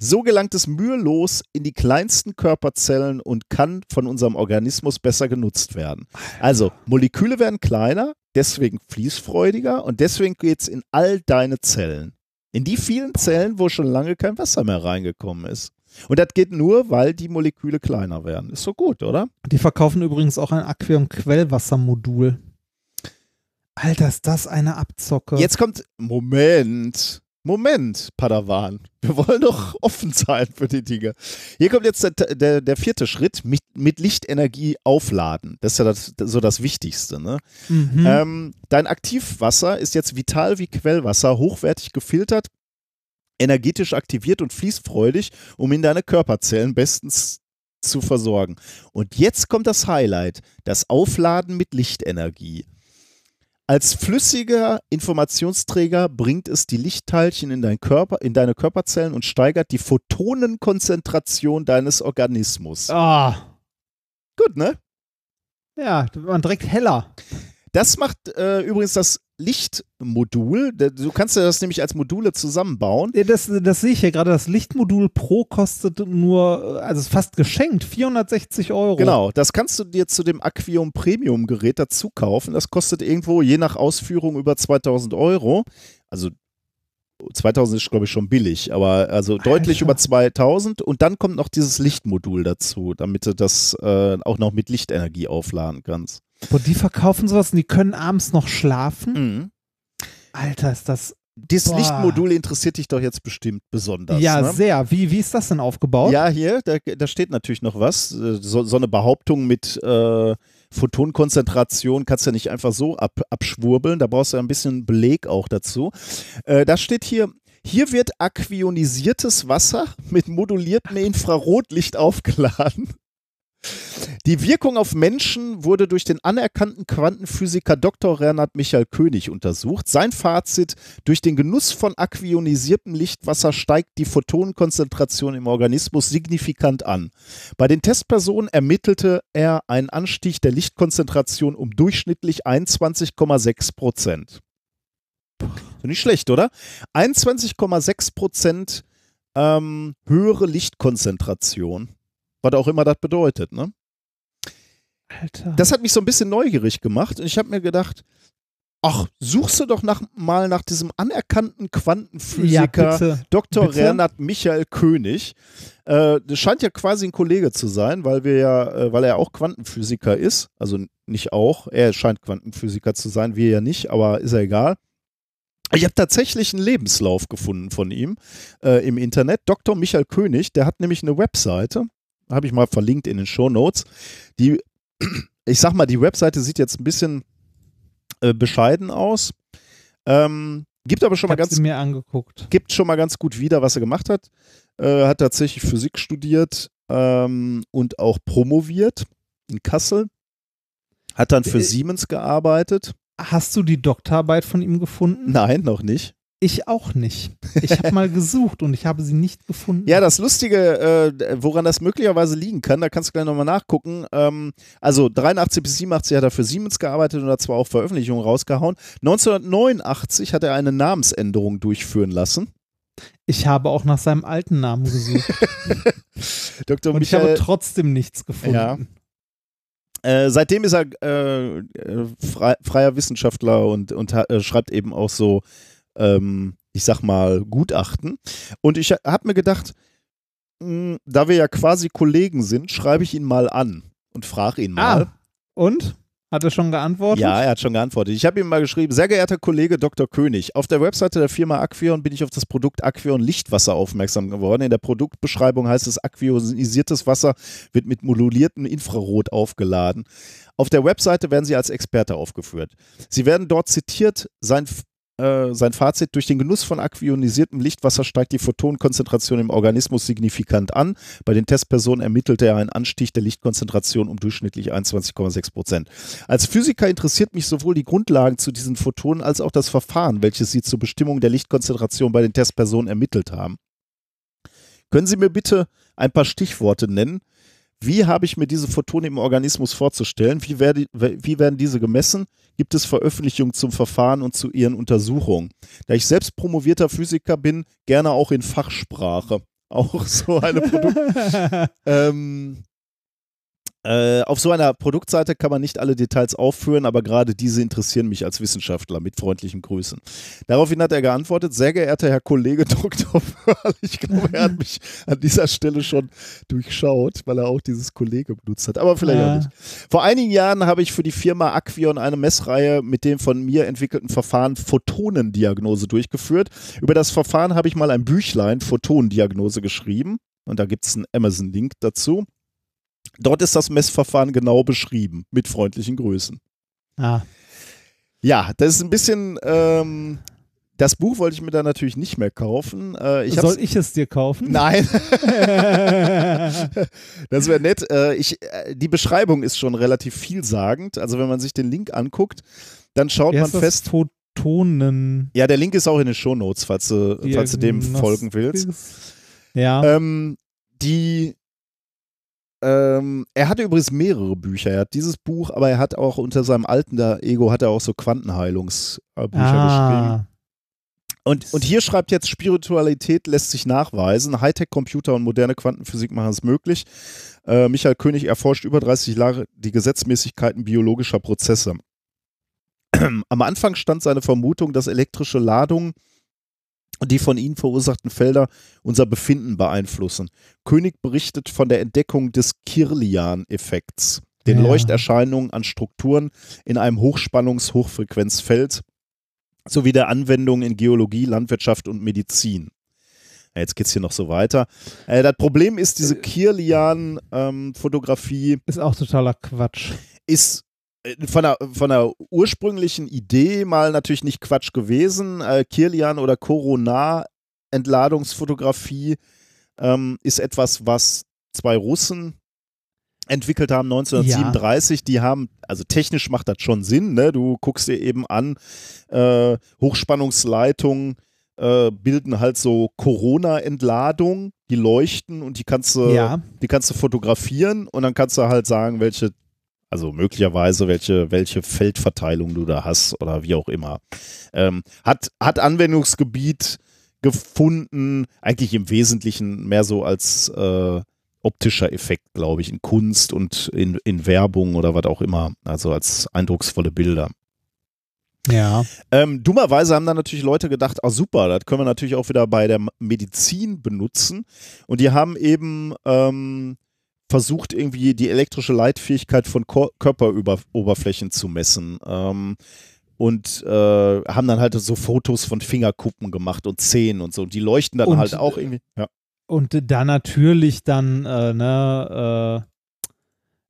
So gelangt es mühelos in die kleinsten Körperzellen und kann von unserem Organismus besser genutzt werden. Also, Moleküle werden kleiner, deswegen fließfreudiger und deswegen geht es in all deine Zellen. In die vielen Zellen, wo schon lange kein Wasser mehr reingekommen ist. Und das geht nur, weil die Moleküle kleiner werden. Ist so gut, oder? Die verkaufen übrigens auch ein Aquium-Quellwassermodul. Alter, ist das eine Abzocke. Jetzt kommt, Moment, Moment, Padawan. Wir wollen doch offen sein für die Dinge. Hier kommt jetzt der, der, der vierte Schritt, mit, mit Lichtenergie aufladen. Das ist ja das, so das Wichtigste. Ne? Mhm. Ähm, dein Aktivwasser ist jetzt vital wie Quellwasser, hochwertig gefiltert, energetisch aktiviert und fließfreudig, um in deine Körperzellen bestens zu versorgen. Und jetzt kommt das Highlight, das Aufladen mit Lichtenergie. Als flüssiger Informationsträger bringt es die Lichtteilchen in, dein Körper, in deine Körperzellen und steigert die Photonenkonzentration deines Organismus. Ah, Gut, ne? ja, man direkt heller. Das macht äh, übrigens das Lichtmodul. Du kannst ja das nämlich als Module zusammenbauen. Ja, Das, das sehe ich hier gerade. Das Lichtmodul Pro kostet nur, also ist fast geschenkt, 460 Euro. Genau, das kannst du dir zu dem Aquium Premium Gerät dazu kaufen. Das kostet irgendwo je nach Ausführung über 2000 Euro. Also 2000 ist, glaube ich, schon billig, aber also deutlich über 2000. Und dann kommt noch dieses Lichtmodul dazu, damit du das äh, auch noch mit Lichtenergie aufladen kannst. Boah, die verkaufen sowas und die können abends noch schlafen. Mhm. Alter, ist das. Dieses Boah. Lichtmodul interessiert dich doch jetzt bestimmt besonders. ja, ne? sehr. Wie, wie ist das denn aufgebaut? Ja, hier, da, da steht natürlich noch was. Äh, So, so eine Behauptung mit äh, Photonkonzentration kannst du ja nicht einfach so ab, abschwurbeln. Da brauchst du ja ein bisschen Beleg auch dazu. Äh, da steht hier. Hier wird aquionisiertes Wasser mit moduliertem Infrarotlicht aufgeladen. Die Wirkung auf Menschen wurde durch den anerkannten Quantenphysiker Dr. Renat Michael König untersucht. Sein Fazit: Durch den Genuss von aquionisiertem Lichtwasser steigt die Photonenkonzentration im Organismus signifikant an. Bei den Testpersonen ermittelte er einen Anstieg der Lichtkonzentration um durchschnittlich 21,6 Prozent. Nicht schlecht, oder? 21,6 Prozent ähm, höhere Lichtkonzentration. Was auch immer das bedeutet, ne? Alter. Das hat mich so ein bisschen neugierig gemacht und ich habe mir gedacht, ach, suchst du doch nach, mal nach diesem anerkannten ja, Quantenphysiker bitte. Dr. Bitte? Renat Michael König. Äh, das scheint ja quasi ein Kollege zu sein, weil wir ja, äh, weil er auch Quantenphysiker ist. Also nicht auch, er scheint Quantenphysiker zu sein, wir ja nicht, aber ist ja egal. Ich habe tatsächlich einen Lebenslauf gefunden von ihm äh, im Internet. Dr. Michael König, der hat nämlich eine Webseite, habe ich mal verlinkt in den Show Notes. Die, ich sag mal, die Webseite sieht jetzt ein bisschen äh, bescheiden aus. Ähm, gibt aber schon Ich mal ganz mir angeguckt. gibt schon mal ganz gut wieder, was er gemacht hat. Äh, hat tatsächlich Physik studiert ähm, und auch promoviert in Kassel. Hat dann für Äh, Siemens gearbeitet. Hast du die Doktorarbeit von ihm gefunden? Nein, noch nicht. Ich auch nicht. Ich habe mal gesucht und ich habe sie nicht gefunden. Ja, das Lustige, äh, woran das möglicherweise liegen kann, da kannst du gleich nochmal nachgucken. Ähm, also 83 bis 87 hat er für Siemens gearbeitet und hat zwar auch Veröffentlichungen rausgehauen. 1989 hat er eine Namensänderung durchführen lassen. Ich habe auch nach seinem alten Namen gesucht Dr. und ich habe Michael, trotzdem nichts gefunden. Ja. Äh, seitdem ist er äh, äh, frei, freier Wissenschaftler und, und äh, schreibt eben auch so, ähm, ich sag mal, Gutachten. Und ich habe mir gedacht, mh, da wir ja quasi Kollegen sind, schreibe ich ihn mal an und frage ihn mal. Ah, und? Hat er schon geantwortet? Ja, er hat schon geantwortet. Ich habe ihm mal geschrieben, sehr geehrter Kollege Dr. König, auf der Webseite der Firma Aquion bin ich auf das Produkt Aquion Lichtwasser aufmerksam geworden. In der Produktbeschreibung heißt es, aquionisiertes Wasser wird mit moduliertem Infrarot aufgeladen. Auf der Webseite werden Sie als Experte aufgeführt. Sie werden dort zitiert, sein, äh, sein Fazit, durch den Genuss von aquionisiertem Lichtwasser steigt die Photonenkonzentration im Organismus signifikant an. Bei den Testpersonen ermittelte er einen Anstieg der Lichtkonzentration um durchschnittlich 21,6 Prozent. Als Physiker interessiert mich sowohl die Grundlagen zu diesen Photonen als auch das Verfahren, welches Sie zur Bestimmung der Lichtkonzentration bei den Testpersonen ermittelt haben. Können Sie mir bitte ein paar Stichworte nennen? Wie habe ich mir diese Photonen im Organismus vorzustellen? Wie, werde, wie werden diese gemessen? Gibt es Veröffentlichungen zum Verfahren und zu ihren Untersuchungen? Da ich selbst promovierter Physiker bin, gerne auch in Fachsprache. Auch so eine Produkt. ähm, äh, auf so einer Produktseite kann man nicht alle Details aufführen, aber gerade diese interessieren mich als Wissenschaftler mit freundlichen Grüßen. Daraufhin hat er geantwortet, sehr geehrter Herr Kollege Dr. Wörl, ich glaube, er hat mich an dieser Stelle schon durchschaut, weil er auch dieses Kollege benutzt hat, aber vielleicht Ja. auch nicht. Vor einigen Jahren habe ich für die Firma Aquion eine Messreihe mit dem von mir entwickelten Verfahren Photonendiagnose durchgeführt. Über das Verfahren habe ich mal ein Büchlein Photonendiagnose geschrieben und da gibt es einen Amazon-Link dazu. Dort ist das Messverfahren genau beschrieben, mit freundlichen Grüßen. Ah, Ja, das ist ein bisschen, ähm, das Buch wollte ich mir dann natürlich nicht mehr kaufen. Äh, ich Soll ich es dir kaufen? Nein. das wäre nett. Äh, ich, äh, die Beschreibung ist schon relativ vielsagend. Also wenn man sich den Link anguckt, dann schaut Wie man fest. Photonen. Ja, der Link ist auch in den Shownotes, falls du, falls du dem folgen willst. Ja. Ähm, die ähm, er hatte übrigens mehrere Bücher. Er hat dieses Buch, aber er hat auch unter seinem alten Ego hat er auch so Quantenheilungsbücher geschrieben. ah. Und, und hier schreibt jetzt, Spiritualität lässt sich nachweisen. Hightech-Computer und moderne Quantenphysik machen es möglich. Äh, Michael König erforscht über 30 Jahre die Gesetzmäßigkeiten biologischer Prozesse. Am Anfang stand seine Vermutung, dass elektrische Ladungen die von ihnen verursachten Felder unser Befinden beeinflussen. König berichtet von der Entdeckung des Kirlian-Effekts, den Ja. Leuchterscheinungen an Strukturen in einem Hochspannungs-Hochfrequenzfeld sowie der Anwendung in Geologie, Landwirtschaft und Medizin. Jetzt geht's hier noch so weiter. Äh, das Problem ist, diese Kirlian-Fotografie Ist auch totaler Quatsch. ist äh, von der, von der ursprünglichen Idee mal natürlich nicht Quatsch gewesen. Äh, Kirlian oder Corona-Entladungsfotografie ähm, ist etwas, was zwei Russen entwickelt haben 1937. Die haben, also technisch macht das schon Sinn, ne? Du guckst dir eben an, äh, Hochspannungsleitungen äh, bilden halt so Corona-Entladung, die leuchten und die kannst du ja. die kannst du fotografieren und dann kannst du halt sagen, welche, also möglicherweise welche, welche Feldverteilung du da hast oder wie auch immer. Ähm, hat, hat Anwendungsgebiet gefunden, eigentlich im Wesentlichen mehr so als äh, optischer Effekt, glaube ich, in Kunst und in, in Werbung oder was auch immer, also als eindrucksvolle Bilder. Ja. Ähm, dummerweise haben dann natürlich Leute gedacht, ah super, das können wir natürlich auch wieder bei der Medizin benutzen. Und die haben eben ähm, versucht, irgendwie die elektrische Leitfähigkeit von Ko Körperoberflächen zu messen. Ähm, und äh, haben dann halt so Fotos von Fingerkuppen gemacht und Zehen und so. Und die leuchten dann Und- halt auch irgendwie. Ja. Und da natürlich dann äh, ne, äh,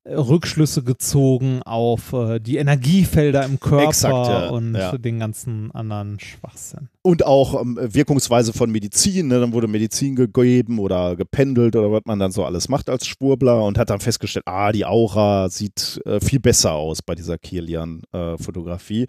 Rückschlüsse gezogen auf äh, die Energiefelder im Körper Exakt, ja, und ja. den ganzen anderen Schwachsinn. Und auch ähm, Wirkungsweise von Medizin. Ne? Dann wurde Medizin gegeben oder gependelt oder was man dann so alles macht als Schwurbler und hat dann festgestellt, ah, die Aura sieht äh, viel besser aus bei dieser Kirlian-Fotografie.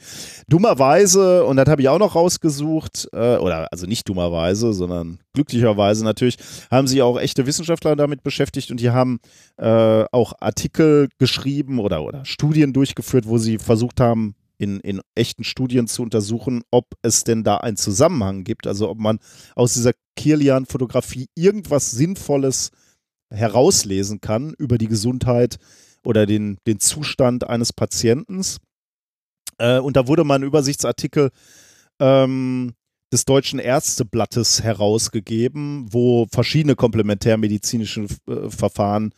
dummerweise, und das habe ich auch noch rausgesucht, äh, oder also nicht dummerweise, sondern glücklicherweise natürlich, haben sich auch echte Wissenschaftler damit beschäftigt und die haben äh, auch Artikel geschrieben oder, oder Studien durchgeführt, wo sie versucht haben, in, in echten Studien zu untersuchen, ob es denn da einen Zusammenhang gibt, also ob man aus dieser Kirlian-Fotografie irgendwas Sinnvolles herauslesen kann über die Gesundheit oder den, den Zustand eines Patienten. Äh, und da wurde mal ein Übersichtsartikel ähm, des Deutschen Ärzteblattes herausgegeben, wo verschiedene komplementärmedizinische äh, Verfahren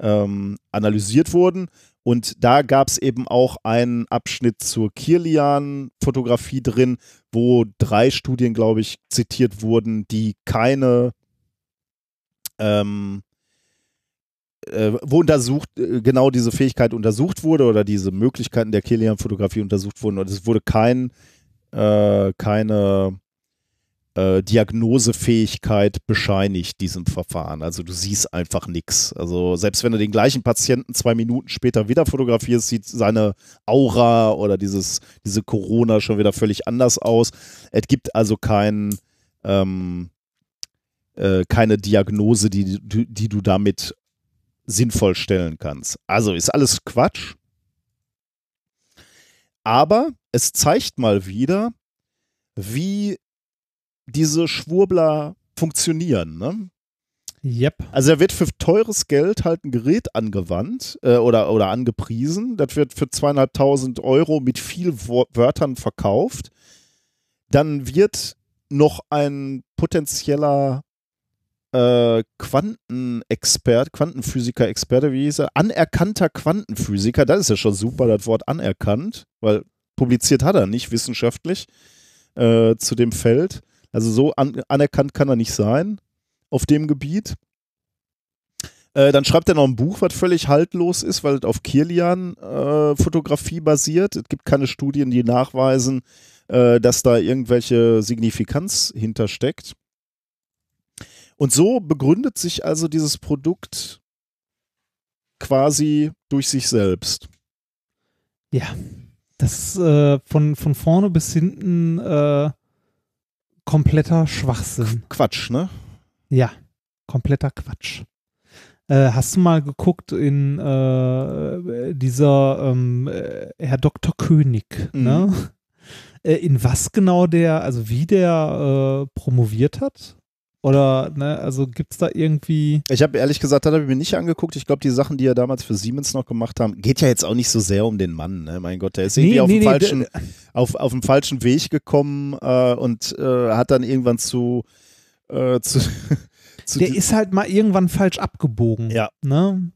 ähm, analysiert wurden. Und da gab es eben auch einen Abschnitt zur Kirlian-Fotografie drin, wo drei Studien, glaube ich, zitiert wurden, die keine, ähm, äh, wo untersucht, äh, genau diese Fähigkeit untersucht wurde oder diese Möglichkeiten der Kirlian-Fotografie untersucht wurden. Und es wurde kein, äh, keine äh, Diagnosefähigkeit bescheinigt diesem Verfahren. Also du siehst einfach nichts. Also selbst wenn du den gleichen Patienten zwei Minuten später wieder fotografierst, sieht seine Aura oder dieses, diese Corona schon wieder völlig anders aus. Es gibt also kein, ähm, äh, keine Diagnose, die, die, die du damit sinnvoll stellen kannst. Also ist alles Quatsch. Aber es zeigt mal wieder, wie diese Schwurbler funktionieren. Ne? Yep. Also da wird für teures Geld halt ein Gerät angewandt äh, oder, oder angepriesen. Das wird für zweieinhalbtausend Euro mit viel Wörtern verkauft. Dann wird noch ein potenzieller äh, Quantenexpert, Quantenphysiker-Experte, wie hieß er? Anerkannter Quantenphysiker, das ist ja schon super, das Wort anerkannt, weil publiziert hat er nicht wissenschaftlich äh, zu dem Feld. Also so an, anerkannt kann er nicht sein auf dem Gebiet. Äh, dann schreibt er noch ein Buch, was völlig haltlos ist, weil es auf Kirlian-Fotografie basiert. Es gibt keine Studien, die nachweisen, äh, äh, dass da irgendwelche Signifikanz hintersteckt. Und so begründet sich also dieses Produkt quasi durch sich selbst. Ja, das ist äh, von, von vorne bis hinten äh, kompletter Schwachsinn. Quatsch, ne? Ja, kompletter Quatsch. Äh, hast du mal geguckt in äh, dieser ähm, äh, Herr Dr. König, Mhm. ne? Äh, in was genau der, also wie der äh, promoviert hat? Oder, ne, also gibt es da irgendwie. Ich habe ehrlich gesagt, das habe ich mir nicht angeguckt. Ich glaube, die Sachen, die er damals für Siemens noch gemacht haben, geht ja jetzt auch nicht so sehr um den Mann. Ne? Mein Gott, der ist irgendwie Nee, auf, dem nee, falschen, auf, auf dem falschen Weg gekommen äh, und äh, hat dann irgendwann zu, äh, zu, zu Der ist halt mal irgendwann falsch abgebogen. Ja. Ne?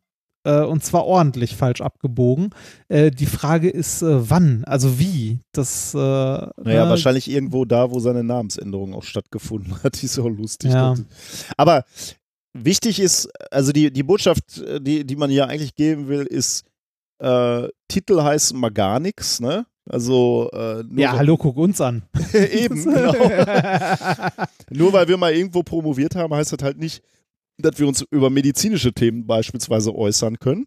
Äh, und zwar ordentlich falsch abgebogen. Äh, die Frage ist, äh, wann? Also wie? Das. Äh, Naja, ne? wahrscheinlich irgendwo da, wo seine Namensänderung auch stattgefunden hat. Die ist auch lustig. Ja. Aber wichtig ist, also die, die Botschaft, äh, die, die man hier eigentlich geben will, ist, äh, Titel heißen mal gar nichts, ne? Also äh, Ja, hallo, guck uns an. eben, genau. Nur weil wir mal irgendwo promoviert haben, heißt das halt nicht, dass wir uns über medizinische Themen beispielsweise äußern können.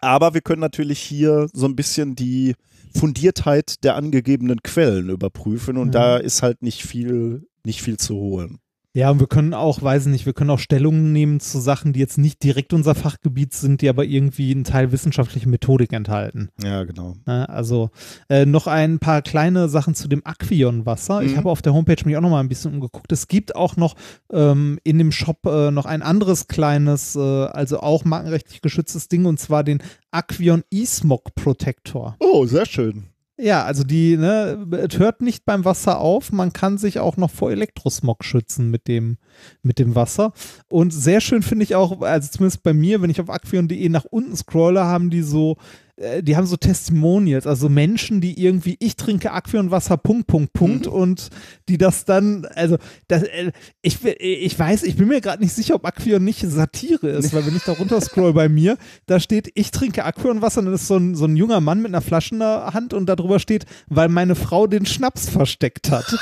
Aber wir können natürlich hier so ein bisschen die Fundiertheit der angegebenen Quellen überprüfen und Mhm. da ist halt nicht viel, nicht viel zu holen. Ja, und wir können auch, weiß ich nicht, wir können auch Stellung nehmen zu Sachen, die jetzt nicht direkt unser Fachgebiet sind, die aber irgendwie einen Teil wissenschaftliche Methodik enthalten. Ja, genau. Ne? Also äh, noch ein paar kleine Sachen zu dem Aquion-Wasser. Ich Mhm. habe auf der Homepage mich auch noch mal ein bisschen umgeguckt. Es gibt auch noch ähm, in dem Shop äh, noch ein anderes kleines, äh, also auch markenrechtlich geschütztes Ding, und zwar den Aquion E-Smog Protector. Oh, sehr schön. Ja, also die, ne, es hört nicht beim Wasser auf. Man kann sich auch noch vor Elektrosmog schützen mit dem, mit dem Wasser. Und sehr schön finde ich auch, also zumindest bei mir, wenn ich auf aquion.de nach unten scrolle, haben die so, äh, die haben so Testimonials, also Menschen, die irgendwie, ich trinke Aquion-Wasser, Punkt, Punkt, Punkt, und die das dann, also, das, äh, ich, ich weiß, ich bin mir gerade nicht sicher, ob Aquion nicht Satire ist, weil wenn ich da runter scroll bei mir, da steht, ich trinke Aquion-Wasser, und dann ist so ein, so ein junger Mann mit einer Flasche in der Hand und darüber steht, weil meine Frau den Schnaps versteckt hat.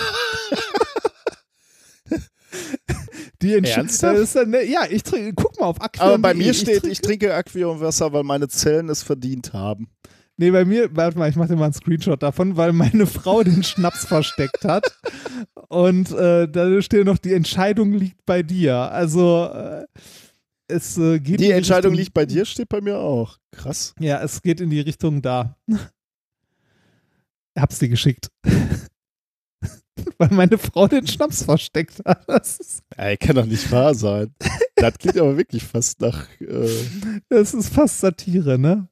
Die Ernsthaft? Ist dann, ne, ja, ich trinke, guck mal auf Aquion. Aber bei mir steht, ich trinke Aquion-Wasser, weil meine Zellen es verdient haben. Nee, bei mir, warte mal, ich mache dir mal einen Screenshot davon, weil meine Frau den Schnaps versteckt hat. Und äh, da steht noch, die Entscheidung liegt bei dir. Also äh, es äh, geht. Die Entscheidung Richtung, liegt bei dir, steht bei mir auch. Krass. Ja, es geht in die Richtung da. Hab's dir geschickt. weil meine Frau den Schnaps versteckt hat. Das ist, Ey, kann doch nicht wahr sein. Das klingt aber wirklich fast nach. Äh, das ist fast Satire, ne?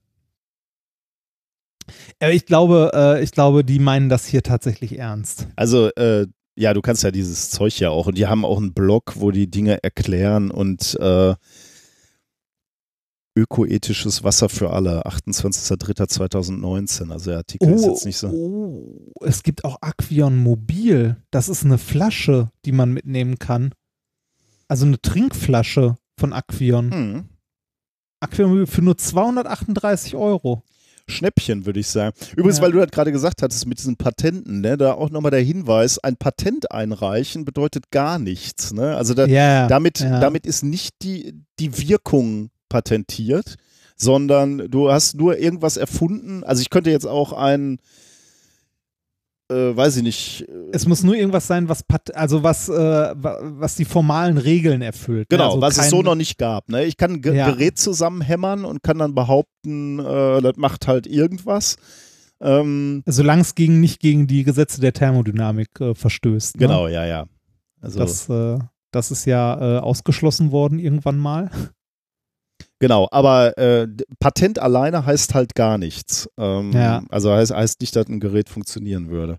Aber ich glaube, äh, ich glaube, die meinen das hier tatsächlich ernst. also, äh, ja, du kannst ja dieses Zeug ja auch. Und die haben auch einen Blog, wo die Dinge erklären und äh, ökoethisches Wasser für alle, 28.03.2019. Also der Artikel ist jetzt nicht so. oh, es gibt auch Aquion Mobil. Das ist eine Flasche, die man mitnehmen kann. Also eine Trinkflasche von Aquion. Hm. Aquion Mobil für nur 238 Euro. Schnäppchen, würde ich sagen. Übrigens, Ja. weil du das gerade gesagt hattest mit diesen Patenten, ne, da auch nochmal der Hinweis, ein Patent einreichen bedeutet gar nichts. Ne? Also da, Ja, damit, ja. damit ist nicht die, die Wirkung patentiert, sondern du hast nur irgendwas erfunden. Also ich könnte jetzt auch ein, äh, weiß ich nicht, äh, Es muss nur irgendwas sein, was pat also was, äh, wa- was die formalen Regeln erfüllt. ne? genau, also was es so noch nicht gab. Ne? Ich kann ein Ge Ja. Gerät zusammenhämmern und kann dann behaupten, äh, das macht halt irgendwas. Ähm, Solange es gegen, nicht gegen die Gesetze der Thermodynamik äh, verstößt. Ne? genau, ja, ja. Also, Das, äh, das ist ja ausgeschlossen worden irgendwann mal. Genau, aber äh, Patent alleine heißt halt gar nichts. Ähm, Ja. Also heißt, heißt nicht, dass ein Gerät funktionieren würde.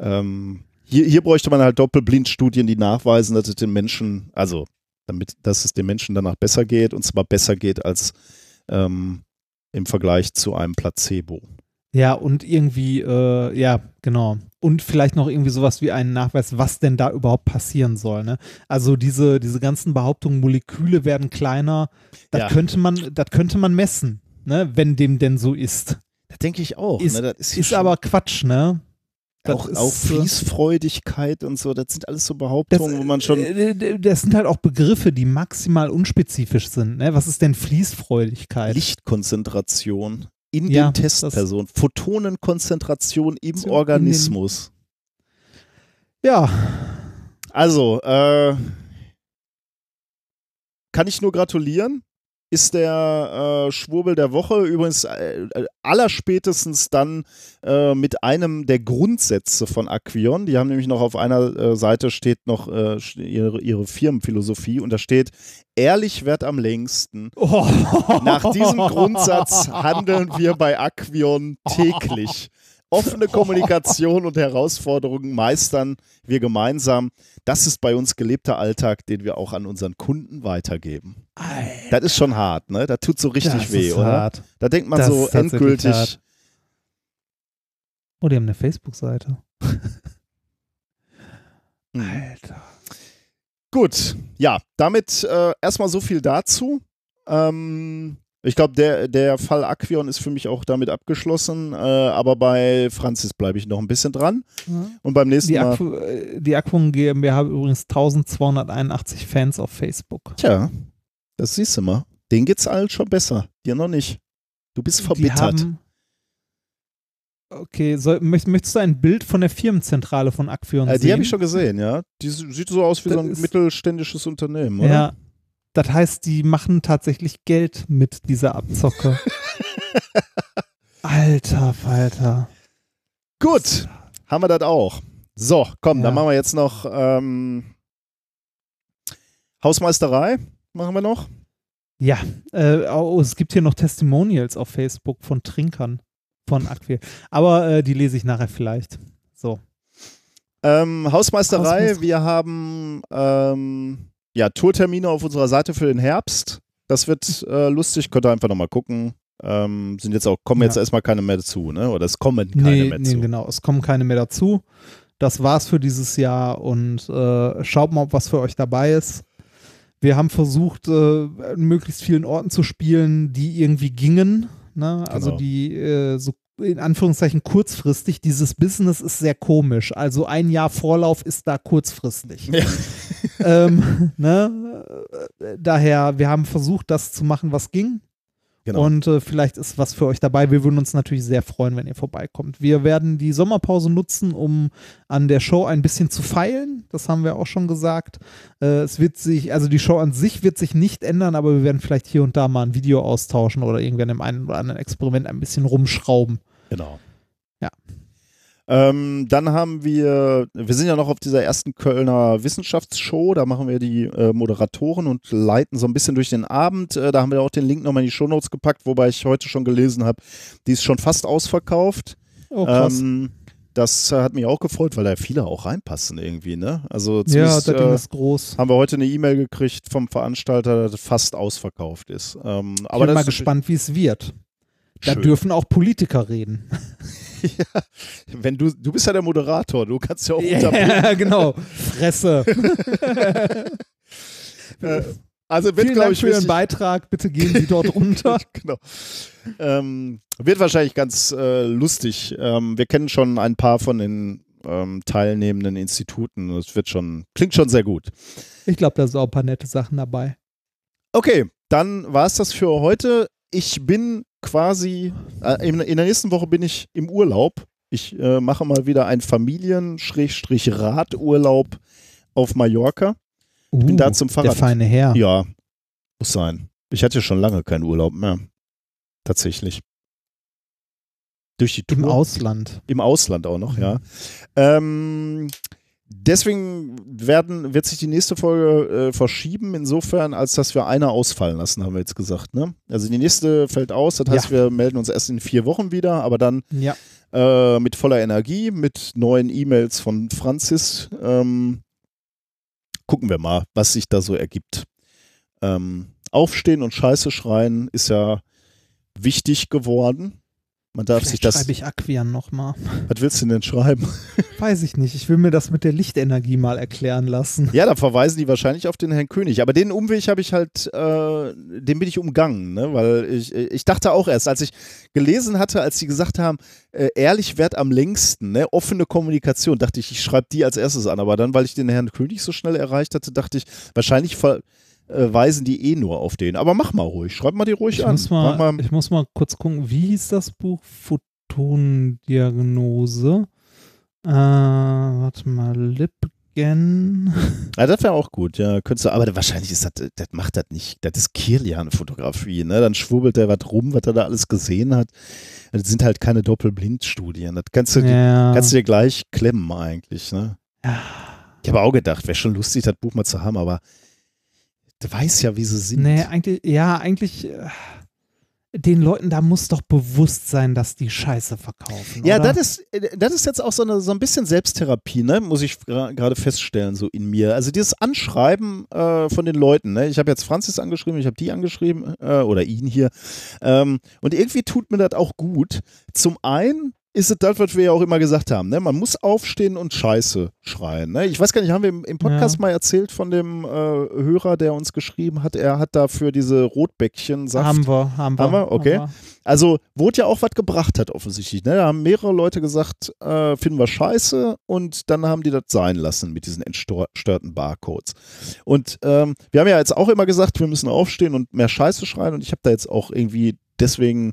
Ähm, hier, hier bräuchte man halt Doppelblindstudien, die nachweisen, dass es den Menschen, also damit, dass es den Menschen danach besser geht und zwar besser geht als ähm, im Vergleich zu einem Placebo. Ja, und irgendwie, äh, ja, genau. Und vielleicht noch irgendwie sowas wie einen Nachweis, was denn da überhaupt passieren soll. Ne? Also diese, diese ganzen Behauptungen, Moleküle werden kleiner, das Ja. könnte man, das könnte man messen, ne? wenn dem denn so ist. Das denke ich auch. Ist- ne? das ist, Ist aber Quatsch, ne? Das auch, ist, auch äh, Fließfreudigkeit und so, das sind alles so Behauptungen, wo man schon. äh, Das sind halt auch Begriffe, die maximal unspezifisch sind. Ne? Was ist denn Fließfreudigkeit? Lichtkonzentration in Ja, den Testpersonen, Photonenkonzentration im in Organismus. Ja, Also, äh, kann ich nur gratulieren. Ist der äh, Schwurbel der Woche übrigens äh, äh, allerspätestens dann äh, mit einem der Grundsätze von Aquion. Die haben nämlich noch auf einer äh, Seite steht noch äh, ihre, ihre Firmenphilosophie und da steht, ehrlich wert am längsten. oh. Nach diesem Grundsatz handeln wir bei Aquion täglich. Offene Kommunikation und Herausforderungen meistern wir gemeinsam. Das ist bei uns gelebter Alltag, den wir auch an unseren Kunden weitergeben. Das ist schon hart, ne? Das tut so richtig das weh, ist oder? hart. Da denkt man Das so endgültig. hart. Oh, die haben eine Facebook-Seite. Hm. Alter. Gut, ja, damit äh, erstmal so viel dazu. Ähm, ich glaube, der, der Fall Aquion ist für mich auch damit abgeschlossen, äh, aber bei Franzis bleibe ich noch ein bisschen dran. Und beim nächsten Die, Mal. Aqu äh, die Aquon GmbH hat übrigens 1281 Fans auf Facebook. Tja, das siehst du mal. Denen geht's allen schon besser. Dir noch nicht. Du bist Die verbittert. Okay, soll, möcht, möchtest du ein Bild von der Firmenzentrale von Aquion Äh, sehen? die habe ich schon gesehen, ja. Die sieht so aus wie Das so ein mittelständisches Unternehmen, oder? Ja. Das heißt, die machen tatsächlich Geld mit dieser Abzocke. Alter Falter. Gut, haben wir das auch. So, komm, Ja. dann machen wir jetzt noch ähm, Hausmeisterei. Machen wir noch. Ja, äh, oh, es gibt hier noch Testimonials auf Facebook von Trinkern von Aquil. Aber äh, die lese ich nachher vielleicht. So. Ähm, Hausmeisterei, Hausmeister- wir haben ähm, ja, Tourtermine auf unserer Seite für den Herbst. Das wird äh, lustig, könnt ihr einfach nochmal gucken. Ähm, sind jetzt auch, kommen jetzt Ja. erstmal keine mehr dazu, ne? Oder es kommen keine Nee, mehr nee, zu. genau. Es kommen keine mehr dazu. Das war's für dieses Jahr und äh, schaut mal, ob was für euch dabei ist. Wir haben versucht, äh, an möglichst vielen Orten zu spielen, die irgendwie gingen. Ne? Also Genau. die äh, so in Anführungszeichen kurzfristig. Dieses Business ist sehr komisch. Also ein Jahr Vorlauf ist da kurzfristig. Ja. ähm, ne? Daher, wir haben versucht, das zu machen, was ging. Genau. Und äh, vielleicht ist was für euch dabei. Wir würden uns natürlich sehr freuen, wenn ihr vorbeikommt. Wir werden die Sommerpause nutzen, um an der Show ein bisschen zu feilen. Das haben wir auch schon gesagt. Äh, es wird sich, also die Show an sich wird sich nicht ändern, aber wir werden vielleicht hier und da mal ein Video austauschen oder irgendwann im einen oder anderen Experiment ein bisschen rumschrauben. Genau. Ja. Ähm, dann haben wir, wir sind ja noch auf dieser ersten Kölner Wissenschaftsshow, da machen wir die äh, Moderatoren und leiten so ein bisschen durch den Abend. Äh, da haben wir auch den Link nochmal in die Shownotes gepackt, wobei ich heute schon gelesen habe, die ist schon fast ausverkauft. Oh, krass. Ähm, das hat mich auch gefreut, weil da viele auch reinpassen irgendwie, ne? Also ja, das Ding äh, ist groß. haben wir heute eine E-Mail gekriegt vom Veranstalter, dass fast ausverkauft ist. Ähm, Ich aber bin das mal gespannt, wie es wird. Da schön. dürfen auch Politiker reden. ja, wenn du, du bist ja der Moderator, du kannst ja auch unterbrechen. Ja, genau. Fresse. Äh, Also wird, Vielen glaube Dank ich, für Ihren Beitrag. Bitte gehen Sie dort runter. genau. Ähm, wird wahrscheinlich ganz äh, lustig. Ähm, wir kennen schon ein paar von den ähm, teilnehmenden Instituten. Es wird schon, klingt schon sehr gut. Ich glaube, da sind auch ein paar nette Sachen dabei. Okay, dann war es das für heute. Ich bin quasi, äh, in, in der nächsten Woche bin ich im Urlaub. Ich äh, mache mal wieder einen Familien-Radurlaub auf Mallorca. Uh, bin da zum Fahrrad- Der feine Herr. Ja, muss sein. Ich hatte schon lange keinen Urlaub mehr. Tatsächlich. Durch die Tour. Im Ausland. Im Ausland auch noch, Mhm. ja. Ähm, deswegen werden, wird sich die nächste Folge äh, verschieben, insofern, als dass wir eine ausfallen lassen, haben wir jetzt gesagt. Ne? Also die nächste fällt aus, das heißt, Ja. wir melden uns erst in vier Wochen wieder, aber dann Ja. äh, mit voller Energie, mit neuen E-Mails von Franzis. Ähm, gucken wir mal, was sich da so ergibt. Ähm, aufstehen und Scheiße schreien ist ja wichtig geworden. Man darf Vielleicht sich das. schreibe ich Aquian nochmal. Was willst du denn schreiben? Weiß ich nicht. Ich will mir das mit der Lichtenergie mal erklären lassen. Ja, da verweisen die wahrscheinlich auf den Herrn König. Aber den Umweg habe ich halt, äh, den bin ich umgangen, ne? weil ich, ich dachte auch erst, als ich gelesen hatte, als sie gesagt haben, äh, ehrlich wert am längsten, ne? offene Kommunikation, dachte ich, ich schreibe die als erstes an. Aber dann, weil ich den Herrn König so schnell erreicht hatte, dachte ich, wahrscheinlich verweisen die eh nur auf den. Aber mach mal ruhig, schreib mal die ruhig Ich an. muss, mal, mal, ich muss mal kurz gucken, wie hieß das Buch? Photonendiagnose. Äh, warte mal, Lipgen. Ja, das wäre auch gut, ja. Könntest du, aber wahrscheinlich ist das, das macht das nicht. Das ist Kirlian-Fotografie, ne? Dann schwurbelt er was rum, was er da alles gesehen hat. Das sind halt keine Doppelblindstudien. Das kannst du, Ja. kannst du dir gleich klemmen eigentlich, ne? Ja. Ich habe auch gedacht, wäre schon lustig, das Buch mal zu haben, aber du weißt ja, wie sie sind. Nee, eigentlich, ja, eigentlich, äh, den Leuten da muss doch bewusst sein, dass die Scheiße verkaufen. Ja, das ist, äh, das ist jetzt auch so, eine, so ein bisschen Selbsttherapie, ne? muss ich gerade feststellen, so in mir. Also dieses Anschreiben äh, von den Leuten. Ne? Ich habe jetzt Franzis angeschrieben, ich habe die angeschrieben äh, oder ihn hier. Ähm, und irgendwie tut mir das auch gut. Zum einen ist es das, was wir ja auch immer gesagt haben. Ne? Man muss aufstehen und Scheiße schreien. Ne? Ich weiß gar nicht, haben wir im, im Podcast Ja. mal erzählt von dem äh, Hörer, der uns geschrieben hat, er hat dafür diese Rotbäckchen Saft Haben wir, haben wir. Haben wir? Okay. Haben also, wo es ja auch was gebracht hat, offensichtlich. Ne? Da haben mehrere Leute gesagt, äh, finden wir scheiße und dann haben die das sein lassen mit diesen entstörten Barcodes. Und ähm, wir haben ja jetzt auch immer gesagt, wir müssen aufstehen und mehr Scheiße schreien und ich habe da jetzt auch irgendwie deswegen,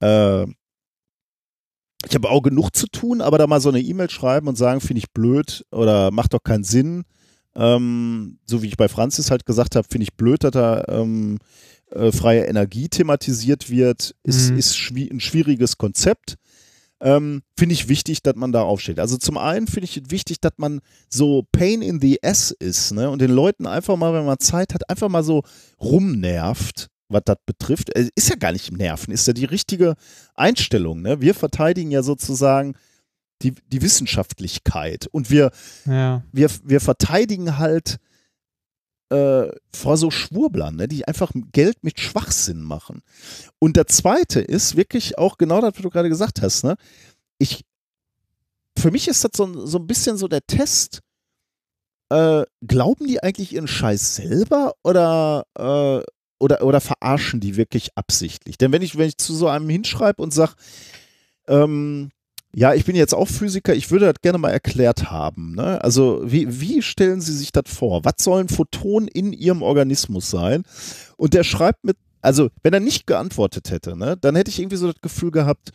äh, ich habe auch genug zu tun, aber da mal so eine E-Mail schreiben und sagen, finde ich blöd oder macht doch keinen Sinn. Ähm, so wie ich bei Franzis halt gesagt habe, finde ich blöd, dass da ähm, äh, freie Energie thematisiert wird, ist, Mhm. ist schwi ein schwieriges Konzept. Ähm, finde ich wichtig, dass man da aufsteht. Also zum einen finde ich wichtig, dass man so Pain in the Ass ist ne? und den Leuten einfach mal, wenn man Zeit hat, einfach mal so rumnervt, was das betrifft. Äh, Ist ja gar nicht Nerven, ist ja die richtige Einstellung. Ne? Wir verteidigen ja sozusagen die, die Wissenschaftlichkeit und wir. Ja. wir, wir verteidigen halt äh, vor so Schwurblern, ne, die einfach Geld mit Schwachsinn machen. Und der zweite ist wirklich auch genau das, was du gerade gesagt hast. Ne? Ich, für mich ist das so, ein- so ein bisschen so der Test. Äh, glauben die eigentlich ihren Scheiß selber oder, äh, oder, oder verarschen die wirklich absichtlich? Denn wenn ich, wenn ich zu so einem hinschreibe und sage, ähm, ja, ich bin jetzt auch Physiker, ich würde das gerne mal erklärt haben. Ne? Also, wie, wie stellen Sie sich das vor? Was sollen Photonen in Ihrem Organismus sein? Und der schreibt mit, also, wenn er nicht geantwortet hätte, ne, dann hätte ich irgendwie so das Gefühl gehabt,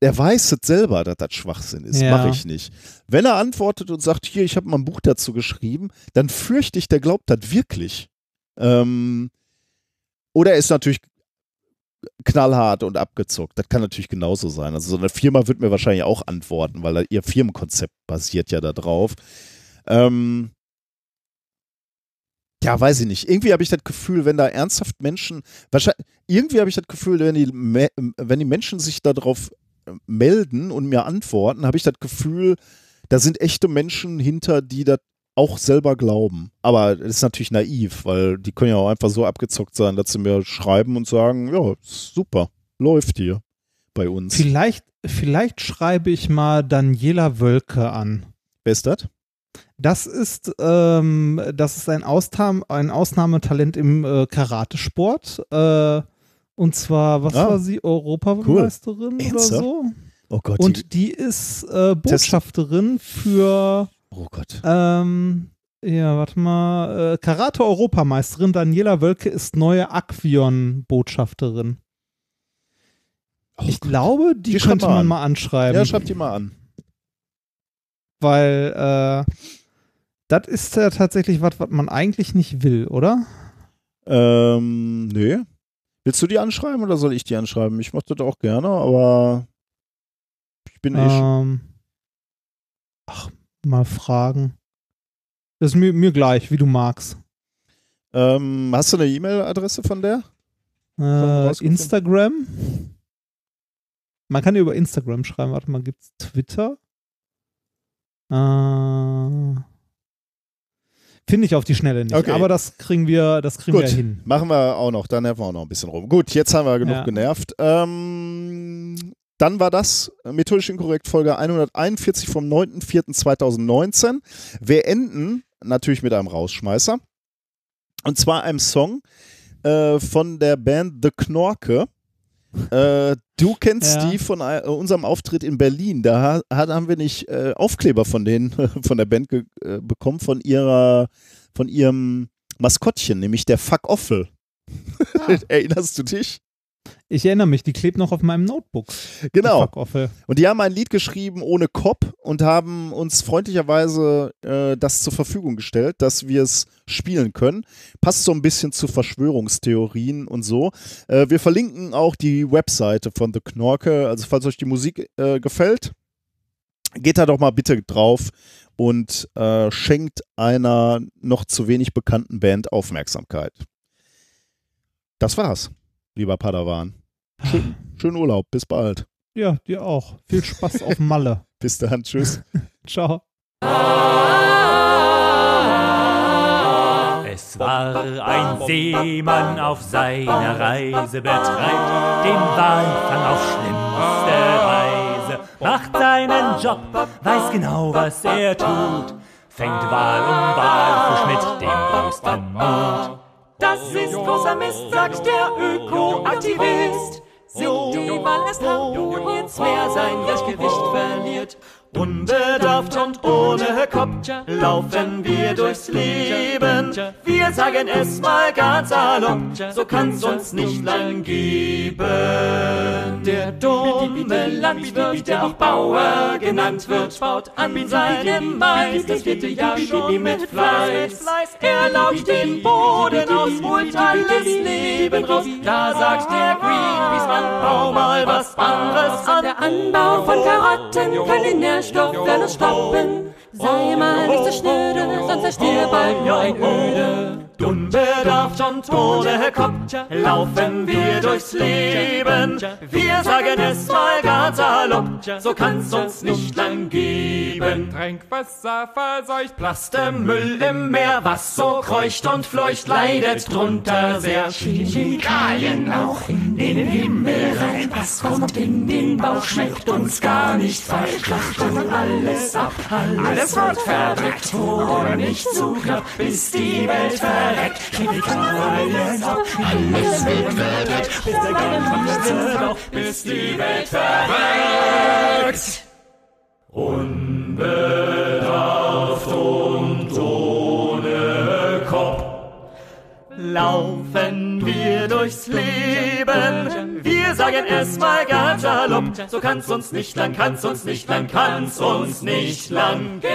er weiß es selber, dass das Schwachsinn ist. Ja. Mache ich nicht. Wenn er antwortet und sagt, hier, ich habe mal ein Buch dazu geschrieben, dann fürchte ich, der glaubt das wirklich. Ähm, oder er ist natürlich knallhart und abgezockt. Das kann natürlich genauso sein. Also so eine Firma wird mir wahrscheinlich auch antworten, weil ihr Firmenkonzept basiert ja da drauf. Ähm, ja, weiß ich nicht. Irgendwie habe ich das Gefühl, wenn da ernsthaft Menschen, wahrscheinlich, irgendwie habe ich das Gefühl, wenn die, wenn die Menschen sich darauf äh, melden und mir antworten, habe ich das Gefühl, da sind echte Menschen hinter, die das auch selber glauben. Aber das ist natürlich naiv, weil die können ja auch einfach so abgezockt sein, dass sie mir schreiben und sagen, ja, super, läuft hier bei uns. Vielleicht, vielleicht schreibe ich mal Daniela Wölke an. Wer ist das? Das ist, ähm, das ist ein, Austam ein Ausnahmetalent im äh, Karatesport. Äh, und zwar, was Ah. war sie? Europameisterin oder Ernsthaft? so? Oh Gott. die, Und die ist äh, Botschafterin für, oh Gott. ähm, ja, warte mal, äh, Karate-Europameisterin Daniela Wölke ist neue Aquion-Botschafterin. Oh Ich Gott. glaube, die, Die könnte man an. mal anschreiben. Ja, schreibt die mal an. weil äh, das ist ja tatsächlich was, was man eigentlich nicht will, oder? Ähm, nee. Willst du die anschreiben oder soll ich die anschreiben? Ich mache das auch gerne, aber ich bin eh. Ähm, ach, mal fragen. Das ist mir, mir gleich, wie du magst. Ähm, hast du eine E-Mail-Adresse von der? Äh? Instagram. Man kann ja über Instagram schreiben. Warte mal, gibt's Twitter? Äh, Finde ich auf die Schnelle nicht. Okay. Aber das kriegen wir, das kriegen Gut. wir hin. Machen wir auch noch, da nerven wir auch noch ein bisschen rum. Gut, jetzt haben wir genug Ja. genervt. Ähm, dann war das methodisch inkorrekt Folge 141 vom 9.04.2019. Wir enden natürlich mit einem Rausschmeißer. Und zwar einem Song äh, von der Band The Knorke. Äh, du kennst Ja. die von äh, unserem Auftritt in Berlin. Da ha haben wir nicht äh, Aufkleber von denen, von der Band äh, bekommen, von ihrer, von ihrem Maskottchen, nämlich der Fuck Offel. Erinnerst du dich? Ich erinnere mich, die klebt noch auf meinem Notebook. die Genau. Fuck-Offel. Und die haben ein Lied geschrieben ohne Cop und haben uns freundlicherweise äh, das zur Verfügung gestellt, dass wir es spielen können. Passt so ein bisschen zu Verschwörungstheorien und so. Äh, wir verlinken auch die Webseite von The Knorke. Also falls euch die Musik äh, gefällt, geht da doch mal bitte drauf und äh, schenkt einer noch zu wenig bekannten Band Aufmerksamkeit. Das war's, lieber Padawan. Schön, schönen Urlaub, bis bald. Ja, dir auch. Viel Spaß auf Malle. Bis dann, tschüss. Ciao. Es war ein Seemann auf seiner Reise, betreibt den Walfang auf schlimmste Weise, macht seinen Job, weiß genau, was er tut, fängt Wal um Walfisch mit dem größten Mut. Das ist großer Mist, sagt der Ökoaktivist. Sinkt die Wal erst ins Meer sein Gleichgewicht verliert. Unbedarft und ohne Kopf laufen wir durchs Leben. Wir sagen es mal ganz salopp, so kann's uns nicht lang geben. Der dumme Landwirt, der auch Bauer genannt wird, baut an seinem Mais das vierte Jahr schon mit Fleiß. Er lauscht den Boden aus, holt alles Leben raus. Da sagt der Greenpeace-Mann, bau mal was anderes an. Der Anbau von Karotten kann den Nährstoffverlust stoppen. Sei mal nicht so schnöde, sonst zersteht bald nur ein Öde. Unbedarft und ohne Kopf laufen wir durchs Leben. Wir sagen es mal ganz salopp, so kann's uns nicht lang geben. Trinkwasser verseucht, Plastemüll im Meer, was so kreucht und fleucht, leidet drunter sehr. Chemikalien auch in den Himmel rein. Was kommt in den Bauch, schmeckt uns gar nicht falsch. Schlachten alles ab, alles wird verdreckt. Oder nicht zu knapp, bis die Welt verreckt. Chemikalien ab, alles wird verdreckt. Bis der ganze Bauch, bis die Welt verreckt. Unbedarft und ohne Kopf laufen wir durchs Leben. Wir sagen es mal ganz salopp, so kann's uns nicht lang, kann's uns nicht lang, kann's uns nicht lang geben.